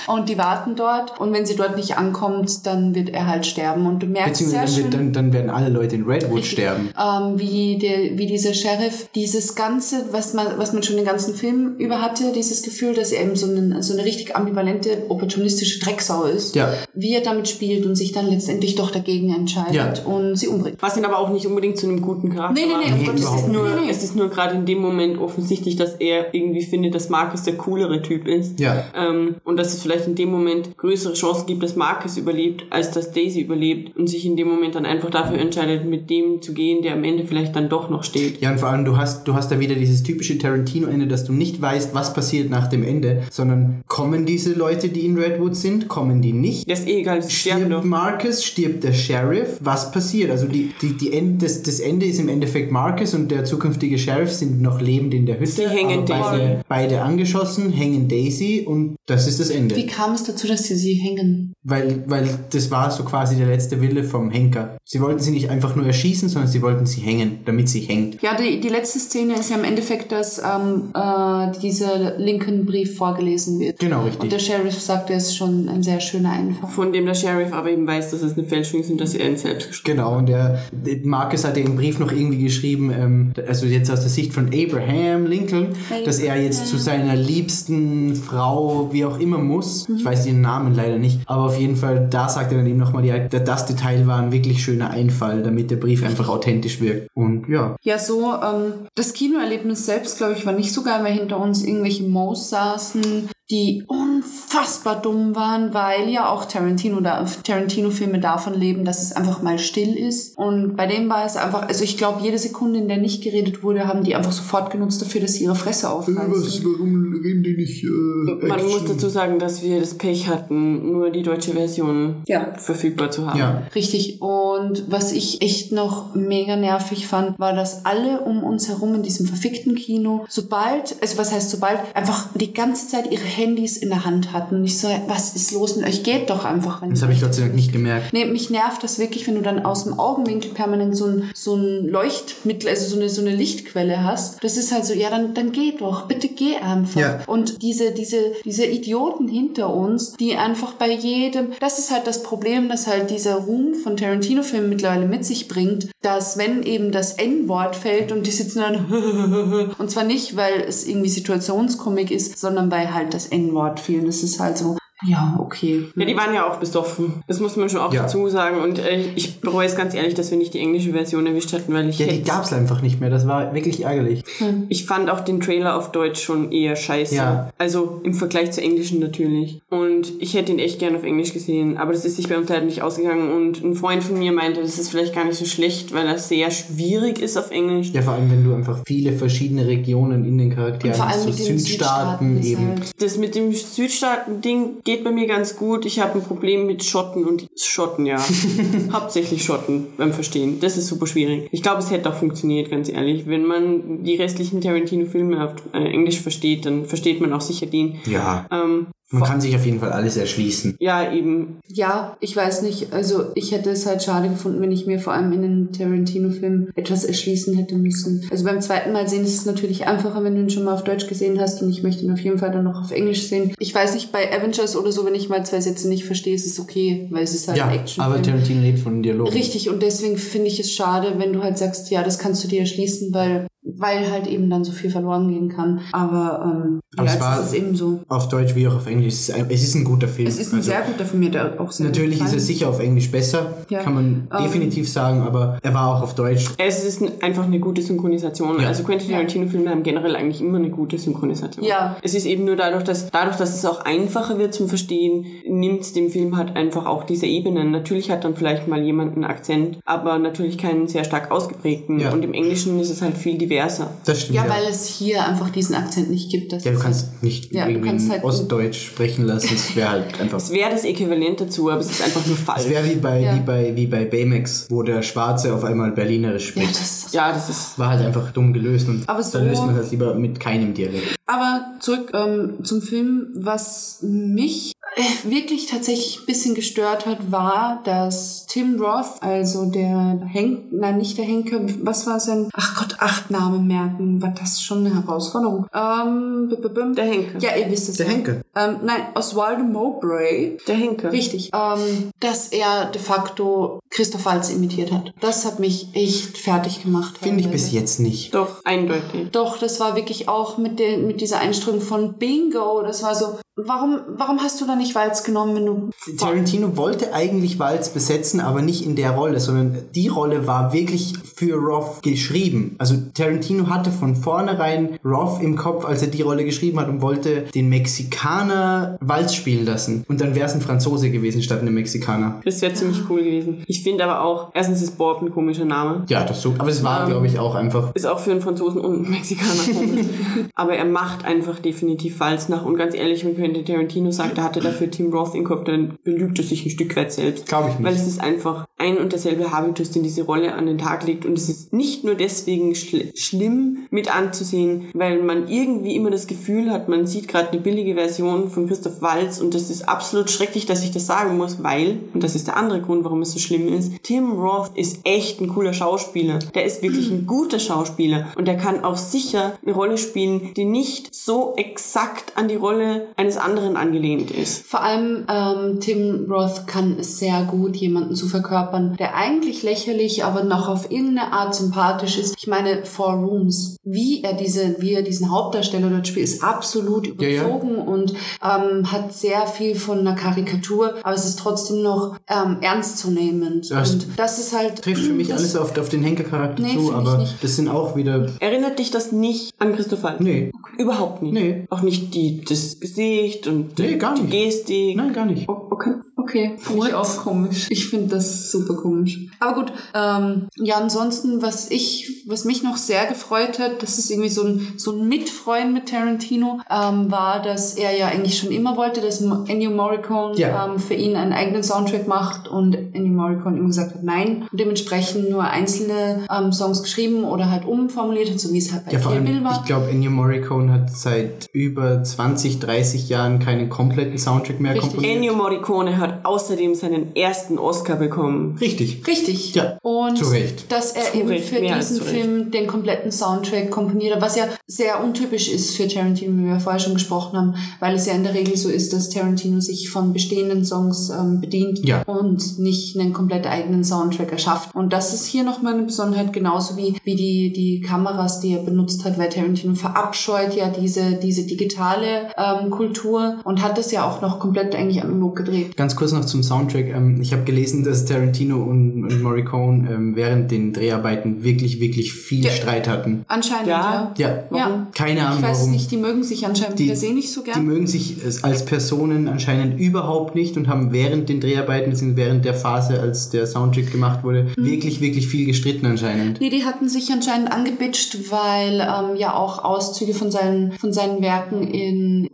und die warten dort. Und wenn sie dort nicht ankommt, dann wird er halt sterben. Und du merkst sehr Beziehungsweise schön, dann, dann, dann werden alle Leute in Redwood Richtig. sterben. ähm, wie, der, wie dieser Sheriff dieses Ganze, was man, was man schon den ganzen Film über hatte, dieses Gefühl, dass er eben so, eine so eine richtig ambivalente, opportunistische Drecksau ist, Ja. wie er damit spielt und sich dann letztendlich doch dagegen entscheidet Ja. und sie umbringt. Was ihn aber auch nicht unbedingt zu einem guten Charakter Nee, nee, nee, macht. um Gottes es ist Willen. nur, Nee, nee. es ist nur gerade in dem Moment offensichtlich, dass er irgendwie findet, dass Marcus der coolere Typ ist. Ja. Ähm, und dass es vielleicht in dem Moment größere Chancen gibt, dass Marcus überlebt, als dass Daisy überlebt und sich in dem Moment dann einfach dafür entscheidet, mit dem zu gehen, der am Ende vielleicht dann doch noch steht. Ja, und vor allem, du hast, du hast da wieder dieses typische Tarantino-Ende, dass du nicht weißt, was passiert nach dem Ende, sondern kommen diese Leute, die in Redwood sind, kommen die nicht? Das ist eh egal, Stirbt. Marcus, stirbt der Sheriff, was passiert? Also die, die, die End, das, das Ende ist im Endeffekt Marcus und der zukünftige Sheriff sind noch lebend in der Hütte. Sie hängen aber beide, Daisy. beide angeschossen, hängen Daisy und das ist das Ende. Wie kam es dazu, dass sie sie hängen? Weil, weil das war so quasi der letzte Wille vom Henker. Sie wollten sie nicht einfach nur erschießen, sondern sie wollten sie hängen, damit sie hängt. Ja, die, die letzte Szene ist ja im Endeffekt, dass ähm, äh, dieser Lincoln-Brief vorgelesen wird. Genau, Und richtig. der Sheriff sagt, er ist schon ein sehr schöner Einfall. Von dem der Sheriff aber eben weiß, dass es eine Fälschung ist und dass er ihn selbst geschrieben Genau, und der Marcus hat im Brief noch irgendwie geschrieben, ähm, also jetzt aus der Sicht von Abraham Lincoln, dass er jetzt zu seiner liebsten Frau, wie auch immer, muss. Ich weiß ihren Namen leider nicht, aber auf jeden Fall, da sagt er dann eben nochmal, ja, das Detail war ein wirklich schöner Einfall, damit der Brief einfach authentisch wirkt. Und ja, Ja, so, ähm, das Kinoerlebnis selbst, glaube ich, war nicht so geil, weil hinter uns irgendwelche Moos saßen, die unfassbar dumm waren, weil ja auch Tarantino oder Tarantino-Filme davon leben, dass es einfach mal still ist. Und bei dem war es einfach, also ich glaube, jede Sekunde, in der nicht geredet wurde, haben die einfach sofort genutzt dafür, dass sie ihre Fresse aufreißen. warum reden die nicht äh, Man muss dazu sagen, dass wir das Pech hatten, nur die deutsche Version Ja. verfügbar zu haben. Ja, Richtig. Und was ich echt noch mega nervig fand, war, dass alle um uns herum in diesem verfickten Kino, sobald, also was heißt sobald, einfach die ganze Zeit ihre Handys in der Hand hatten. Und ich so, was ist los mit euch? Geht doch einfach. Wenn das habe ich Gott sei Dank nicht gemerkt. Nee, mich nervt das wirklich, wenn du dann aus dem Augenwinkel permanent so ein, so ein Leuchtmittel, also so eine, so eine Lichtquelle hast. Das ist halt so, ja, dann, dann geh doch, bitte geh einfach. Ja. Und diese, diese, diese Idioten hinter uns, die einfach bei jedem, das ist halt das Problem, dass halt dieser Ruhm von Tarantino-Filmen mittlerweile mit sich bringt, dass wenn eben das N-Wort fällt und die sitzen dann, <laughs> und zwar nicht, weil es irgendwie Situationskomik ist, sondern weil halt das N-Wort fiel. Das ist halt so, ja, okay. Ja, die waren ja auch besoffen. Das muss man schon auch Ja. dazu sagen. Und äh, ich bereue es ganz ehrlich, dass wir nicht die englische Version erwischt hatten, weil ich Ja, die hätte- gab's einfach nicht mehr. Das war wirklich ärgerlich. ich fand auch den Trailer auf Deutsch schon eher scheiße. Ja. Also im Vergleich zur englischen natürlich. Und ich hätte ihn echt gern auf Englisch gesehen, aber das ist sich bei uns leider nicht ausgegangen. Und ein Freund von mir meinte, das ist vielleicht gar nicht so schlecht, weil das sehr schwierig ist auf Englisch. Ja, vor allem, wenn du einfach viele verschiedene Regionen in den Charakteren Und vor allem hast, so mit den Südstaaten Südstaaten eben. halt- Das mit dem Südstaaten-Ding geht bei mir ganz gut. Ich habe ein Problem mit Schotten und Schotten, ja. <laughs> Hauptsächlich Schotten beim Verstehen. Das ist super schwierig. Ich glaube, es hätte auch funktioniert, ganz ehrlich. Wenn man die restlichen Tarantino-Filme auf äh, Englisch versteht, dann versteht man auch sicher den. Ja, Ähm, man kann sich auf jeden Fall alles erschließen. ja, eben. Ja, ich weiß nicht. Also ich hätte es halt schade gefunden, wenn ich mir vor allem in den Tarantino-Filmen etwas erschließen hätte müssen. Also beim zweiten Mal sehen ist es natürlich einfacher, wenn du ihn schon mal auf Deutsch gesehen hast und ich möchte ihn auf jeden Fall dann noch auf Englisch sehen. Ich weiß nicht, bei Avengers oder so, wenn ich mal zwei Sätze nicht verstehe, ist es okay, weil es ist halt Ja, ein Action. aber Tarantino lebt von den Dialogen. Richtig, und deswegen finde ich es schade, wenn du halt sagst, ja, das kannst du dir erschließen, weil, weil halt eben dann so viel verloren gehen kann. Aber, ähm, Aber ja, es war- ist es eben so. Auf Deutsch wie auch auf Englisch. Es ist ein, es ist ein guter Film. Es ist ein Also, sehr guter Film, mir der auch sehr gut Natürlich ist er sicher auf Englisch besser, Ja. kann man Ähm. definitiv sagen, aber er war auch auf Deutsch. Es ist einfach eine gute Synchronisation. Ja. Also Quentin Tarantino-Filme haben generell eigentlich immer eine gute Synchronisation. Ja. Es ist eben nur dadurch, dass dadurch, dass es auch einfacher wird zum Verstehen, nimmt es dem Film halt einfach auch diese Ebenen. Natürlich hat dann vielleicht mal jemand einen Akzent, aber natürlich keinen sehr stark ausgeprägten. Ja. Und im Englischen ist es halt viel diverser. Das stimmt. Ja, Ja, weil es hier einfach diesen Akzent nicht gibt. Das ja du kannst nicht Ja, du irgendwie kannst halt- Ostdeutsch sprechen lassen. Es wäre halt einfach. Es wäre das Äquivalent dazu, aber es ist einfach nur falsch. Es wäre wie bei, Ja. wie, bei, wie bei Baymax, wo der Schwarze auf einmal Berlinerisch ja, spricht. das Ja, das ist. war halt einfach dumm gelöst und Aber da so- löst man das lieber mit keinem Dialekt. Aber zurück ähm, zum Film. Was mich äh, wirklich tatsächlich ein bisschen gestört hat, war, dass Tim Roth, also der Henk, nein, nicht der Henker, was war sein, ach Gott, acht Namen merken, war das schon eine Herausforderung. Ähm, b- b- b- Der Henker. Ja, ihr wisst es. Der ja. Henker. Ähm, nein, Oswaldo Mowbray. Der Henker. Richtig. Ähm, dass er de facto Christoph Waltz imitiert hat. Das hat mich echt fertig gemacht. Finde ich bis jetzt nicht. Doch, eindeutig. Doch, das war wirklich auch mit, der, mit dieser Einstellung von Bingo. Das war so, warum, warum hast du da nicht Walz genommen, wenn du. Tarantino wollte eigentlich Walz besetzen, aber nicht in der Rolle, sondern die Rolle war wirklich für Roth geschrieben. Also Tarantino hatte von vornherein Roth im Kopf, als er die Rolle geschrieben hat und wollte den Mexikaner Walz spielen lassen. Und dann wäre es ein Franzose gewesen statt einem Mexikaner. Das wäre ziemlich cool gewesen. Ich finde aber auch, erstens ist Bob ein komischer Name. Ja, das so. Aber es war, Ähm, glaube ich, auch einfach. Ist auch für einen Franzosen und einen Mexikaner komisch. <laughs> aber er macht einfach definitiv Walz nach. Und ganz ehrlich, wenn Quentin Tarantino sagt, er hatte dafür Tim Roth im Kopf, dann belügt er sich ein Stück weit selbst. Glaube ich nicht. Weil es ist einfach ein und derselbe Habitus, den diese Rolle an den Tag legt. Und es ist nicht nur deswegen schl schlimm mit anzusehen, weil man irgendwie immer das Gefühl hat, man sieht gerade eine billige Version von Christoph Waltz und das ist absolut schrecklich, dass ich das sagen muss, weil, und das ist der andere Grund, warum es so schlimm ist, Tim Roth ist echt ein cooler Schauspieler. Der ist wirklich ein guter Schauspieler und der kann auch sicher eine Rolle spielen, die nicht so exakt an die Rolle eines anderen angelehnt ist. Vor allem ähm, Tim Roth kann es sehr gut, jemanden zu verkörpern, der eigentlich lächerlich, aber noch auf irgendeine Art sympathisch ist. Ich meine, Four Rooms, wie er diese, wie er diesen Hauptdarsteller dort spielt, ist absolut Ja, ja. überzogen und ähm, hat sehr viel von einer Karikatur, aber es ist trotzdem noch ähm, ernstzunehmend. Das und das ist halt Trifft für mich das, alles auf, auf den Henkelcharakter Nee, zu, aber das sind auch wieder. Erinnert dich das nicht an Christoph Waltz? Nee. Überhaupt nicht. Nee. Auch nicht die, das Gesicht und Nee, gar nicht. Gestik. Nein, gar nicht. Oh, okay. Okay, finde ich auch komisch. Ich finde das super komisch. Aber gut, ähm, ja, ansonsten, was ich, was mich noch sehr gefreut hat, das ist irgendwie so ein, so ein Mitfreuen mit Tarantino, ähm, war, dass er ja eigentlich schon immer wollte, dass Ennio Morricone Ja. ähm, für ihn einen eigenen Soundtrack macht und Ennio Morricone immer gesagt hat, nein. Und dementsprechend nur einzelne ähm, Songs geschrieben oder halt umformuliert hat, so wie es halt bei Ja, vor allem, Bill war. ich glaube, Ennio Morricone hat seit über 20, 30 Jahren keinen kompletten Soundtrack mehr Richtig. komponiert. Ennio Morricone hat außerdem seinen ersten Oscar bekommen. Richtig. Richtig. Ja, Und zu Recht. dass er Zu eben Recht, für diesen. Film den kompletten Soundtrack komponiert hat, was ja sehr untypisch ist für Tarantino, wie wir vorher schon gesprochen haben, weil es ja in der Regel so ist, dass Tarantino sich von bestehenden Songs ähm, bedient Ja. und nicht einen komplett eigenen Soundtrack erschafft. Und das ist hier nochmal eine Besonderheit, genauso wie, wie die, die Kameras, die er benutzt hat, weil Tarantino verabscheut ja diese, diese digitale ähm, Kultur und hat das ja auch noch komplett eigentlich analog gedreht. Ganz kurz noch zum Soundtrack. Ähm, ich habe gelesen, dass Tarantino und, Morricone ähm, während den Dreharbeiten wirklich, wirklich viel Ja. Streit hatten. Anscheinend, Ja. ja. Ja, Ja. keine Ahnung Ich weiß es warum. nicht, die mögen sich anscheinend Die- per se nicht so Die gern. mögen sich als Personen anscheinend überhaupt nicht und haben während den Dreharbeiten, beziehungsweise während der Phase, als der Soundtrack gemacht wurde, Mhm. wirklich, wirklich viel gestritten anscheinend. Nee, die hatten sich anscheinend angebitscht, weil ähm, ja auch Auszüge von seinen, von seinen Werken in,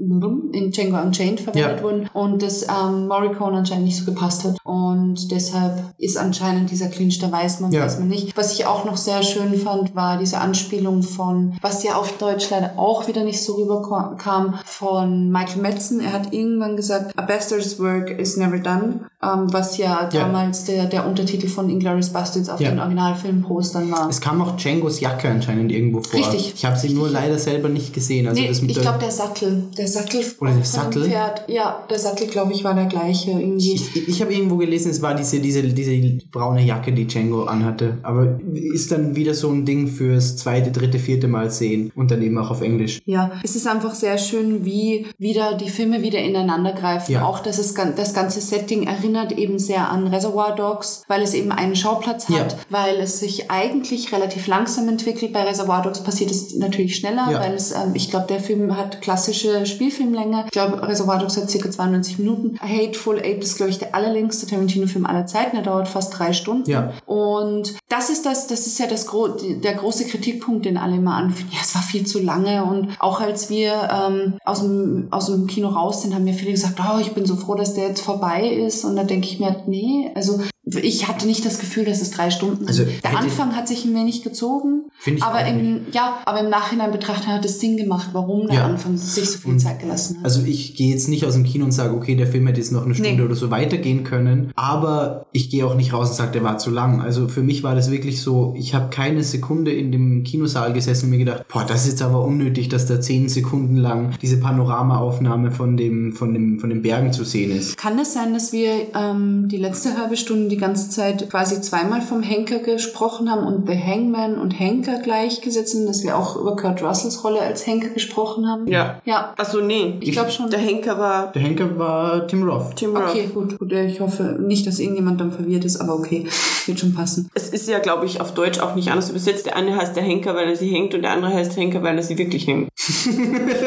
in Django Unchained verwendet Ja. wurden und das ähm, Morricone anscheinend nicht so gepasst hat. Und deshalb ist anscheinend dieser Clinch, da weiß man, Ja. weiß man nicht. Was ich auch noch sehr schön fand, war diese Anspielung von, was ja auf Deutsch leider auch wieder nicht so rüberkam, von Michael Metzen. Er hat irgendwann gesagt, A bastard's work is never done, ähm, was ja, Ja. damals der, der Untertitel von Inglourious Bastards auf Ja. den Originalfilmpostern war. Es kam auch Djangos Jacke anscheinend irgendwo vor. Richtig. Ich habe sie nur leider selber nicht gesehen. Also nee, ich glaube der Sattel. Der Sattel Oder der Sattel? Pferd. Ja, der Sattel, glaube ich, war der gleiche irgendwie. Ich, ich habe irgendwo gelesen, es war diese, diese, diese braune Jacke, die Django anhatte. Aber ist dann wieder so ein Ding fürs zweite, dritte, vierte Mal sehen und dann eben auch auf Englisch. Ja, es ist einfach sehr schön, wie wieder die Filme wieder ineinander greifen. Ja. Auch, dass es das ganze Setting erinnert eben sehr an Reservoir Dogs, weil es eben einen Schauplatz hat, Ja. weil es sich eigentlich relativ langsam entwickelt. Bei Reservoir Dogs passiert es natürlich schneller, Ja. weil es, ähm, ich glaube, der Film hat klassische Spielfilmlänge. Ich glaube, Reservoir Dogs hat circa 92 Minuten. Hateful Eight ist, glaube ich, der allerlängste Tarantino-Film aller Zeiten. Der dauert fast drei Stunden. Ja. Und das ist das, das ist ja das gro der große Kritikpunkt, den alle immer anführen. Ja, es war viel zu lange. Und auch als wir ähm, aus, dem, aus dem Kino raus sind, haben mir viele gesagt, oh, ich bin so froh, dass der jetzt vorbei ist. Und da denke ich mir, nee, also ich hatte nicht das Gefühl, dass es drei Stunden Also, sind. Der Anfang hat sich ein wenig gezogen. Finde ich aber auch im, ja, aber im Nachhinein betrachtet hat es Sinn gemacht, warum der Ja. Anfang sich so viel Und- Zeit gelassen hat. Also ich gehe jetzt nicht aus dem Kino und sage, okay, der Film hätte jetzt noch eine Stunde Nee. oder so weitergehen können, aber ich gehe auch nicht raus und sage, der war zu lang. Also für mich war das wirklich so, ich habe keine Sekunde in dem Kinosaal gesessen und mir gedacht, boah, das ist jetzt aber unnötig, dass da zehn Sekunden lang diese Panoramaaufnahme von dem, von dem, von den Bergen zu sehen ist. Kann es sein, dass wir ähm, die letzte halbe Stunde, die ganze Zeit quasi zweimal vom Henker gesprochen haben und The Hangman und Henker gleichgesetzt sind, dass wir auch über Kurt Russells Rolle als Henker gesprochen haben. Ja. Ja, Achso, nee. ich glaube schon. Der Henker war Der Henker war Tim Roth. Tim Roth. Okay, gut, gut. Ich hoffe nicht, dass irgendjemand dann verwirrt ist, aber okay, wird schon passen. Es ist ja, glaube ich, auf Deutsch auch nicht anders übersetzt. Der eine heißt der Henker, weil er sie hängt und der andere heißt Henker, weil er sie wirklich hängt. <laughs>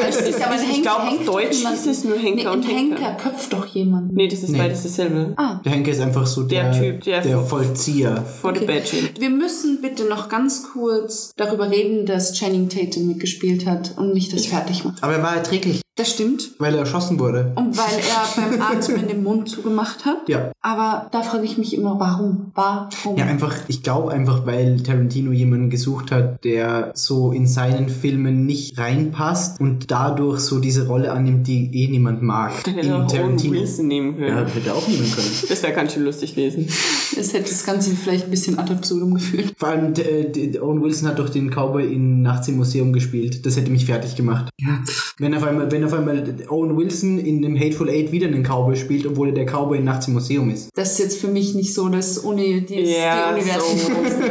Also, ist- ich glaube, auf Deutsch hieß es nur Henker nee, und Henker. Henker köpft doch jemanden. Nee, das ist Nee. beides dasselbe. Ah, Der Henker ist einfach so der, Der Typ, der- Vollzieher. For the Okay. Wir müssen bitte noch ganz kurz darüber reden, dass Channing Tatum mitgespielt hat und mich das fertig macht. Aber er war erträglich, Das stimmt. weil er erschossen wurde. Und weil er beim <laughs> Atmen den Mund zugemacht hat. Ja. Aber da frage ich mich immer, warum? Warum? Ja, einfach, ich glaube einfach, weil Tarantino jemanden gesucht hat, der so in seinen Filmen nicht reinpasst und dadurch so diese Rolle annimmt, die eh niemand mag. Dann hätte in er auch Owen Tarantino. Wilson nehmen können. Ja, hätte auch nehmen können. <laughs> Das wäre ganz schön lustig lesen. Es hätte das Ganze vielleicht ein bisschen ad absurdum geführt. Vor allem, äh, Owen Wilson hat doch den Cowboy in Nachts im Museum gespielt. Das hätte mich fertig gemacht. Wenn auf einmal, wenn auf einmal Owen Wilson in dem Hateful Eight wieder einen Cowboy spielt, obwohl er der Cowboy in Nachts im Museum ist. Das ist jetzt für mich nicht so das Uni, die, Ja, die Universum.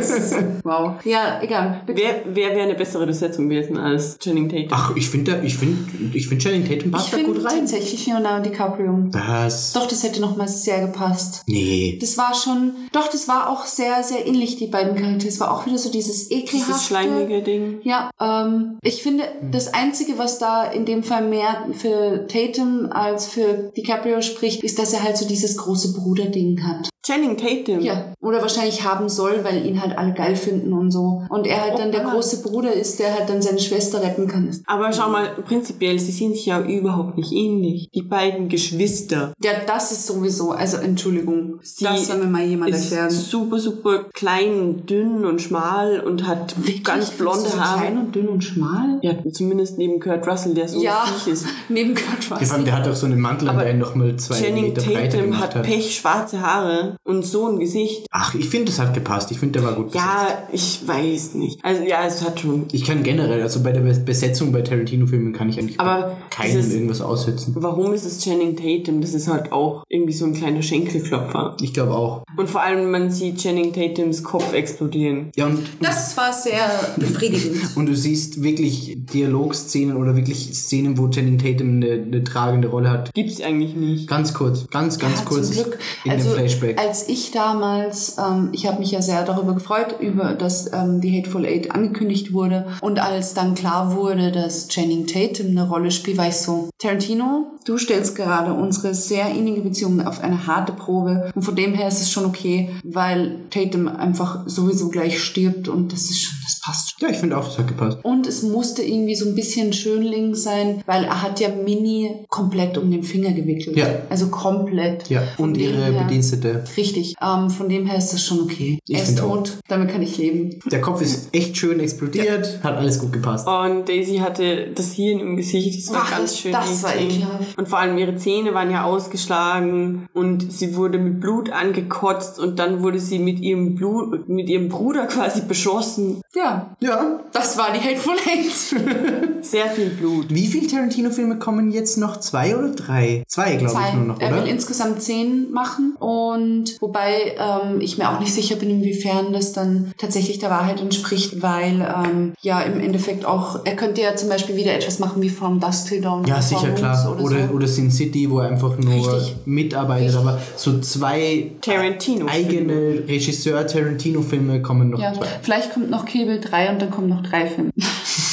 so. <laughs> wow. Ja, egal. Bitte. Wer, wer wäre eine bessere Besetzung gewesen als Channing Tatum? Ach, ich finde, ich finde, ich finde Channing Tatum ich passt da finde gut rein. tatsächlich Leonardo DiCaprio. Was? Doch, das hätte nochmal sehr gepasst. Nee. Das war schon, doch, das war auch sehr, sehr ähnlich, die beiden Charaktere. Es war auch wieder so dieses ekelhafte. Dieses schleimige Ding. Ja, ähm, ich finde, das Einzige, was da in dem Fall mehr für Tatum als für DiCaprio spricht, ist, dass er halt so dieses große Bruder-Ding hat. Channing Tatum. Ja, oder wahrscheinlich haben soll, weil ihn halt alle geil finden und so. Und er halt dann der Opa. große Bruder ist, der halt dann seine Schwester retten kann. Aber schau mal, prinzipiell, sie sind sich ja überhaupt nicht ähnlich. Die beiden Geschwister. Ja, das ist sowieso, also Entschuldigung, Sie das soll mir mal jemand ist erklären. super, super klein, dünn und schmal und hat ganz blonde so Haare. klein und dünn und schmal? Ja, zumindest neben Kurt Russell, der so Ja, ist. neben Kurt Russell. allem, der hat auch so einen Mantel, an Aber der ihn noch mal zwei Channing Meter breiter Tatum gemacht hat hat. pechschwarze Haare und so ein Gesicht. Ach, ich finde, das hat gepasst. Ich finde, der war gut besetzt. Ja, ich weiß nicht. Also ja, es hat schon. Ich kann generell, also bei der Bes- Besetzung bei Tarantino-Filmen kann ich eigentlich Aber keinem dieses- irgendwas aussetzen. Warum ist es Channing Tatum? Das ist halt auch irgendwie so ein kleiner Schenkelklopfer. Ich glaube auch. Und vor allem, man sieht Channing Tatums Kopf explodieren. Ja, und, Das war sehr befriedigend. <laughs> und du siehst wirklich Dialogszenen oder wirklich Szenen, wo Channing Tatum eine, eine tragende Rolle hat. Gibt's eigentlich nicht. Ganz kurz, ganz, ganz Ja, kurz zum Glück. in also, dem Flashback. Als ich damals, ähm, ich habe mich ja sehr darüber gefreut, über dass ähm, die Hateful Eight angekündigt wurde. Und als dann klar wurde, dass Channing Tatum eine Rolle spielt, war ich so, Tarantino, du stellst gerade unsere sehr innige Beziehung auf eine harte Probe. Und von dem her ist es schon okay, weil Tatum einfach sowieso gleich stirbt und das ist schon, das passt schon. ja, ich finde auch, das hat gepasst. Und es musste irgendwie so ein bisschen Schönling sein, weil er hat ja Mini komplett um den Finger gewickelt. Ja. Also komplett. Ja, Von und ihre her- Bedienstete. Richtig. Ähm, von dem her ist das schon okay. Ich er ist find auch. tot, damit kann ich leben. Der Kopf ist echt schön explodiert, hat alles gut gepasst. Und Daisy hatte das Hirn im Gesicht. Das war Ach, ganz schön. das war ekelhaft. Und vor allem ihre Zähne waren ja ausgeschlagen und sie wurde mit Blut angekotzt und dann wurde sie mit ihrem Blut, mit ihrem Bruder quasi beschossen. Ja, Ja. das war die Hateful Eight. <laughs> Sehr viel Blut. Wie viele Tarantino-Filme kommen jetzt noch? Zwei oder drei? Zwei, glaube ich, nur noch, Er will oder? insgesamt zehn machen und wobei ähm, ich mir auch nicht sicher bin, inwiefern das dann tatsächlich der Wahrheit entspricht, weil ähm, ja im Endeffekt auch, er könnte ja zum Beispiel wieder etwas machen wie From Dusk Till Dawn. Ja, oder sicher, klar. Roots Oder, so. oder Sin City, wo er einfach nur Richtig. mitarbeitet. Richtig. Aber so zwei Tarantino. eigene Regisseur-Tarantino-Filme kommen noch Ja, zwei. vielleicht kommt noch Kill Bill 3 und dann kommen noch drei Filme.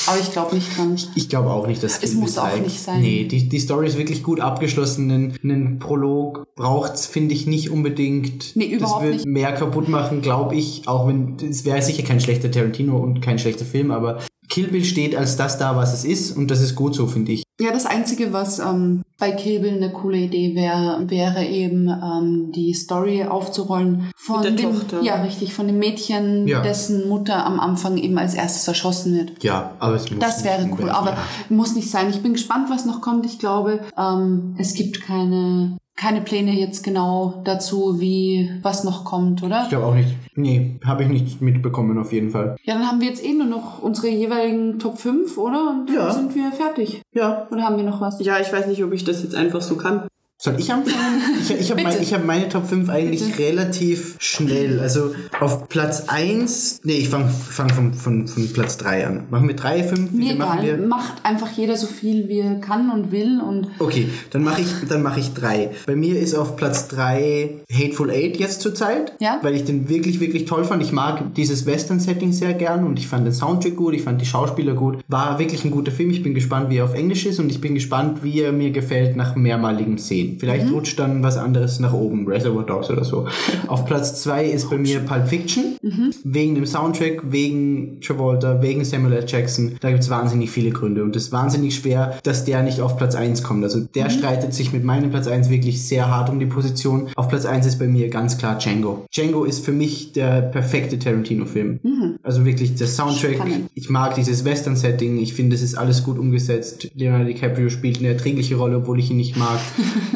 Aber ich glaube nicht dran. Ich glaube auch nicht, dass Es muss auch 3 nicht sein. Nee, die, die Story ist wirklich gut abgeschlossen. Einen, einen Prolog braucht's, finde ich, nicht unbedingt. Nee, überhaupt das wird nicht. mehr kaputt machen, glaube ich. Auch wenn, es wäre sicher kein schlechter Tarantino und kein schlechter Film, aber Kill Bill steht als das da, was es ist und das ist gut so, finde ich. Ja, das Einzige, was ähm, bei Kill Bill eine coole Idee wäre, wäre eben ähm, die Story aufzurollen von Mit der dem, Tochter. ja richtig, von dem Mädchen, Ja. dessen Mutter am Anfang eben als erstes erschossen wird. Ja, aber es muss Das wäre nicht cool, unbedingt- aber ja. muss nicht sein. Ich bin gespannt, was noch kommt. Ich glaube, ähm, es gibt keine keine Pläne jetzt genau dazu, wie was noch kommt, oder? Ich glaube auch nicht. Nee, habe ich nicht mitbekommen auf jeden Fall. Ja, dann haben wir jetzt eh nur noch unsere jeweiligen Top 5, oder? Und dann Ja. sind wir fertig. Ja. Oder haben wir noch was? Ja, ich weiß nicht, ob ich das jetzt einfach so kann. Soll ich anfangen? Ich, ich habe mein, ich hab meine Top 5 eigentlich Bitte. relativ schnell. Also auf Platz 1, nee, ich fange fang von, von, von Platz 3 an. Machen wir 3, 5? Mir egal, wir? macht einfach jeder so viel, wie er kann und will und Okay, dann mache ich, dann ich drei. Bei mir ist auf Platz drei Hateful Eight jetzt zurzeit, Ja. weil ich den wirklich, wirklich toll fand. Ich mag dieses Western-Setting sehr gern und ich fand den Soundtrack gut, ich fand die Schauspieler gut. War wirklich ein guter Film. Ich bin gespannt, wie er auf Englisch ist und ich bin gespannt, wie er mir gefällt nach mehrmaligem Sehen. Vielleicht rutscht dann was anderes nach oben, Reservoir Dogs oder so. <laughs> auf Platz zwei ist bei mir Pulp Fiction, wegen dem Soundtrack, wegen Travolta, wegen Samuel L. Jackson. Da gibt es wahnsinnig viele Gründe und es ist wahnsinnig schwer, dass der nicht auf Platz 1 kommt. Also der streitet sich mit meinem Platz 1 wirklich sehr hart um die Position. Auf Platz 1 ist bei mir ganz klar Django. Django ist für mich der perfekte Tarantino-Film. Also wirklich der Soundtrack. Spannend. Ich mag dieses Western-Setting. Ich finde, es ist alles gut umgesetzt. Leonardo DiCaprio spielt eine erträgliche Rolle, obwohl ich ihn nicht mag. <laughs>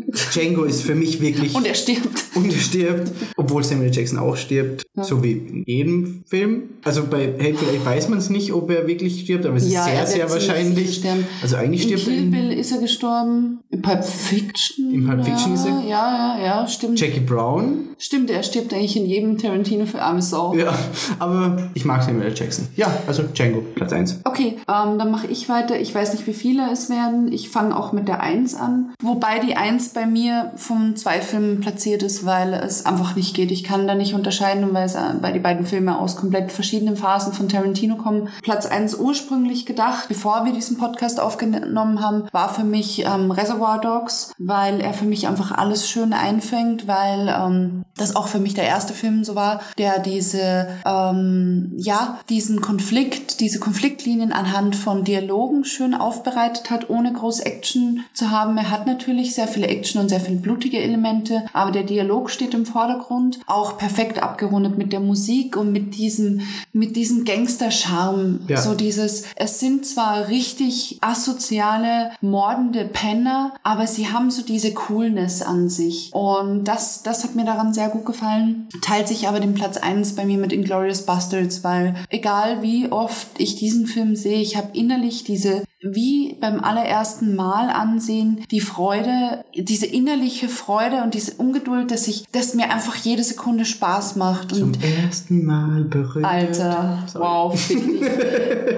Django ist für mich wirklich und er stirbt. <laughs> und er stirbt, obwohl Samuel. Jackson auch stirbt, so wie in jedem Film. Also bei Hateful Eight weiß man es nicht, ob er wirklich stirbt, aber es ist Ja, sehr, sehr wahrscheinlich. Also eigentlich In stirbt er Kill in Bill ist er gestorben. In Pulp Fiction. In Pulp Fiction ja, ist er- Ja, ja, ja, stimmt. Jackie Brown. Stimmt, er stirbt eigentlich in jedem Tarantino für arme Sau. Ja, aber ich mag Samuel L. Jackson. Ja, also Django, Platz 1. Okay, ähm, dann mache ich weiter. Ich weiß nicht, wie viele es werden. Ich fange auch mit der 1 an. Wobei die 1 bei mir von zwei Filmen platziert ist, weil es einfach nicht geht. Ich kann da nicht unterscheiden, weil, es, äh, weil die beiden Filme aus komplett verschiedenen Phasen von Tarantino kommen. Platz 1 ursprünglich gedacht, bevor wir diesen Podcast aufgenommen haben, war für mich ähm, Reservoir Dogs, weil er für mich einfach alles schön einfängt, weil ähm, das auch für mich der erste Film so war, der diese, ähm, ja, diesen Konflikt, diese Konfliktlinien anhand von Dialogen schön aufbereitet hat, ohne groß Action zu haben. Er hat natürlich sehr viele Action und sehr viele blutige Elemente, aber der Dialog steht im Vordergrund. Auch perfekt abgerundet mit der Musik und mit diesem, mit diesem Gangster-Charme. Ja. So dieses, es sind zwar richtig asoziale, mordende Penner, aber sie haben so diese Coolness an sich. Und das, das hat mir daran sehr gut gefallen. Teilt sich aber den Platz 1 bei mir mit Inglourious Bastards, weil egal wie oft ich diesen Film sehe, ich habe innerlich diese wie beim allerersten Mal ansehen, die Freude, diese innerliche Freude und diese Ungeduld, dass ich, dass mir einfach jede Sekunde Spaß macht. Zum Und ersten Mal berührt. Alter, wow, fick dich.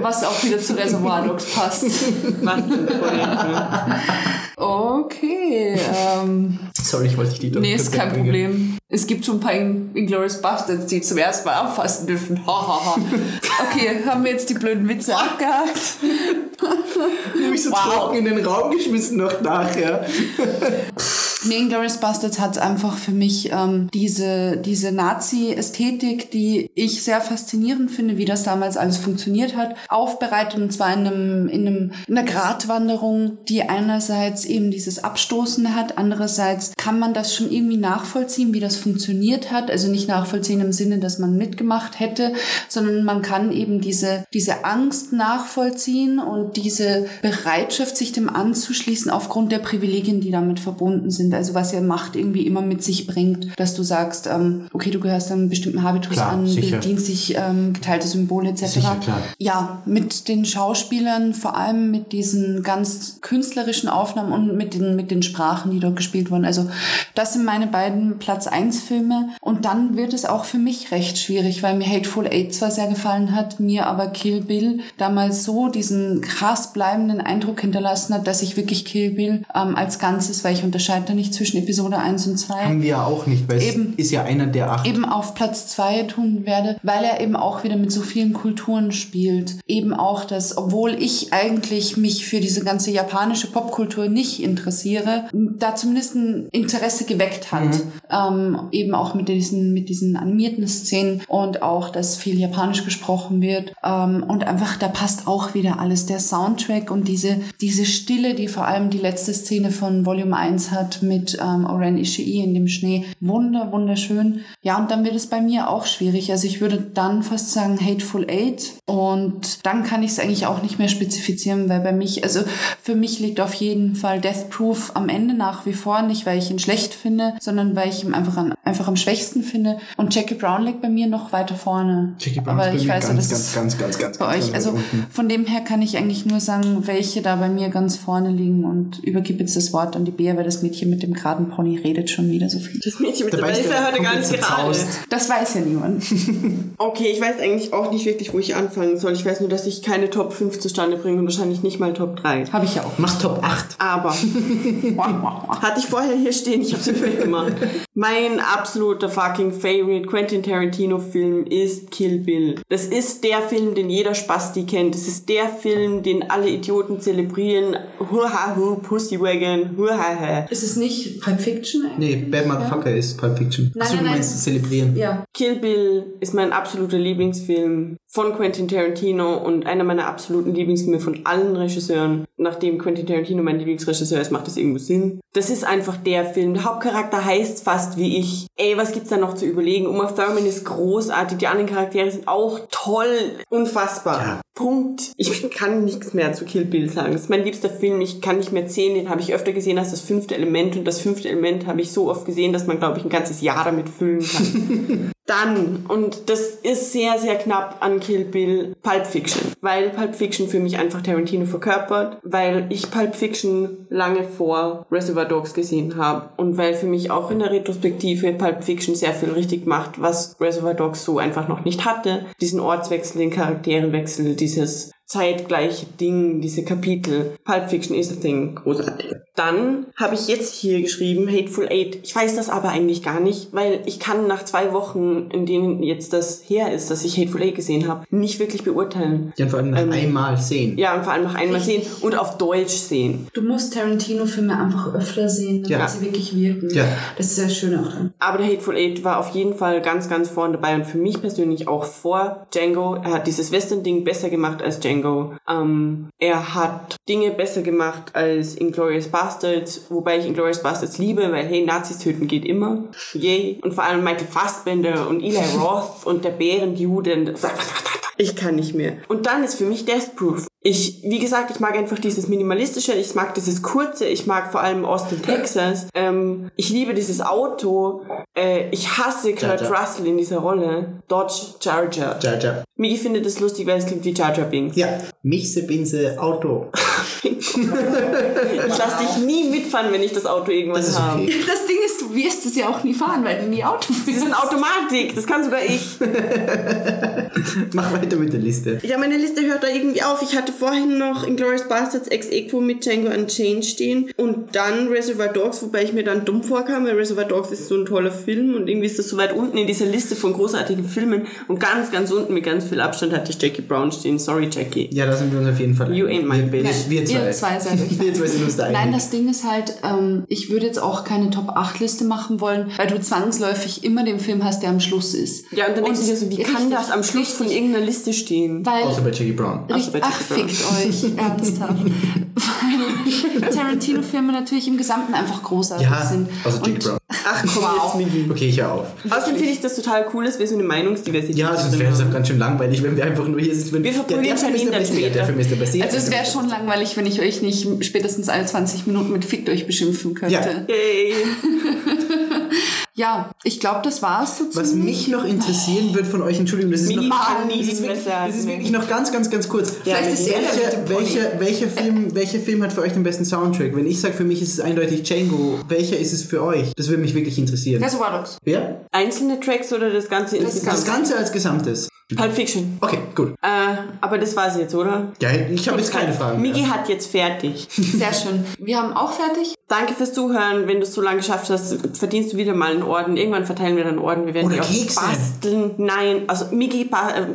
Was auch wieder zu Reservoir Dogs passt. Was Okay, ähm, Sorry, ich wollte dich die nee, ist kein Problem. Es gibt schon ein paar Inglourious Bastards, die zum ersten Mal auffassen dürfen. Ha, ha, ha. <laughs> Okay, haben wir jetzt die blöden Witze abgehakt? Ich hab mich so Wow. trocken in den Raum geschmissen noch nachher. <laughs> Nee, Inglourious Bastards hat einfach für mich ähm, diese, diese Nazi-Ästhetik, die ich sehr faszinierend finde, wie das damals alles funktioniert hat, aufbereitet und zwar in, einem, in, einem, in einer Gratwanderung, die einerseits eben dieses Abstoßende hat, andererseits kann man das schon irgendwie nachvollziehen, wie das funktioniert hat. Also nicht nachvollziehen im Sinne, dass man mitgemacht hätte, sondern man kann eben diese, diese Angst nachvollziehen und diese Bereitschaft, sich dem anzuschließen aufgrund der Privilegien, die damit verbunden sind. Also was ja Macht irgendwie immer mit sich bringt, dass du sagst, ähm, okay, du gehörst einem bestimmten Habitus Klar, an, sicher. dienstlich ähm, geteilte Symbole etc. Sicher, klar. Ja, mit den Schauspielern, vor allem mit diesen ganz künstlerischen Aufnahmen und mit den, mit den Sprachen, die dort gespielt wurden. Also das sind meine beiden Platz 1 Filme. Und dann wird es auch für mich recht schwierig, weil mir Hateful Eight zwar sehr gefallen hat, mir aber Kill Bill damals so diesen krass bleibenden Eindruck hinterlassen hat, dass ich wirklich Kill Bill ähm, als Ganzes, weil ich unterscheide da nicht zwischen Episode 1 und 2 Haben wir ja auch nicht, weil Eben. es ist ja einer der acht. eben auf Platz zwei tun werde, weil er eben auch wieder mit so vielen Kulturen spielt. Eben auch das, obwohl ich eigentlich mich für diese ganze japanische Popkultur nicht interessiere, da zumindest ein Interesse geweckt hat. Ähm, eben auch mit diesen, mit diesen animierten Szenen und auch, dass viel Japanisch gesprochen wird. Ähm, und einfach, da passt auch wieder alles. Der Soundtrack und diese, diese Stille, die vor allem die letzte Szene von Volume 1 hat mit ähm, Oren Ishii in dem Schnee. Wunder, wunderschön. Ja, und dann wird es bei mir auch schwierig. Also ich würde dann fast sagen Hateful Eight. Und dann kann ich es eigentlich auch nicht mehr spezifizieren, weil bei mich, also für mich liegt auf jeden Fall Death Proof am Ende nach wie vor. Nicht, weil ich ihn schlecht finde, sondern weil ich ihn einfach, an, einfach am schwächsten finde. Und Jackie Brown liegt bei mir noch weiter vorne. Jackie Brown Aber ist bei ich mir weiß ganz, das ganz, ganz, ganz, bei euch. Also von dem her kann ich eigentlich nur sagen, welche da bei mir ganz vorne liegen und übergebe jetzt das Wort an die Bea, weil das Mädchen mit dem geraden Pony redet schon wieder so viel. Das Mädchen mit Dabei ist ist ja der heute gar nicht gerade. Das weiß ja niemand. <laughs> Okay, ich weiß eigentlich auch nicht wirklich, wo ich anfangen soll. Ich weiß nur, dass ich keine Top 5 zustande bringe und wahrscheinlich nicht mal Top 3. Habe ich ja auch. Mach Top 8. Aber <laughs> hatte ich vorher hier stehen, ich habe es weggemacht. Mein absoluter fucking favorite Quentin Tarantino Film ist Kill Bill. Das ist der Film, den jeder Spasti kennt. Das ist der Film, den alle Idioten zelebrieren. Huha hu, Pussywagon, huha Ist es nicht Pulp Fiction? Nee, Bad Motherfucker ist Pulp Fiction. Nein, Achso, nein, du nein. meinst zelebrieren. Ja. Kill Bill ist mein absoluter Lieblingsfilm von Quentin Tarantino und einer meiner absoluten Lieblingsfilme von allen Regisseuren. Nachdem Quentin Tarantino mein Lieblingsregisseur ist, macht das irgendwo Sinn. Das ist einfach der Film. Der Hauptcharakter heißt fast wie ich. Ey, was gibt's da noch zu überlegen? Uma Thurman ist großartig, die anderen Charaktere sind auch toll, unfassbar. Ja. Punkt. Ich kann nichts mehr zu Kill Bill sagen. Das ist mein liebster Film. Ich kann nicht mehr zählen. Den habe ich öfter gesehen als das fünfte Element. Und das fünfte Element habe ich so oft gesehen, dass man, glaube ich, ein ganzes Jahr damit füllen kann. <laughs> Dann, und das ist sehr, sehr knapp an Kill Bill, Pulp Fiction. Weil Pulp Fiction für mich einfach Tarantino verkörpert, weil ich Pulp Fiction lange vor Reservoir Dogs gesehen habe und weil für mich auch in der Retrospektive Pulp Fiction sehr viel richtig macht, was Reservoir Dogs so einfach noch nicht hatte. Diesen Ortswechsel, den Charakterenwechsel, dieses zeitgleiche Ding, diese Kapitel. Pulp Fiction is a thing. Großartig. Dann habe ich jetzt hier geschrieben Hateful Eight. Ich weiß das aber eigentlich gar nicht, weil ich kann nach zwei Wochen, in denen jetzt das her ist, dass ich Hateful Eight gesehen habe, nicht wirklich beurteilen. Die vor allem nach Ähm, einmal sehen. Ja, und vor allem noch einmal sehen und auf Deutsch sehen. Du musst Tarantino-Filme einfach öfter sehen, damit Ja. sie wirklich wirken. Ja. Das ist sehr schön auch dran. Aber der Hateful Eight war auf jeden Fall ganz, ganz vorne dabei und für mich persönlich auch vor Django. Er hat dieses Western-Ding besser gemacht als Django. Ähm, er hat Dinge besser gemacht als Inglourious Bastards, wobei ich Inglourious Bastards liebe, weil hey, Nazis töten geht immer. Yay. Und vor allem Michael Fassbender und Eli <laughs> Roth und der Bärenjude. Ich kann nicht mehr. Und dann ist für mich Death Proof. Ich, wie gesagt, ich mag einfach dieses Minimalistische, ich mag dieses Kurze, ich mag vor allem Austin, Texas. Ähm, ich liebe dieses Auto. Äh, ich hasse Kurt Jar Jar. Russell in dieser Rolle. Dodge Charger. Jar. Migi findet es lustig, weil es klingt wie Jar Binks. Ja, Michse Binse Auto. <laughs> Ich lass dich nie mitfahren, wenn ich das Auto irgendwann Das habe. okay. Das Ding ist, du wirst es ja auch nie fahren, weil du nie Auto Das fährst. ist eine Automatik, das kann sogar ich. <laughs> Mach weiter mit der Liste. Ja, meine Liste hört da irgendwie auf. Ich hatte vorhin noch Inglourious Bastards ex equo mit Django Unchained stehen und dann Reservoir Dogs, wobei ich mir dann dumm vorkam, weil Reservoir Dogs ist so ein toller Film und irgendwie ist das so weit unten in dieser Liste von großartigen Filmen und ganz, ganz unten mit ganz viel Abstand hatte ich Jackie Brown stehen. Sorry, Jackie. Ja, da sind wir uns auf jeden Fall. You ain't my wir, bitch. Wir, wir zwei. Ihr zwei seid <laughs> wir zwei sind uns da Nein, das Ding ist halt, ähm, ich würde jetzt auch keine Top-8-Liste machen wollen, weil du zwangsläufig immer den Film hast, der am Schluss ist. Ja, und dann denkst du dir so, wie kann das am Schluss von irgendeiner Liste stehen? Weil, Außer bei Jackie Brown. Außer bei Ach, Jackie Brown. Fickt euch, <laughs> ernsthaft. Weil Tarantino-Filme natürlich im Gesamten einfach großartig Ja, sind. Jackie Und- Brown. Ach komm Wow. jetzt, Migi. Okay, ich höre auf. Außerdem finde ich das total cool, dass wir so eine Meinungsdiversität Ja, sonst drin wäre es haben. auch ganz schön langweilig, wenn wir einfach nur hier sitzen. Wenn Wir verprügeln Film ist der dann. Film ist der Beste. Also es wäre schon langweilig, wenn ich euch nicht spätestens alle 20 Minuten mit Fickt euch beschimpfen könnte. Ja. Yay. <laughs> Ja, ich glaube, das war's so Was ziemlich. mich noch interessieren wird von euch, Entschuldigung, das ist Migi noch, das ist wirklich, das ist wirklich noch ganz, ganz, ganz kurz. Ja, Vielleicht ist er welcher, welcher, welcher, Film, welcher Film hat für euch den besten Soundtrack? Wenn ich sage, für mich ist es eindeutig Django. Welcher ist es für euch? Das würde mich wirklich interessieren. Reservoir Dogs. Wer? Einzelne Tracks oder das Ganze insgesamt? Das Ganze als Gesamtes. Pulp Fiction. Okay, gut. Äh, aber das war's jetzt, oder? Ja, ich habe jetzt keine Fragen. Migi mehr. hat jetzt fertig. <laughs> Sehr schön. Wir haben auch fertig. Danke fürs Zuhören. Wenn du es so lange geschafft hast, verdienst du wieder mal einen Orden. Irgendwann verteilen wir dann Orden. Wir werden Oder die auch Kekse. basteln. Nein, also Migi äh,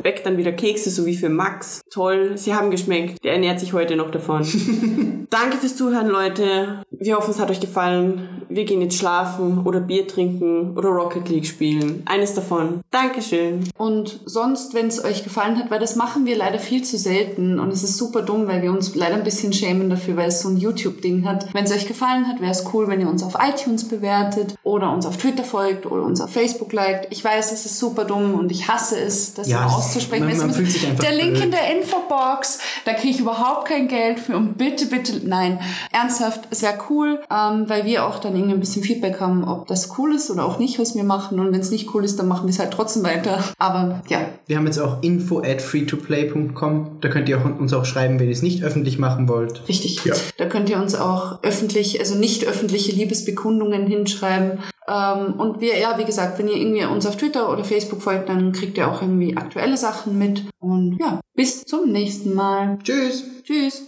backt dann wieder Kekse, so wie für Max. Toll, sie haben geschmeckt. Der ernährt sich heute noch davon. <laughs> Danke fürs Zuhören, Leute. Wir hoffen, es hat euch gefallen. Wir gehen jetzt schlafen oder Bier trinken oder Rocket League spielen. Eines davon. Dankeschön. Und sonst, wenn es euch gefallen hat, weil das machen wir leider viel zu selten und es ist super dumm, weil wir uns leider ein bisschen schämen dafür, weil es so ein YouTube-Ding hat. Wenn es euch gefallen hat, wäre es cool, wenn ihr uns auf iTunes bewertet oder uns auf Twitter folgt oder uns auf Facebook liked. Ich weiß, es ist super dumm und ich hasse es, das Ja, auszusprechen. man- man fühlt sich einfach der Link blöd. in der Infobox, da kriege ich überhaupt kein Geld für und bitte, bitte, nein. Ernsthaft, es wäre cool, ähm, weil wir auch dann irgendwie ein bisschen Feedback haben, ob das cool ist oder auch nicht, was wir machen. Und wenn es nicht cool ist, dann machen wir es halt trotzdem weiter. Aber ja. Wir haben jetzt auch info at freetoplay.com. Da könnt ihr auch, uns auch schreiben, wenn ihr es nicht öffentlich machen wollt. Richtig. Ja. Da könnt ihr uns auch öffentlich, also nicht öffentliche Liebesbekundungen hinschreiben. Ähm, und wir, ja, wie gesagt, wenn ihr irgendwie uns auf Twitter oder Facebook folgt, dann kriegt ihr auch irgendwie aktuelle Sachen mit. Und ja, bis zum nächsten Mal. Tschüss! Tschüss!